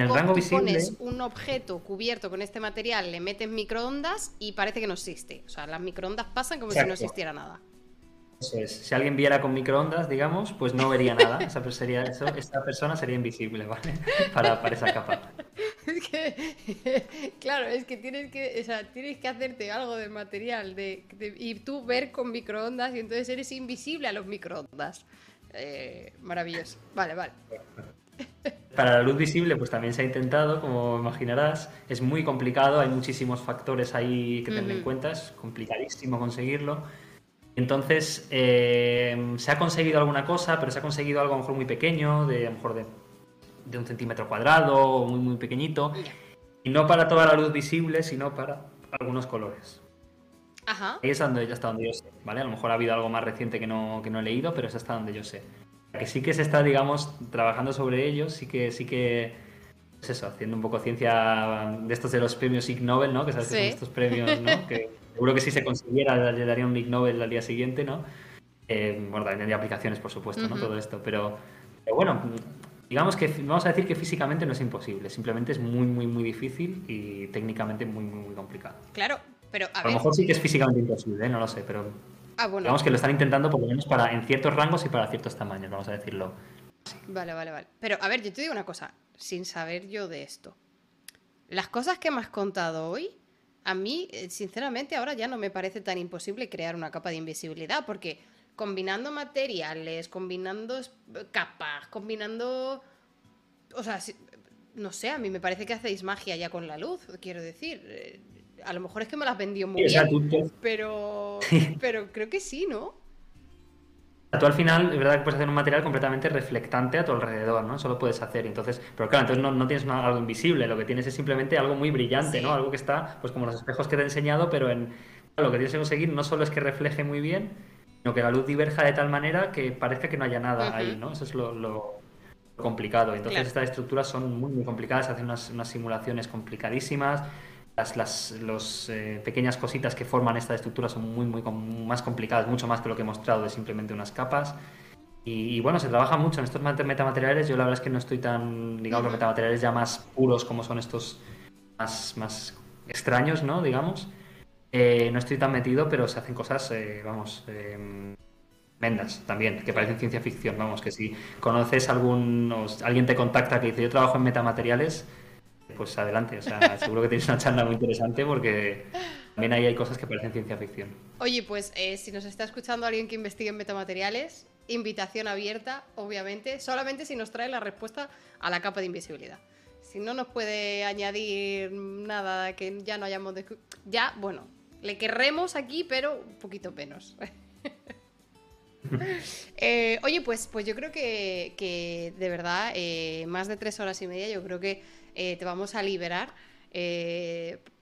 pones un objeto cubierto con este material, le metes microondas y parece que no existe. O sea, las microondas pasan como si no existiera nada. Eso es. Si alguien viera con microondas, digamos, pues no vería nada. Esa, sería, eso, esta persona sería invisible, ¿vale? Para, para esa capa. Es que, claro, es que tienes que, o sea, tienes que hacerte algo de material de, y tú ver con microondas y entonces eres invisible a los microondas. Eh, maravilloso. Vale, vale. Para la luz visible, pues también se ha intentado, como imaginarás. Es muy complicado, hay muchísimos factores ahí que tener en cuenta, es complicadísimo conseguirlo. Entonces, eh, se ha conseguido alguna cosa, pero se ha conseguido algo a lo mejor muy pequeño, de a lo mejor de, un centímetro cuadrado, muy, muy pequeñito. Y no para toda la luz visible, sino para algunos colores. Ajá. Ahí es donde, hasta donde yo sé, ¿vale? A lo mejor ha habido algo más reciente que no, que no he leído, pero es hasta donde yo sé que sí que se está, digamos, trabajando sobre ello, sí que, sí que, pues eso, haciendo un poco ciencia de estos de los premios Ig Nobel, ¿no? Que sabes que son estos premios, ¿no? que seguro que si se consiguiera le daría un Ig Nobel al día siguiente, ¿no? Eh, bueno, también hay aplicaciones, por supuesto, ¿no? Todo esto, pero, bueno, digamos que vamos a decir que físicamente no es imposible, simplemente es muy, muy, muy difícil y técnicamente muy, muy, muy complicado. Claro, pero a, a lo mejor sí que es físicamente imposible, ¿eh? no lo sé, pero Ah, Digamos que lo están intentando por lo menos para en ciertos rangos y para ciertos tamaños, vamos a decirlo. Vale, vale, vale. Pero a ver, yo te digo una cosa, sin saber yo de esto. Las cosas que me has contado hoy, a mí, eh, sinceramente, ahora ya no me parece tan imposible crear una capa de invisibilidad, porque combinando materiales, combinando capas, combinando... O sea, no sé, a mí me parece que hacéis magia ya con la luz, quiero decir. Eh, a lo mejor es que me las vendió muy bien, pero, pero creo que sí, ¿no? Tú al final, es verdad que puedes hacer un material completamente reflectante a tu alrededor, ¿no? Eso lo puedes hacer. Entonces, pero claro, entonces no, tienes algo invisible, lo que tienes es simplemente algo muy brillante, ¿no? Algo que está, pues como los espejos que te he enseñado, pero en lo que tienes que conseguir no solo es que refleje muy bien, sino que la luz diverja de tal manera que parezca que no haya nada ahí, ¿no? Eso es lo, complicado. Entonces estas estructuras son muy, muy complicadas, hacen unas, unas simulaciones complicadísimas las, las eh, pequeñas cositas que forman esta estructura son muy, muy más complicadas, mucho más que lo que he mostrado de simplemente unas capas. Y, bueno, se trabaja mucho en estos metamateriales. Yo la verdad es que no estoy tan, digamos, los metamateriales ya más puros como son estos más, más extraños, ¿no? Digamos. Eh, no estoy tan metido, pero se hacen cosas, eh, vamos, mendas también, que parecen ciencia ficción. Vamos, que si conoces algún, alguien te contacta que dice yo trabajo en metamateriales, pues adelante. O sea, seguro que tienes una charla muy interesante porque también ahí hay cosas que parecen ciencia ficción. Oye, pues eh, si nos está escuchando alguien que investigue en metamateriales, invitación abierta, obviamente, solamente si nos trae la respuesta a la capa de invisibilidad. Si no nos puede añadir nada que ya no hayamos Ya, bueno, Le querremos aquí, pero un poquito menos. Eh, oye, pues, pues yo creo que, de verdad, eh, más de tres horas y media, yo creo que eh, te vamos a liberar.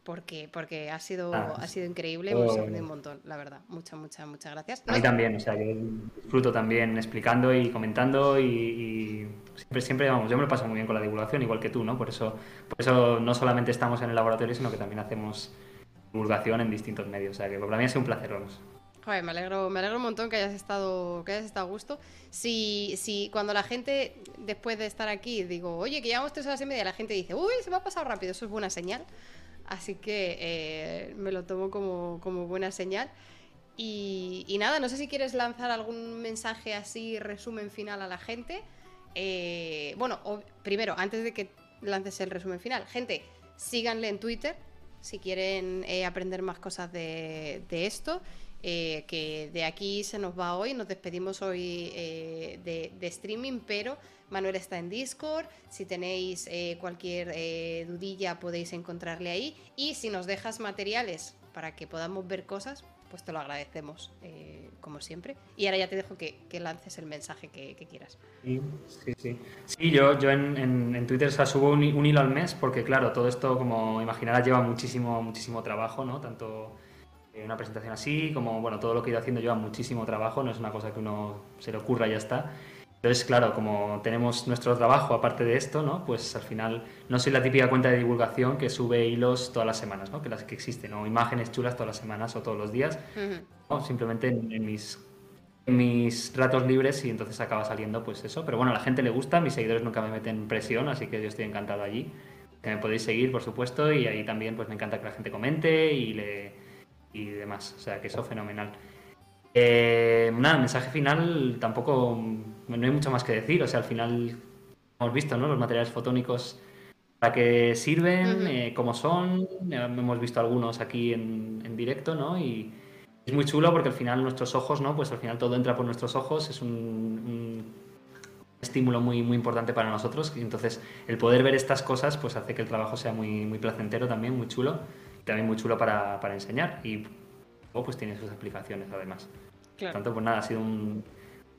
porque, porque ha sido, ah, ha sido increíble, hemos aprendido un montón, la verdad. Muchas, muchas, muchas gracias. A mí también, o sea, yo disfruto también explicando y comentando y, siempre, siempre, vamos, yo me lo paso muy bien con la divulgación, igual que tú, ¿no? Por eso, por eso no solamente estamos en el laboratorio, sino que también hacemos divulgación en distintos medios. O sea, que para mí ha sido un placer, vamos me alegro, me alegro un montón que hayas estado, que hayas estado a gusto. Si, si cuando la gente, después de estar aquí, digo, oye, que llevamos tres horas y media, la gente dice, uy, se me ha pasado rápido, eso es buena señal. Así que eh, me lo tomo como, buena señal. Y, nada, no sé si quieres lanzar algún mensaje así, resumen final a la gente. Eh, bueno, primero, antes de que lances el resumen final, gente, síganle en Twitter si quieren eh, aprender más cosas de esto. Eh, que de aquí se nos va hoy, nos despedimos hoy eh, de, streaming, pero Manuel está en Discord, si tenéis eh, cualquier dudilla podéis encontrarle ahí y si nos dejas materiales para que podamos ver cosas, pues te lo agradecemos, como siempre. Y ahora ya te dejo que, lances el mensaje que, quieras. Sí, sí, sí. Sí, yo, yo en, Twitter subo un, un, hilo al mes porque, claro, todo esto, como imaginarás, lleva muchísimo, muchísimo trabajo, ¿no? Tanto eh, una presentación así, como bueno, todo lo que he ido haciendo lleva muchísimo trabajo, no es una cosa que uno se le ocurra y ya está. Entonces, claro, como tenemos nuestro trabajo aparte de esto, ¿no? Pues al final no soy la típica cuenta de divulgación que sube hilos todas las semanas, ¿no? Que las que existen, o imágenes chulas todas las semanas o todos los días. Simplemente en, mis en mis ratos libres y entonces acaba saliendo pues eso. Pero bueno, a la gente le gusta, mis seguidores nunca me meten presión, así que yo estoy encantado allí. Que me podéis seguir, por supuesto, y ahí también pues me encanta que la gente comente y le y demás. O sea, que eso fenomenal. Eh, nada, mensaje final tampoco no hay mucho más que decir. O sea, al final hemos visto ¿no? los materiales fotónicos para qué sirven, eh, cómo son. hemos visto algunos aquí en, directo, ¿no? Y es muy chulo porque al final nuestros ojos, ¿no? Pues al final todo entra por nuestros ojos. Es un, estímulo muy, muy importante para nosotros. Y entonces el poder ver estas cosas pues hace que el trabajo sea muy, muy placentero también, muy chulo también muy chulo para, para enseñar y luego pues tiene sus aplicaciones además. Por tanto, pues nada, ha sido un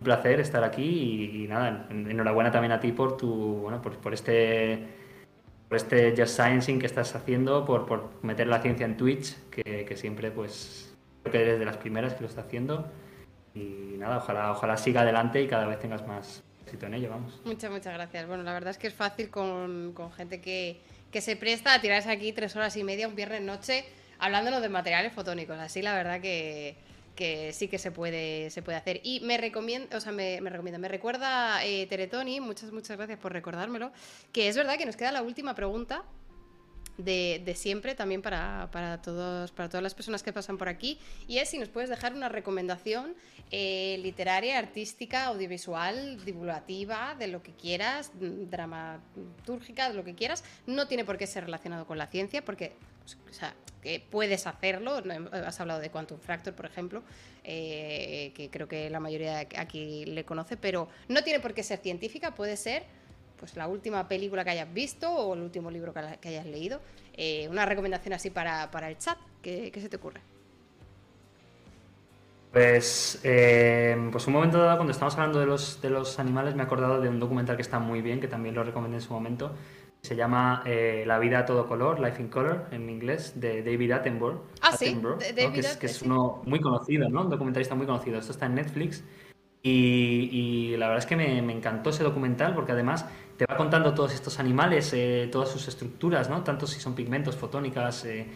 placer estar aquí y, nada, enhorabuena también a ti por tu, bueno, por, por este por este Just Sciencing que estás haciendo, por, por meter la ciencia en Twitch, que, que, siempre pues creo que eres de las primeras que lo está haciendo. Y nada, ojalá, ojalá siga adelante y cada vez tengas más éxito en ello, vamos. Muchas, muchas gracias. Bueno, la verdad es que es fácil con, con gente que, que se presta a tirarse aquí tres horas y media un viernes noche hablándonos de materiales fotónicos. Así la verdad que, sí que se puede, se puede hacer. Y me recomienda, o sea, me, recomienda, me recuerda eh, Teretoni, muchas, muchas gracias por recordármelo, que es verdad que nos queda la última pregunta de, siempre también para, todos, para todas las personas que pasan por aquí. Y es si nos puedes dejar una recomendación eh, literaria, artística, audiovisual, divulgativa, de lo que quieras, dramatúrgica, de lo que quieras. No tiene por qué ser relacionado con la ciencia, porque que puedes hacerlo. Has hablado de Quantum Fracture, por ejemplo, eh, que creo que la mayoría aquí le conoce, pero no tiene por qué ser científica, puede ser pues la última película que hayas visto o el último libro que, hayas leído. Eh, una recomendación así para, el chat, ¿qué, se te ocurre? Pues, eh, pues un momento dado, cuando estamos hablando de los, de los animales, me he acordado de un documental que está muy bien, que también lo recomendé en su momento. Se llama eh, La vida a todo color, Life in Color, en inglés, de David Attenborough. Ah, sí, que, es, que es uno muy conocido, ¿no? Un documentalista muy conocido. Esto está en Netflix. Y, la verdad es que me, me, encantó ese documental porque además te va contando todos estos animales, eh, todas sus estructuras, ¿no? Tanto si son pigmentos, fotónicas, eh,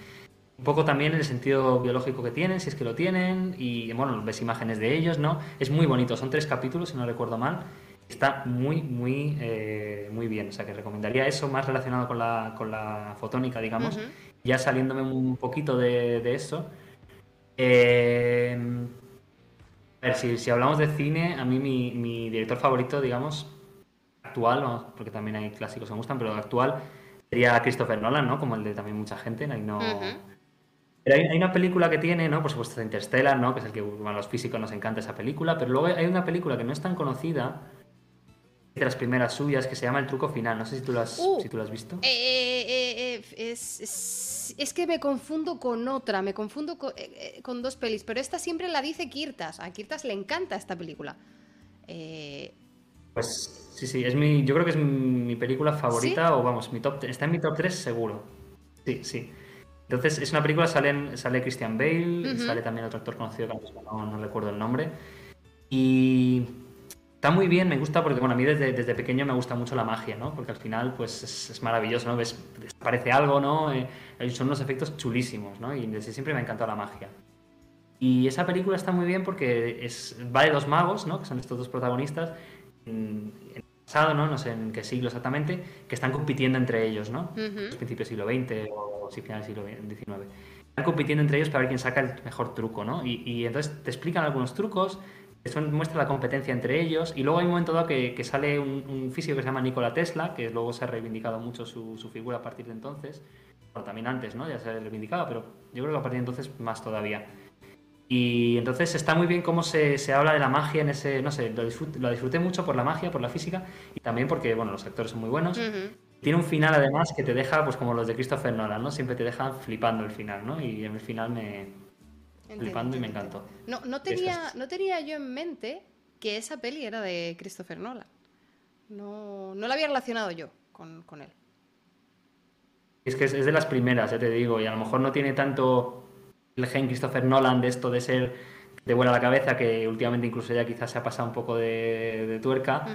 un poco también el sentido biológico que tienen, si es que lo tienen, y bueno, ves imágenes de ellos, ¿no? Es muy bonito, son tres capítulos, si no recuerdo mal. Está muy, muy, eh, muy bien. O sea, que recomendaría eso más relacionado con la, con la fotónica, digamos. Ya saliéndome un poquito de, de eso. a ver, si, si, hablamos de cine, a mí mi, mi director favorito, digamos, actual, porque también hay clásicos que me gustan, pero actual sería Christopher Nolan, ¿no? Como el de también mucha gente, no... Pero hay, una película que tiene, ¿no? Por supuesto, Interstellar, ¿no? Que es el que a los físicos nos encanta esa película, pero luego hay una película que no es tan conocida, de las primeras suyas que se llama El truco final. No sé si tú lo has, uh, si tú lo has visto. Eh, eh, eh, es, que me confundo con otra, me confundo con, dos pelis, pero esta siempre la dice Kirtas. A Kirtas le encanta esta película. Pues sí, sí, es mi, yo creo que es mi película favorita, o vamos, mi top, está en mi top 3 seguro. Sí, sí. Entonces, es una película, sale, sale Christian Bale, sale también otro actor conocido que no, no recuerdo el nombre. Y Está muy bien, me gusta porque, bueno, a mí desde, desde pequeño me gusta mucho la magia, ¿no? Porque al final, pues es, maravilloso, ¿no? Ves, aparece algo, ¿no? Eh, son unos efectos chulísimos, ¿no? Y desde siempre me ha encantado la magia. Y esa película está muy bien porque es, va de dos magos, ¿no? Que son estos dos protagonistas, en, el pasado, ¿no? No sé en qué siglo exactamente, que están compitiendo entre ellos, ¿no? Uh Principios del siglo XX o si final del siglo XIX. Están compitiendo entre ellos para ver quién saca el mejor truco, ¿no? Y, y entonces te explican algunos trucos eso muestra la competencia entre ellos. Y luego hay un momento dado que, sale un, físico que se llama Nikola Tesla, que luego se ha reivindicado mucho su, figura a partir de entonces. Bueno, también antes, ¿no? Ya se ha reivindicado, pero yo creo que a partir de entonces más todavía. Y entonces está muy bien cómo se, habla de la magia en ese, no sé, lo, disfruté, mucho por la magia, por la física y también porque, bueno, los actores son muy buenos. Tiene un final además que te deja, pues como los de Christopher Nolan, ¿no? Siempre te dejan flipando el final, ¿no? Y en el final me, flipando y me encantó. No, no, tenía, no tenía yo en mente que esa peli era de Christopher Nolan. No, no la había relacionado yo con, él. Es que es, de las primeras, ya te digo, y a lo mejor no tiene tanto el gen Christopher Nolan de esto de ser de buena la cabeza, que últimamente incluso ya quizás se ha pasado un poco de, tuerca,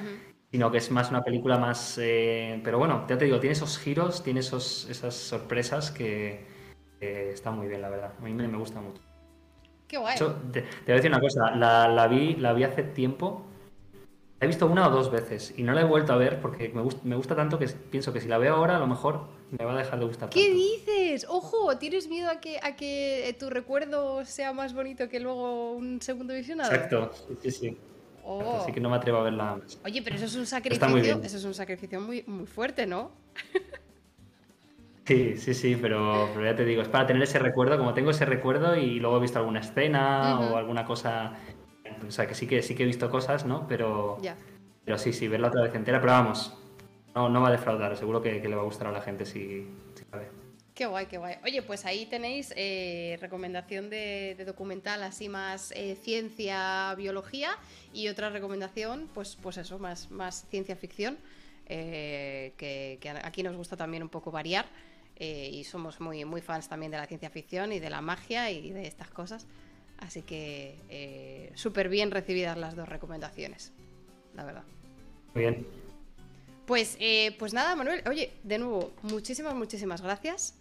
sino que es más una película más... Eh, pero bueno, ya te digo, tiene esos giros, tiene esos, esas sorpresas que están muy bien, la verdad. A mí me, me gusta mucho. Qué guay. te, voy a decir una cosa, la, vi, la vi hace tiempo. La he visto una o dos veces y no la he vuelto a ver porque me, gusta, me gusta tanto que pienso que si la veo ahora a lo mejor me va a dejar de gustar. ¿Qué dices? Ojo, ¿tienes miedo a que, a que tu recuerdo sea más bonito que luego un segundo visionado? Exacto, sí, sí. Oh. Así que no me atrevo a verla Oye, pero eso es un sacrificio, eso es un sacrificio muy, muy fuerte, ¿no? Sí, sí, sí, pero, ya te digo, es para tener ese recuerdo, como tengo ese recuerdo y luego he visto alguna escena o alguna cosa, o sea, que sí que sí que he visto cosas, ¿no? Pero, pero sí, sí, verla otra vez entera, pero vamos, no, no va a defraudar, seguro que, le va a gustar a la gente si, si ver. Qué guay, qué guay. Oye, pues ahí tenéis eh, recomendación de, documental así más eh, ciencia, biología y otra recomendación, pues, pues eso, más, más ciencia ficción, eh, que, que, aquí nos gusta también un poco variar. Eh, y somos muy, muy fans también de la ciencia ficción y de la magia y de estas cosas. Así que eh, súper bien recibidas las dos recomendaciones, la verdad. Muy bien. Pues, eh, pues nada, Manuel, oye, de nuevo, muchísimas, muchísimas gracias.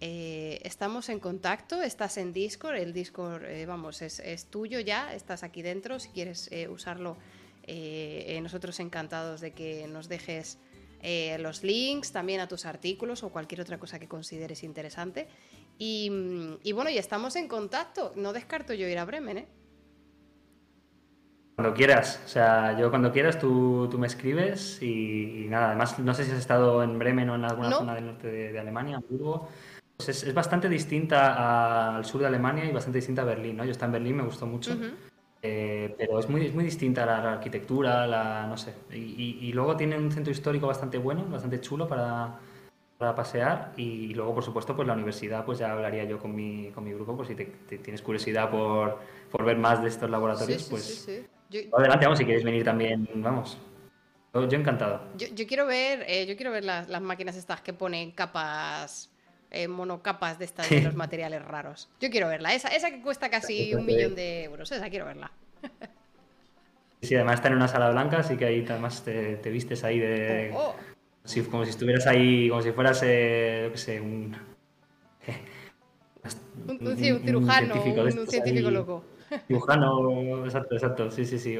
estamos en contacto, estás en Discord, el Discord, vamos, es, es, tuyo ya, estás aquí dentro, si quieres usarlo, nosotros encantados de que nos dejes eh, los links también a tus artículos o cualquier otra cosa que consideres interesante. Y, bueno, y estamos en contacto. No descarto yo ir a Bremen, ¿eh? Cuando quieras, o sea, yo cuando quieras tú, tú me escribes y, nada, además no sé si has estado en Bremen o en alguna zona del norte de, Alemania, Hamburgo. Pues es, es, bastante distinta al sur de Alemania y bastante distinta a Berlín, ¿no? Yo estaba en Berlín, me gustó mucho. Eh, pero es muy, muy distinta la, arquitectura, la, no sé. Y, luego tiene un centro histórico bastante bueno, bastante chulo para, para, pasear. Y luego, por supuesto, pues la universidad, pues ya hablaría yo con mi, con mi grupo, pues si te, tienes curiosidad por, por, ver más de estos laboratorios, pues adelante, vamos, si queréis venir también, vamos. Yo, encantado. Yo, yo, quiero ver, eh, yo quiero ver las, las máquinas estas que ponen capas eh, monocapas de estas de los materiales raros. Yo quiero verla, esa, esa que cuesta casi un millón de euros, esa quiero verla. Sí, además está en una sala blanca, así que ahí además te, vistes ahí de... Oh, oh. Como si estuvieras ahí, como si fueras, eh, qué sé, un... un, un, cirujano, un, científico loco. Cirujano, exacto, exacto, sí, sí, sí.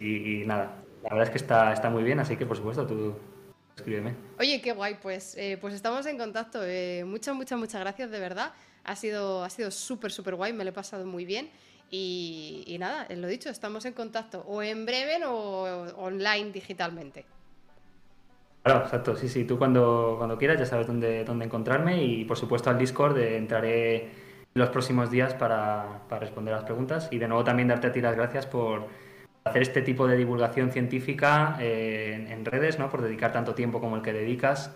y, y, nada, la verdad es que está, está muy bien, así que por supuesto tú escríbeme. Oye, qué guay, pues, eh, pues estamos en contacto. Eh, muchas, muchas, muchas gracias, de verdad. Ha sido, ha sido súper, súper guay, me lo he pasado muy bien. Y, nada, lo dicho, estamos en contacto, o en breve o online digitalmente. Claro, exacto, sí, sí, tú cuando, cuando quieras ya sabes dónde, dónde encontrarme y por supuesto al Discord eh, entraré en los próximos días para, para responder las preguntas y de nuevo también darte a ti las gracias por, hacer este tipo de divulgación científica eh, en, redes, ¿no? Por dedicar tanto tiempo como el que dedicas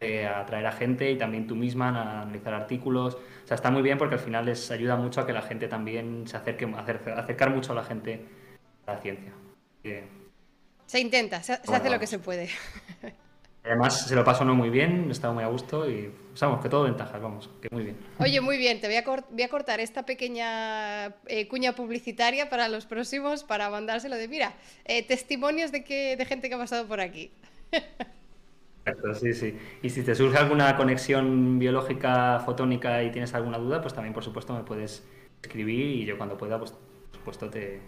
eh, a atraer a gente y también tú misma a analizar artículos. O sea, está muy bien porque al final les ayuda mucho a que la gente también se acerque, acercar mucho a la gente a la ciencia. Se intenta, se, hace lo que se puede. Además, se lo pasó no muy bien, he estado muy a gusto y sabemos que todo ventajas, vamos, que muy bien. Oye, muy bien, te voy a, voy a cortar esta pequeña eh, cuña publicitaria para los próximos para mandárselo de, mira, eh, testimonios de, que, de gente que ha pasado por aquí. Sí, sí. Y si te surge alguna conexión biológica fotónica y tienes alguna duda, pues también, por supuesto, me puedes escribir y yo cuando pueda, pues, por supuesto, te,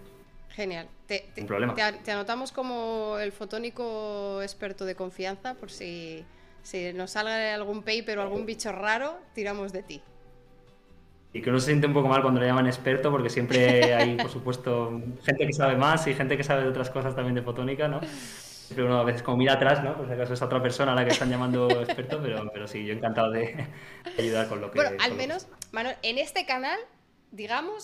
Genial. Te, te, anotamos como el fotónico experto de confianza por si, si nos salga algún paper o algún bicho raro, tiramos de ti. Y que uno se siente un poco mal cuando le llaman experto, porque siempre hay, por supuesto, gente que sabe más y gente que sabe de otras cosas también de fotónica, ¿no? Siempre uno a veces como mira atrás, ¿no? Por si acaso es otra persona a la que están llamando experto, pero, pero sí, yo encantado de ayudar con lo que... Bueno, al menos, Manuel, en este canal digamos